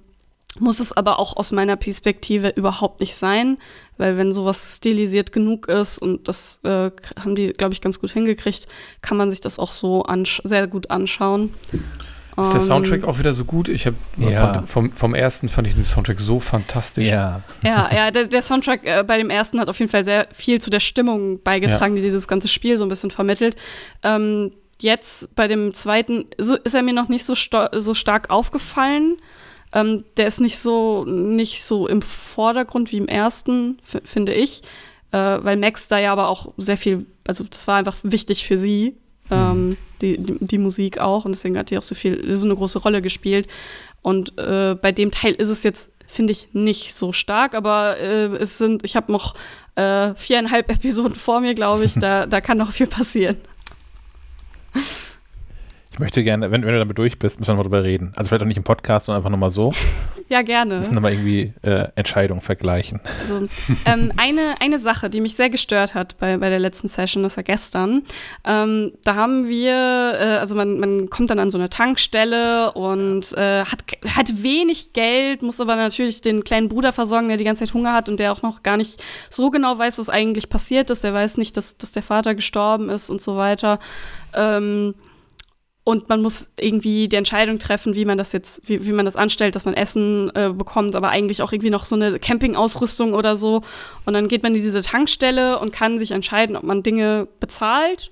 muss es aber auch aus meiner Perspektive überhaupt nicht sein, weil wenn sowas stilisiert genug ist und das äh, haben die, glaube ich, ganz gut hingekriegt, kann man sich das auch so sehr gut anschauen. Ist der Soundtrack auch wieder so gut? Ich habe ja. vom, vom ersten fand ich den Soundtrack so fantastisch. Ja, ja, ja der, der Soundtrack äh, bei dem ersten hat auf jeden Fall sehr viel zu der Stimmung beigetragen, ja. die dieses ganze Spiel so ein bisschen vermittelt. Ähm, jetzt bei dem zweiten ist, ist, er mir noch nicht so, so stark aufgefallen. Ähm, der ist nicht so, nicht so im Vordergrund wie im ersten, finde ich. Äh, weil Max da ja aber auch sehr viel, also das war einfach wichtig für sie, ähm, mhm. die, die, die, Musik auch. Und deswegen hat die auch so viel, so eine große Rolle gespielt. Und äh, bei dem Teil ist es jetzt, finde ich, nicht so stark, aber äh, es sind, ich habe noch äh, viereinhalb Episoden vor mir, glaube ich. Da, da kann noch viel passieren. Ich möchte gerne, wenn, wenn du damit durch bist, müssen wir noch darüber reden. Also vielleicht auch nicht im Podcast, sondern einfach nochmal so. Ja, gerne. Wir müssen nochmal irgendwie äh, Entscheidungen vergleichen. Also, ähm, eine, eine Sache, die mich sehr gestört hat bei, bei der letzten Session, das war gestern. Ähm, da haben wir, äh, also man, man kommt dann an so eine Tankstelle und äh, hat, hat wenig Geld, muss aber natürlich den kleinen Bruder versorgen, der die ganze Zeit Hunger hat und der auch noch gar nicht so genau weiß, was eigentlich passiert ist. Der weiß nicht, dass, dass der Vater gestorben ist und so weiter. Ähm, und man muss irgendwie die Entscheidung treffen, wie man das jetzt, wie, wie man das anstellt, dass man Essen äh, bekommt, aber eigentlich auch irgendwie noch so eine Campingausrüstung oder so. Und dann geht man in diese Tankstelle und kann sich entscheiden, ob man Dinge bezahlt,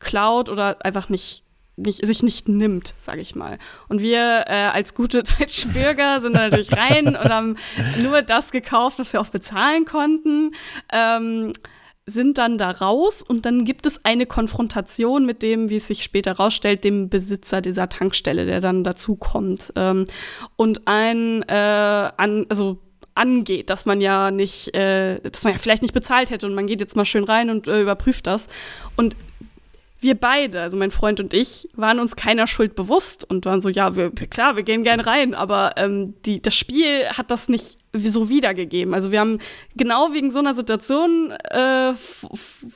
klaut oder einfach nicht, nicht sich nicht nimmt, sage ich mal. Und wir äh, als gute deutsche Bürger sind da natürlich rein und haben nur das gekauft, was wir auch bezahlen konnten. Ähm, sind dann da raus und dann gibt es eine Konfrontation mit dem, wie es sich später rausstellt, dem Besitzer dieser Tankstelle, der dann dazukommt ähm, und ein, äh, an, also angeht, dass man ja nicht, äh, dass man ja vielleicht nicht bezahlt hätte und man geht jetzt mal schön rein und äh, überprüft das. Und wir beide, also mein Freund und ich, waren uns keiner Schuld bewusst und waren so, ja, wir, klar, wir gehen gern rein, aber ähm, die, das Spiel hat das nicht so wiedergegeben. Also wir haben genau wegen so einer Situation äh,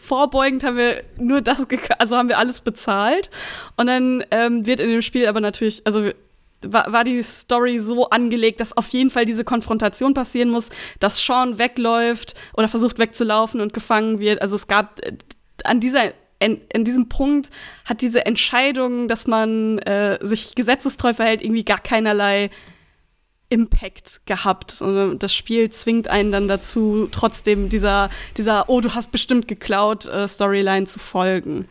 vorbeugend haben wir nur das, also haben wir alles bezahlt und dann ähm, wird in dem Spiel aber natürlich, also war, war die Story so angelegt, dass auf jeden Fall diese Konfrontation passieren muss, dass Sean wegläuft oder versucht wegzulaufen und gefangen wird. Also es gab äh, an dieser in, in diesem Punkt hat diese Entscheidung, dass man äh, sich gesetzestreu verhält, irgendwie gar keinerlei Impact gehabt. Und das Spiel zwingt einen dann dazu, trotzdem dieser, dieser Oh, du hast bestimmt geklaut, äh, Storyline zu folgen.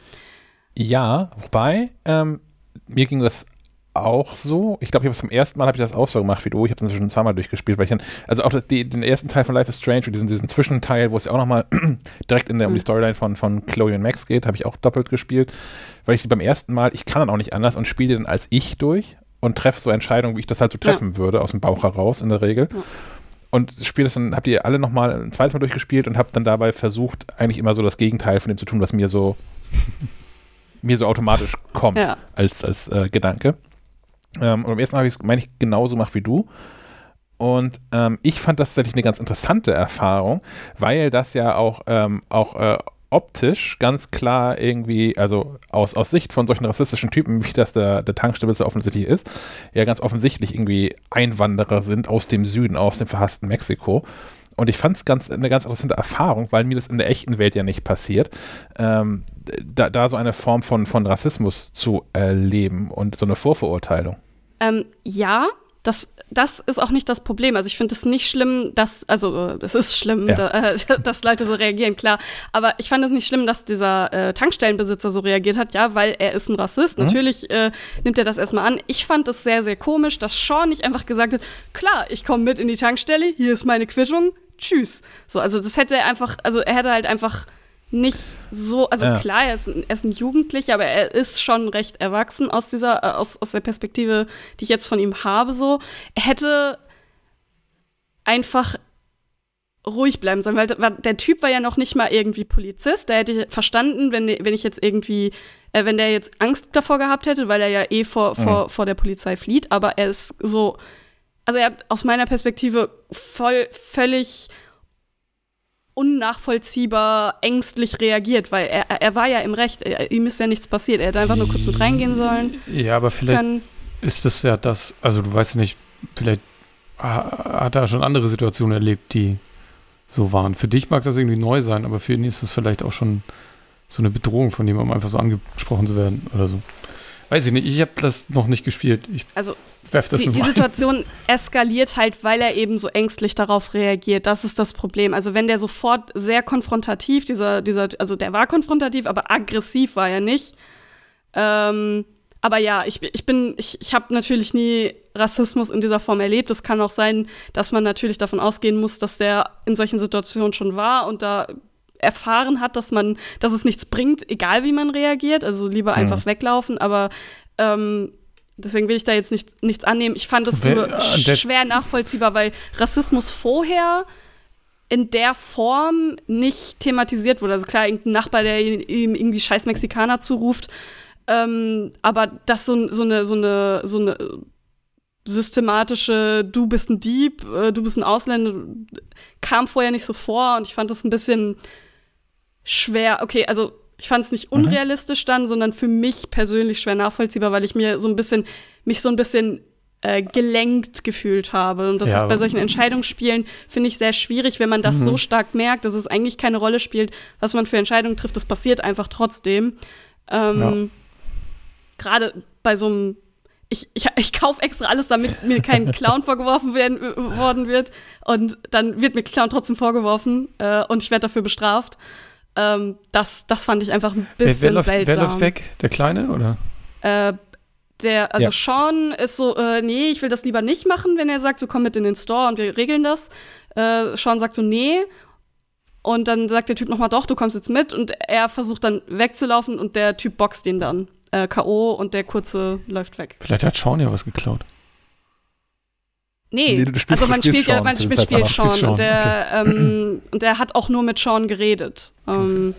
Ja, wobei, ähm, mir ging das auch so. Ich glaube, ich habe es vom ersten Mal habe ich das auch so gemacht wie du. Ich habe es schon zweimal durchgespielt, weil ich dann, also auch die, den ersten Teil von Life is Strange und diesen, diesen Zwischenteil, wo es ja auch nochmal direkt in der, um die mhm. Storyline von, von Chloe und Max geht, habe ich auch doppelt gespielt, weil ich beim ersten Mal, ich kann dann auch nicht anders und spiele dann als ich durch und treffe so Entscheidungen, wie ich das halt so treffen ja. würde, aus dem Bauch heraus in der Regel. Ja. Und spiele das dann, habt ihr alle nochmal ein zweites Mal durchgespielt und habt dann dabei versucht, eigentlich immer so das Gegenteil von dem zu tun, was mir so mir so automatisch kommt ja. als, als äh, Gedanke. Ähm, und am ersten habe ich es, meine ich, genauso gemacht wie du. Und ähm, ich fand das tatsächlich eine ganz interessante Erfahrung, weil das ja auch, ähm, auch äh, optisch ganz klar irgendwie, also aus, aus Sicht von solchen rassistischen Typen, wie das der, der Tankstelle offensichtlich ist, ja ganz offensichtlich irgendwie Einwanderer sind aus dem Süden, aus dem verhassten Mexiko. Und ich fand es ganz, eine ganz interessante Erfahrung, weil mir das in der echten Welt ja nicht passiert, ähm, da, da so eine Form von, von Rassismus zu erleben und so eine Vorverurteilung. Ähm, ja, das, das ist auch nicht das Problem. Also ich finde es nicht schlimm, dass, also es ist schlimm, ja. da, äh, dass Leute so reagieren, klar. Aber ich fand es nicht schlimm, dass dieser äh, Tankstellenbesitzer so reagiert hat, ja, weil er ist ein Rassist. Mhm. Natürlich äh, nimmt er das erstmal an. Ich fand es sehr, sehr komisch, dass Sean nicht einfach gesagt hat, klar, ich komme mit in die Tankstelle, hier ist meine Quittung, tschüss. So, also das hätte er einfach, also er hätte halt einfach nicht so, also ja. klar, er ist, ein, er ist ein Jugendlicher, aber er ist schon recht erwachsen aus dieser, äh, aus, aus der Perspektive, die ich jetzt von ihm habe, so. Er hätte einfach ruhig bleiben sollen, weil der Typ war ja noch nicht mal irgendwie Polizist. Da hätte ich verstanden, wenn, wenn ich jetzt irgendwie, äh, wenn der jetzt Angst davor gehabt hätte, weil er ja eh vor, mhm. vor, vor der Polizei flieht, aber er ist so, also er hat aus meiner Perspektive voll, völlig unnachvollziehbar ängstlich reagiert, weil er, er war ja im Recht, er, ihm ist ja nichts passiert. Er hätte einfach nur kurz mit reingehen sollen. Ja, aber vielleicht Dann, ist es ja das, also du weißt ja nicht, vielleicht hat er schon andere Situationen erlebt, die so waren. Für dich mag das irgendwie neu sein, aber für ihn ist es vielleicht auch schon so eine Bedrohung von jemandem einfach so angesprochen zu werden oder so. Weiß ich nicht, ich habe das noch nicht gespielt. Ich also die, die Situation eskaliert halt, weil er eben so ängstlich darauf reagiert. Das ist das Problem. Also wenn der sofort sehr konfrontativ, dieser, dieser, also der war konfrontativ, aber aggressiv war er nicht. Ähm, aber ja, ich, ich bin, ich, ich habe natürlich nie Rassismus in dieser Form erlebt. Es kann auch sein, dass man natürlich davon ausgehen muss, dass der in solchen Situationen schon war und da erfahren hat, dass man, dass es nichts bringt, egal wie man reagiert. Also lieber mhm. einfach weglaufen. Aber ähm, deswegen will ich da jetzt nicht, nichts annehmen. Ich fand es nur äh, schwer nachvollziehbar, weil Rassismus vorher in der Form nicht thematisiert wurde. Also klar, irgendein Nachbar, der ihm irgendwie scheiß Mexikaner zuruft, ähm, aber das so, so, eine, so, eine, so eine systematische, du bist ein Dieb, äh, du bist ein Ausländer, kam vorher nicht so vor und ich fand das ein bisschen schwer. Okay, also ich fand es nicht mhm. unrealistisch dann, sondern für mich persönlich schwer nachvollziehbar, weil ich mir so ein bisschen, mich so ein bisschen äh, gelenkt gefühlt habe. Und das ja, ist bei solchen Entscheidungsspielen, finde ich, sehr schwierig, wenn man das mhm. so stark merkt, dass es eigentlich keine Rolle spielt, was man für Entscheidungen trifft. Das passiert einfach trotzdem. Ähm, ja. Gerade bei so einem ich, ich, ich kaufe extra alles, damit mir kein Clown vorgeworfen werden, äh, worden wird. Und dann wird mir Clown trotzdem vorgeworfen äh, und ich werde dafür bestraft. Ähm, das, das fand ich einfach ein bisschen wer, wer läuft, seltsam. Wer läuft weg? Der Kleine, oder? Äh, der, also ja. Sean ist so, äh, nee, ich will das lieber nicht machen, wenn er sagt, so komm mit in den Store und wir regeln das. Äh, Sean sagt so, nee. Und dann sagt der Typ nochmal, doch, du kommst jetzt mit. Und er versucht dann wegzulaufen und der Typ boxt ihn dann. Äh, K.O. und der kurze läuft weg. Vielleicht hat Sean ja was geklaut. Nee, nee also man spielt ja, man spielt, spielt Sean, Sean, und der, okay. ähm, und der hat auch nur mit Sean geredet. Ähm,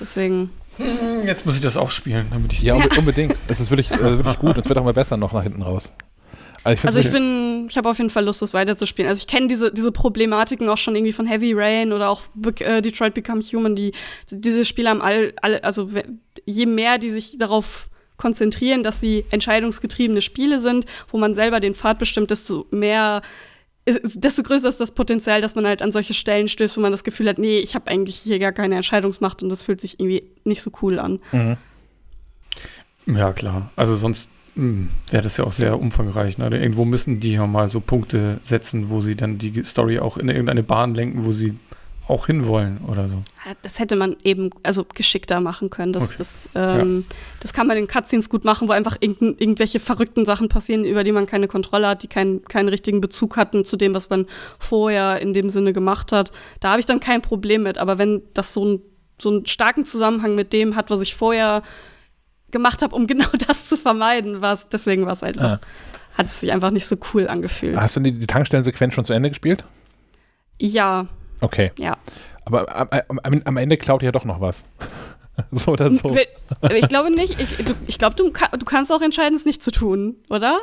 deswegen. Jetzt muss ich das auch spielen, damit ich. Ja, unbedingt. Es ist wirklich, äh, wirklich gut. Es wird auch mal besser noch nach hinten raus. Also ich, also ich bin, ich habe auf jeden Fall Lust, das weiterzuspielen. Also ich kenne diese, diese Problematiken auch schon irgendwie von Heavy Rain oder auch äh, Detroit Become Human. Die, diese Spiele haben alle, alle, also je mehr die sich darauf konzentrieren, dass sie entscheidungsgetriebene Spiele sind, wo man selber den Pfad bestimmt, desto mehr desto größer ist das Potenzial, dass man halt an solche Stellen stößt, wo man das Gefühl hat, nee, ich habe eigentlich hier gar keine Entscheidungsmacht und das fühlt sich irgendwie nicht so cool an. Mhm. Ja, klar. Also sonst hm, wäre das ja auch sehr umfangreich. Ne? Irgendwo müssen die ja mal so Punkte setzen, wo sie dann die Story auch in irgendeine Bahn lenken, wo sie auch hinwollen oder so. Das hätte man eben also geschickter machen können. Das, okay. das, ähm, ja. das kann man in Cutscenes gut machen, wo einfach irgend, irgendwelche verrückten Sachen passieren, über die man keine Kontrolle hat, die kein, keinen richtigen Bezug hatten zu dem, was man vorher in dem Sinne gemacht hat. Da habe ich dann kein Problem mit. Aber wenn das so, ein, so einen starken Zusammenhang mit dem hat, was ich vorher gemacht habe, um genau das zu vermeiden, war deswegen war es einfach. Ah. Hat es sich einfach nicht so cool angefühlt. Hast du die, die Tankstellensequenz schon zu Ende gespielt? Ja, Okay. Ja. Aber am, am, am Ende klaut ihr ja doch noch was. so oder so. Ich glaube nicht. Ich, du, ich glaube, du, du kannst auch entscheiden, es nicht zu tun, oder?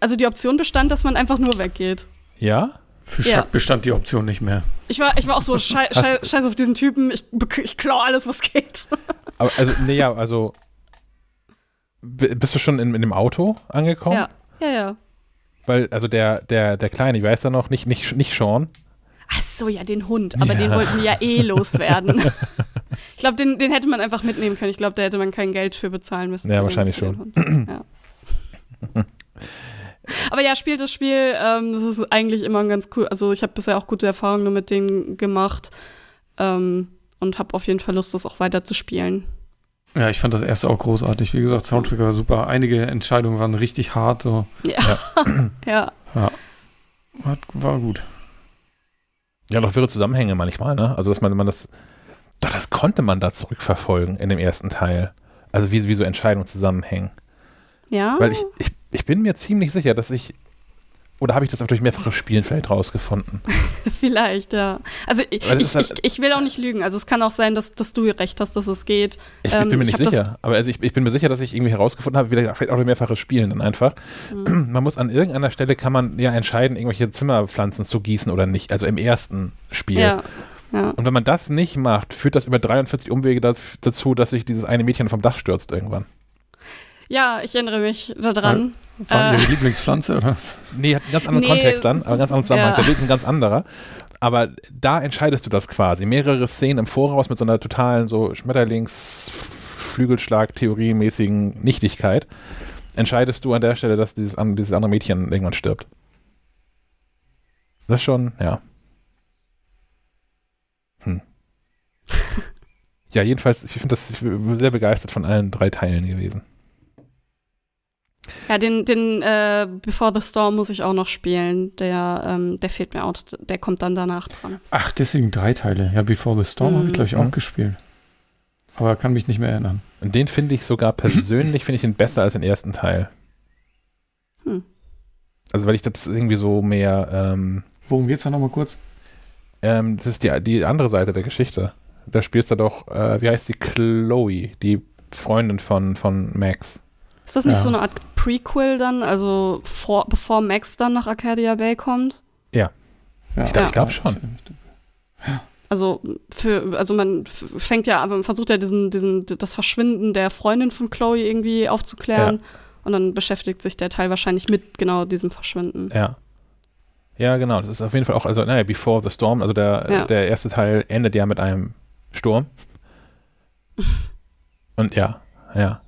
Also die Option bestand, dass man einfach nur weggeht. Ja? Für Schack ja. bestand die Option nicht mehr. Ich war, ich war auch so schei schei scheiß auf diesen Typen. Ich, ich klau alles, was geht. Aber also, nee, ja, also. Bist du schon in, in dem Auto angekommen? Ja, ja, ja. Weil, also der, der, der Kleine, ich weiß da noch, nicht, nicht, nicht Sean, Ach so, ja, den Hund. Aber ja. den wollten wir ja eh loswerden. ich glaube, den, den hätte man einfach mitnehmen können. Ich glaube, da hätte man kein Geld für bezahlen müssen. Ja, wahrscheinlich schon. Ja. Aber ja, spielt das Spiel. Ähm, das ist eigentlich immer ganz cool. Also ich habe bisher auch gute Erfahrungen mit denen gemacht ähm, und habe auf jeden Fall Lust, das auch weiter zu spielen. Ja, ich fand das erste auch großartig. Wie gesagt, Soundtrack war super. Einige Entscheidungen waren richtig hart. So. Ja. ja. ja. War, war gut. Ja, noch wirre Zusammenhänge manchmal, ne? Also, dass man, man das, doch, das konnte man da zurückverfolgen in dem ersten Teil. Also, wie, wie so Entscheidungen zusammenhängen. Ja. Weil ich, ich, ich bin mir ziemlich sicher, dass ich oder habe ich das auch durch mehrfaches Spielen vielleicht rausgefunden? vielleicht, ja. Also ich, ich, halt, ich, ich, will auch nicht lügen. Also es kann auch sein, dass, dass du recht hast, dass es geht. Ich, ähm, bin mir nicht sicher. Aber also ich, bin mir sicher, dass ich irgendwie herausgefunden habe, vielleicht auch durch mehrfaches Spielen dann einfach. Mhm. Man muss an irgendeiner Stelle kann man ja entscheiden, irgendwelche Zimmerpflanzen zu gießen oder nicht. Also im ersten Spiel. Ja. Ja. Und wenn man das nicht macht, führt das über 43 Umwege dazu, dass sich dieses eine Mädchen vom Dach stürzt irgendwann. Ja, ich erinnere mich daran. War äh, Ihre Lieblingspflanze, oder? Nee, hat einen ganz anderen nee, Kontext dann, aber einen ganz anderen Zusammenhang. Ja. Der Bild ein ganz anderer. Aber da entscheidest du das quasi. Mehrere Szenen im Voraus mit so einer totalen so Schmetterlings-Flügelschlag-Theorie-mäßigen Nichtigkeit entscheidest du an der Stelle, dass dieses, dieses andere Mädchen irgendwann stirbt. Das ist schon, ja. Hm. ja, jedenfalls, ich finde das ich bin sehr begeistert von allen drei Teilen gewesen. Ja, den, den äh, Before the Storm muss ich auch noch spielen. Der, ähm, der fehlt mir auch. Der kommt dann danach dran. Ach, deswegen drei Teile. Ja, Before the Storm mhm. habe ich, glaube ich, auch mhm. gespielt. Aber kann mich nicht mehr erinnern. Und den finde ich sogar persönlich, finde ich ihn besser als den ersten Teil. Hm. Also, weil ich das irgendwie so mehr. Ähm, Worum geht's da nochmal kurz? Ähm, das ist die, die andere Seite der Geschichte. Da spielst du doch, äh, wie heißt die? Chloe, die Freundin von, von Max. Ist das nicht ja. so eine Art Prequel dann, also vor, bevor Max dann nach Arcadia Bay kommt? Ja. ja. Ich, ich glaube schon. Also für, also man fängt ja, man versucht ja diesen, diesen, das Verschwinden der Freundin von Chloe irgendwie aufzuklären. Ja. Und dann beschäftigt sich der Teil wahrscheinlich mit genau diesem Verschwinden. Ja. Ja, genau. Das ist auf jeden Fall auch, also, naja, Before the Storm, also der, ja. der erste Teil endet ja mit einem Sturm. Und ja, ja.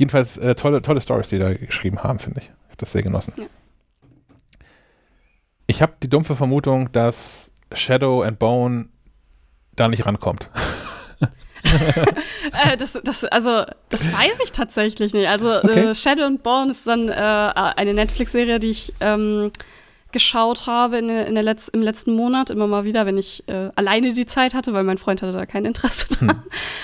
Jedenfalls äh, tolle, tolle Stories, die da geschrieben haben, finde ich. Ich habe das sehr genossen. Ja. Ich habe die dumpfe Vermutung, dass Shadow and Bone da nicht rankommt. äh, das, das, also, das weiß ich tatsächlich nicht. Also, okay. äh, Shadow and Bone ist dann äh, eine Netflix-Serie, die ich ähm, geschaut habe in, in der Letz-, im letzten Monat, immer mal wieder, wenn ich äh, alleine die Zeit hatte, weil mein Freund hatte da kein Interesse dran. Hm.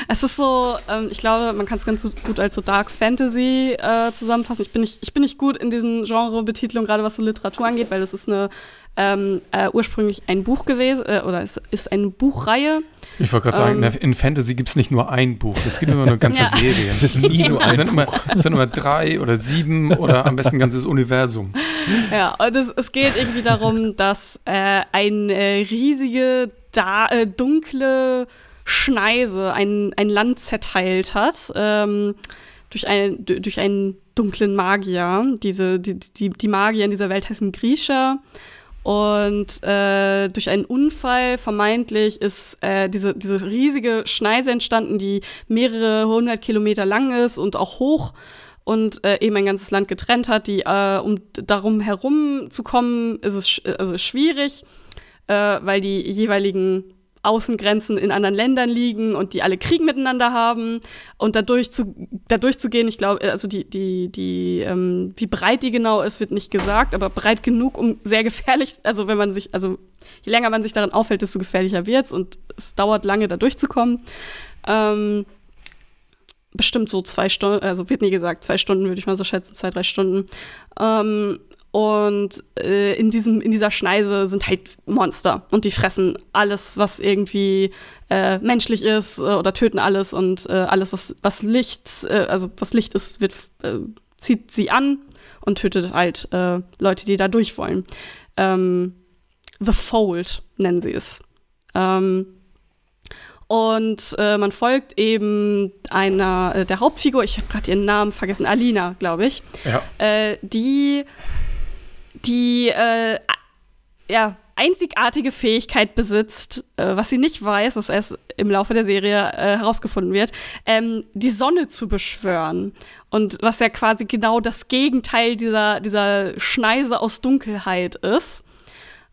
Es ist so, ähm, ich glaube, man kann es ganz gut als so Dark Fantasy äh, zusammenfassen. Ich bin, nicht, ich bin nicht gut in diesen Genre-Betitlungen, gerade was so Literatur angeht, weil das ist eine ähm, äh, ursprünglich ein Buch gewesen, äh, oder es ist eine Buchreihe. Ich wollte gerade ähm, sagen, in Fantasy gibt es nicht nur ein Buch, es gibt immer eine ganze ja. Serie. Es sind, nur, es, sind immer, es sind immer drei oder sieben oder am besten ein ganzes Universum. Ja, und es, es geht irgendwie darum, dass äh, eine riesige, da, äh, dunkle Schneise ein, ein Land zerteilt hat. Ähm, durch, ein, durch einen dunklen Magier. Diese, die, die, die Magier in dieser Welt heißen Grisha. Und äh, durch einen Unfall vermeintlich ist äh, diese, diese riesige Schneise entstanden, die mehrere hundert Kilometer lang ist und auch hoch und äh, eben ein ganzes Land getrennt hat. Die, äh, um darum herum zu kommen, ist es sch also schwierig. äh, weil die jeweiligen Außengrenzen in anderen Ländern liegen und die alle Krieg miteinander haben und dadurch zu, dadurch zu gehen, ich glaube, also die, die, die, ähm, wie breit die genau ist, wird nicht gesagt, aber breit genug, um sehr gefährlich, also wenn man sich, also je länger man sich darin aufhält, desto gefährlicher wird es und es dauert lange, da durchzukommen. Ähm, bestimmt so zwei Stunden, also wird nie gesagt, zwei Stunden würde ich mal so schätzen, zwei, drei Stunden. Ähm, und äh, in, diesem, in dieser Schneise sind halt Monster und die fressen alles, was irgendwie äh, menschlich ist äh, oder töten alles und äh, alles, was, was Licht, äh, also was Licht ist, wird, äh, zieht sie an und tötet halt Leute, die da durch wollen. Ähm, The Fold nennen sie es. Ähm, und äh, man folgt eben einer äh, der Hauptfigur, ich habe gerade ihren Namen vergessen, Alina, glaube ich, ja. äh, die die äh, ja, einzigartige Fähigkeit besitzt, äh, was sie nicht weiß, was erst im Laufe der Serie äh, herausgefunden wird, ähm, die Sonne zu beschwören. Und was ja quasi genau das Gegenteil dieser, dieser Schneise aus Dunkelheit ist.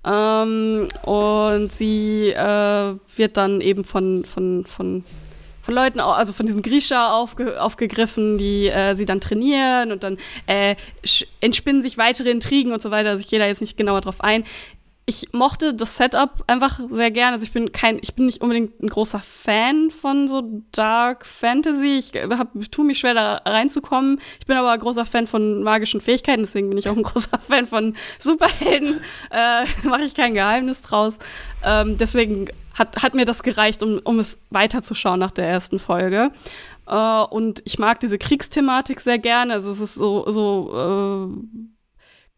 Ähm, und sie äh, wird dann eben von, von, von, von Leuten, also von diesen Grisha aufge, aufgegriffen, die äh, sie dann trainieren und dann äh, entspinnen sich weitere Intrigen und so weiter. Also ich gehe da jetzt nicht genauer drauf ein ich mochte das Setup einfach sehr gerne. Also ich bin kein, ich bin nicht unbedingt ein großer Fan von so Dark Fantasy. Ich hab, tue mich schwer da reinzukommen. Ich bin aber ein großer Fan von magischen Fähigkeiten, deswegen bin ich auch ein großer Fan von Superhelden. Äh, Mache ich kein Geheimnis draus. Ähm, deswegen hat, hat mir das gereicht, um, um es weiterzuschauen nach der ersten Folge. Uh, und ich mag diese Kriegsthematik sehr gerne. Also es ist so, so uh,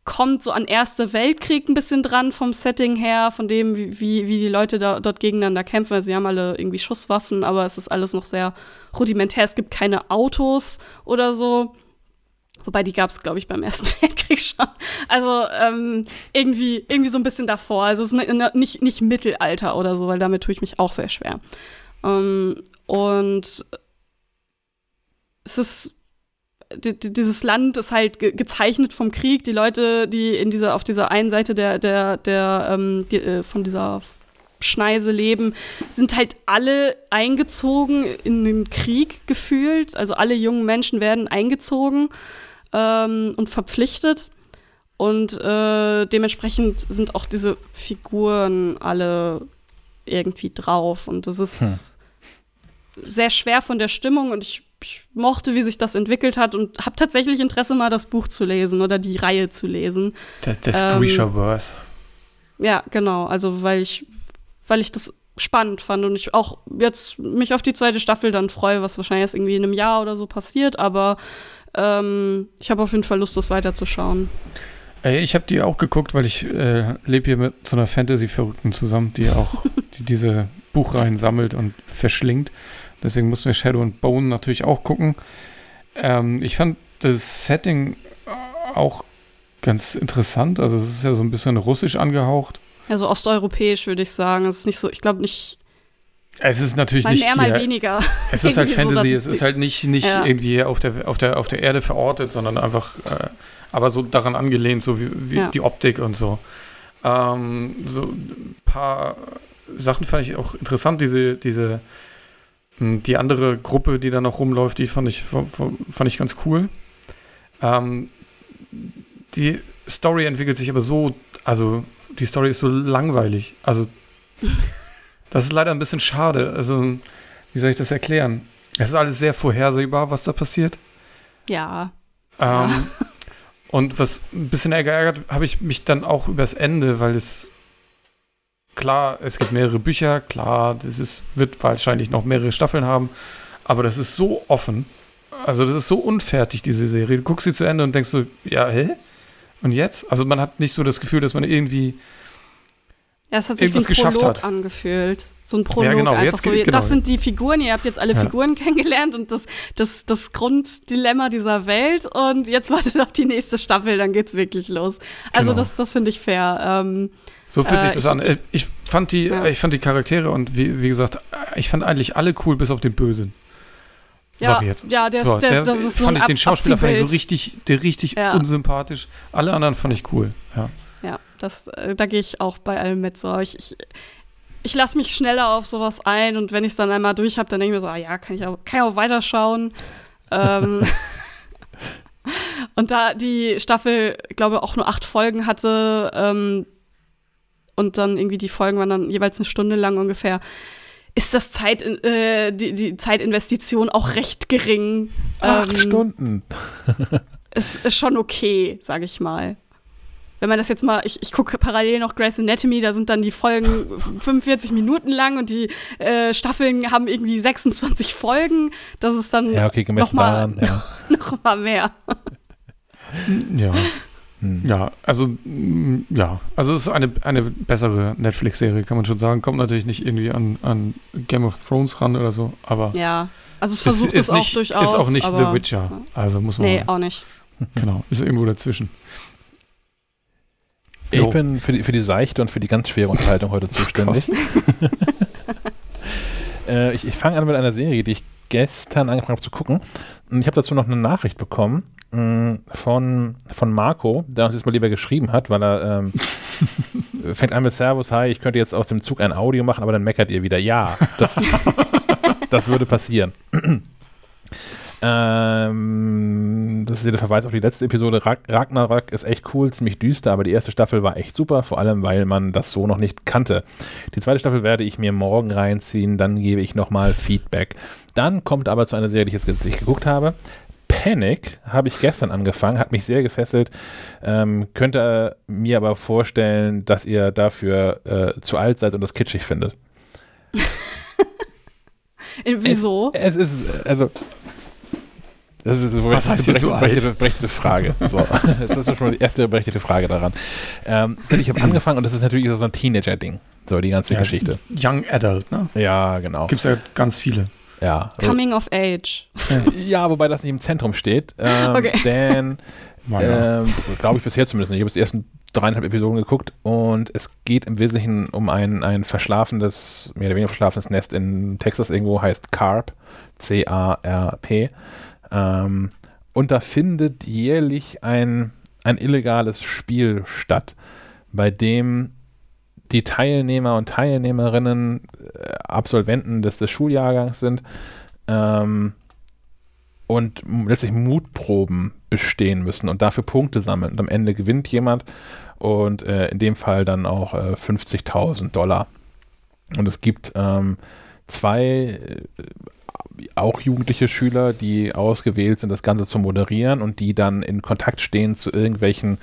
kommt so an Erste Weltkrieg ein bisschen dran vom Setting her, von dem, wie, wie, wie die Leute da, dort gegeneinander kämpfen. Also sie haben alle irgendwie Schusswaffen, aber es ist alles noch sehr rudimentär. Es gibt keine Autos oder so. Wobei die gab es, glaube ich, beim Ersten Weltkrieg schon. Also ähm, irgendwie, irgendwie so ein bisschen davor. Also es ist nicht, nicht Mittelalter oder so, weil damit tue ich mich auch sehr schwer. Ähm, und es ist dieses Land ist halt ge gezeichnet vom Krieg. Die Leute, die in dieser, auf dieser einen Seite der, der, der, ähm, die, äh, von dieser Schneise leben, sind halt alle eingezogen in den Krieg gefühlt. Also alle jungen Menschen werden eingezogen ähm, und verpflichtet. Und äh, dementsprechend sind auch diese Figuren alle irgendwie drauf. Und das ist hm. sehr schwer von der Stimmung. Und ich ich mochte, wie sich das entwickelt hat und habe tatsächlich Interesse, mal das Buch zu lesen oder die Reihe zu lesen. Das, das ähm, Grisha-Verse. Ja, genau. Also, weil ich, weil ich das spannend fand und ich auch jetzt mich auf die zweite Staffel dann freue, was wahrscheinlich erst irgendwie in einem Jahr oder so passiert, aber ähm, ich habe auf jeden Fall Lust, das weiterzuschauen. Ich habe die auch geguckt, weil ich äh, lebe hier mit so einer Fantasy-Verrückten zusammen, die auch die diese Buchreihen sammelt und verschlingt. Deswegen mussten wir Shadow and Bone natürlich auch gucken. Ähm, ich fand das Setting auch ganz interessant. Also es ist ja so ein bisschen russisch angehaucht. Ja, so osteuropäisch würde ich sagen. Es ist nicht so, ich glaube nicht. Es ist natürlich mal nicht. Mehr, mal weniger. Es ist halt Fantasy, so, es ist halt nicht, nicht ja. irgendwie auf der, auf, der, auf der Erde verortet, sondern einfach, äh, aber so daran angelehnt, so wie, wie ja. die Optik und so. Ähm, so ein paar Sachen fand ich auch interessant, diese, diese hm, die andere Gruppe, die da noch rumläuft, die fand ich, fand ich ganz cool. Ähm, die Story entwickelt sich aber so, also die Story ist so langweilig. Also das ist leider ein bisschen schade. Also wie soll ich das erklären? Es ist alles sehr vorhersehbar, was da passiert. Ja. Ähm. Und was ein bisschen ärgert, habe ich mich dann auch übers Ende, weil es Klar, es gibt mehrere Bücher, klar, das ist, wird wahrscheinlich noch mehrere Staffeln haben, aber das ist so offen. Also, das ist so unfertig, diese Serie. Du guckst sie zu Ende und denkst so, ja, hä? Und jetzt? Also, man hat nicht so das Gefühl, dass man irgendwie ja, es hat sich irgendwas wie ein Prolog hat. angefühlt. So ein Prolog ja, genau, einfach jetzt, so. Genau. Das sind die Figuren, ihr habt jetzt alle ja. Figuren kennengelernt und das, das, das Grunddilemma dieser Welt und jetzt wartet auf die nächste Staffel, dann geht's wirklich los. Also genau. das, das finde ich fair. Ähm, so fühlt sich äh, das ich, an. Äh, ich fand die, ja. ich fand die Charaktere und wie, wie gesagt, ich fand eigentlich alle cool, bis auf den Bösen. Ja, jetzt. ja der, so, der, das ist fand so ich den Schauspieler fand ich so richtig, der richtig unsympathisch. Alle anderen fand ich cool. Ja. Ja, das, äh, da gehe ich auch bei allem mit. So. Ich, ich, ich lasse mich schneller auf sowas ein und wenn ich es dann einmal durch habe, dann denke ich mir so, ah, ja, kann ich auch, kann ich auch weiterschauen. ähm, und da die Staffel, ich glaube, auch nur acht Folgen hatte ähm, und dann irgendwie die Folgen waren dann jeweils eine Stunde lang ungefähr, ist das Zeit, äh, die, die Zeitinvestition auch recht gering. Acht ähm, Stunden. ist, ist schon okay, sage ich mal wenn man das jetzt mal, ich, ich gucke parallel noch Grey's Anatomy, da sind dann die Folgen 45 Minuten lang und die äh, Staffeln haben irgendwie 26 Folgen. Das ist dann ja, okay, noch, mal, daran, ja. noch mal mehr. Ja. Hm. Ja, also mm, ja, also es ist eine, eine bessere Netflix-Serie, kann man schon sagen. Kommt natürlich nicht irgendwie an, an Game of Thrones ran oder so, aber ja, also es versucht es, es auch nicht, durchaus. Ist auch nicht The Witcher, also muss man. Nee, auch nicht. Genau, ist irgendwo dazwischen. Ich jo. bin für die, für die seichte und für die ganz schwere Unterhaltung heute zuständig. äh, ich ich fange an mit einer Serie, die ich gestern angefangen habe zu gucken. Und ich habe dazu noch eine Nachricht bekommen mh, mm, von, von Marco, der uns jetzt mal lieber geschrieben hat, weil er ähm, fängt an mit Servus, hi, ich könnte jetzt aus dem Zug ein Audio machen, aber dann meckert ihr wieder. Ja, das, das würde passieren. Ähm, das ist der Verweis auf die letzte Episode. Ragnarok ist echt cool, ziemlich düster, aber die erste Staffel war echt super, vor allem weil man das so noch nicht kannte. Die zweite Staffel werde ich mir morgen reinziehen, dann gebe ich nochmal Feedback. Dann kommt aber zu einer Serie, die ich jetzt nicht geguckt habe. Panic habe ich gestern angefangen, hat mich sehr gefesselt. Ähm, könnte mir aber vorstellen, dass ihr dafür äh, zu alt seid und das kitschig findet. Wieso? Es, es ist, also das ist, Was heißt eine berechtigte, berechtigte, Frage. So, das ist schon die erste berechtigte Frage daran. Ähm, denn ich habe angefangen und das ist natürlich so ein Teenager-Ding, so die ganze ja, Geschichte. Young Adult, ne? Ja, genau. Gibt es ja ganz viele. Ja. Coming of Age. Ja, wobei das nicht im Zentrum steht. Ähm, okay. Denn, ähm, glaube ich bisher zumindest nicht. Ich habe die ersten dreieinhalb Episoden geguckt und es geht im Wesentlichen um ein, ein verschlafenes, mehr oder weniger verschlafenes Nest in Texas irgendwo, heißt CARP, C-A-R-P. Ähm, und da findet jährlich ein, ein illegales Spiel statt, bei dem die Teilnehmer und Teilnehmerinnen äh, Absolventen des, des Schuljahrgangs sind ähm, und letztlich Mutproben bestehen müssen und dafür Punkte sammeln. Und am Ende gewinnt jemand und äh, in dem Fall dann auch äh, 50.000 Dollar. Und es gibt ähm, zwei äh, auch jugendliche Schüler, die ausgewählt sind, das Ganze zu moderieren und die dann in Kontakt stehen zu irgendwelchen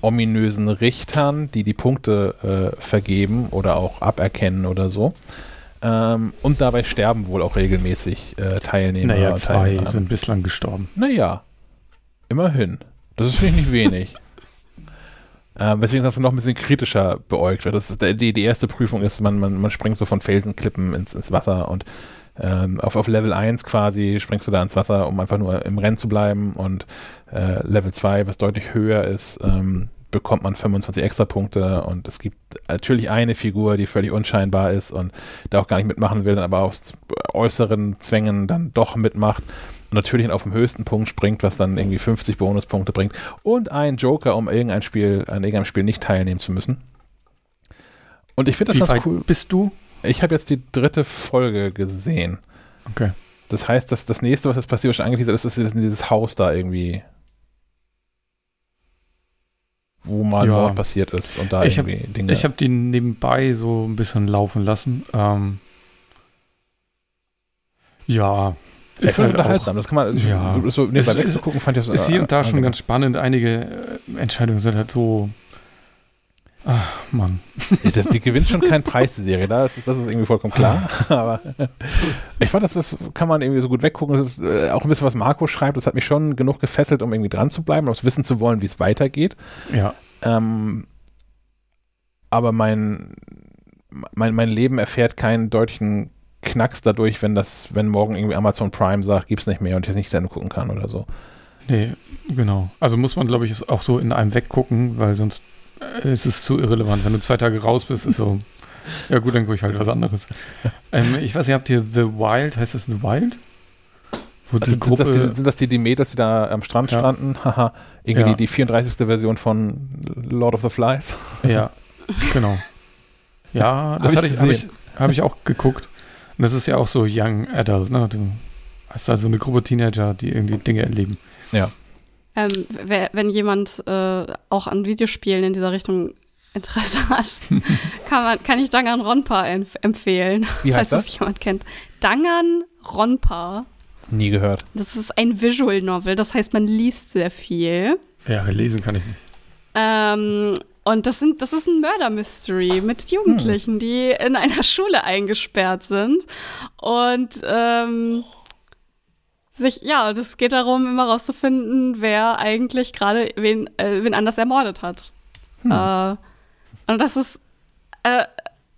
ominösen Richtern, die die Punkte äh, vergeben oder auch aberkennen oder so. Ähm, und dabei sterben wohl auch regelmäßig äh, Teilnehmer. Naja, zwei sind bislang gestorben. Naja, immerhin. Das ist, finde ich, nicht wenig. Ähm, weswegen das noch ein bisschen kritischer beäugt wird. Das ist, die, die erste Prüfung ist, man, man, man springt so von Felsenklippen ins, ins Wasser und ähm, auf, auf Level 1 quasi springst du da ins Wasser, um einfach nur im Rennen zu bleiben und äh, Level 2, was deutlich höher ist, ähm, bekommt man 25 extra Punkte und es gibt natürlich eine Figur, die völlig unscheinbar ist und da auch gar nicht mitmachen will, aber aus äußeren Zwängen dann doch mitmacht und natürlich auf dem höchsten Punkt springt, was dann irgendwie 50 Bonuspunkte bringt und ein Joker, um irgendein Spiel, an irgendeinem Spiel nicht teilnehmen zu müssen. Und ich finde das Wie ganz cool. Bist du? Ich habe jetzt die dritte Folge gesehen. Okay. Das heißt, dass das nächste, was jetzt passiert, was schon angeteasert ist, ist dieses Haus da irgendwie. Wo mal ja. Mord passiert ist und da ich irgendwie hab, Dinge. Ich habe die nebenbei so ein bisschen laufen lassen. Ähm, ja. Ist halt unterhaltsam. Das kann man ja. so nebenbei wegzugucken, fand ich das Ist hier und da schon ganz spannend. Einige äh, Entscheidungen sind halt so Ach, Mann. Das, die gewinnt schon keinen Preis, die Serie. Das ist, das ist irgendwie vollkommen klar. Aber ich fand, das, das kann man irgendwie so gut weggucken. Das ist äh, auch ein bisschen, was Marco schreibt. Das hat mich schon genug gefesselt, um irgendwie dran zu bleiben, um wissen zu wollen, wie es weitergeht. Ja. Ähm, aber mein, mein, mein Leben erfährt keinen deutlichen Knacks dadurch, wenn das, wenn morgen irgendwie Amazon Prime sagt, gibt es nicht mehr und ich es nicht dann gucken kann oder so. Nee, genau. Also muss man, glaube ich, auch so in einem weggucken, weil sonst es ist zu irrelevant. Wenn du zwei Tage raus bist, ist so, ja gut, dann gucke ich halt was anderes. Ähm, ich weiß nicht, habt ihr The Wild, heißt das The Wild? Also sind, Gruppe, das die, sind das die Demeters, die da am Strand ja. standen? Haha, irgendwie ja. die, die 34. Version von Lord of the Flies. Ja, genau. Ja, das habe ich, hab ich, hab ich auch geguckt. Und das ist ja auch so Young Adult, ne? Du hast also eine Gruppe Teenager, die irgendwie Dinge erleben. Ja. Ähm, wenn jemand äh, auch an Videospielen in dieser Richtung Interesse hat, kann, man, kann ich Dangan Ronpa empf empfehlen, Wie heißt falls das jemand kennt. Dangan Ronpa. Nie gehört. Das ist ein Visual Novel, das heißt, man liest sehr viel. Ja, lesen kann ich nicht. Ähm, und das, sind, das ist ein Mörder-Mystery mit Jugendlichen, hm. die in einer Schule eingesperrt sind. Und ähm, sich, ja, das geht darum, immer rauszufinden, wer eigentlich gerade wen, äh, wen anders ermordet hat. Hm. Äh, und das ist, äh,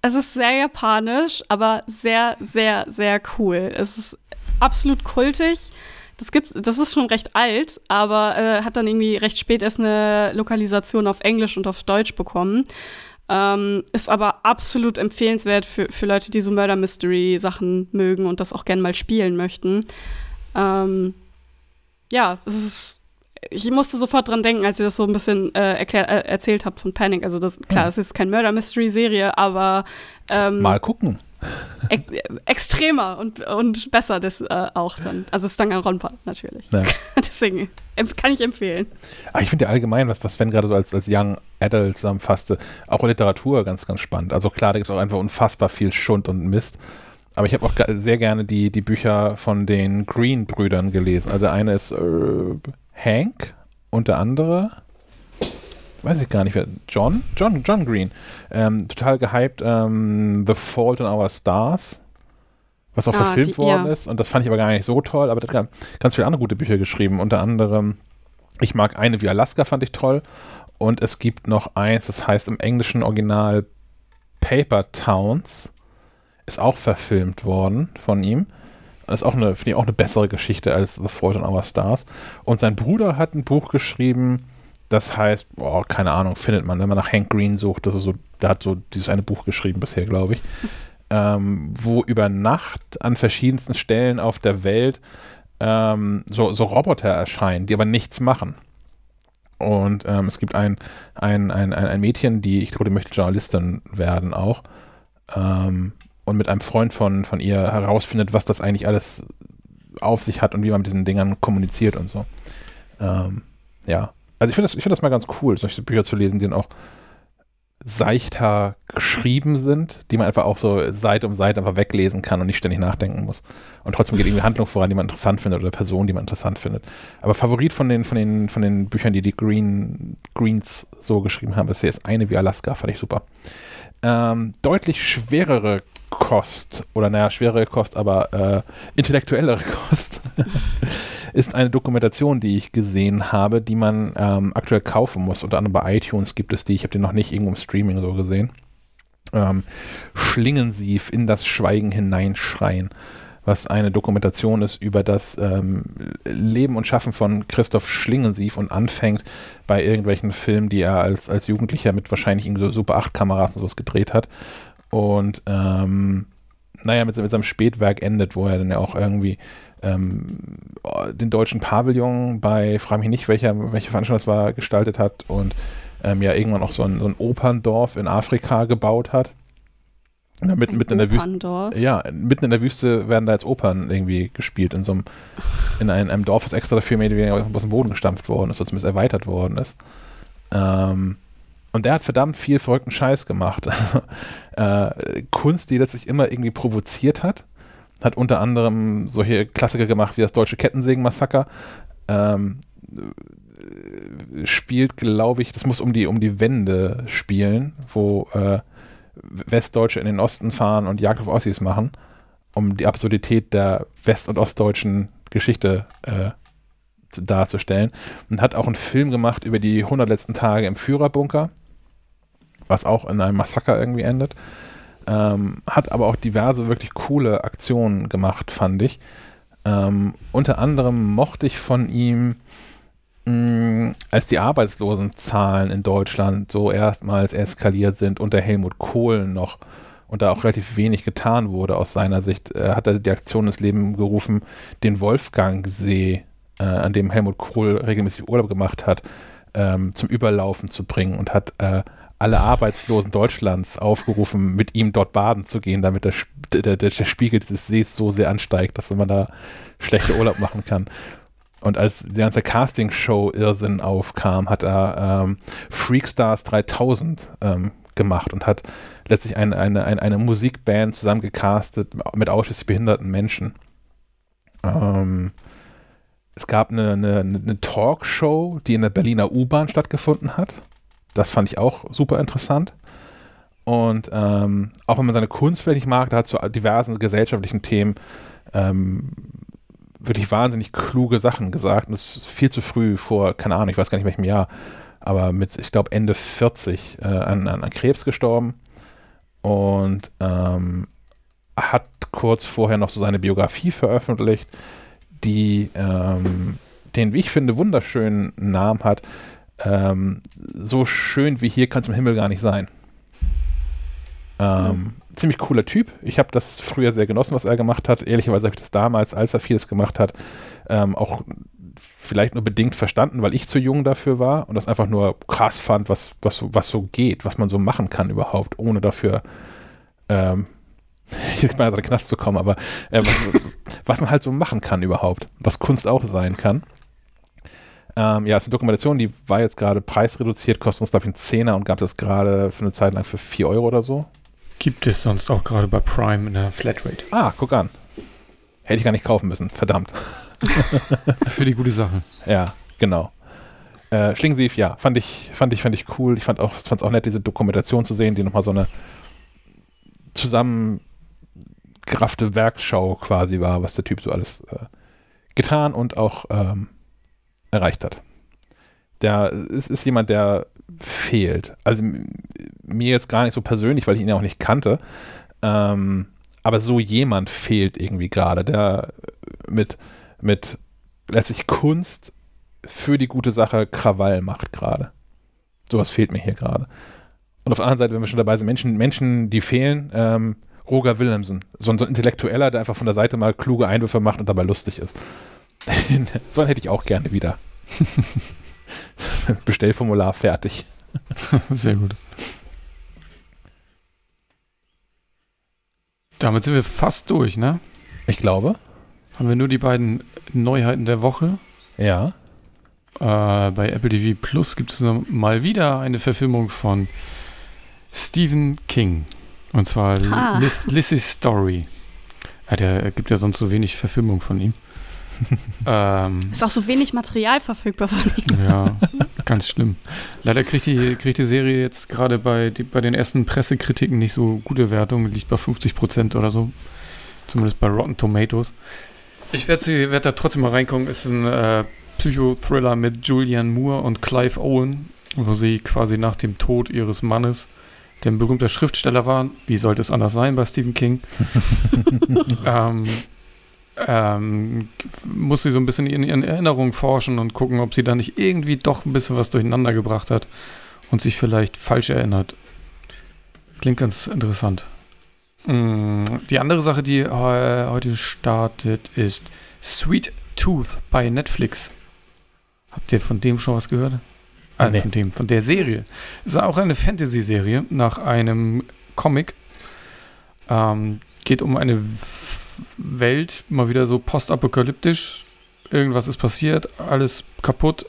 es ist sehr japanisch, aber sehr, sehr, sehr cool. Es ist absolut kultig. Das gibt's, das ist schon recht alt, aber äh, hat dann irgendwie recht spät erst eine Lokalisation auf Englisch und auf Deutsch bekommen. Ähm, ist aber absolut empfehlenswert für, für Leute, die so Murder Mystery Sachen mögen und das auch gerne mal spielen möchten. Ähm, ja, es ist ich musste sofort dran denken, als ihr das so ein bisschen äh, erklär, äh, erzählt habt von Panic. Also das, klar, es ist keine Murder-Mystery-Serie, aber ähm, Mal gucken. Ex extremer und, und besser das äh, auch dann. Also es ist dann ein Ronpa natürlich. Ja. Deswegen kann ich empfehlen. Aber ah, ich finde ja allgemein, was, was Sven gerade so als, als Young Adult zusammenfasste, auch Literatur ganz, ganz spannend. Also klar, da gibt es auch einfach unfassbar viel Schund und Mist. Aber ich habe auch sehr gerne die, die Bücher von den Green-Brüdern gelesen. Also eine ist äh, Hank und der andere, weiß ich gar nicht, wer, John? John, John Green. Ähm, total gehypt, ähm, The Fault in Our Stars, was auch ah, verfilmt die, worden ja. ist. Und das fand ich aber gar nicht so toll, aber der hat ganz viele andere gute Bücher geschrieben. Unter anderem, ich mag eine wie Alaska, fand ich toll. Und es gibt noch eins, das heißt im englischen Original Paper Towns. Ist auch verfilmt worden von ihm. Das ist auch eine, finde ich, auch eine bessere Geschichte als The Fault in Our Stars. Und sein Bruder hat ein Buch geschrieben, das heißt, boah, keine Ahnung, findet man, wenn man nach Hank Green sucht, das ist so, der hat so dieses eine Buch geschrieben bisher, glaube ich, ähm, wo über Nacht an verschiedensten Stellen auf der Welt ähm, so, so Roboter erscheinen, die aber nichts machen. Und ähm, es gibt ein, ein, ein, ein, Mädchen, die, ich glaube, die möchte Journalistin werden auch. Ähm, und mit einem Freund von, von ihr herausfindet, was das eigentlich alles auf sich hat und wie man mit diesen Dingern kommuniziert und so. Ähm, ja. Also ich finde das, find das mal ganz cool, solche Bücher zu lesen, die dann auch seichter geschrieben sind, die man einfach auch so Seite um Seite einfach weglesen kann und nicht ständig nachdenken muss. Und trotzdem geht irgendwie Handlung voran, die man interessant findet oder Personen, die man interessant findet. Aber Favorit von den, von den, von den Büchern, die die Green, Greens so geschrieben haben, ist jetzt eine wie Alaska, fand ich super. Ähm, deutlich schwerere Kost, oder naja, schwerere Kost, aber äh, intellektuellere Kost, ist eine Dokumentation, die ich gesehen habe, die man ähm, aktuell kaufen muss. Unter anderem bei iTunes gibt es die, ich habe die noch nicht irgendwo im Streaming so gesehen. Ähm, Schlingensief in das Schweigen hineinschreien, was eine Dokumentation ist über das ähm, Leben und Schaffen von Christoph Schlingensief und anfängt bei irgendwelchen Filmen, die er als, als Jugendlicher mit wahrscheinlich so Super 8 Kameras und sowas gedreht hat und ähm, naja, mit, mit seinem Spätwerk endet, wo er dann ja auch irgendwie ähm, den deutschen Pavillon bei, frage mich nicht, welcher, welche Veranstaltung das war, gestaltet hat und ähm, ja irgendwann auch so ein, so ein Operndorf in Afrika gebaut hat. Ja, mitten, mitten in der Wüste. Ja, mitten in der Wüste werden da jetzt Opern irgendwie gespielt, in so einem, in einem, einem Dorf, das extra dafür mehr oder weniger aus dem Boden gestampft worden ist, oder zumindest erweitert worden ist. Ähm, und der hat verdammt viel verrückten Scheiß gemacht. äh, Kunst, die letztlich immer irgendwie provoziert hat. Hat unter anderem solche Klassiker gemacht wie das deutsche Kettensägen-Massaker. Ähm, spielt, glaube ich, das muss um die, um die Wende spielen, wo äh, Westdeutsche in den Osten fahren und Jagd auf Ossis machen, um die Absurdität der west- und ostdeutschen Geschichte äh, darzustellen. Und hat auch einen Film gemacht über die 100 letzten Tage im Führerbunker was auch in einem Massaker irgendwie endet. Ähm, hat aber auch diverse wirklich coole Aktionen gemacht, fand ich. Ähm, unter anderem mochte ich von ihm, mm, als die Arbeitslosenzahlen in Deutschland so erstmals eskaliert sind, unter Helmut Kohl noch und da auch relativ wenig getan wurde aus seiner Sicht, äh, hat er die Aktion ins Leben gerufen, den Wolfgangsee, äh, an dem Helmut Kohl regelmäßig Urlaub gemacht hat, ähm, zum Überlaufen zu bringen und hat äh, alle Arbeitslosen Deutschlands aufgerufen, mit ihm dort baden zu gehen, damit der, der, der, Spiegel dieses Sees so sehr ansteigt, dass man da schlechter Urlaub machen kann. Und als die ganze Castingshow-Irrsinn aufkam, hat er ähm, Freakstars 3000 ähm, gemacht und hat letztlich eine, eine, eine, eine Musikband zusammengecastet mit ausschließlich behinderten Menschen. Ähm, es gab eine, eine, eine Talkshow, die in der Berliner U-Bahn stattgefunden hat. Das fand ich auch super interessant. Und ähm, auch wenn man seine Kunst vielleicht nicht mag, da hat zu diversen gesellschaftlichen Themen ähm, wirklich wahnsinnig kluge Sachen gesagt. Und es ist viel zu früh vor, keine Ahnung, ich weiß gar nicht welchem Jahr, aber mit, ich glaube, Ende 40 äh, an, an, Krebs gestorben. Und ähm, hat kurz vorher noch so seine Biografie veröffentlicht, die ähm, den, wie ich finde, wunderschönen Namen hat. Ähm, so schön wie hier kann es im Himmel gar nicht sein. Ähm. Ziemlich cooler Typ. Ich habe das früher sehr genossen, was er gemacht hat. Ehrlicherweise habe ich das damals, als er vieles gemacht hat, ähm, auch vielleicht nur bedingt verstanden, weil ich zu jung dafür war und das einfach nur krass fand, was, was, so, was so geht, was man so machen kann überhaupt, ohne dafür ähm, jetzt mal in den Knast zu kommen, aber äh, was, was, man halt so machen kann überhaupt, was Kunst auch sein kann. Ähm, ja, es ist eine Dokumentation, die war jetzt gerade preisreduziert, kostet uns, glaube ich, einen Zehner und gab es gerade für eine Zeit lang für 4 Euro oder so. Gibt es sonst auch gerade bei Prime in der Flatrate. Ah, guck an. Hätte ich gar nicht kaufen müssen, verdammt. für die gute Sache. Ja, genau. Äh, Schlingensief, ja, fand ich, fand ich, fand ich cool. Ich fand auch, fand es auch nett, diese Dokumentation zu sehen, die nochmal so eine zusammengeraffte Werkschau quasi war, was der Typ so alles äh, getan und auch ähm, erreicht hat. Der ist, ist jemand, der fehlt. Also mir jetzt gar nicht so persönlich, weil ich ihn ja auch nicht kannte. Ähm, aber so jemand fehlt irgendwie gerade, der mit, mit letztlich Kunst für die gute Sache Krawall macht gerade. Sowas fehlt mir hier gerade. Und auf der anderen Seite, wenn wir schon dabei sind, Menschen, Menschen die fehlen, ähm, Roger Willemsen, so ein, so ein Intellektueller, der einfach von der Seite mal kluge Einwürfe macht und dabei lustig ist. so einen hätte ich auch gerne wieder. Bestellformular fertig. Sehr gut. Damit sind wir fast durch, ne? Ich glaube. Haben wir nur die beiden Neuheiten der Woche. Ja. Äh, bei Apple TV Plus gibt es mal wieder eine Verfilmung von Stephen King. Und zwar ah. Lizzie's Story. Ja, der gibt ja sonst so wenig Verfilmung von ihm. ähm, ist auch so wenig Material verfügbar von ihm. Ja, ganz schlimm. Leider kriegt die, kriegt die Serie jetzt gerade bei, bei den ersten Pressekritiken nicht so gute Wertungen, liegt bei 50 Prozent oder so. Zumindest bei Rotten Tomatoes. Ich werde werd da trotzdem mal reingucken. Ist ein äh, Psychothriller mit Julianne Moore und Clive Owen, wo sie quasi nach dem Tod ihres Mannes der ein berühmter Schriftsteller war. Wie sollte es anders sein bei Stephen King? ähm, ähm, muss sie so ein bisschen in ihren Erinnerungen forschen und gucken, ob sie da nicht irgendwie doch ein bisschen was durcheinander gebracht hat und sich vielleicht falsch erinnert. Klingt ganz interessant. Mm, die andere Sache, die äh, heute startet, ist Sweet Tooth bei Netflix. Habt ihr von dem schon was gehört? Ah, nee. von dem, von der Serie. Es ist auch eine Fantasy-Serie nach einem Comic. Ähm, geht um eine Welt, mal wieder so postapokalyptisch. Irgendwas ist passiert, alles kaputt.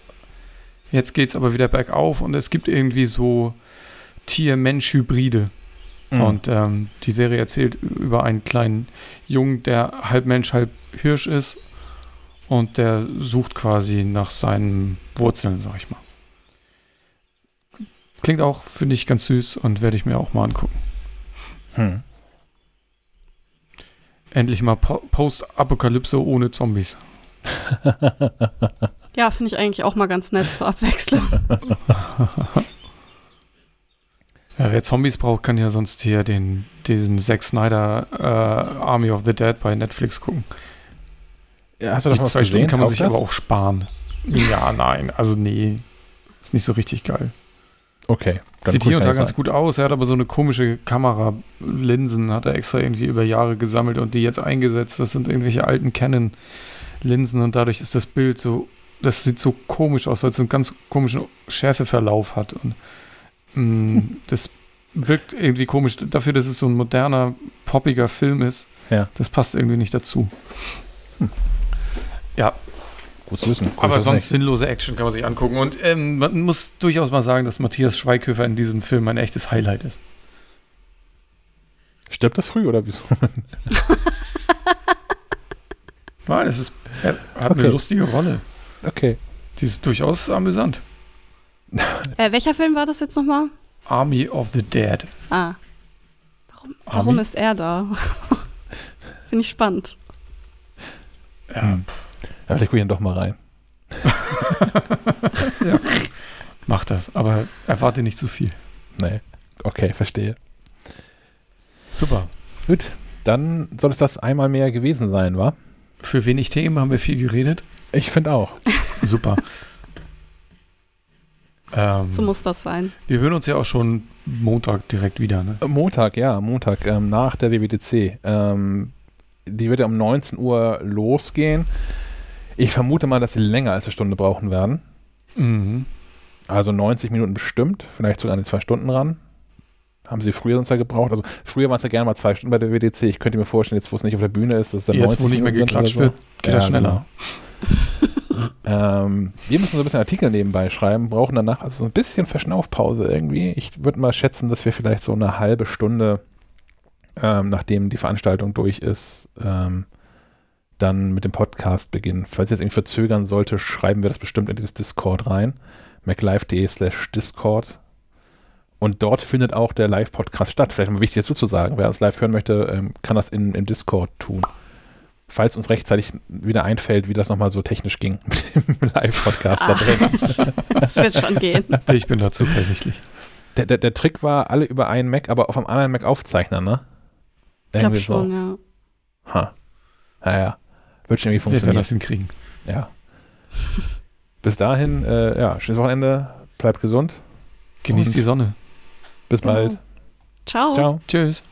Jetzt geht es aber wieder bergauf und es gibt irgendwie so Tier-Mensch-Hybride. Mhm. Und ähm, die Serie erzählt über einen kleinen Jungen, der halb Mensch, halb Hirsch ist. Und der sucht quasi nach seinen Wurzeln, sag ich mal. Klingt auch, finde ich, ganz süß und werde ich mir auch mal angucken. Hm. Endlich mal po Post-Apokalypse ohne Zombies. ja, finde ich eigentlich auch mal ganz nett zur Abwechslung. ja, wer Zombies braucht, kann ja sonst hier den, diesen Zack Snyder äh, Army of the Dead bei Netflix gucken. Ja, hast du das Die zwei Stunden kann man sich das? aber auch sparen. Ja, nein, also nee, ist nicht so richtig geil. Okay. Sieht hier und da ganz rein. gut aus. Er hat aber so eine komische Kameralinsen, hat er extra irgendwie über Jahre gesammelt und die jetzt eingesetzt. Das sind irgendwelche alten Canon-Linsen und dadurch ist das Bild so, das sieht so komisch aus, weil es so einen ganz komischen Schärfeverlauf hat. Und mh, das wirkt irgendwie komisch. Dafür, dass es so ein moderner, poppiger Film ist, Ja. das passt irgendwie nicht dazu. Ja, Gut zu wissen. Aber sonst nicht. sinnlose Action kann man sich angucken. Und ähm, man muss durchaus mal sagen, dass Matthias Schweighöfer in diesem Film ein echtes Highlight ist. Stirbt er früh oder wieso? Nein, es ist, er hat Okay. eine lustige Rolle. Okay. Die ist durchaus amüsant. Äh, welcher Film war das jetzt nochmal? Army of the Dead. Ah. Warum, warum ist er da? Finde ich spannend. Ja, Hm. Ja, vielleicht gucke ich dann doch mal rein. Macht das, aber erwarte nicht zu viel. Nee. Okay, verstehe. Super. Gut, dann soll es das einmal mehr gewesen sein, wa? Für wenig Themen haben wir viel geredet. Ich finde auch. Super. ähm, So muss das sein. wir hören uns ja auch schon Montag direkt wieder. Ne? Montag, ja, Montag, ähm, nach der WWDC. Ähm, die wird ja um 19 Uhr losgehen. Ich vermute mal, dass sie länger als eine Stunde brauchen werden. Mhm. Also 90 Minuten bestimmt, vielleicht sogar an die zwei Stunden ran. Haben sie früher sonst ja gebraucht. Also früher waren es ja gerne mal zwei Stunden bei der WWDC. Ich könnte mir vorstellen, jetzt wo es nicht auf der Bühne ist, dass es dann Jetzt, 90 wo nicht mehr Minuten geklatscht oder wird, geht das schneller. genau. ähm, wir müssen so ein bisschen Artikel nebenbei schreiben, brauchen danach also so ein bisschen Verschnaufpause irgendwie. Ich würde mal schätzen, dass wir vielleicht so eine halbe Stunde, ähm, nachdem die Veranstaltung durch ist, ähm, dann mit dem Podcast beginnen. Falls ihr jetzt irgendwie verzögern sollte, schreiben wir das bestimmt in dieses Discord rein. maclive.de slash Discord. Und dort findet auch der Live-Podcast statt. Vielleicht mal wichtig dazu zu sagen, wer uns live hören möchte, ähm, kann das in, im Discord tun. Falls uns rechtzeitig wieder einfällt, wie das nochmal so technisch ging mit dem Live-Podcast da Ah. drin. Das wird schon gehen. Ich bin da zuversichtlich. Der, der, der Trick war, alle über einen Mac, aber auf einem anderen Mac aufzeichnen, ne? Ich glaube schon, ja. Ha. Naja. Wird schon irgendwie Wir werden funktionieren. das hinkriegen. Ja. Bis dahin, äh, ja, schönes Wochenende. Bleibt gesund. Genießt die Sonne. Bis bald. Ciao. Ciao. Tschüss.